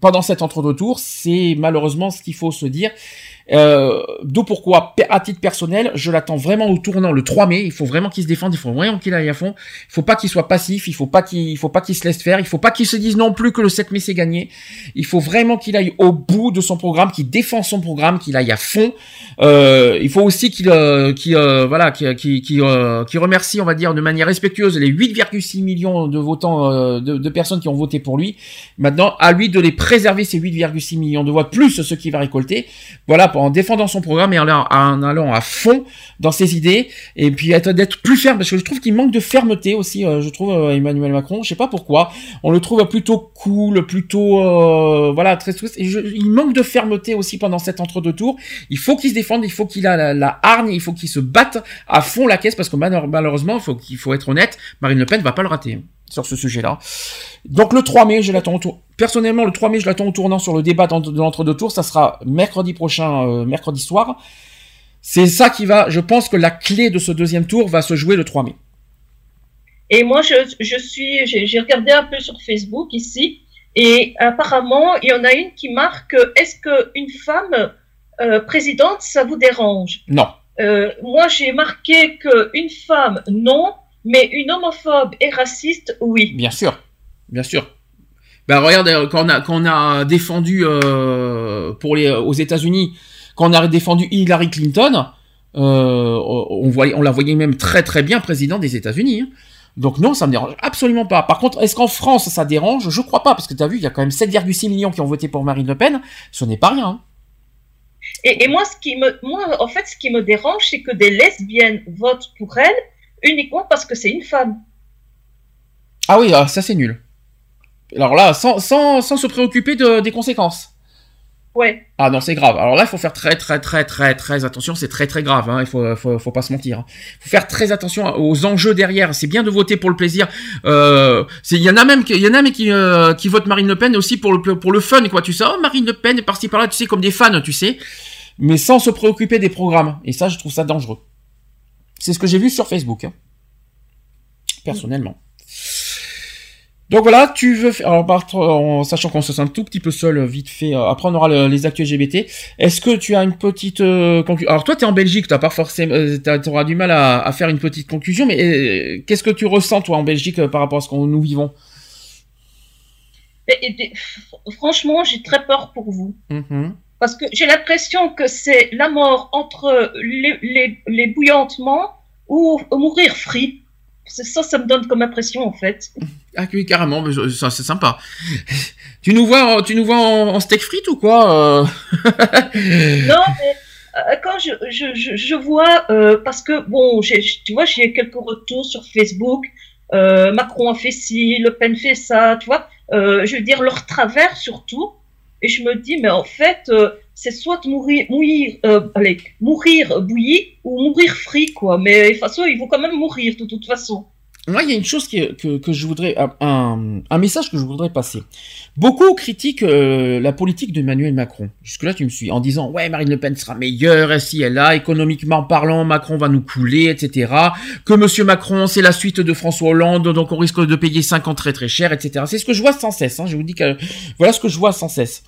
pendant cet entre-deux tours. C'est malheureusement ce qu'il faut se dire. Euh, D'où pourquoi, à titre personnel, je l'attends vraiment au tournant le 3 mai. Il faut vraiment qu'il se défende, il faut vraiment qu'il aille à fond. Il faut pas qu'il soit passif, il faut pas qu'il, il faut pas qu'il se laisse faire, il faut pas qu'il se dise non plus que le 7 mai c'est gagné. Il faut vraiment qu'il aille au bout de son programme, qu'il défend son programme, qu'il aille à fond. Euh, il faut aussi qu'il, euh, euh, voilà, qu'il, euh, qu'il remercie, on va dire, de manière respectueuse les 8,6 millions de votants, de, personnes qui ont voté pour lui. Maintenant, à lui de les préserver ces 8,6 millions de voix plus ceux qu'il va récolter. Voilà, pour en défendant son programme et en allant, à fond dans ses idées et puis être d'être plus ferme parce que je trouve qu'il manque de fermeté aussi. euh, je trouve euh, Emmanuel Macron, je sais pas pourquoi, on le trouve plutôt cool, plutôt euh, voilà très et il manque de fermeté aussi pendant cet entre-deux tours. Il faut qu'il se défende, il faut qu'il a la, hargne, il faut qu'il se batte à fond la caisse parce que malheur- malheureusement, il faut qu'il faut être honnête, Marine Le Pen va pas le rater sur ce sujet-là. Donc le 3 mai, je l'attends au tour. Personnellement, le 3 mai, je l'attends au tournant sur le débat de l'entre-deux tours. Ça sera mercredi prochain, euh, mercredi soir. C'est ça qui va. Je pense que la clé de ce deuxième tour va se jouer le 3 mai. Et moi, je, je suis, j'ai j'ai regardé un peu sur Facebook ici, et apparemment, il y en a une qui marque est-ce qu'une femme euh, présidente, ça vous dérange? Non. Euh, Moi, j'ai marqué qu'une femme, non, mais une homophobe et raciste, oui. Bien sûr, bien sûr. Ben regarde euh, quand on a quand on a défendu euh, pour les aux États-Unis, quand on a défendu Hillary Clinton, euh, on voyait on la voyait même très très bien président des États-Unis. hein. Donc non, ça me dérange absolument pas. Par contre, est-ce qu'en France ça dérange? Je crois pas parce que tu as vu, il y a quand même 7,6 millions qui ont voté pour Marine Le Pen. Ce n'est pas rien. hein. Et, et moi, ce qui me, moi, en fait, ce qui me dérange, c'est que des lesbiennes votent pour elle uniquement parce que c'est une femme. Ah oui, ah, ça c'est nul. Alors là, sans, sans, sans se préoccuper de, des conséquences. Ouais. Ah non, c'est grave. Alors là, il faut faire très très très très très attention. C'est très très grave. Hein. Il faut, faut faut pas se mentir. hein. Il faut faire très attention aux enjeux derrière. C'est bien de voter pour le plaisir. Euh, il y en a même il y en a mais qui euh, qui votent Marine Le Pen aussi pour le pour le fun quoi. Tu sais, oh Marine Le Pen est par-ci par-là. Tu sais comme des fans, tu sais, mais sans se préoccuper des programmes. Et ça, je trouve ça dangereux. C'est ce que j'ai vu sur Facebook. hein. Personnellement. Donc voilà, tu veux faire, alors en sachant qu'on se sent un tout petit peu seul, vite fait, euh, après on aura le- les actus LGBT, est-ce que tu as une petite euh, conclusion Alors toi tu es en Belgique, tu pas forcément, euh, t'auras du mal à, à faire une petite conclusion, mais euh, qu'est-ce que tu ressens toi en Belgique par rapport à ce que nous vivons? Et- et- f- franchement, j'ai très peur pour vous. Mhm. Parce que j'ai l'impression que c'est la mort entre les, les, les bouillantements ou mourir frit. C'est ça, ça me donne comme impression, en fait. Ah oui, carrément, c'est sympa. tu nous vois, en- tu nous vois en, en steak frites ou quoi euh Non, mais euh, quand je, je, vois, euh, parce que, bon, tu vois, j'ai quelques retours sur Facebook. euh, Macron a fait ci, Le Pen fait ça, tu vois. euh, je veux dire, leur travers surtout. Et je me dis, mais en fait, euh, c'est soit mourir, mourir, euh, allez, mourir bouilli ou mourir frit, quoi. Mais de toute façon, ils vont quand même mourir, de toute façon. Moi, il y a une chose qui est- que, que je voudrais, un- un, message que je voudrais passer. Beaucoup critiquent euh, la politique d'Emmanuel Macron. Jusque-là, tu me suis en disant, ouais, Marine Le Pen sera meilleure, si elle a, économiquement parlant, Macron va nous couler, etc. Que Monsieur Macron, c'est la suite de François Hollande, donc on risque de payer 5 ans très très cher, etc. C'est ce que je vois sans cesse. Hein. Je vous dis que voilà ce que je vois sans cesse.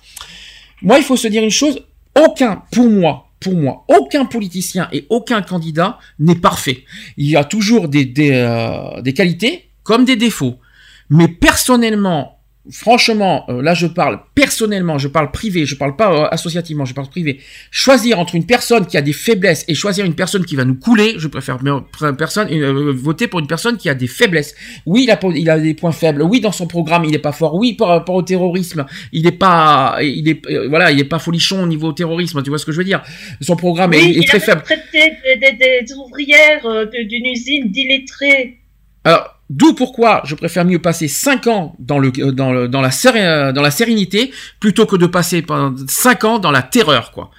Moi, il faut se dire une chose. Aucun, pour moi, pour moi, aucun politicien et aucun candidat n'est parfait. Il y a toujours des, euh, qualités comme des défauts. Mais personnellement, franchement, euh, là je parle personnellement, je parle privé, je parle pas euh, associativement, je parle privé. Choisir entre une personne qui a des faiblesses et choisir une personne qui va nous couler, je préfère personne euh, voter pour une personne qui a des faiblesses. Oui, il a, po- il a des points faibles. Oui, dans son programme, il est pas fort. Oui, par rapport au terrorisme, il est pas, il est, euh, voilà, il est pas folichon au niveau terrorisme. Tu vois ce que je veux dire? Son programme est- il très faible. traité des, des, des ouvrières d'une usine d'illettrés. Alors, d'où pourquoi je préfère mieux passer 5 ans dans, le, euh, euh, dans la sérénité plutôt que de passer pendant 5 ans dans la terreur, quoi.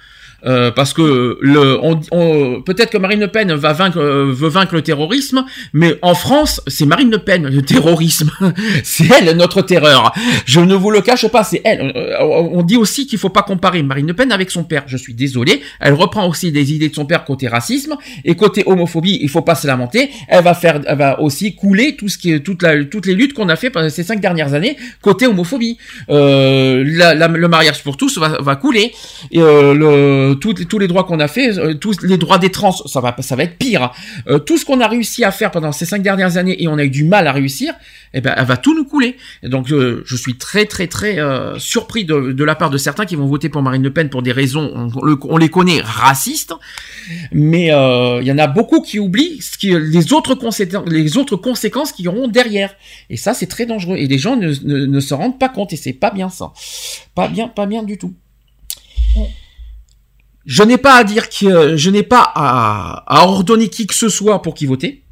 Euh, parce que le, on, on- peut-être que Marine Le Pen va vaincre, euh, veut vaincre le terrorisme, mais en France, c'est Marine Le Pen le terrorisme. c'est elle notre terreur. Je ne vous le cache pas, c'est elle. Euh, On dit aussi qu'il faut pas comparer Marine Le Pen avec son père. Je suis désolé. Elle reprend aussi des idées de son père côté racisme et côté homophobie. Il faut pas se lamenter. Elle va faire, elle va aussi couler tout ce qui est toutes les luttes qu'on a fait pendant ces cinq dernières années côté homophobie. Euh, la- la- le mariage pour tous va, va couler. Et euh, le, tous les- droits qu'on a fait, euh, tous les droits des trans, ça va, ça va être pire. Euh, tout ce qu'on a réussi à faire pendant ces cinq dernières années et on a eu du mal à réussir, eh ben, elle va tout nous couler. Donc, euh, je suis très, très, très surpris de, la part de certains qui vont voter pour Marine Le Pen pour des raisons, on, le- on les connaît, racistes. Mais il y en a beaucoup qui oublient les autres conséquences, les autres conséquences qui auront derrière. Et ça, c'est très dangereux. Et les gens ne, ne, ne se rendent pas compte. Et c'est pas bien ça. Pas bien, pas bien du tout. Je n'ai pas à dire que je n'ai pas à, à ordonner qui que ce soit pour qui voter.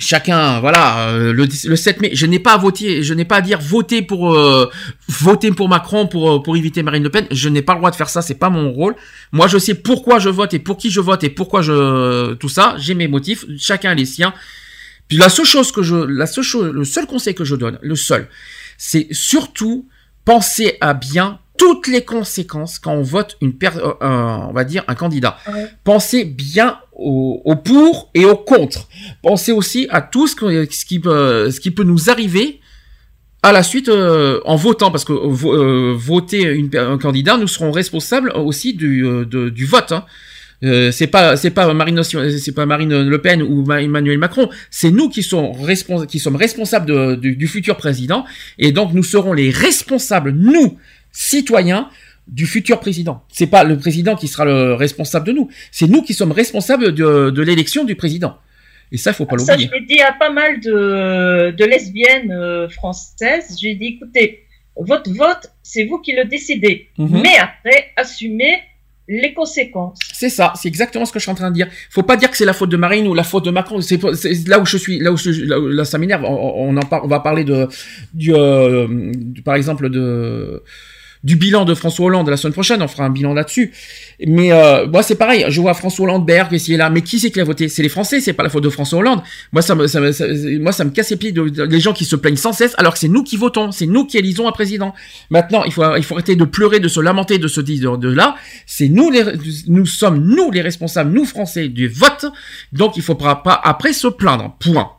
Chacun, voilà, euh, le, le 7 mai, je n'ai pas à voter, je n'ai pas à dire voter pour euh, voter pour Macron pour euh, pour éviter Marine Le Pen. Je n'ai pas le droit de faire ça, c'est pas mon rôle. Moi, je sais pourquoi je vote et pour qui je vote et pourquoi je tout ça. J'ai mes motifs, chacun a les siens. Puis la seule chose que je, la seule chose, le seul conseil que je donne, le seul, c'est surtout penser à bien toutes les conséquences quand on vote une per, euh, on va dire un candidat. Ouais. Pensez bien au, au pour et au contre. Pensez aussi à tout ce, que- ce qui peut, ce qui peut nous arriver à la suite euh, en votant, parce que euh, vo- voter une, un candidat, nous serons responsables aussi du, de- du vote. Hein. Euh, c'est pas c'est pas Marine c'est pas Marine Le Pen ou Ma- Emmanuel Macron, c'est nous qui sommes respons- qui sommes responsables de- du futur président et donc nous serons les responsables nous citoyens du futur président. C'est pas le président qui sera le responsable de nous, c'est nous qui sommes responsables de, de l'élection du président. Et ça, il faut pas Ça, je l'oublier. l'ai dit à pas mal de, de lesbiennes euh, françaises. J'ai dit, écoutez, votre vote, c'est vous qui le décidez. Mhm. Mais après, assumez les conséquences. C'est ça, c'est exactement ce que je suis en train de dire. Faut pas dire que c'est la faute de Marine ou la faute de Macron. C'est là où je suis, là où, je- là, où- là, ça m'énerve. On, on en par- on va parler de, du, euh, du- par exemple de du bilan de François Hollande la semaine prochaine. On fera un bilan là-dessus. Mais euh, moi, c'est pareil. Je vois François Hollande, Berg, ici et là. Mais qui c'est qui a voté? C'est les Français. C'est pas la faute de François Hollande. Moi, ça me, ça me- ça- moi, ça me casse les pieds de, de- les gens qui se plaignent sans cesse, alors que c'est nous qui votons. C'est nous qui élisons un président. Maintenant, il faut, il faut arrêter de pleurer, de se lamenter, de se dire de là. C'est nous les, nous sommes nous les responsables, nous Français, du vote. Donc, il faut pas, pas après se plaindre. Point.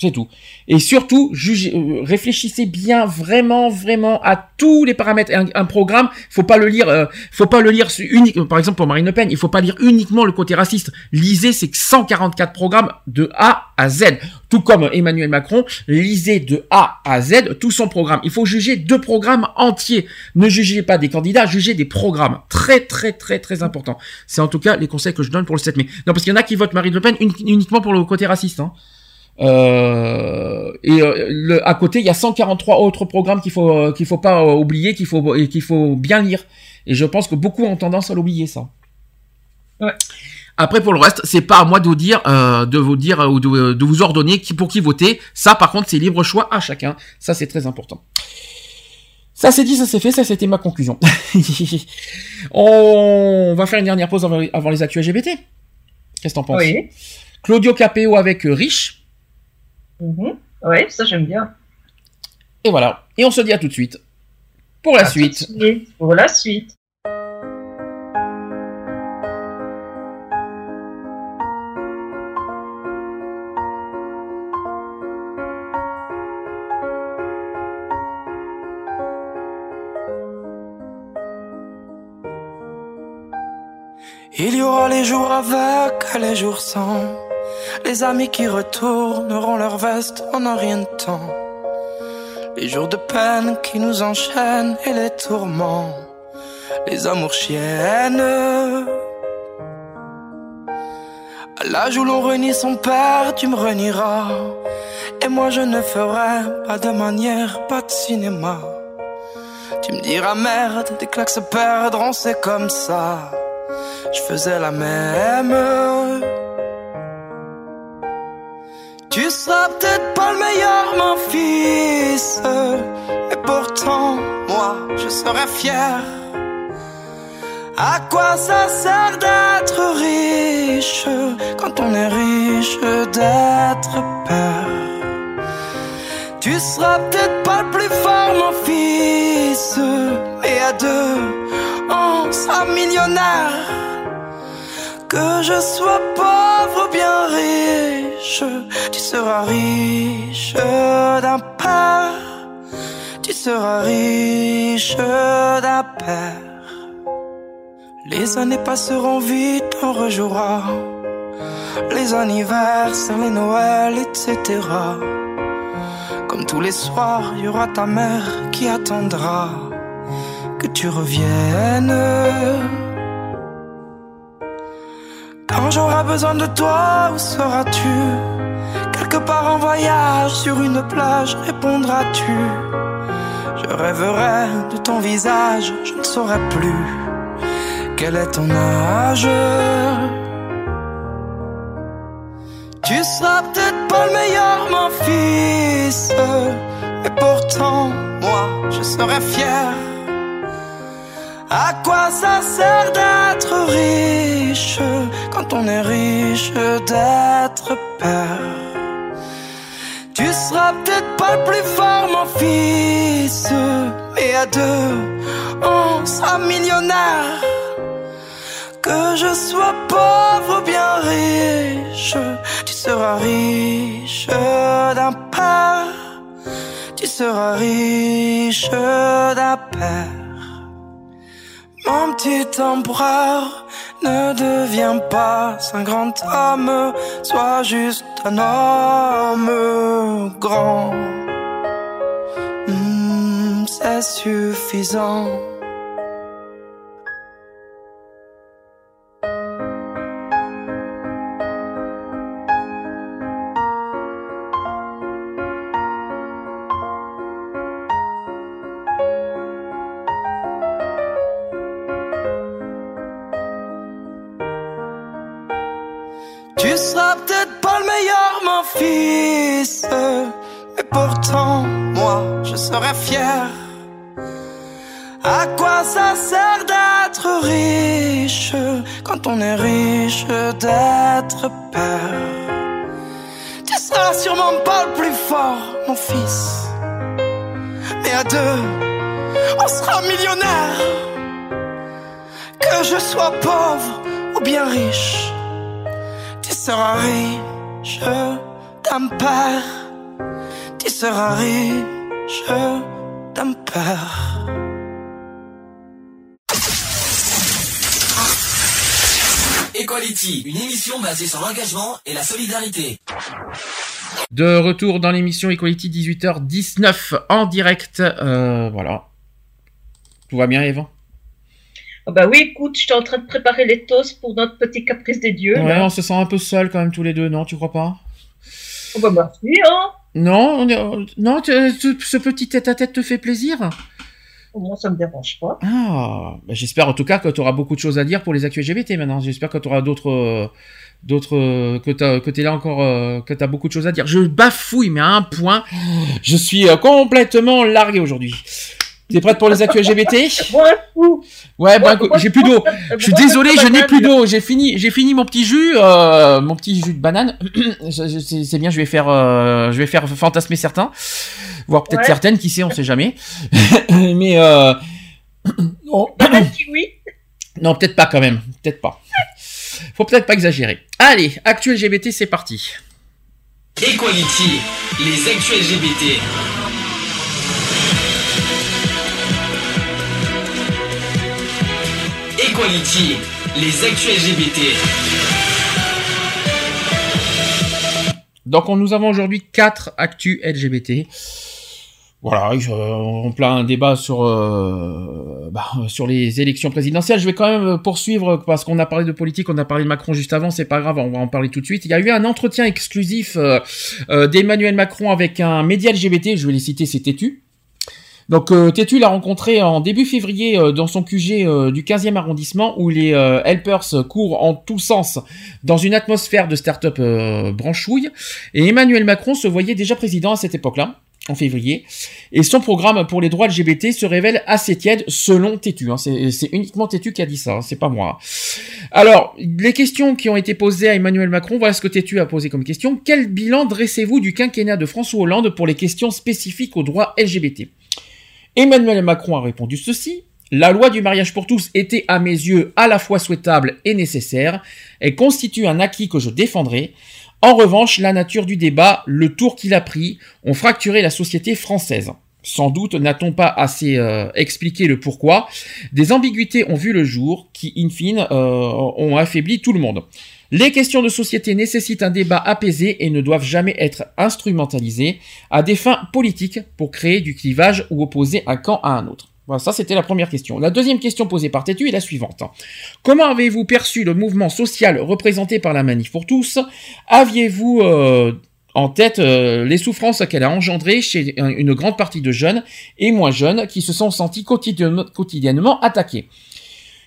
C'est tout. Et surtout, euh, réfléchissez bien, vraiment, vraiment à tous les paramètres. Un, programme, faut pas le lire, euh, faut pas le lire su- unique. Par exemple, pour Marine Le Pen, il faut pas lire uniquement le côté raciste. Lisez ces 144 programmes de A à Z. Tout comme Emmanuel Macron, lisez de A à Z tout son programme. Il faut juger deux programmes entiers. Ne jugez pas des candidats, jugez des programmes. Très, très, très, très important. C'est en tout cas les conseils que je donne pour le 7 mai. Non, parce qu'il y en a qui votent Marine Le Pen uni- uniquement pour le côté raciste. Hein. Euh, et euh, le, à côté, il y a 143 autres programmes qu'il faut euh, qu'il faut pas euh, oublier, qu'il faut et qu'il faut bien lire. Et je pense que beaucoup ont tendance à l'oublier ça. Ouais. Après pour le reste, c'est pas à moi de vous dire euh, de vous dire ou de, de vous ordonner qui pour qui voter. Ça par contre, c'est libre choix à chacun. Ça c'est très important. Ça c'est dit, ça c'est fait, ça c'était ma conclusion. On va faire une dernière pause avant, avant les actus LGBT. Qu'est-ce que t'en penses? Oui. Claudio Capéo avec Rich. Mhm. Oui, ça j'aime bien. Et voilà. Et on se dit à tout de suite. Pour la À tout de suite. suite. Pour la suite. Il y aura les jours avec et les jours sans. Les amis qui retourneront leur veste en un rien de temps. Les jours de peine qui nous enchaînent et les tourments. Les amours chiennes. À l'âge où l'on renie son père, tu me renieras. Et moi je ne ferai pas de manière, pas de cinéma. Tu me diras merde, des claques se perdront, c'est comme ça. Je faisais la même. Tu seras peut-être pas le meilleur, mon fils. Mais pourtant, moi, je serai fier. À quoi ça sert d'être riche quand on est riche d'être père? Tu seras peut-être pas le plus fort, mon fils, mais à deux, on sera millionnaire. Que je sois pauvre ou bien riche, tu seras riche d'un père. Tu seras riche d'un père. Les années passeront vite, on rejouera. Les anniversaires, les Noëls, etc. Comme tous les soirs, il y aura ta mère qui attendra que tu reviennes. Quand j'aurai besoin de toi, où seras-tu? Quelque part en voyage, sur une plage, répondras-tu? Je rêverai de ton visage, je ne saurais plus. Quel est ton âge? Tu seras peut-être pas le meilleur, mon fils, mais pourtant, moi, je serai fier. À quoi ça sert d'être riche quand on est riche d'être père? Tu seras peut-être pas le plus fort, mon fils, mais à deux, on sera millionnaire. Que je sois pauvre ou bien riche, tu seras riche d'un père. Tu seras riche d'un père. Mon petit empereur, ne deviens pas un grand homme, sois juste un homme grand. Hmm, C'est suffisant. Moi, je serai fier. À quoi ça sert d'être riche quand on est riche d'être père? Tu seras sûrement pas le plus fort, mon fils, mais à deux, on sera millionnaire. Que je sois pauvre ou bien riche. Tu seras riche d'un père. Tu seras riche d'un père. Equality, une émission basée sur l'engagement et la solidarité. De retour dans l'émission Equality 18h19 en direct. Euh, voilà. Tout va bien, Eva Ah bah oui, écoute, j'étais en train de préparer les toasts pour notre petit caprice des dieux. Ouais, là. on se sent un peu seul quand même tous les deux, non? Tu crois pas? Oh bah merci, hein. Non, non, tu- tu- ce petit tête-à-tête te fait plaisir? Moi, ça me dérange pas. Ah, bah, j'espère en tout cas que tu auras beaucoup de choses à dire pour les actus LGBT maintenant. J'espère que tu auras d'autres, euh, d'autres, euh, que que t'es là encore, euh, que t'as beaucoup de choses à dire. Je bafouille, mais à un point, je suis complètement largué aujourd'hui. T'es prête pour les actus LGBT Ouais, bah, écoute, j'ai plus d'eau. Je suis désolé, je n'ai plus d'eau. J'ai fini, j'ai fini mon petit jus, euh, mon petit jus de banane. C'est bien, je vais faire, euh, je vais faire fantasmer certains, voire peut-être Ouais. certaines, qui sait, on sait jamais. Mais euh, non. oui. Non, peut-être pas quand même. Peut-être pas. Faut peut-être pas exagérer. Allez, actuel LGBT, c'est parti. Equality, les actus LGBT. Les actus LGBT. Donc, on- nous avons aujourd'hui quatre actus LGBT. Voilà, euh, on plein un débat sur euh, bah, sur les élections présidentielles. Je vais quand même poursuivre parce qu'on a parlé de politique, on a parlé de Macron juste avant. C'est pas grave, on va en parler tout de suite. Il y a eu un entretien exclusif euh, euh, d'Emmanuel Macron avec un média LGBT. Je vais les citer, c'est Tétu. Donc euh, Tétu l'a rencontré en début février euh, dans son QG euh, du 15e arrondissement où les euh, helpers courent en tous sens dans une atmosphère de start-up branchouille. Et Emmanuel Macron se voyait déjà président à cette époque-là, en février. Et son programme pour les droits LGBT se révèle assez tiède selon Tétu. hein. C'est c'est uniquement Tétu qui a dit ça, hein, c'est pas moi. Alors, les questions qui ont été posées à Emmanuel Macron, voilà ce que Tétu a posé comme question. Quel bilan dressez-vous du quinquennat de François Hollande pour les questions spécifiques aux droits LGBT Emmanuel Macron a répondu ceci. La loi du mariage pour tous était à mes yeux à la fois souhaitable et nécessaire. Elle constitue un acquis que je défendrai. En revanche, la nature du débat, le tour qu'il a pris, ont fracturé la société française. Sans doute n'a-t-on pas assez euh, expliqué le pourquoi. Des ambiguïtés ont vu le jour qui, in fine, euh, ont affaibli tout le monde. Les questions de société nécessitent un débat apaisé et ne doivent jamais être instrumentalisées à des fins politiques pour créer du clivage ou opposer un camp à un autre. Voilà, ça c'était la première question. La deuxième question posée par Tétu est la suivante. Comment avez-vous perçu le mouvement social représenté par la manif pour tous? Aviez-vous euh, en tête euh, les souffrances qu'elle a engendrées chez un- une grande partie de jeunes et moins jeunes qui se sont sentis quotidiennement, attaqués?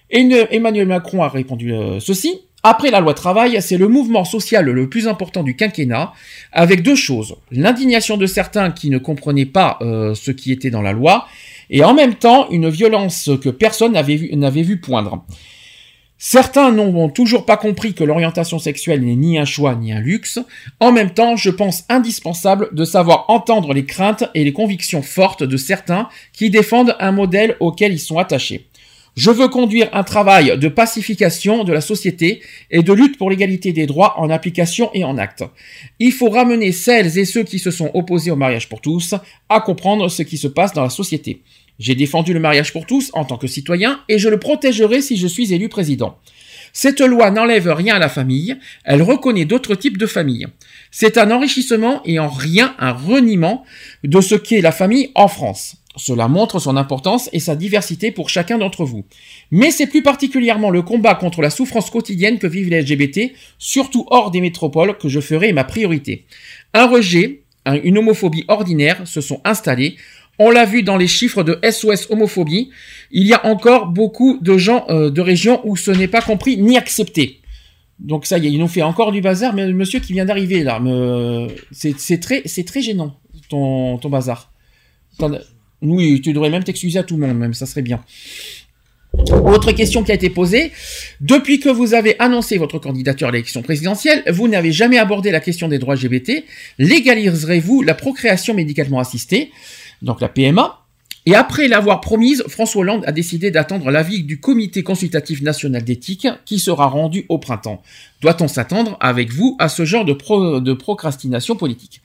Emmanuel Macron a répondu euh, ceci. Après la loi travail, c'est le mouvement social le plus important du quinquennat, avec deux choses. L'indignation de certains qui ne comprenaient pas euh, ce qui était dans la loi, et en même temps une violence que personne n'avait vu, vu poindre. Certains n'ont toujours pas compris que l'orientation sexuelle n'est ni un choix ni un luxe. En même temps, je pense indispensable de savoir entendre les craintes et les convictions fortes de certains qui défendent un modèle auquel ils sont attachés. Je veux conduire un travail de pacification de la société et de lutte pour l'égalité des droits en application et en acte. Il faut ramener celles et ceux qui se sont opposés au mariage pour tous à comprendre ce qui se passe dans la société. J'ai défendu le mariage pour tous en tant que citoyen et je le protégerai si je suis élu président. Cette loi n'enlève rien à la famille, elle reconnaît d'autres types de familles. C'est un enrichissement et en rien un reniement de ce qu'est la famille en France. Cela montre son importance et sa diversité pour chacun d'entre vous. Mais c'est plus particulièrement le combat contre la souffrance quotidienne que vivent les LGBT, surtout hors des métropoles, que je ferai ma priorité. Un rejet, un- une homophobie ordinaire se sont installés. On l'a vu dans les chiffres de SOS homophobie. Il y a encore beaucoup de gens euh, de régions où ce n'est pas compris ni accepté. Donc ça y est, ils nous fait encore du bazar, mais le monsieur qui vient d'arriver là, c'est très, gênant ton bazar. Oui, tu devrais même t'excuser à tout le monde, même ça serait bien. Autre question qui a été posée. Depuis que vous avez annoncé votre candidature à l'élection présidentielle, vous n'avez jamais abordé la question des droits LGBT. Légaliserez-vous la procréation médicalement assistée, donc la PMA Et après l'avoir promise, François Hollande a décidé d'attendre l'avis du Comité consultatif national d'éthique qui sera rendu au printemps. Doit-on s'attendre avec vous à ce genre de procrastination politique?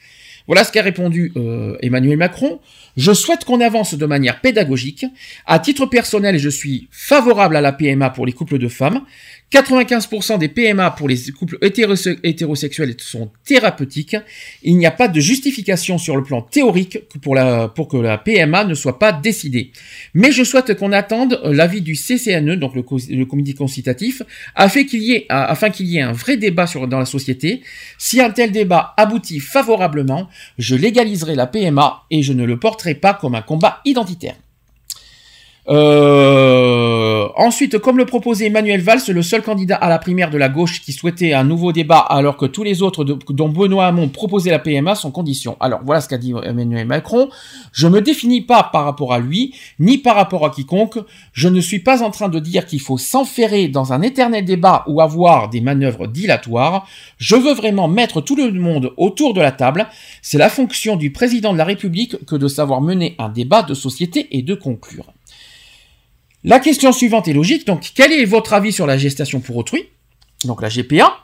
Voilà ce qu'a répondu euh, Emmanuel Macron. Je souhaite qu'on avance de manière pédagogique. À titre personnel, je suis favorable à la PMA pour les couples de femmes. 95% des PMA pour les couples hétérose- hétérosexuels sont thérapeutiques. Il n'y a pas de justification sur le plan théorique que pour, que la PMA ne soit pas décidée. Mais je souhaite qu'on attende euh, l'avis du CCNE, donc le, co- le comité consultatif, afin qu'il y ait, un vrai débat dans la société. Si un tel débat aboutit favorablement, je légaliserai la PMA et je ne le porterai pas comme un combat identitaire. Euh, ensuite, comme le proposait Emmanuel Valls, le seul candidat à la primaire de la gauche qui souhaitait un nouveau débat, alors que tous les autres, dont Benoît Hamon, proposaient la PMA sans condition. Alors voilà ce qu'a dit Emmanuel Macron. Je me définis pas par rapport à lui, ni par rapport à quiconque. Je ne suis pas en train de dire qu'il faut s'enferrer dans un éternel débat ou avoir des manœuvres dilatoires. Je veux vraiment mettre tout le monde autour de la table. C'est la fonction du président de la République que de savoir mener un débat de société et de conclure. La question suivante est logique. Donc, quel est votre avis sur la gestation pour autrui? Donc, la GPA.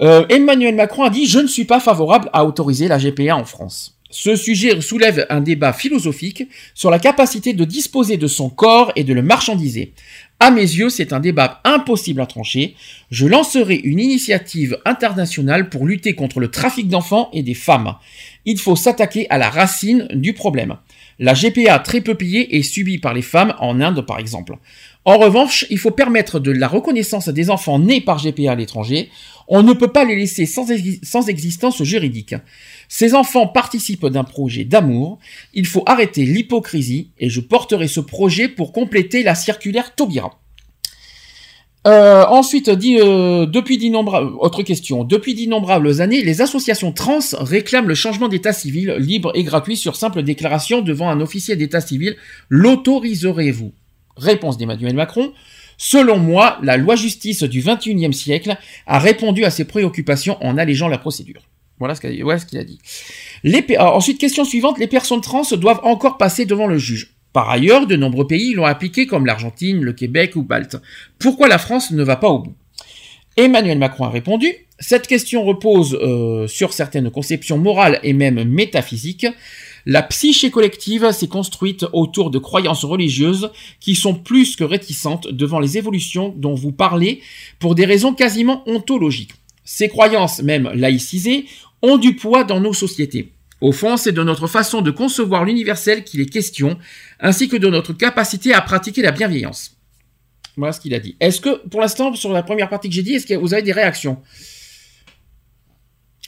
Euh, Emmanuel Macron a dit Je ne suis pas favorable à autoriser la GPA en France. Ce sujet soulève un débat philosophique sur la capacité de disposer de son corps et de le marchandiser. À mes yeux, c'est un débat impossible à trancher. Je lancerai une initiative internationale pour lutter contre le trafic d'enfants et des femmes. Il faut s'attaquer à la racine du problème. La GPA très peu payée est subie par les femmes en Inde par exemple. En revanche, il faut permettre de la reconnaissance des enfants nés par GPA à l'étranger. On ne peut pas les laisser sans, exi- sans existence juridique. Ces enfants participent d'un projet d'amour. Il faut arrêter l'hypocrisie et je porterai ce projet pour compléter la circulaire Taubira. Euh, ensuite, dit, euh, depuis d'innombrables, autre question. Depuis d'innombrables années, les associations trans réclament le changement d'état civil libre et gratuit sur simple déclaration devant un officier d'état civil. L'autoriserez-vous? Réponse d'Emmanuel Macron. Selon moi, la loi justice du 21e siècle a répondu à ces préoccupations en allégeant la procédure. Voilà ce qu'il a dit. Alors, ensuite, question suivante. Les personnes trans doivent encore passer devant le juge. Par ailleurs, de nombreux pays l'ont appliqué comme l'Argentine, le Québec ou Malte. Pourquoi la France ne va pas au bout? Emmanuel Macron a répondu Cette question repose euh, sur certaines conceptions morales et même métaphysiques. La psyché collective s'est construite autour de croyances religieuses qui sont plus que réticentes devant les évolutions dont vous parlez pour des raisons quasiment ontologiques. Ces croyances, même laïcisées, ont du poids dans nos sociétés. Au fond, c'est de notre façon de concevoir l'universel qu'il est question, ainsi que de notre capacité à pratiquer la bienveillance. Voilà ce qu'il a dit. Est-ce que, pour l'instant, sur la première partie que j'ai dit, est-ce que vous avez des réactions?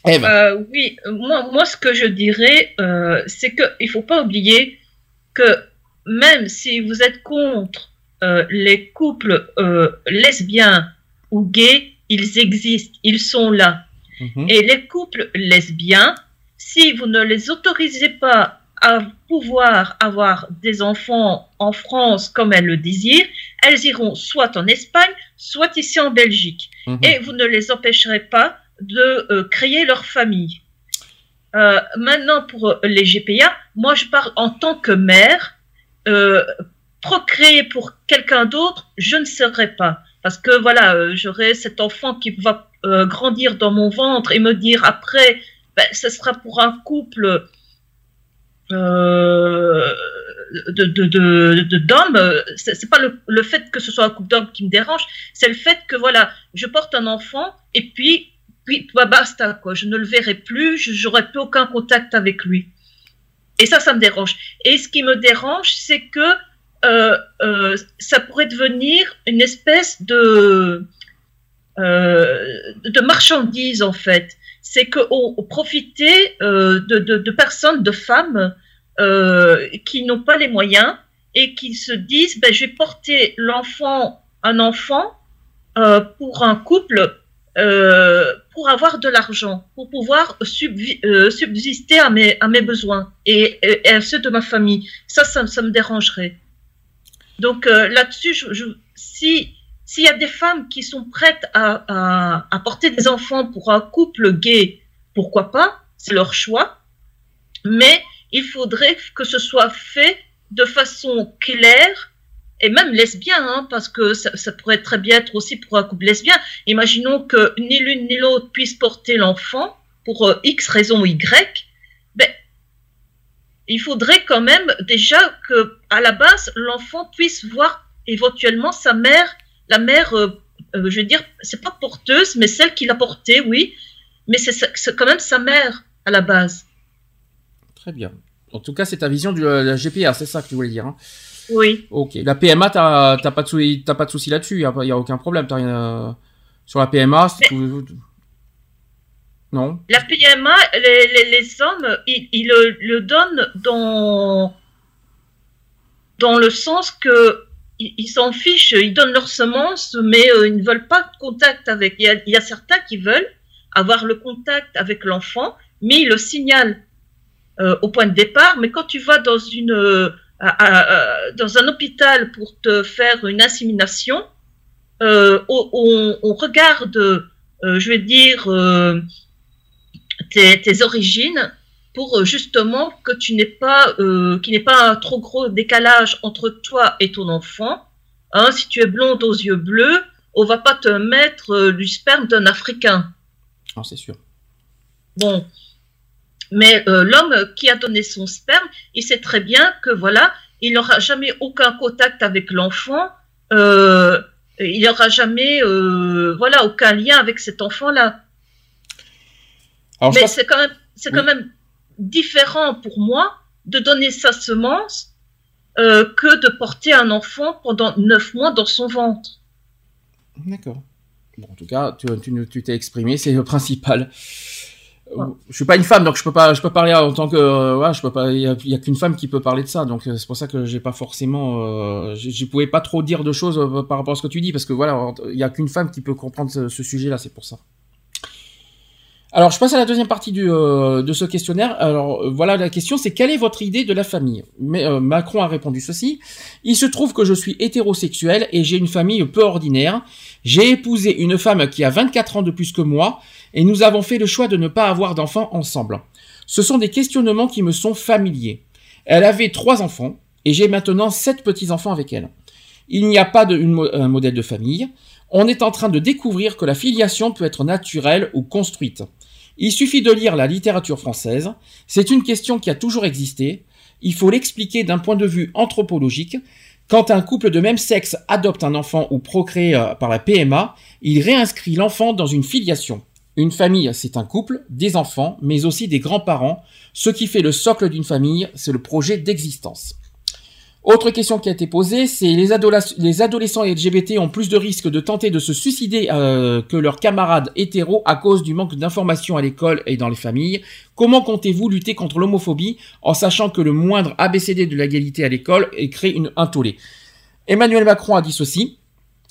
Eve. Euh, oui, moi, moi, ce que je dirais, euh, c'est qu'il ne faut pas oublier que même si vous êtes contre euh, les couples lesbiens ou gays, ils existent, ils sont là. Mhm. Et les couples lesbiens, si vous ne les autorisez pas à pouvoir avoir des enfants en France comme elles le désirent, elles iront soit en Espagne, soit ici en Belgique. Mhm. Et vous ne les empêcherez pas de euh, créer leur famille. Euh, maintenant, pour euh, les GPA, moi je parle en tant que mère. Euh, procréer pour quelqu'un d'autre, je ne serai pas. Parce que voilà, j'aurai cet enfant qui va grandir dans mon ventre et me dire après, ben, ce sera pour un couple de de de de- d'hommes. euh, C'est pas le, le fait que ce soit un couple d'hommes qui me dérange, c'est le fait que voilà, je porte un enfant et puis puis bah, basta quoi. Je ne le verrai plus, j'aurai plus aucun contact avec lui. Et ça, ça me dérange. Et ce qui me dérange, c'est que euh, euh, ça pourrait devenir une espèce de euh, de marchandise en fait. C'est qu'on on profitait euh, de, de, de personnes, de femmes euh, qui n'ont pas les moyens et qui se disent ben, je vais porter l'enfant, un enfant euh, pour un couple euh, pour avoir de l'argent, pour pouvoir euh, subsister à mes, à mes besoins et- et à ceux de ma famille. Ça, ça, ça me dérangerait. Donc euh, là-dessus, je, je- si s'il y a des femmes qui sont prêtes à, porter des enfants pour un couple gay, pourquoi pas? C'est leur choix. Mais il faudrait que ce soit fait de façon claire et même lesbien, hein, parce que ça, pourrait très bien être aussi pour un couple lesbien. Imaginons que ni l'une ni l'autre puisse porter l'enfant pour euh, X raison Y. Ben, il faudrait quand même déjà que, à la base, l'enfant puisse voir éventuellement sa mère, la mère, euh, euh, je veux dire, c'est pas porteuse, mais celle qui l'a portée, oui, mais c'est quand même sa mère à la base. Très bien. En tout cas, c'est ta vision de la GPA, c'est ça que tu voulais dire. Hein. Oui. Ok. La PMA, t'as pas de souci, pas de souci là-dessus. Il y, a aucun problème. Rien euh, sur la PMA. c'est tout- Non? La PMA, les, les, les hommes, ils, ils le, le donnent dans, dans le sens que ils s'en fichent, ils donnent leurs semences, mais euh, ils ne veulent pas de contact avec. Il y, a, certains qui veulent avoir le contact avec l'enfant, mais ils le signalent euh, au point de départ. Mais quand tu vas dans une euh, dans un hôpital pour te faire une insémination, on, regarde, je vais dire, tes origines pour euh, justement que tu n'aies pas, euh, qu'il n'y ait pas un trop gros décalage entre toi et ton enfant. Hein, si tu es blonde aux yeux bleus, on va pas te mettre euh, du sperme d'un Africain. Ah, c'est sûr. Bon. Mais euh, l'homme qui a donné son sperme, il sait très bien que voilà, il n'aura jamais aucun contact avec l'enfant, euh, il n'aura jamais voilà aucun lien avec cet enfant-là. Mais pense- c'est quand même c'est quand même différent pour moi de donner sa semence euh, que de porter un enfant pendant neuf mois dans son ventre. D'accord. Bon, en tout cas, tu t'es exprimé, c'est le principal. Euh, Je suis pas une femme, donc je peux pas, je peux parler en tant que, euh, ouais, je peux pas, il y a, qu'une femme qui peut parler de ça, donc euh, c'est pour ça que j'ai pas forcément, euh, je pouvais pas trop dire de choses par rapport à ce que tu dis, parce que voilà, il y a qu'une femme qui peut comprendre ce, ce sujet-là, c'est pour ça. Alors, je passe à la deuxième partie euh, de ce questionnaire. Alors, euh, voilà, la question, c'est quelle est votre idée de la famille? Mais euh, Macron a répondu ceci. Il se trouve que je suis hétérosexuel et j'ai une famille peu ordinaire. J'ai épousé une femme qui a 24 ans de plus que moi et nous avons fait le choix de ne pas avoir d'enfants ensemble. Ce sont des questionnements qui me sont familiers. Elle avait trois enfants et j'ai maintenant sept petits-enfants avec elle. Il n'y a pas de, un modèle de famille. On est en train de découvrir que la filiation peut être naturelle ou construite. Il suffit de lire la littérature française. C'est une question qui a toujours existé. Il faut l'expliquer d'un point de vue anthropologique. Quand un couple de même sexe adopte un enfant ou procrée euh, par la PMA, il réinscrit l'enfant dans une filiation. Une famille, c'est un couple, des enfants, mais aussi des grands-parents. Ce qui fait le socle d'une famille, c'est le projet d'existence. Autre question qui a été posée, c'est les, les adolescents LGBT ont plus de risques de tenter de se suicider euh, que leurs camarades hétéros à cause du manque d'informations à l'école et dans les familles. Comment comptez-vous lutter contre l'homophobie en sachant que le moindre ABCD de l'égalité à l'école créé une, un tollé? Emmanuel Macron a dit ceci.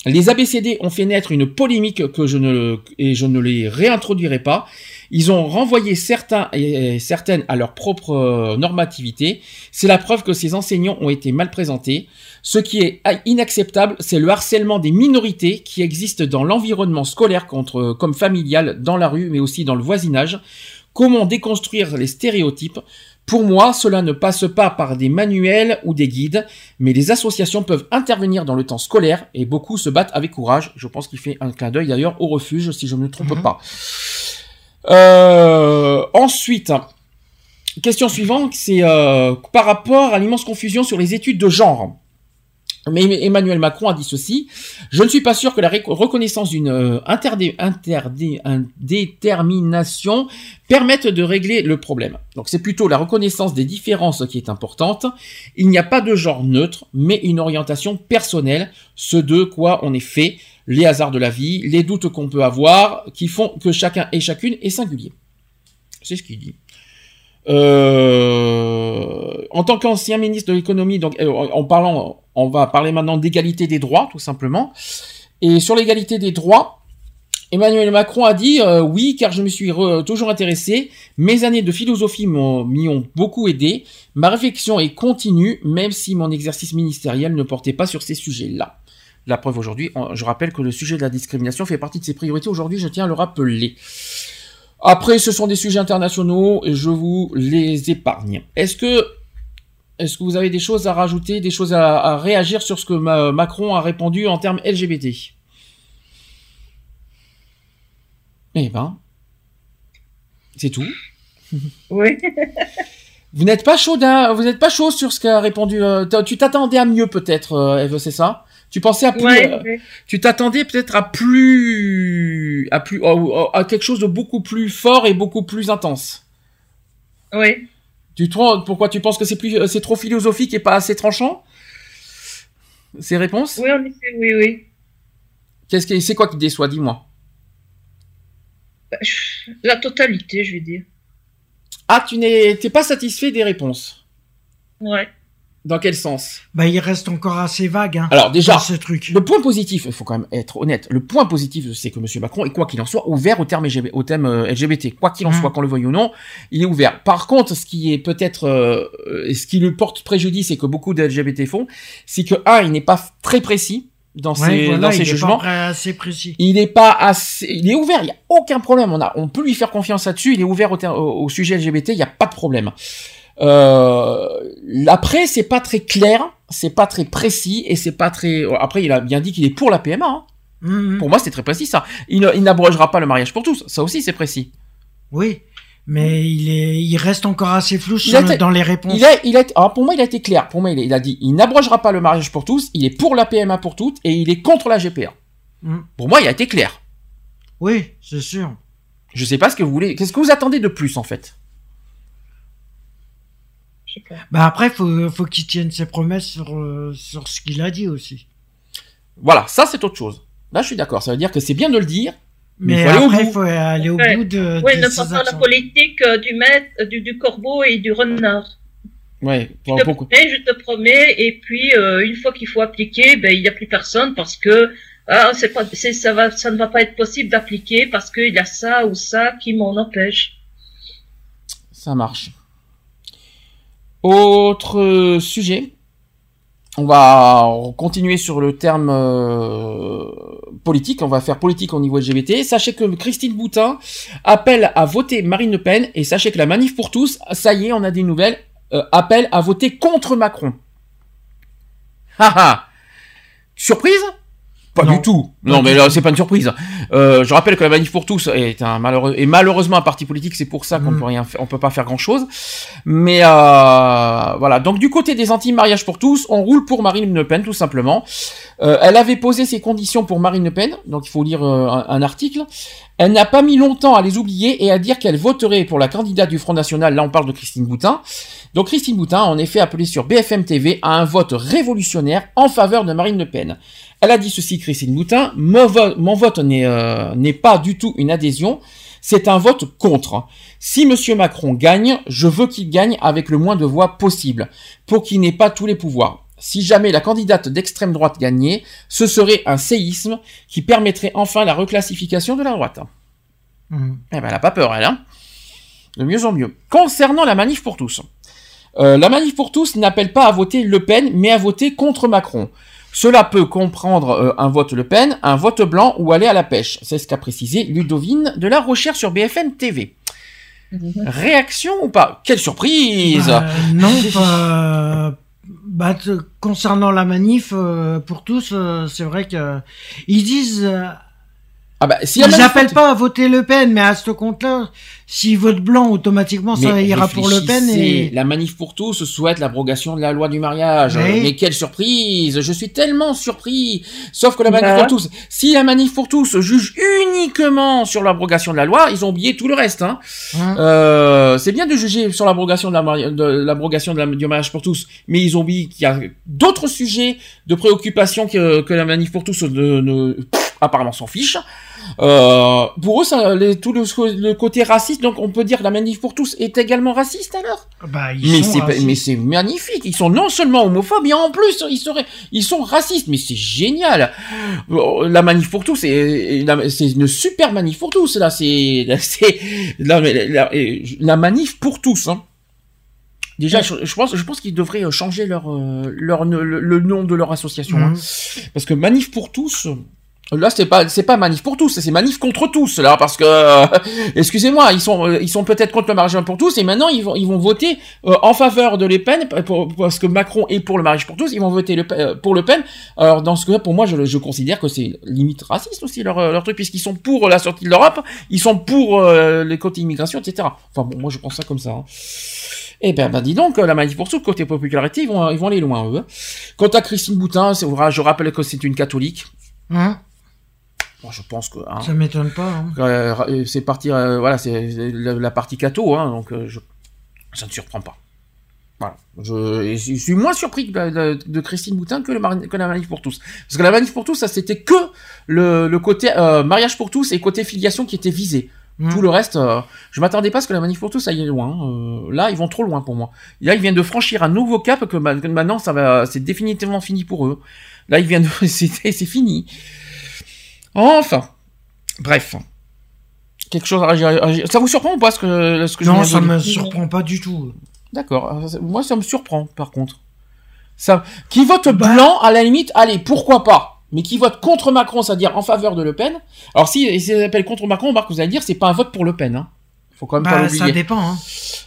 Les ABCD ont fait naître une polémique que et je ne les réintroduirai pas. Ils ont renvoyé certains et certaines à leur propre euh, normativité. C'est la preuve que ces enseignants ont été mal présentés. Ce qui est inacceptable, c'est le harcèlement des minorités qui existent dans l'environnement scolaire contre, comme familial, dans la rue, mais aussi dans le voisinage. Comment déconstruire les stéréotypes? Pour moi, cela ne passe pas par des manuels ou des guides, mais les associations peuvent intervenir dans le temps scolaire et beaucoup se battent avec courage. Je pense qu'il fait un clin d'œil d'ailleurs au refuge, si je ne me trompe pas. Euh, ensuite, question suivante, c'est euh, par rapport à l'immense confusion sur les études de genre. Mais Emmanuel Macron a dit ceci. Je ne suis pas sûr que la reconnaissance d'une euh, interdé- interdé- indétermination permette de régler le problème. Donc c'est plutôt la reconnaissance des différences qui est importante. Il n'y a pas de genre neutre, mais une orientation personnelle, ce de quoi on est fait, les hasards de la vie, les doutes qu'on peut avoir, qui font que chacun et chacune est singulier. C'est ce qu'il dit. Euh, en tant qu'ancien ministre de l'économie, donc euh, en parlant, on va parler maintenant d'égalité des droits, tout simplement. Et sur l'égalité des droits, Emmanuel Macron a dit euh, oui, car je me suis toujours intéressé. Mes années de philosophie m'y ont beaucoup aidé. Ma réflexion est continue, même si mon exercice ministériel ne portait pas sur ces sujets-là. La preuve aujourd'hui, je rappelle que le sujet de la discrimination fait partie de ses priorités aujourd'hui, je tiens à le rappeler. Après, ce sont des sujets internationaux et je vous les épargne. Est-ce que, est-ce que vous avez des choses à rajouter, des choses à, à réagir sur ce que Ma- Macron a répondu en termes LGBT Eh ben, c'est tout. Oui. Vous n'êtes pas chaud, vous n'êtes pas chaud sur ce qu'a répondu. euh, tu t'attendais à mieux peut-être, euh, Eve, c'est ça? Tu pensais à plus. Ouais, euh, ouais. Tu t'attendais peut-être à plus, à plus, à, à quelque chose de beaucoup plus fort et beaucoup plus intense. Oui. Tu trouves pourquoi tu penses que c'est plus, euh, c'est trop philosophique et pas assez tranchant? Ces réponses? Oui, en effet, oui, oui. Qu'est-ce que c'est quoi qui déçoit? Dis-moi. Bah, La totalité, je vais dire. Ah, tu n'es, t'es pas satisfait des réponses. Ouais. Dans quel sens? Bah, il reste encore assez vague. Hein, Alors déjà, dans ce truc. le point positif, il faut quand même être honnête. Le point positif, c'est que Monsieur Macron est quoi qu'il en soit ouvert au terme LGBT, au thème euh, LGBT. Quoi qu'il en Mhm. soit, qu'on le veuille ou non, il est ouvert. Par contre, ce qui est peut-être, euh, ce qui lui porte préjudice et que beaucoup de LGBT font, c'est que un, il n'est pas très précis dans Ouais, ses, voilà, dans ses il est jugements. pas assez précis. Il n'est pas assez, il est ouvert, il y a aucun problème. On a, on peut lui faire confiance là-dessus. Il est ouvert au, ter- au, au sujet LGBT, il n'y a pas de problème. Euh, après, c'est pas très clair, c'est pas très précis et c'est pas très. Après, il a bien dit qu'il est pour la PMA. hein. Mhm. Pour moi, c'est très précis ça. Il, n'abrogera pas le mariage pour tous. Ça aussi, c'est précis. Oui, mais il est, il reste encore assez flou Il sur a le- été- dans les réponses. Il a, il a, alors pour moi, il a été clair. Pour moi, il, a- il a dit, il n'abrogera pas le mariage pour tous. Il est pour la PMA pour toutes et il est contre la GPA. Mhm. Pour moi, il a été clair. Oui, c'est sûr. Je sais pas ce que vous voulez. Qu'est-ce que vous attendez de plus en fait? Bah après, faut, faut qu'il tienne ses promesses sur, euh, sur ce qu'il a dit aussi. Voilà, ça c'est autre chose. Là, je suis d'accord. Ça veut dire que c'est bien de le dire, mais, Mais il faut aller au après, il faut aller au Ouais. bout de, Oui, ne pas faire la politique euh, du maître, euh, du, du corbeau et du renard. Ouais, Je pour, te pour- promets, je te promets, et puis euh, une fois qu'il faut appliquer, ben il n'y a plus personne parce que ah, c'est pas, c'est, ça va, ça ne va pas être possible d'appliquer parce qu'il y a ça ou ça qui m'en empêche. ça marche. Autre euh, sujet. On va continuer sur le terme euh, politique. On va faire politique au niveau LGBT. Sachez que Christine Boutin appelle à voter Marine Le Pen et sachez que la manif pour tous, ça y est, on a des nouvelles, euh, appelle à voter contre Macron. Haha. Surprise? Pas Non. du tout. Non, mais là, c'est pas une surprise. Euh, je rappelle que la manif pour tous est un malheureux et malheureusement un parti politique. C'est pour ça qu'on Mm. peut rien, faire- on peut pas faire grand chose. Mais euh, voilà. Donc du côté des anti-mariage pour tous, on roule pour Marine Le Pen tout simplement. Euh, elle avait posé ses conditions pour Marine Le Pen, donc il faut lire un, un article. Elle n'a pas mis longtemps à les oublier et à dire qu'elle voterait pour la candidate du Front National. Là, on parle de Christine Boutin. Donc Christine Boutin a en effet appelé sur BFM TV à un vote révolutionnaire en faveur de Marine Le Pen. Elle a dit ceci, Christine Boutin, mon vote, mon vote n'est euh, n'est pas du tout une adhésion, c'est un vote contre. Si Monsieur Macron gagne, je veux qu'il gagne avec le moins de voix possible, pour qu'il n'ait pas tous les pouvoirs. Si jamais la candidate d'extrême droite gagnait, ce serait un séisme qui permettrait enfin la reclassification de la droite. Mhm. Eh ben, elle a pas peur, elle, hein. De mieux en mieux. Concernant la manif pour tous. Euh, la manif pour tous n'appelle pas à voter Le Pen, mais à voter contre Macron. Cela peut comprendre euh, un vote Le Pen, un vote blanc ou aller à la pêche. C'est ce qu'a précisé Ludovine de la Recherche sur BFM TV. Réaction ou pas? Quelle surprise Bah, non, pas. Bah, concernant la manif euh, pour tous, euh, c'est vrai que ils disent, euh, Ah bah, si pour- pas à voter Le Pen, mais à ce compte-là, s'ils votent blanc, automatiquement ça Mais ira pour Le Pen et la manif pour tous souhaite l'abrogation de la loi du mariage. Oui. Mais quelle surprise Je suis tellement surpris. Sauf que la manif Bah. pour tous, si la manif pour tous juge uniquement sur l'abrogation de la loi, ils ont oublié tout le reste. Hein. Hein Euh, c'est bien de juger sur l'abrogation de la mari- de l'abrogation de la, du mariage pour tous, mais ils ont oublié qu'il y a d'autres sujets de préoccupation que, que la manif pour tous ne, ne- apparemment s'en fiche. Euh, pour eux, ça, les- tout le, le côté raciste, donc on peut dire que la manif pour tous est également raciste alors bah ils mais c'est mais c'est magnifique. Ils sont non seulement homophobes, mais en plus ils seraient ils sont racistes. Mais c'est génial. La manif pour tous, c'est une super manif pour tous. Là, c'est c'est la, la, la manif pour tous. Hein. Déjà, je, je pense, je pense qu'ils devraient euh, changer leur, euh, leur le, le nom de leur association, hein. Mhm. parce que manif pour tous. Là, c'est pas, c'est pas manif pour tous, c'est manif contre tous, là, parce que, euh, excusez-moi, ils sont, euh, ils sont peut-être contre le mariage pour tous, et maintenant ils vont, ils vont voter euh, en faveur de Le Pen, pour- parce que Macron est pour le mariage pour tous, ils vont voter le, euh, pour Le Pen. Alors dans ce cas, pour moi, je, je considère que c'est limite raciste aussi leur, euh, leur truc, puisqu'ils sont pour la sortie de l'Europe, ils sont pour euh, les côtés immigration, etc. Enfin bon, moi je pense ça comme ça. hein. Eh ben, ben dis donc, la manif pour tous, côté popularité, ils vont, ils vont aller loin, eux. hein. Quant à Christine Boutin, je rappelle que c'est une catholique. Hein? Bon, je pense que hein, ça m'étonne pas. hein. euh, c'est parti, euh, voilà, c'est la, la partie catho, hein, donc euh, je, ça ne surprend pas. Voilà. Je, suis moins surpris de, Christine Boutin que, le que la manif pour tous. Parce que la manif pour tous, ça c'était que le, le côté mariage pour tous et côté filiation qui était visé. Mhm. Tout le reste, je m'attendais pas à ce que la manif pour tous aille loin. Euh, là, ils vont trop loin pour moi. Là, ils viennent de franchir un nouveau cap que, ma- que maintenant, ça va, c'est définitivement fini pour eux. Là, ils viennent de, c'est fini. Enfin, bref. Quelque chose à réagir- Ça vous surprend ou pas ce que, ce que Non, ça dire? me surprend pas du tout. D'accord. Ça- Moi, ça me surprend, par contre. Ça, qui vote Bah. blanc, à la limite, allez, pourquoi pas? Mais qui vote contre Macron, c'est-à-dire en faveur de Le Pen? Alors, si, si appelle contre Macron, Marc, vous allez dire, c'est pas un vote pour Le Pen, hein. Faut quand même pas Bah, l'oublier. ça dépend. Hein.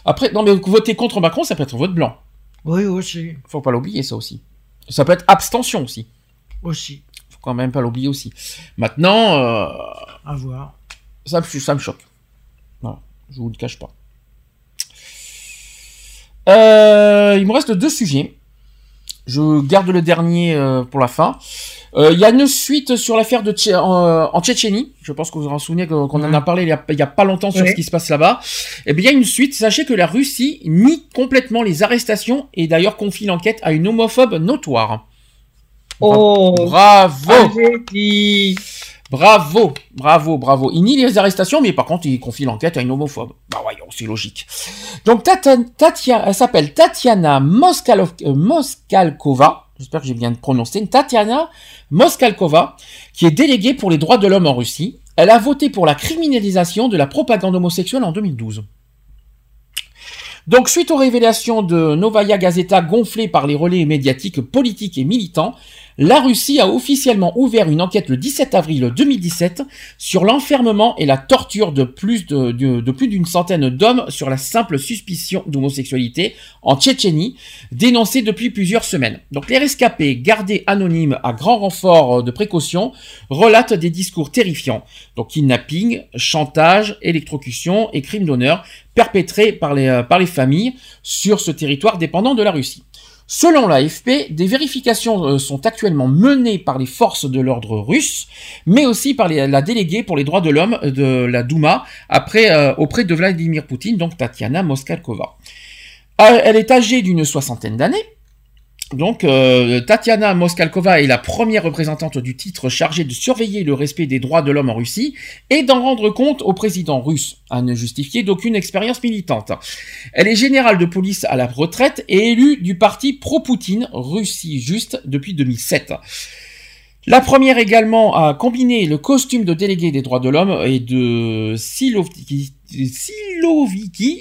Après, non, mais voter contre Macron, ça peut être un vote blanc. Oui, aussi, Faut pas l'oublier, ça aussi. Ça peut être abstention aussi. aussi. Faut quand même pas l'oublier aussi. Maintenant, euh, À voir. ça, me- ça me choque. Voilà, je vous le cache pas. Euh, il me reste deux sujets. Je garde le dernier euh, pour la fin. Euh, Il y a une suite sur l'affaire de Tché- en, en Tchétchénie. Je pense que vous vous en souvenez qu'on en a parlé il y a, il y a pas longtemps sur Oui. ce qui se passe là-bas. Eh bien, il y a une suite. Sachez que la Russie nie complètement les arrestations et d'ailleurs confie l'enquête à une homophobe notoire. Oh, Bravo! Bravo, bravo, bravo. Il nie les arrestations, mais par contre, il confie l'enquête à une homophobe. Bah voyons, c'est logique. Donc, Tata- Tatia, elle s'appelle Tatiana Moskalov- euh, Moskalkova. J'espère que j'ai bien prononcé. Tatiana Moskalkova, qui est déléguée pour les droits de l'homme en Russie. Elle a voté pour la criminalisation de la propagande homosexuelle en 2012. Donc, suite aux révélations de Novaya Gazeta gonflées par les relais médiatiques politiques et militants, la Russie a officiellement ouvert une enquête le 17 avril 2017 sur l'enfermement et la torture de plus d'une centaine d'hommes sur la simple suspicion d'homosexualité en Tchétchénie, dénoncée depuis plusieurs semaines. Donc les rescapés, gardés anonymes à grand renfort de précaution, relatent des discours terrifiants. Donc kidnapping, chantage, électrocution et crimes d'honneur perpétrés par les, euh, par les familles sur ce territoire dépendant de la Russie. Selon l'AFP, des vérifications euh, sont actuellement menées par les forces de l'ordre russe, mais aussi par la déléguée pour les droits de l'homme de la Douma euh, auprès de Vladimir Poutine, donc Tatiana Moskalkova. Euh, Elle est âgée d'une soixantaine d'années. Donc, euh, Tatiana Moskalkova est la première représentante du titre chargée de surveiller le respect des droits de l'homme en Russie et d'en rendre compte au président russe, à ne justifier d'aucune expérience militante. Elle est générale de police à la retraite et élue du parti pro-Poutine, Russie Juste, depuis 2007. La première également a combiné le costume de délégué des droits de l'homme et de Siloviki,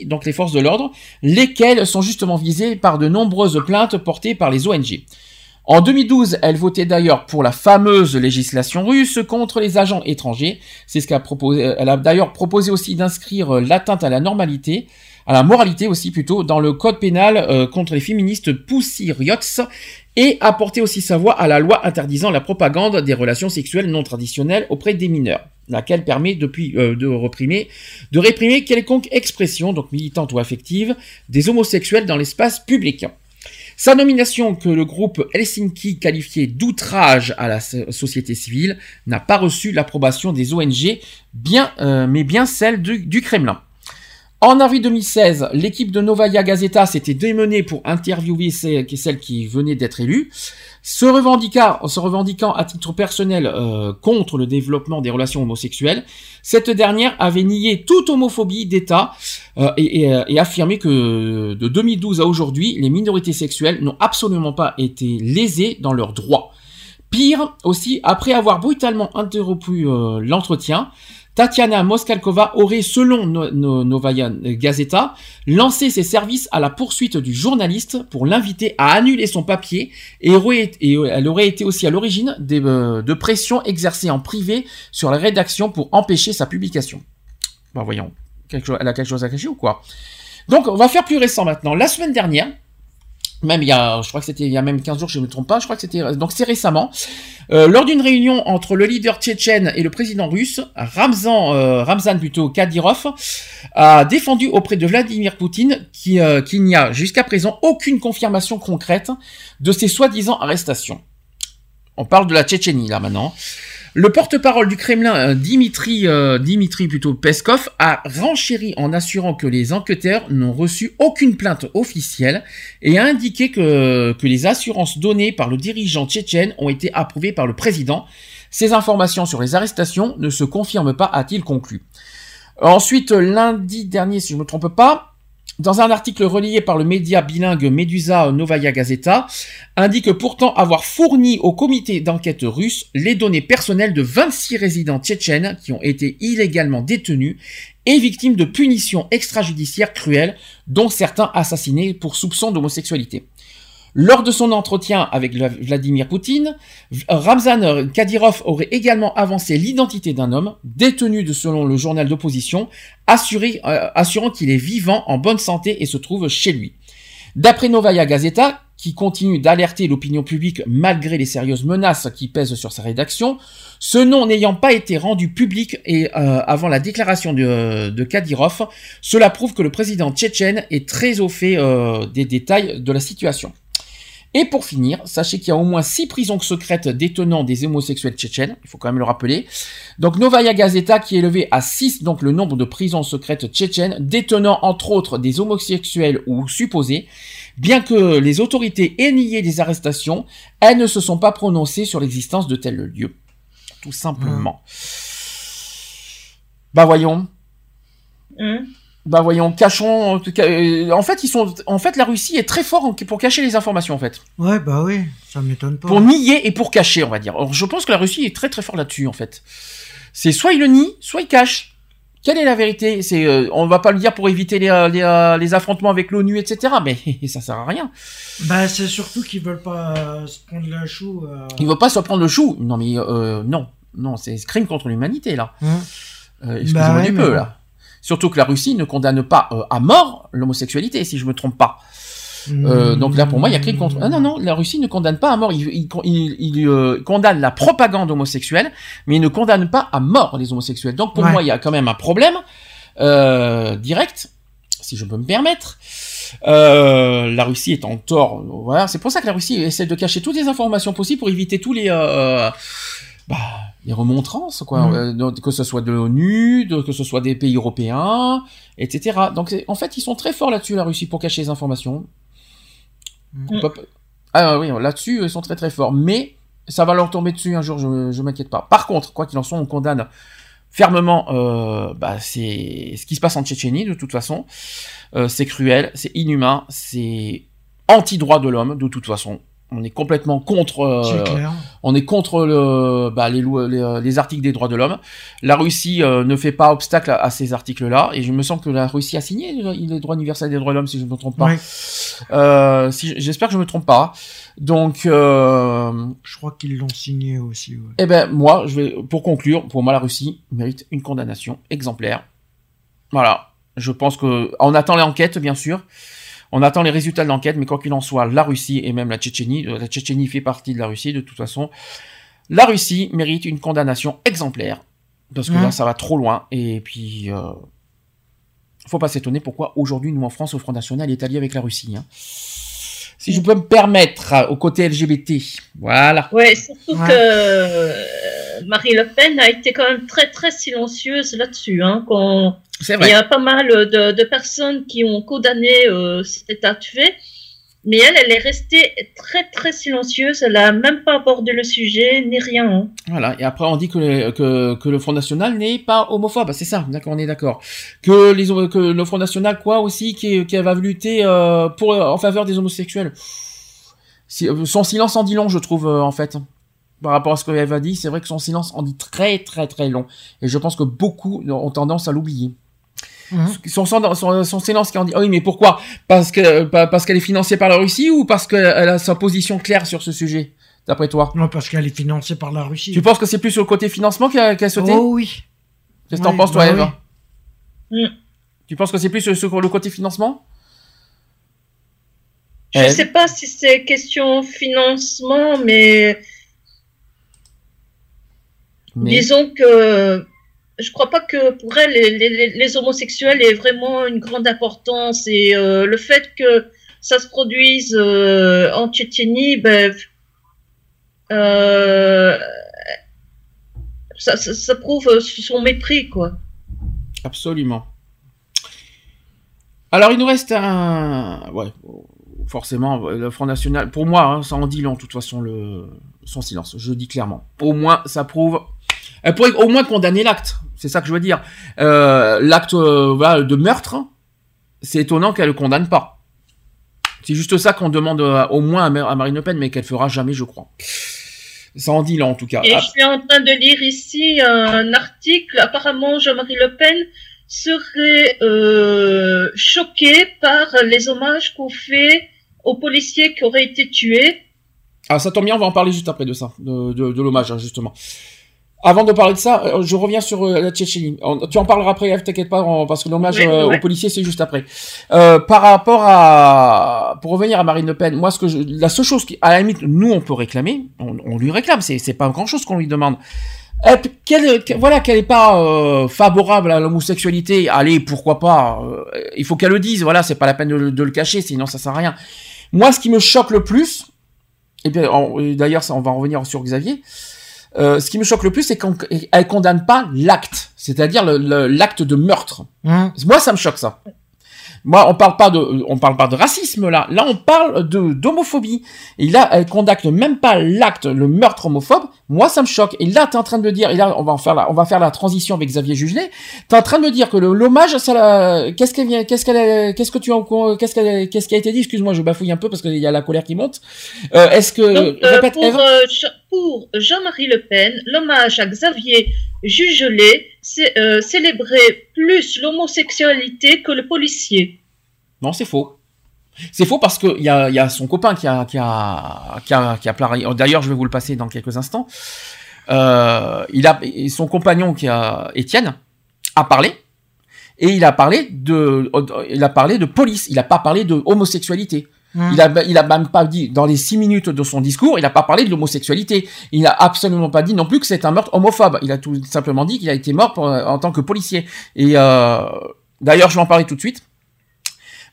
donc les forces de l'ordre, lesquelles sont justement visées par de nombreuses plaintes portées par les ONG. En 2012, elle votait d'ailleurs pour la fameuse législation russe contre les agents étrangers. C'est ce qu'a proposé. Elle a d'ailleurs proposé aussi d'inscrire l'atteinte à la normalité, à la moralité aussi plutôt, dans le code pénal euh, contre les féministes Pussy Riots et apporter aussi sa voix à la loi interdisant la propagande des relations sexuelles non traditionnelles auprès des mineurs, laquelle permet depuis euh, de réprimer, de réprimer quelconque expression, donc militante ou affective, des homosexuels dans l'espace public. Sa nomination, que le groupe Helsinki qualifiait d'outrage à la so- société civile, n'a pas reçu l'approbation des ONG, euh, mais bien celle du Kremlin. En avril 2016, l'équipe de Novaya Gazeta s'était démenée pour interviewer celle qui venait d'être élue. Se revendiquant, à titre personnel euh, contre le développement des relations homosexuelles, cette dernière avait nié toute homophobie d'État euh, euh, et affirmé que de 2012 à aujourd'hui, les minorités sexuelles n'ont absolument pas été lésées dans leurs droits. Pire aussi, après avoir brutalement interrompu l'entretien, Tatiana Moskalkova aurait, selon No- No- Novaya Gazeta, lancé ses services à la poursuite du journaliste pour l'inviter à annuler son papier et, elle aurait été aussi à l'origine euh, de pressions exercées en privé sur la rédaction pour empêcher sa publication. Bah voyons, elle a quelque chose à cacher ou quoi? Donc on va faire plus récent maintenant. La semaine dernière, même il y a, je crois que c'était il y a même 15 jours, je ne me trompe pas, je crois que c'était, donc c'est récemment, euh, lors d'une réunion entre le leader tchétchène et le président russe, Ramzan, euh, Ramzan plutôt Kadyrov, a défendu auprès de Vladimir Poutine euh, qu'il n'y a jusqu'à présent aucune confirmation concrète de ces soi-disant arrestations. On parle de la Tchétchénie là maintenant. Le porte-parole du Kremlin, euh, Dimitri, euh, Dimitri plutôt Peskov, a renchéri en assurant que les enquêteurs n'ont reçu aucune plainte officielle et a indiqué que, que les assurances données par le dirigeant tchétchène ont été approuvées par le président. Ces informations sur les arrestations ne se confirment pas, a-t-il conclu. Ensuite, lundi dernier, si je ne me trompe pas, dans un article relayé par le média bilingue Medusa Novaya Gazeta, indique pourtant avoir fourni au comité d'enquête russe les données personnelles de 26 résidents tchétchènes qui ont été illégalement détenus et victimes de punitions extrajudiciaires cruelles, dont certains assassinés pour soupçon d'homosexualité. Lors de son entretien avec Vla- Vladimir Poutine, Ramzan Kadyrov aurait également avancé l'identité d'un homme détenu de selon le journal d'opposition, euh, assurant qu'il est vivant, en bonne santé et se trouve chez lui. D'après Novaya Gazeta, qui continue d'alerter l'opinion publique malgré les sérieuses menaces qui pèsent sur sa rédaction, ce nom n'ayant pas été rendu public et euh, avant la déclaration de, de Kadyrov, cela prouve que le président tchétchène est très au fait euh, des détails de la situation. Et pour finir, sachez qu'il y a au moins six prisons secrètes détenant des homosexuels tchétchènes, il faut quand même le rappeler. Donc Novaya Gazeta qui est élevé à 6 donc le nombre de prisons secrètes tchétchènes détenant entre autres des homosexuels ou supposés. Bien que les autorités aient nié des arrestations, elles ne se sont pas prononcées sur l'existence de tels lieux. Tout simplement. Bah voyons. Hum. Bah voyons, cachons. en euh, En fait, ils sont. En fait, la Russie est très fort pour cacher les informations, en fait. Ouais, bah oui, ça m'étonne pas. Pour nier et pour cacher, on va dire. Or, je pense que la Russie est très très fort là-dessus, en fait. C'est soit il le nie, soit il cache. Quelle est la vérité? C'est, euh, on va pas le dire pour éviter les, euh, les, euh, les affrontements avec l'ONU, etc. Mais ça sert à rien. Bah, c'est surtout qu'ils veulent pas euh, se prendre la chou. euh. Il veut pas se prendre le chou. Non, mais non, non, c'est crime contre l'humanité là. Euh, Excusez-moi Bah ouais, du peu bon. là. Surtout que la Russie ne condamne pas euh, à mort l'homosexualité, si je me trompe pas. Euh, donc là, pour moi, il y a crime contre. Ah non, non, la Russie ne condamne pas à mort. Il, il, il- il, euh, condamne la propagande homosexuelle, mais il ne condamne pas à mort les homosexuels. Donc pour Ouais. moi, il y a quand même un problème euh, direct, si je peux me permettre. Euh, la Russie est en tort. Voilà, c'est pour ça que la Russie essaie de cacher toutes les informations possibles pour éviter tous les euh, bah, les remontrances, quoi. Mhm. Euh, que ce soit de l'ONU, que ce soit des pays européens, etc. Donc en fait, ils sont très forts là-dessus, la Russie, pour cacher les informations. Peut pas- Ah oui, là-dessus, ils sont très très forts. Mais ça va leur tomber dessus un jour, je, je m'inquiète pas. Par contre, quoi qu'il en soit, on condamne fermement euh, bah, c'est ce qui se passe en Tchétchénie de toute façon. Euh, c'est cruel, c'est inhumain, c'est anti-droit de l'homme de toute façon. On est complètement contre. Euh, clair. on est contre le, bah, les, les, euh, les articles des droits de l'homme. La Russie euh, ne fait pas obstacle à, à ces articles-là, et je me sens que la Russie a signé les droits universels des droits de l'homme, si je ne me trompe pas. Ouais. Euh, si, J'espère que je me trompe pas. Donc, euh, Je crois qu'ils l'ont signé aussi. ouais. eh ben moi, je vais pour conclure, pour moi la Russie mérite une condamnation exemplaire. Voilà, je pense que on attend l'enquête bien sûr. On attend les résultats de l'enquête, mais quoi qu'il en soit, la Russie et même la Tchétchénie, euh, la Tchétchénie fait partie de la Russie de toute façon. La Russie mérite une condamnation exemplaire parce que là ça va trop loin et puis euh, faut pas s'étonner pourquoi aujourd'hui nous en France au Front National est allié avec la Russie. hein. Si je peux me permettre euh, au côté LGBT, voilà. Ouais, surtout Ouais. que euh, Marie Le Pen a été quand même très très silencieuse là-dessus. Hein, quand il y a pas mal de, de personnes qui ont condamné euh, cet état de fait, mais elle, elle est restée très très silencieuse. Elle a même pas abordé le sujet ni rien. hein. Voilà, et après on dit que, le- que, le Front National n'est pas homophobe, c'est ça, d'accord, on est d'accord. Que le Front National quoi aussi qui, qui va lutter euh, pour en faveur des homosexuels. Euh, son silence en dit long, je trouve euh, en fait. Par rapport à ce qu'elle va dire, c'est vrai que son silence en dit très très très long, et je pense que beaucoup ont tendance à l'oublier. Mhm. Son, son, son, son silence qui en dit ah oui mais pourquoi? Parce que pa- parce qu'elle est financée par la Russie ou parce qu'elle a sa position claire sur ce sujet d'après toi? Non, parce qu'elle est financée par la Russie. tu penses que c'est plus sur le côté financement qu'elle a sauté? Oh oui. Qu'est-ce que t'en Oui, penses, toi, bah Eva? oui. Mm. Tu penses que c'est plus sur, le côté financement? Je Eh. sais pas si c'est question financement, mais Mais- Disons que je crois pas que pour elle, les, homosexuels aient vraiment une grande importance et euh, le fait que ça se produise euh, en Tchétchénie, ben, euh, ça, prouve son mépris, quoi. Absolument. Alors, il nous reste un... Ouais, forcément, le Front National... Pour moi, hein, ça en dit long, de toute façon, son silence. Je dis clairement. Au moins, ça prouve... Elle pourrait au moins condamner l'acte. C'est ça que je veux dire. Euh, l'acte euh, voilà, de meurtre, c'est étonnant qu'elle le condamne pas. C'est juste ça qu'on demande euh, au moins à, Mar- à Marine Le Pen, mais qu'elle fera jamais, je crois. Ça en dit long, en tout cas. Et Ah, je suis en train de lire ici un article. Apparemment, Jean-Marie Le Pen serait euh, choqué par les hommages qu'on fait aux policiers qui auraient été tués. Ah, ça tombe bien, on va en parler juste après de ça, de, de, de l'hommage, hein, justement. Avant de parler de ça, euh, je reviens sur euh, la Tchétchénie. Tu en parleras après, t'inquiète pas, parce que l'hommage euh, ouais. aux policiers, c'est juste après. Euh, par rapport à... Pour revenir à Marine Le Pen, moi, ce que je... la seule chose qui, à la limite, nous, on peut réclamer, on, on lui réclame, c'est pas grand-chose qu'on lui demande. Euh, qu'elle, que- voilà, qu'elle est pas euh, favorable à l'homosexualité, allez, pourquoi pas. euh, il faut qu'elle le dise, voilà, c'est pas la peine de, le- de le cacher, sinon ça sert à rien. Moi, ce qui me choque le plus, et bien, d'ailleurs, ça, on va en revenir sur Xavier. Euh, ce qui me choque le plus, c'est qu'elle condamne pas l'acte, c'est-à-dire le- le- l'acte de meurtre. Hein Moi, ça me choque ça. Moi, on parle pas de, on parle pas de racisme là. Là, on parle de d'homophobie. Et là, elle condamne même pas l'acte, le meurtre homophobe. Moi, ça me choque. Et là, t'es en train de me dire, et là, on va en faire la, on va faire la transition avec Xavier Jugelet. T'es en train de me dire que le- l'hommage, ça, qu'est-ce qu'elle vient, qu'est-ce qu'elle, qu'est-ce que tu as, qu'est-ce qu'elle, qu'est-ce qui a été dit? Excuse-moi, je bafouille un peu parce qu'il y a la colère qui monte. Euh, Est-ce que, Donc, euh, répète, pour, Eve. euh, pour Jean-Marie Le Pen, l'hommage à Xavier Jugelet, euh, célébrer plus l'homosexualité que le policier. Non, c'est faux. C'est faux parce que il y a, son copain qui a, qui parlé. D'ailleurs, je vais vous le passer dans quelques instants. Euh, il a, son compagnon qui a, Étienne, a parlé. Et il a parlé de, il a parlé de police. Il a pas parlé de homosexualité. Hein Il a, il a même pas dit, dans les six minutes de son discours, il a pas parlé de l'homosexualité. Il a absolument pas dit non plus que c'est un meurtre homophobe. Il a tout simplement dit qu'il a été mort pour- en tant que policier. Et euh, d'ailleurs, je vais en parler tout de suite.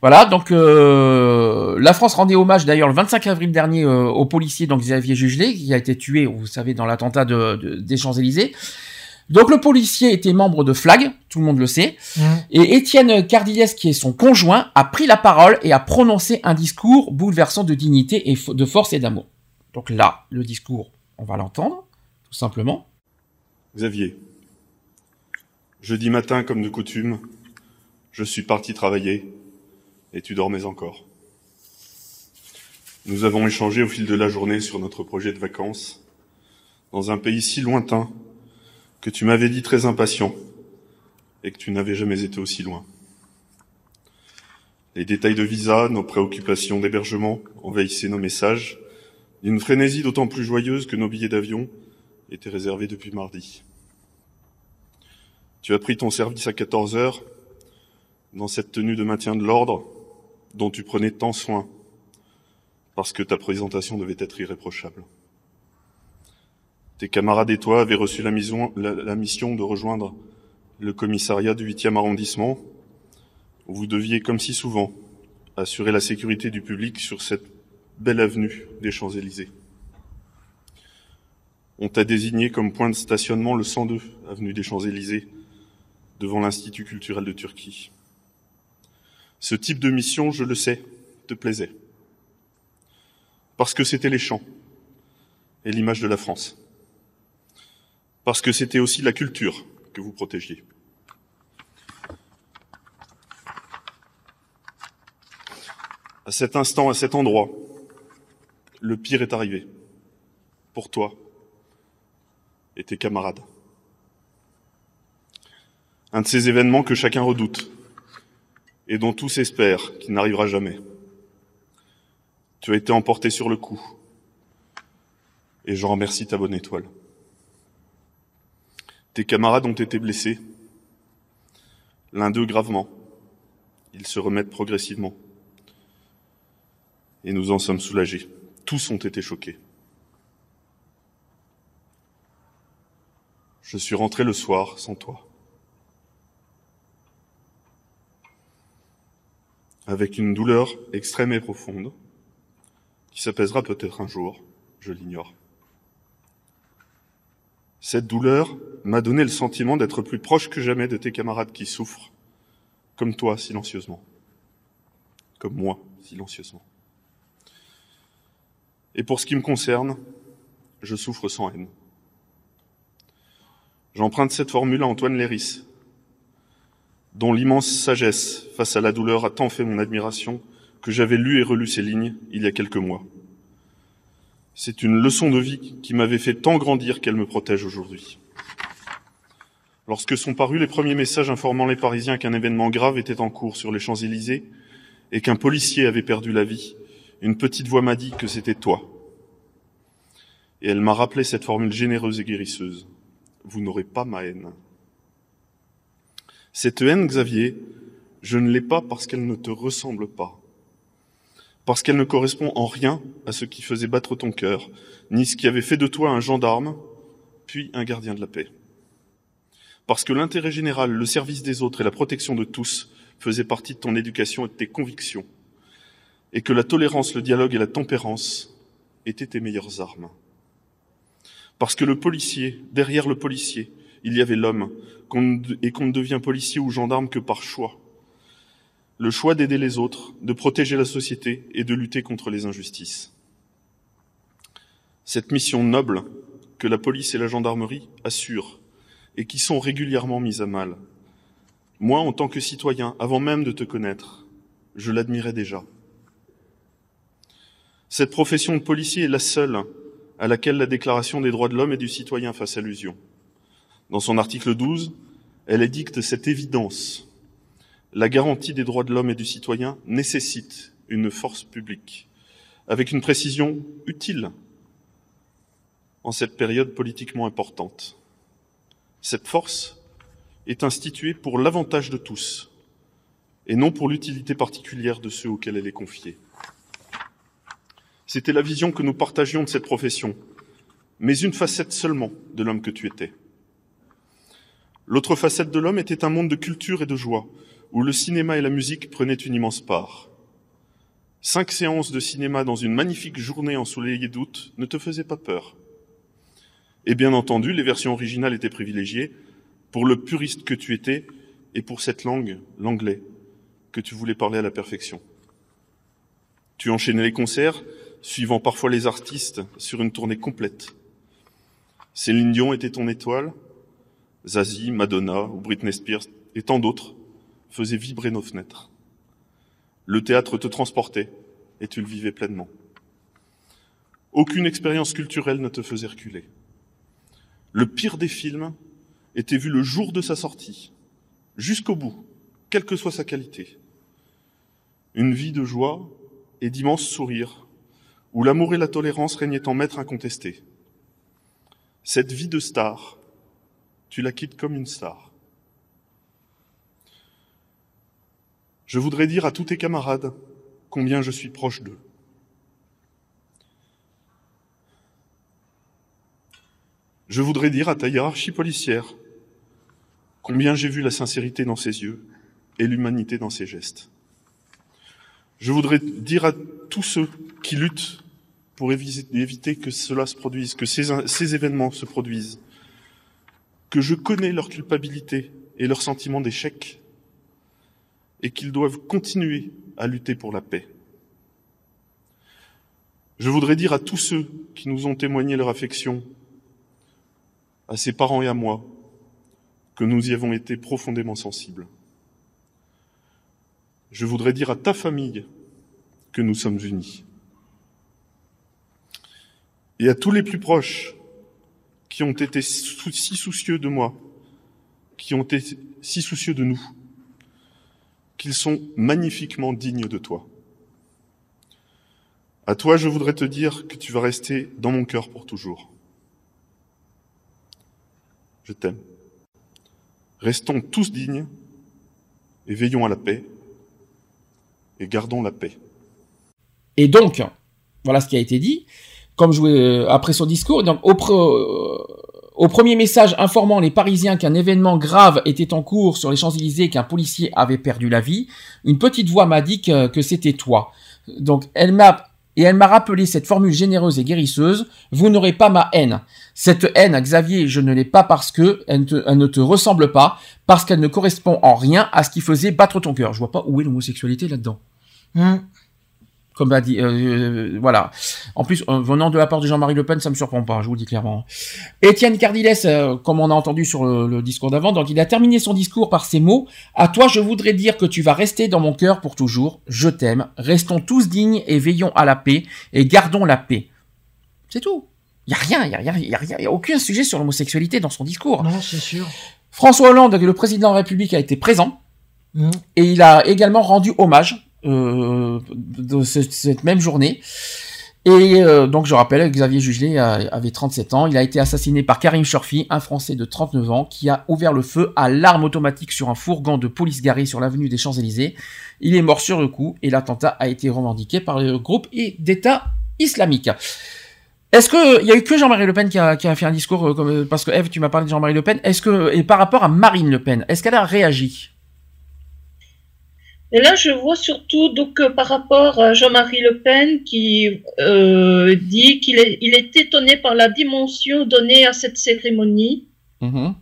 Voilà, donc euh, la France rendait hommage d'ailleurs le 25 avril dernier euh, au policier donc Xavier Jugelet qui a été tué, vous savez, dans l'attentat de, de- des Champs-Élysées. Donc le policier était membre de Flag, tout le monde le sait, Mmh. et Étienne Cardilès, qui est son conjoint, a pris la parole et a prononcé un discours bouleversant de dignité et fo- de force et d'amour. Donc là, le discours, on va l'entendre, tout simplement. Xavier, jeudi matin, comme de coutume, je suis parti travailler et tu dormais encore. Nous avons échangé au fil de la journée sur notre projet de vacances dans un pays si lointain que tu m'avais dit très impatient et que tu n'avais jamais été aussi loin. Les détails de visa, nos préoccupations d'hébergement envahissaient nos messages d'une frénésie d'autant plus joyeuse que nos billets d'avion étaient réservés depuis mardi. Tu as pris ton service à 14 heures dans cette tenue de maintien de l'ordre dont tu prenais tant soin parce que ta présentation devait être irréprochable. Tes camarades et toi avaient reçu la, la mission de rejoindre le commissariat du 8e arrondissement où vous deviez, comme si souvent, assurer la sécurité du public sur cette belle avenue des Champs-Élysées. On t'a désigné comme point de stationnement le 102 avenue des Champs-Élysées devant l'Institut culturel de Turquie. Ce type de mission, je le sais, te plaisait. Parce que c'était les champs et l'image de la France. Parce que c'était aussi la culture que vous protégiez. À cet instant, à cet endroit, le pire est arrivé. Pour toi et tes camarades. Un de ces événements que chacun redoute et dont tous espèrent qu'il n'arrivera jamais. Tu as été emporté sur le coup. Et je remercie ta bonne étoile. Tes camarades ont été blessés. L'un d'eux gravement. Ils se remettent progressivement. Et nous en sommes soulagés. Tous ont été choqués. Je suis rentré le soir sans toi. Avec une douleur extrême et profonde, qui s'apaisera peut-être un jour, je l'ignore. Cette douleur m'a donné le sentiment d'être plus proche que jamais de tes camarades qui souffrent, comme toi silencieusement, comme moi silencieusement. Et pour ce qui me concerne, je souffre sans haine. J'emprunte cette formule à Antoine Léris, dont l'immense sagesse face à la douleur a tant fait mon admiration que j'avais lu et relu ces lignes il y a quelques mois. C'est une leçon de vie qui m'avait fait tant grandir qu'elle me protège aujourd'hui. Lorsque sont parus les premiers messages informant les Parisiens qu'un événement grave était en cours sur les Champs-Élysées et qu'un policier avait perdu la vie, une petite voix m'a dit que c'était toi. Et elle m'a rappelé cette formule généreuse et guérisseuse. Vous n'aurez pas ma haine. Cette haine, Xavier, je ne l'ai pas parce qu'elle ne te ressemble pas, parce qu'elle ne correspond en rien à ce qui faisait battre ton cœur, ni ce qui avait fait de toi un gendarme, puis un gardien de la paix. Parce que l'intérêt général, le service des autres et la protection de tous faisaient partie de ton éducation et de tes convictions, et que la tolérance, le dialogue et la tempérance étaient tes meilleures armes. Parce que le policier, derrière le policier, il y avait l'homme, et qu'on ne devient policier ou gendarme que par choix. Le choix d'aider les autres, de protéger la société et de lutter contre les injustices. Cette mission noble que la police et la gendarmerie assurent et qui sont régulièrement mises à mal. Moi, en tant que citoyen, avant même de te connaître, je l'admirais déjà. Cette profession de policier est la seule à laquelle la Déclaration des droits de l'homme et du citoyen fasse allusion. Dans son article 12, elle édicte cette évidence. La garantie des droits de l'homme et du citoyen nécessite une force publique, avec une précision utile en cette période politiquement importante. Cette force est instituée pour l'avantage de tous, et non pour l'utilité particulière de ceux auxquels elle est confiée. C'était la vision que nous partagions de cette profession, mais une facette seulement de l'homme que tu étais. L'autre facette de l'homme était un monde de culture et de joie, où le cinéma et la musique prenaient une immense part. Cinq séances de cinéma dans une magnifique journée ensoleillée d'août ne te faisaient pas peur. Et bien entendu, les versions originales étaient privilégiées pour le puriste que tu étais et pour cette langue, l'anglais, que tu voulais parler à la perfection. Tu enchaînais les concerts, suivant parfois les artistes sur une tournée complète. Céline Dion était ton étoile, Zazie, Madonna ou Britney Spears et tant d'autres faisaient vibrer nos fenêtres. Le théâtre te transportait et tu le vivais pleinement. Aucune expérience culturelle ne te faisait reculer. Le pire des films était vu le jour de sa sortie, jusqu'au bout, quelle que soit sa qualité. Une vie de joie et d'immenses sourires, où l'amour et la tolérance régnaient en maître incontesté. Cette vie de star, tu la quittes comme une star. Je voudrais dire à tous tes camarades combien je suis proche d'eux. Je voudrais dire à ta hiérarchie policière combien j'ai vu la sincérité dans ses yeux et l'humanité dans ses gestes. Je voudrais dire à tous ceux qui luttent pour évi- éviter que cela se produise, que ces, ces événements se produisent, que je connais leur culpabilité et leur sentiment d'échec, et qu'ils doivent continuer à lutter pour la paix. Je voudrais dire à tous ceux qui nous ont témoigné leur affection, à ses parents et à moi, que nous y avons été profondément sensibles. Je voudrais dire à ta famille que nous sommes unis. Et à tous les plus proches qui ont été si soucieux de moi, qui ont été si soucieux de nous, qu'ils sont magnifiquement dignes de toi. À toi, je voudrais te dire que tu vas rester dans mon cœur pour toujours. Je t'aime. Restons tous dignes et veillons à la paix et gardons la paix. Et donc, voilà ce qui a été dit. Comme je euh, après son discours, donc au, au premier message informant les Parisiens qu'un événement grave était en cours sur les Champs-Élysées et qu'un policier avait perdu la vie, une petite voix m'a dit que, c'était toi. Donc elle m'a et elle m'a rappelé cette formule généreuse et guérisseuse vous n'aurez pas ma haine. Cette haine, Xavier, je ne l'ai pas parce que elle, ne te- ressemble pas, parce qu'elle ne correspond en rien à ce qui faisait battre ton cœur. Je vois pas où est l'homosexualité là-dedans Hum. Comme a dit, euh, euh, voilà. En plus, euh, venant de la part de Jean-Marie Le Pen, ça me surprend pas, je vous le dis clairement. Étienne Cardiles, euh, comme on a entendu sur le, le discours d'avant, donc il a terminé son discours par ces mots À toi, je voudrais dire que tu vas rester dans mon cœur pour toujours. Je t'aime. Restons tous dignes et veillons à la paix et gardons la paix. C'est tout. Il y a rien, il y a rien, il y a rien, il y a aucun sujet sur l'homosexualité dans son discours. Non, c'est sûr. François Hollande, le président de la République, a été présent Hum. et il a également rendu hommage de ce- cette même journée. Et euh, donc je rappelle, Xavier Jugelet avait 37 ans. Il a été assassiné par Karim Chorfi, un Français de 39 ans, qui a ouvert le feu à l'arme automatique sur un fourgon de police garé sur l'avenue des Champs-Élysées. Il est mort sur le coup et l'attentat a été revendiqué par le groupe d'État islamique. Est-ce que il y a eu que Jean-Marie Le Pen qui a, fait un discours euh, parce que Eve, tu m'as parlé de Jean-Marie Le Pen. Est-ce que et par rapport à Marine Le Pen, est-ce qu'elle a réagi? Et là, je vois surtout donc euh, par rapport à Jean-Marie Le Pen qui euh, dit qu'il est, il est étonné par la dimension donnée à cette cérémonie. Mhm.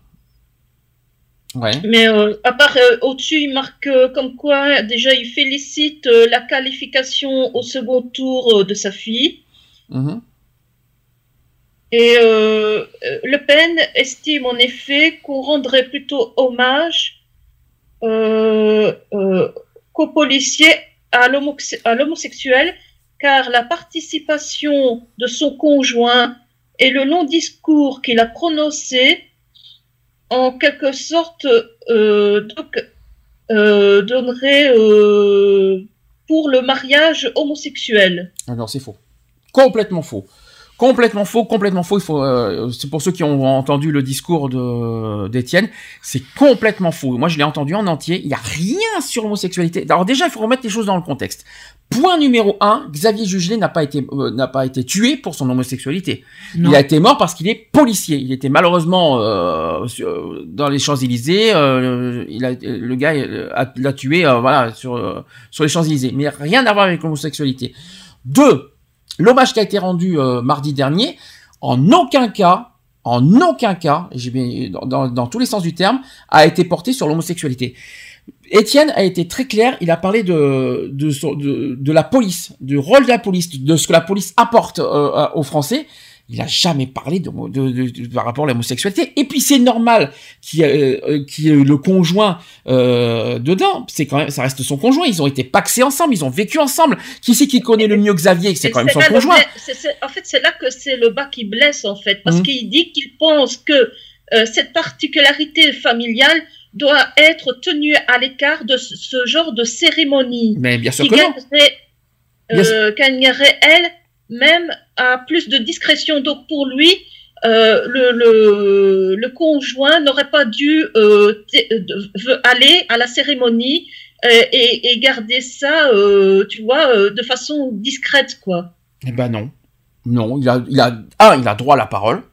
Ouais. Mais euh, à part euh, au-dessus, il marque comme quoi déjà il félicite la qualification au second tour de sa fille. Mhm. Et Le Pen estime en effet qu'on rendrait plutôt hommage euh, euh, qu'aux à l'homosexuel, car la participation de son conjoint et le long discours qu'il a prononcé, en quelque sorte, euh, euh, donnerait euh, pour le mariage homosexuel. Alors c'est faux. Complètement faux. Complètement faux, complètement faux. Il faut, euh, c'est pour ceux qui ont entendu le discours de d'Étienne, c'est complètement faux. Moi, je l'ai entendu en entier. Il n'y a rien sur l'homosexualité. Alors déjà, il faut remettre les choses dans le contexte. Point numéro un, Xavier Jugelet n'a pas été euh, n'a pas été tué pour son homosexualité. Non. Il a été mort parce qu'il est policier. Il était malheureusement euh, sur- dans les Champs Élysées. Euh, il a, le gars euh, l'a tué euh, voilà sur euh, sur les Champs Élysées. Mais rien à voir avec l'homosexualité. Deux, l'hommage qui a été rendu euh, mardi dernier, en aucun cas en aucun cas, dans, tous les sens du terme, a été porté sur l'homosexualité. Étienne a été très clair, il a parlé de la police, du rôle de la police, de ce que la police apporte euh, aux Français. Il a jamais parlé de, de, de- de- par rapport à l'homosexualité. Et puis c'est normal qu'il y ait, euh, qu'il y ait le conjoint euh, dedans. C'est quand même, ça reste son conjoint. Ils ont été paxés ensemble, ils ont vécu ensemble. Qui c'est qui connaît le mieux Xavier? C'est quand même son là conjoint. en fait, c'est là que c'est le bas qui blesse, en fait, parce Mhm. qu'il dit qu'il pense que euh, cette particularité familiale doit être tenue à l'écart de ce, ce genre de cérémonie. Mais bien sûr qui que non. gagnerait, Bien euh, gagnerait, elle, même à plus de discrétion. Donc, pour lui, euh, le, le, conjoint n'aurait pas dû euh, veut aller à la cérémonie euh, et, garder ça, euh, tu vois, euh, de façon discrète, quoi. Eh ben non. Non, il a, il a, il a droit à la parole.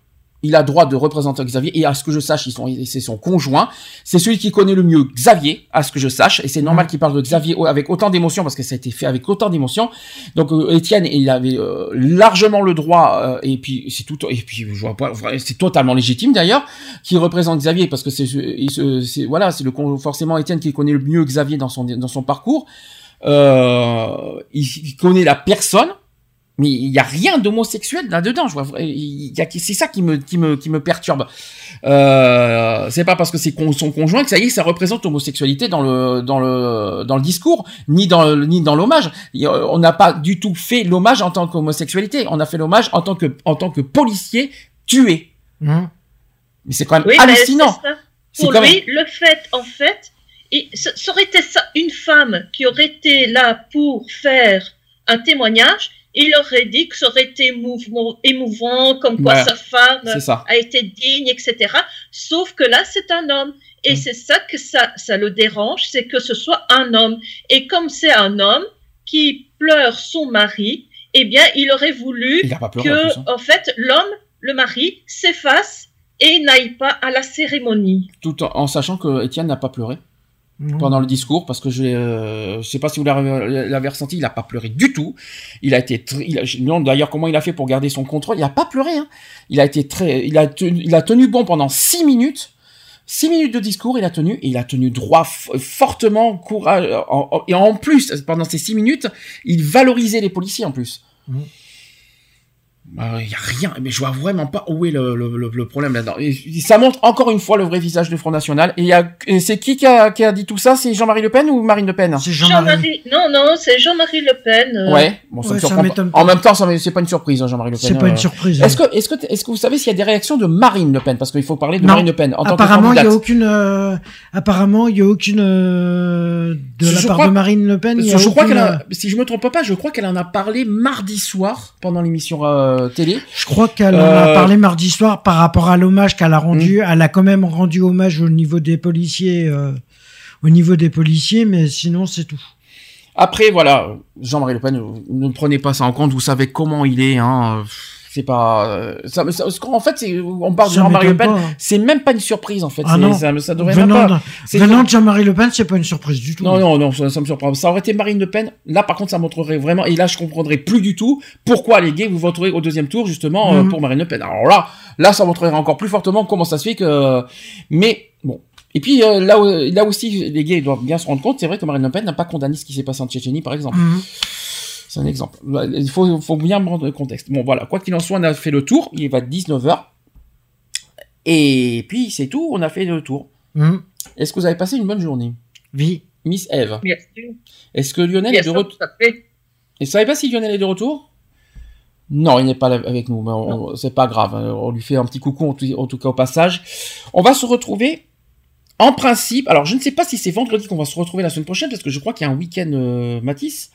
Il a droit de représenter Xavier. Et à ce que je sache, ils sont, c'est son conjoint. C'est celui qui connaît le mieux Xavier, à ce que je sache. Et c'est normal qu'il parle de Xavier avec autant d'émotion parce que ça a été fait avec autant d'émotion. Donc, euh, Étienne, il avait euh, largement le droit, euh, et puis c'est tout, et puis je vois pas, c'est totalement légitime d'ailleurs, qu'il représente Xavier parce que c'est, voilà, c'est le forcément Étienne qui connaît le mieux Xavier dans son, dans son parcours. Euh, il, il connaît la personne. Mais il y a rien d'homosexuel là-dedans. C'est ça qui me, qui me, qui me perturbe. Euh, c'est pas parce que c'est con- son conjoint que ça y est, ça représente l'homosexualité dans le, dans le, dans le discours, ni dans, le- ni dans l'hommage. On n'a pas du tout fait l'hommage en tant qu'homosexualité. On a fait l'hommage en tant que, en tant que policier tué. Hum. Mais c'est quand même Oui, hallucinant. ça. Pour quand lui, même- le fait, en fait, et ce, ça aurait été ça, une femme qui aurait été là pour faire un témoignage, il aurait dit que ça aurait été mouvement- émouvant, comme quoi Ouais, sa femme ça. a été digne, etc. Sauf que là, c'est un homme. Et Mm. c'est ça que ça, ça le dérange, c'est que ce soit un homme. Et comme c'est un homme qui pleure son mari, eh bien, il aurait voulu Il en plus, hein. que, en fait, l'homme, le mari, s'efface et n'aille pas à la cérémonie. Tout en, en sachant que Étienne n'a pas pleuré Pendant le discours parce que j'ai, euh, je sais pas si vous l'avez ressenti, il a pas pleuré du tout. Il a été, il a, je demande d'ailleurs comment il a fait pour garder son contrôle. Il a pas pleuré. Hein. Il a été très, il a tenu, il a tenu bon pendant six minutes. Six minutes de discours, il a tenu et il a tenu droit fortement, courage en- en- et en plus pendant ces six minutes, il valorisait les policiers en plus. Mhm. Il y a rien, mais je vois vraiment pas où est le, le, le- le problème là-dedans. Ça montre encore une fois le vrai visage du Front National. Et, il y a- et c'est qui qui a, qui a dit tout ça? C'est Jean-Marie Le Pen ou Marine Le Pen? C'est Jean-Marie. non, non, c'est Jean-Marie Le Pen. euh, Ouais, bon, ça Ouais, me ça surprend m'étonne pas. En même temps, c'est pas une surprise, hein, Jean-Marie Le Pen. C'est pas euh. une surprise, Est-ce que, est-ce que, est-ce que vous savez s'il y a des réactions de Marine Le Pen? Parce qu'il faut parler de Non. Marine Le Pen en apparemment, il y a candidate. aucune. euh, apparemment, il y a aucune euh, de Je la part crois- de Marine Le Pen. y a je crois aucune, qu'elle euh, a, si je me trompe pas, je crois qu'elle en a parlé mardi soir pendant l'émission euh, télé. Je crois qu'elle en a Euh, parlé mardi soir par rapport à l'hommage qu'elle a rendu. Elle a quand même rendu hommage au niveau des policiers, euh, au niveau des policiers, mais sinon c'est tout. Après, voilà, Jean-Marie Le Pen, euh, ne prenez pas ça en compte. Vous savez comment il est. Hein. C'est pas. euh, Ça, ça- qu'en fait, c'est- on parle de Jean-Marie Le Pen. C'est même pas une surprise en fait. Ah non. Ça, ça devrait venant même de, pas. C'est- venant de Jean-Marie Le Pen, c'est pas une surprise du tout. Non, non, non, ça, ça me surprend. Ça aurait été Marine Le Pen. Là, par contre, ça montrerait vraiment. Et là, je comprendrais plus du tout pourquoi les gays vous voterez au deuxième tour justement euh, Mhm. pour Marine Le Pen. Alors là, là, ça montrerait encore plus fortement comment ça se fait que. Mais bon. Et puis euh, là, là aussi, les gays doivent bien se rendre compte. C'est vrai que Marine Le Pen n'a pas condamné ce qui s'est passé en Tchétchénie, par exemple. Mhm. C'est un exemple. Il faut, faut bien prendre le contexte. Bon, voilà. Quoi qu'il en soit, on a fait le tour. Il va 19h. Et puis, c'est tout. On a fait le tour. Mhm. Est-ce que vous avez passé une bonne journée? Oui. Miss Eve. Bien sûr. Est-ce que Lionel Bien est de retour? Et vous savez pas si Lionel est de retour? Non, il n'est pas avec nous, mais on- c'est pas grave. hein. On lui fait un petit coucou en tout, en tout cas au passage. On va se retrouver. En principe, alors je ne sais pas si c'est vendredi qu'on va se retrouver la semaine prochaine parce que je crois qu'il y a un week-end euh, Matisse.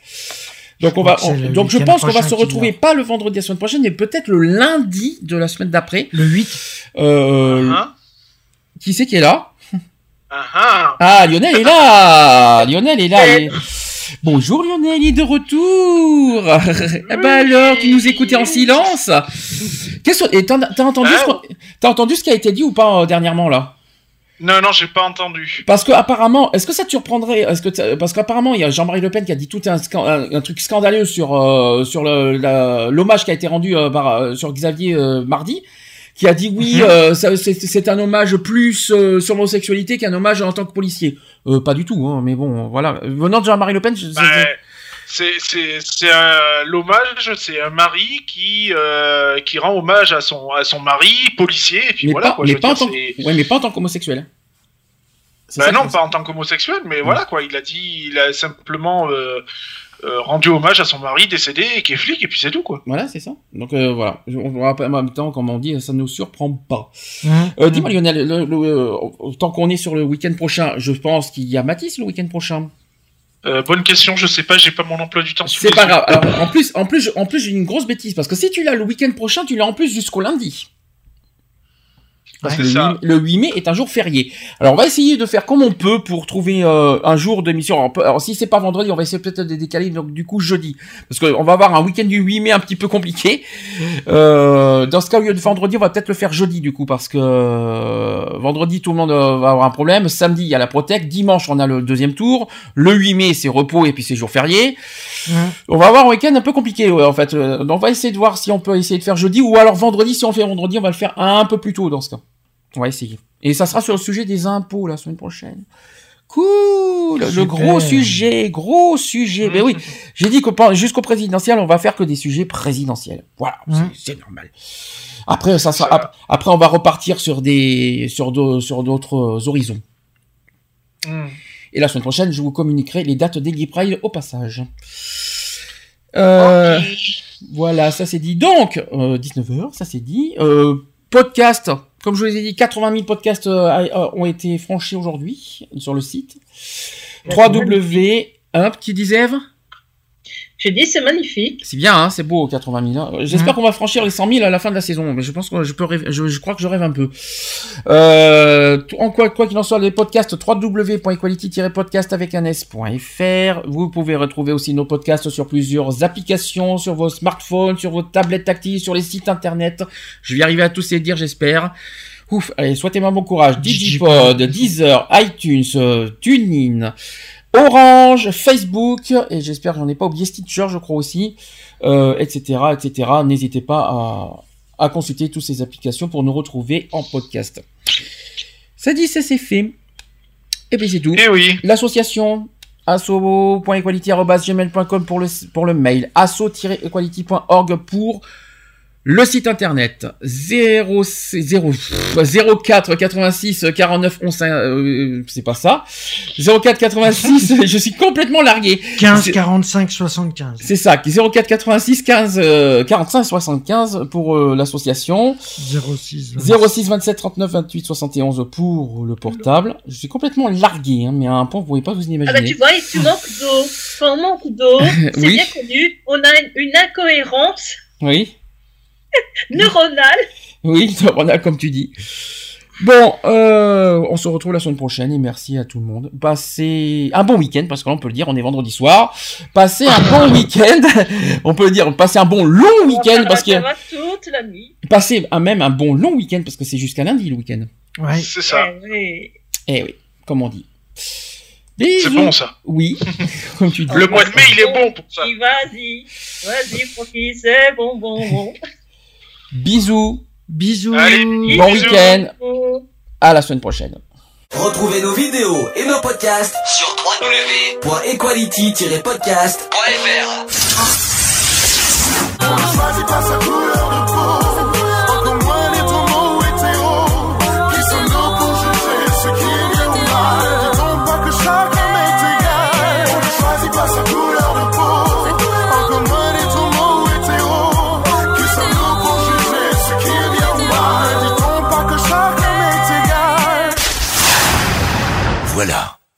Donc on va, on- je pense qu'on va se retrouver pas le vendredi la semaine prochaine, mais peut-être le lundi de la semaine d'après. Le 8. Euh, Hein Qui c'est qui est là? Ah ah. Ah, Lionel est là. Lionel est là. est- Bonjour Lionel, il est de retour. Eh ben alors, tu nous écoutais en silence. Qu'est-ce que... Entendu, Ah, ce t'as entendu ce qui a été dit ou pas euh, dernièrement là? Non, non, j'ai pas entendu. Parce que apparemment, est-ce que ça te surprendrait Est-ce que parce qu'apparemment il y a Jean-Marie Le Pen qui a dit tout un, un, un truc scandaleux sur euh, sur l'hommage qui a été rendu euh, par, euh, sur Xavier euh, mardi, qui a dit oui, euh, ça- c'est un hommage plus euh, sur l'homosexualité qu'un hommage en tant que policier. Euh, pas du tout, hein, mais bon, voilà. Venant de Jean-Marie Le Pen, je- Bah, c'est c'est c'est un- l'hommage, c'est un mari qui euh, qui rend hommage à son à son mari policier et puis mais voilà pas, quoi. mais je pas en dire, tant, ouais, mais pas en tant qu'homosexuel. Bah non, pas en tant qu'homosexuel, mais voilà quoi. Il a dit, il a simplement euh, euh, rendu hommage à son mari décédé et qui est flic et puis c'est tout quoi. Voilà, c'est ça. Donc euh, voilà. On rappelle en même temps, comme on dit, ça ne nous surprend pas. Euh, Dis-moi Lionel, le- le- tant qu'on est sur le week-end prochain, je pense qu'il y a Matisse le week-end prochain. Euh, bonne question, je sais pas, j'ai pas mon emploi du temps. C'est pas grave. Alors, en plus, en plus, en plus, j'ai une grosse bêtise parce que si tu l'as le week-end prochain, tu l'as en plus jusqu'au lundi. Parce Ouais, que c'est le, ça. 8, le 8 mai est un jour férié. Alors on va essayer de faire comme on peut pour trouver euh, un jour d'émission. Alors, alors, si c'est pas vendredi, on va essayer peut-être de décaler donc du coup jeudi, parce qu'on va avoir un week-end du 8 mai un petit peu compliqué. Euh, dans ce cas, au lieu de vendredi, on va peut-être le faire jeudi du coup, parce que euh, vendredi tout le monde va avoir un problème. Samedi il y a la Protec, dimanche on a le deuxième tour, le 8 mai c'est repos et puis c'est jour férié. On va avoir un week-end un peu compliqué, ouais, en fait. Donc, on va essayer de voir si on peut essayer de faire jeudi, ou alors vendredi, si on fait vendredi, on va le faire un peu plus tôt dans ce cas. On va essayer. Et ça sera sur le sujet des impôts la semaine prochaine. Cool, le gros sujet, gros sujet. Mais oui, j'ai dit que jusqu'au présidentiel, on va faire que des sujets présidentiels. Voilà, c'est- Hein? c'est normal. Après, ça sera, ap- après, on va repartir sur des, sur d'au- sur d'autres euh, horizons. Hmm. Et la semaine prochaine, je vous communiquerai les dates des Gay Pride au passage. Euh, Voilà, ça c'est dit. Donc, 19h, ça c'est dit. Euh, podcast, comme je vous ai dit, 80 000 podcasts euh, a- ont été franchis aujourd'hui sur le site. 3W, un petit disait Ève J'ai dit c'est magnifique. C'est bien, hein, c'est beau, 80 000. hein. J'espère qu'on va franchir les 100 000 à la fin de la saison, mais je pense que je peux rêver- je, je crois que je rêve un peu. Euh, en quoi, quoi qu'il en soit, les podcasts www.equality-podcast avec un s.fr. Vous pouvez retrouver aussi nos podcasts sur plusieurs applications, sur vos smartphones, sur vos tablettes tactiles, sur les sites internet. Je vais arriver à tous les dire, j'espère. Ouf, allez, souhaitez-moi bon courage. Digipod, Deezer, iTunes, euh, TuneIn, Orange, Facebook, et j'espère que j'en ai pas oublié Stitcher, je crois aussi, euh, etc., etc. N'hésitez pas à, à consulter toutes ces applications pour nous retrouver en podcast. Ça dit, ça c'est fait. Et puis c'est tout. Et oui. L'association asso.equality.gmail.com pour le, pour le mail, asso-equality.org pour le site internet 0, 0, 04 86 49 11 euh, c'est pas ça. 04 86 je suis complètement largué. 15 C'est- 45 75. c'est ça 04 86 15 euh, 45 75 pour euh, l'association. 06. 06 27 39 28 71 pour le portable. Je suis complètement largué hein, mais à un point vous pouvez pas vous Ah imaginer. bah tu vois, et tu manques d'eau. Quand on manque d'eau, c'est Oui. bien connu, on a une, une incohérence. Oui neuronale. Oui, on a comme tu dis. Bon, euh, on se retrouve la semaine prochaine et merci à tout le monde. Passez un bon week-end parce que là on peut le dire, on est vendredi soir. Passez un bon week-end. On peut le dire, passez un bon long week-end parce que Ça va toute la nuit. passez un, même un bon long week-end parce que c'est jusqu'à lundi le week-end. Ouais. C'est ça. Eh oui. Eh oui, comme on dit. C'est bon ça. Oui, comme tu dis. Le mois de mai, il est bon pour ça. Vas-y, vas-y, profite, c'est bon, bon, bon. Bisous. Bisous. Allez, Bon week-end. À la semaine prochaine. Retrouvez nos vidéos et nos podcasts sur www.equality-podcast.fr.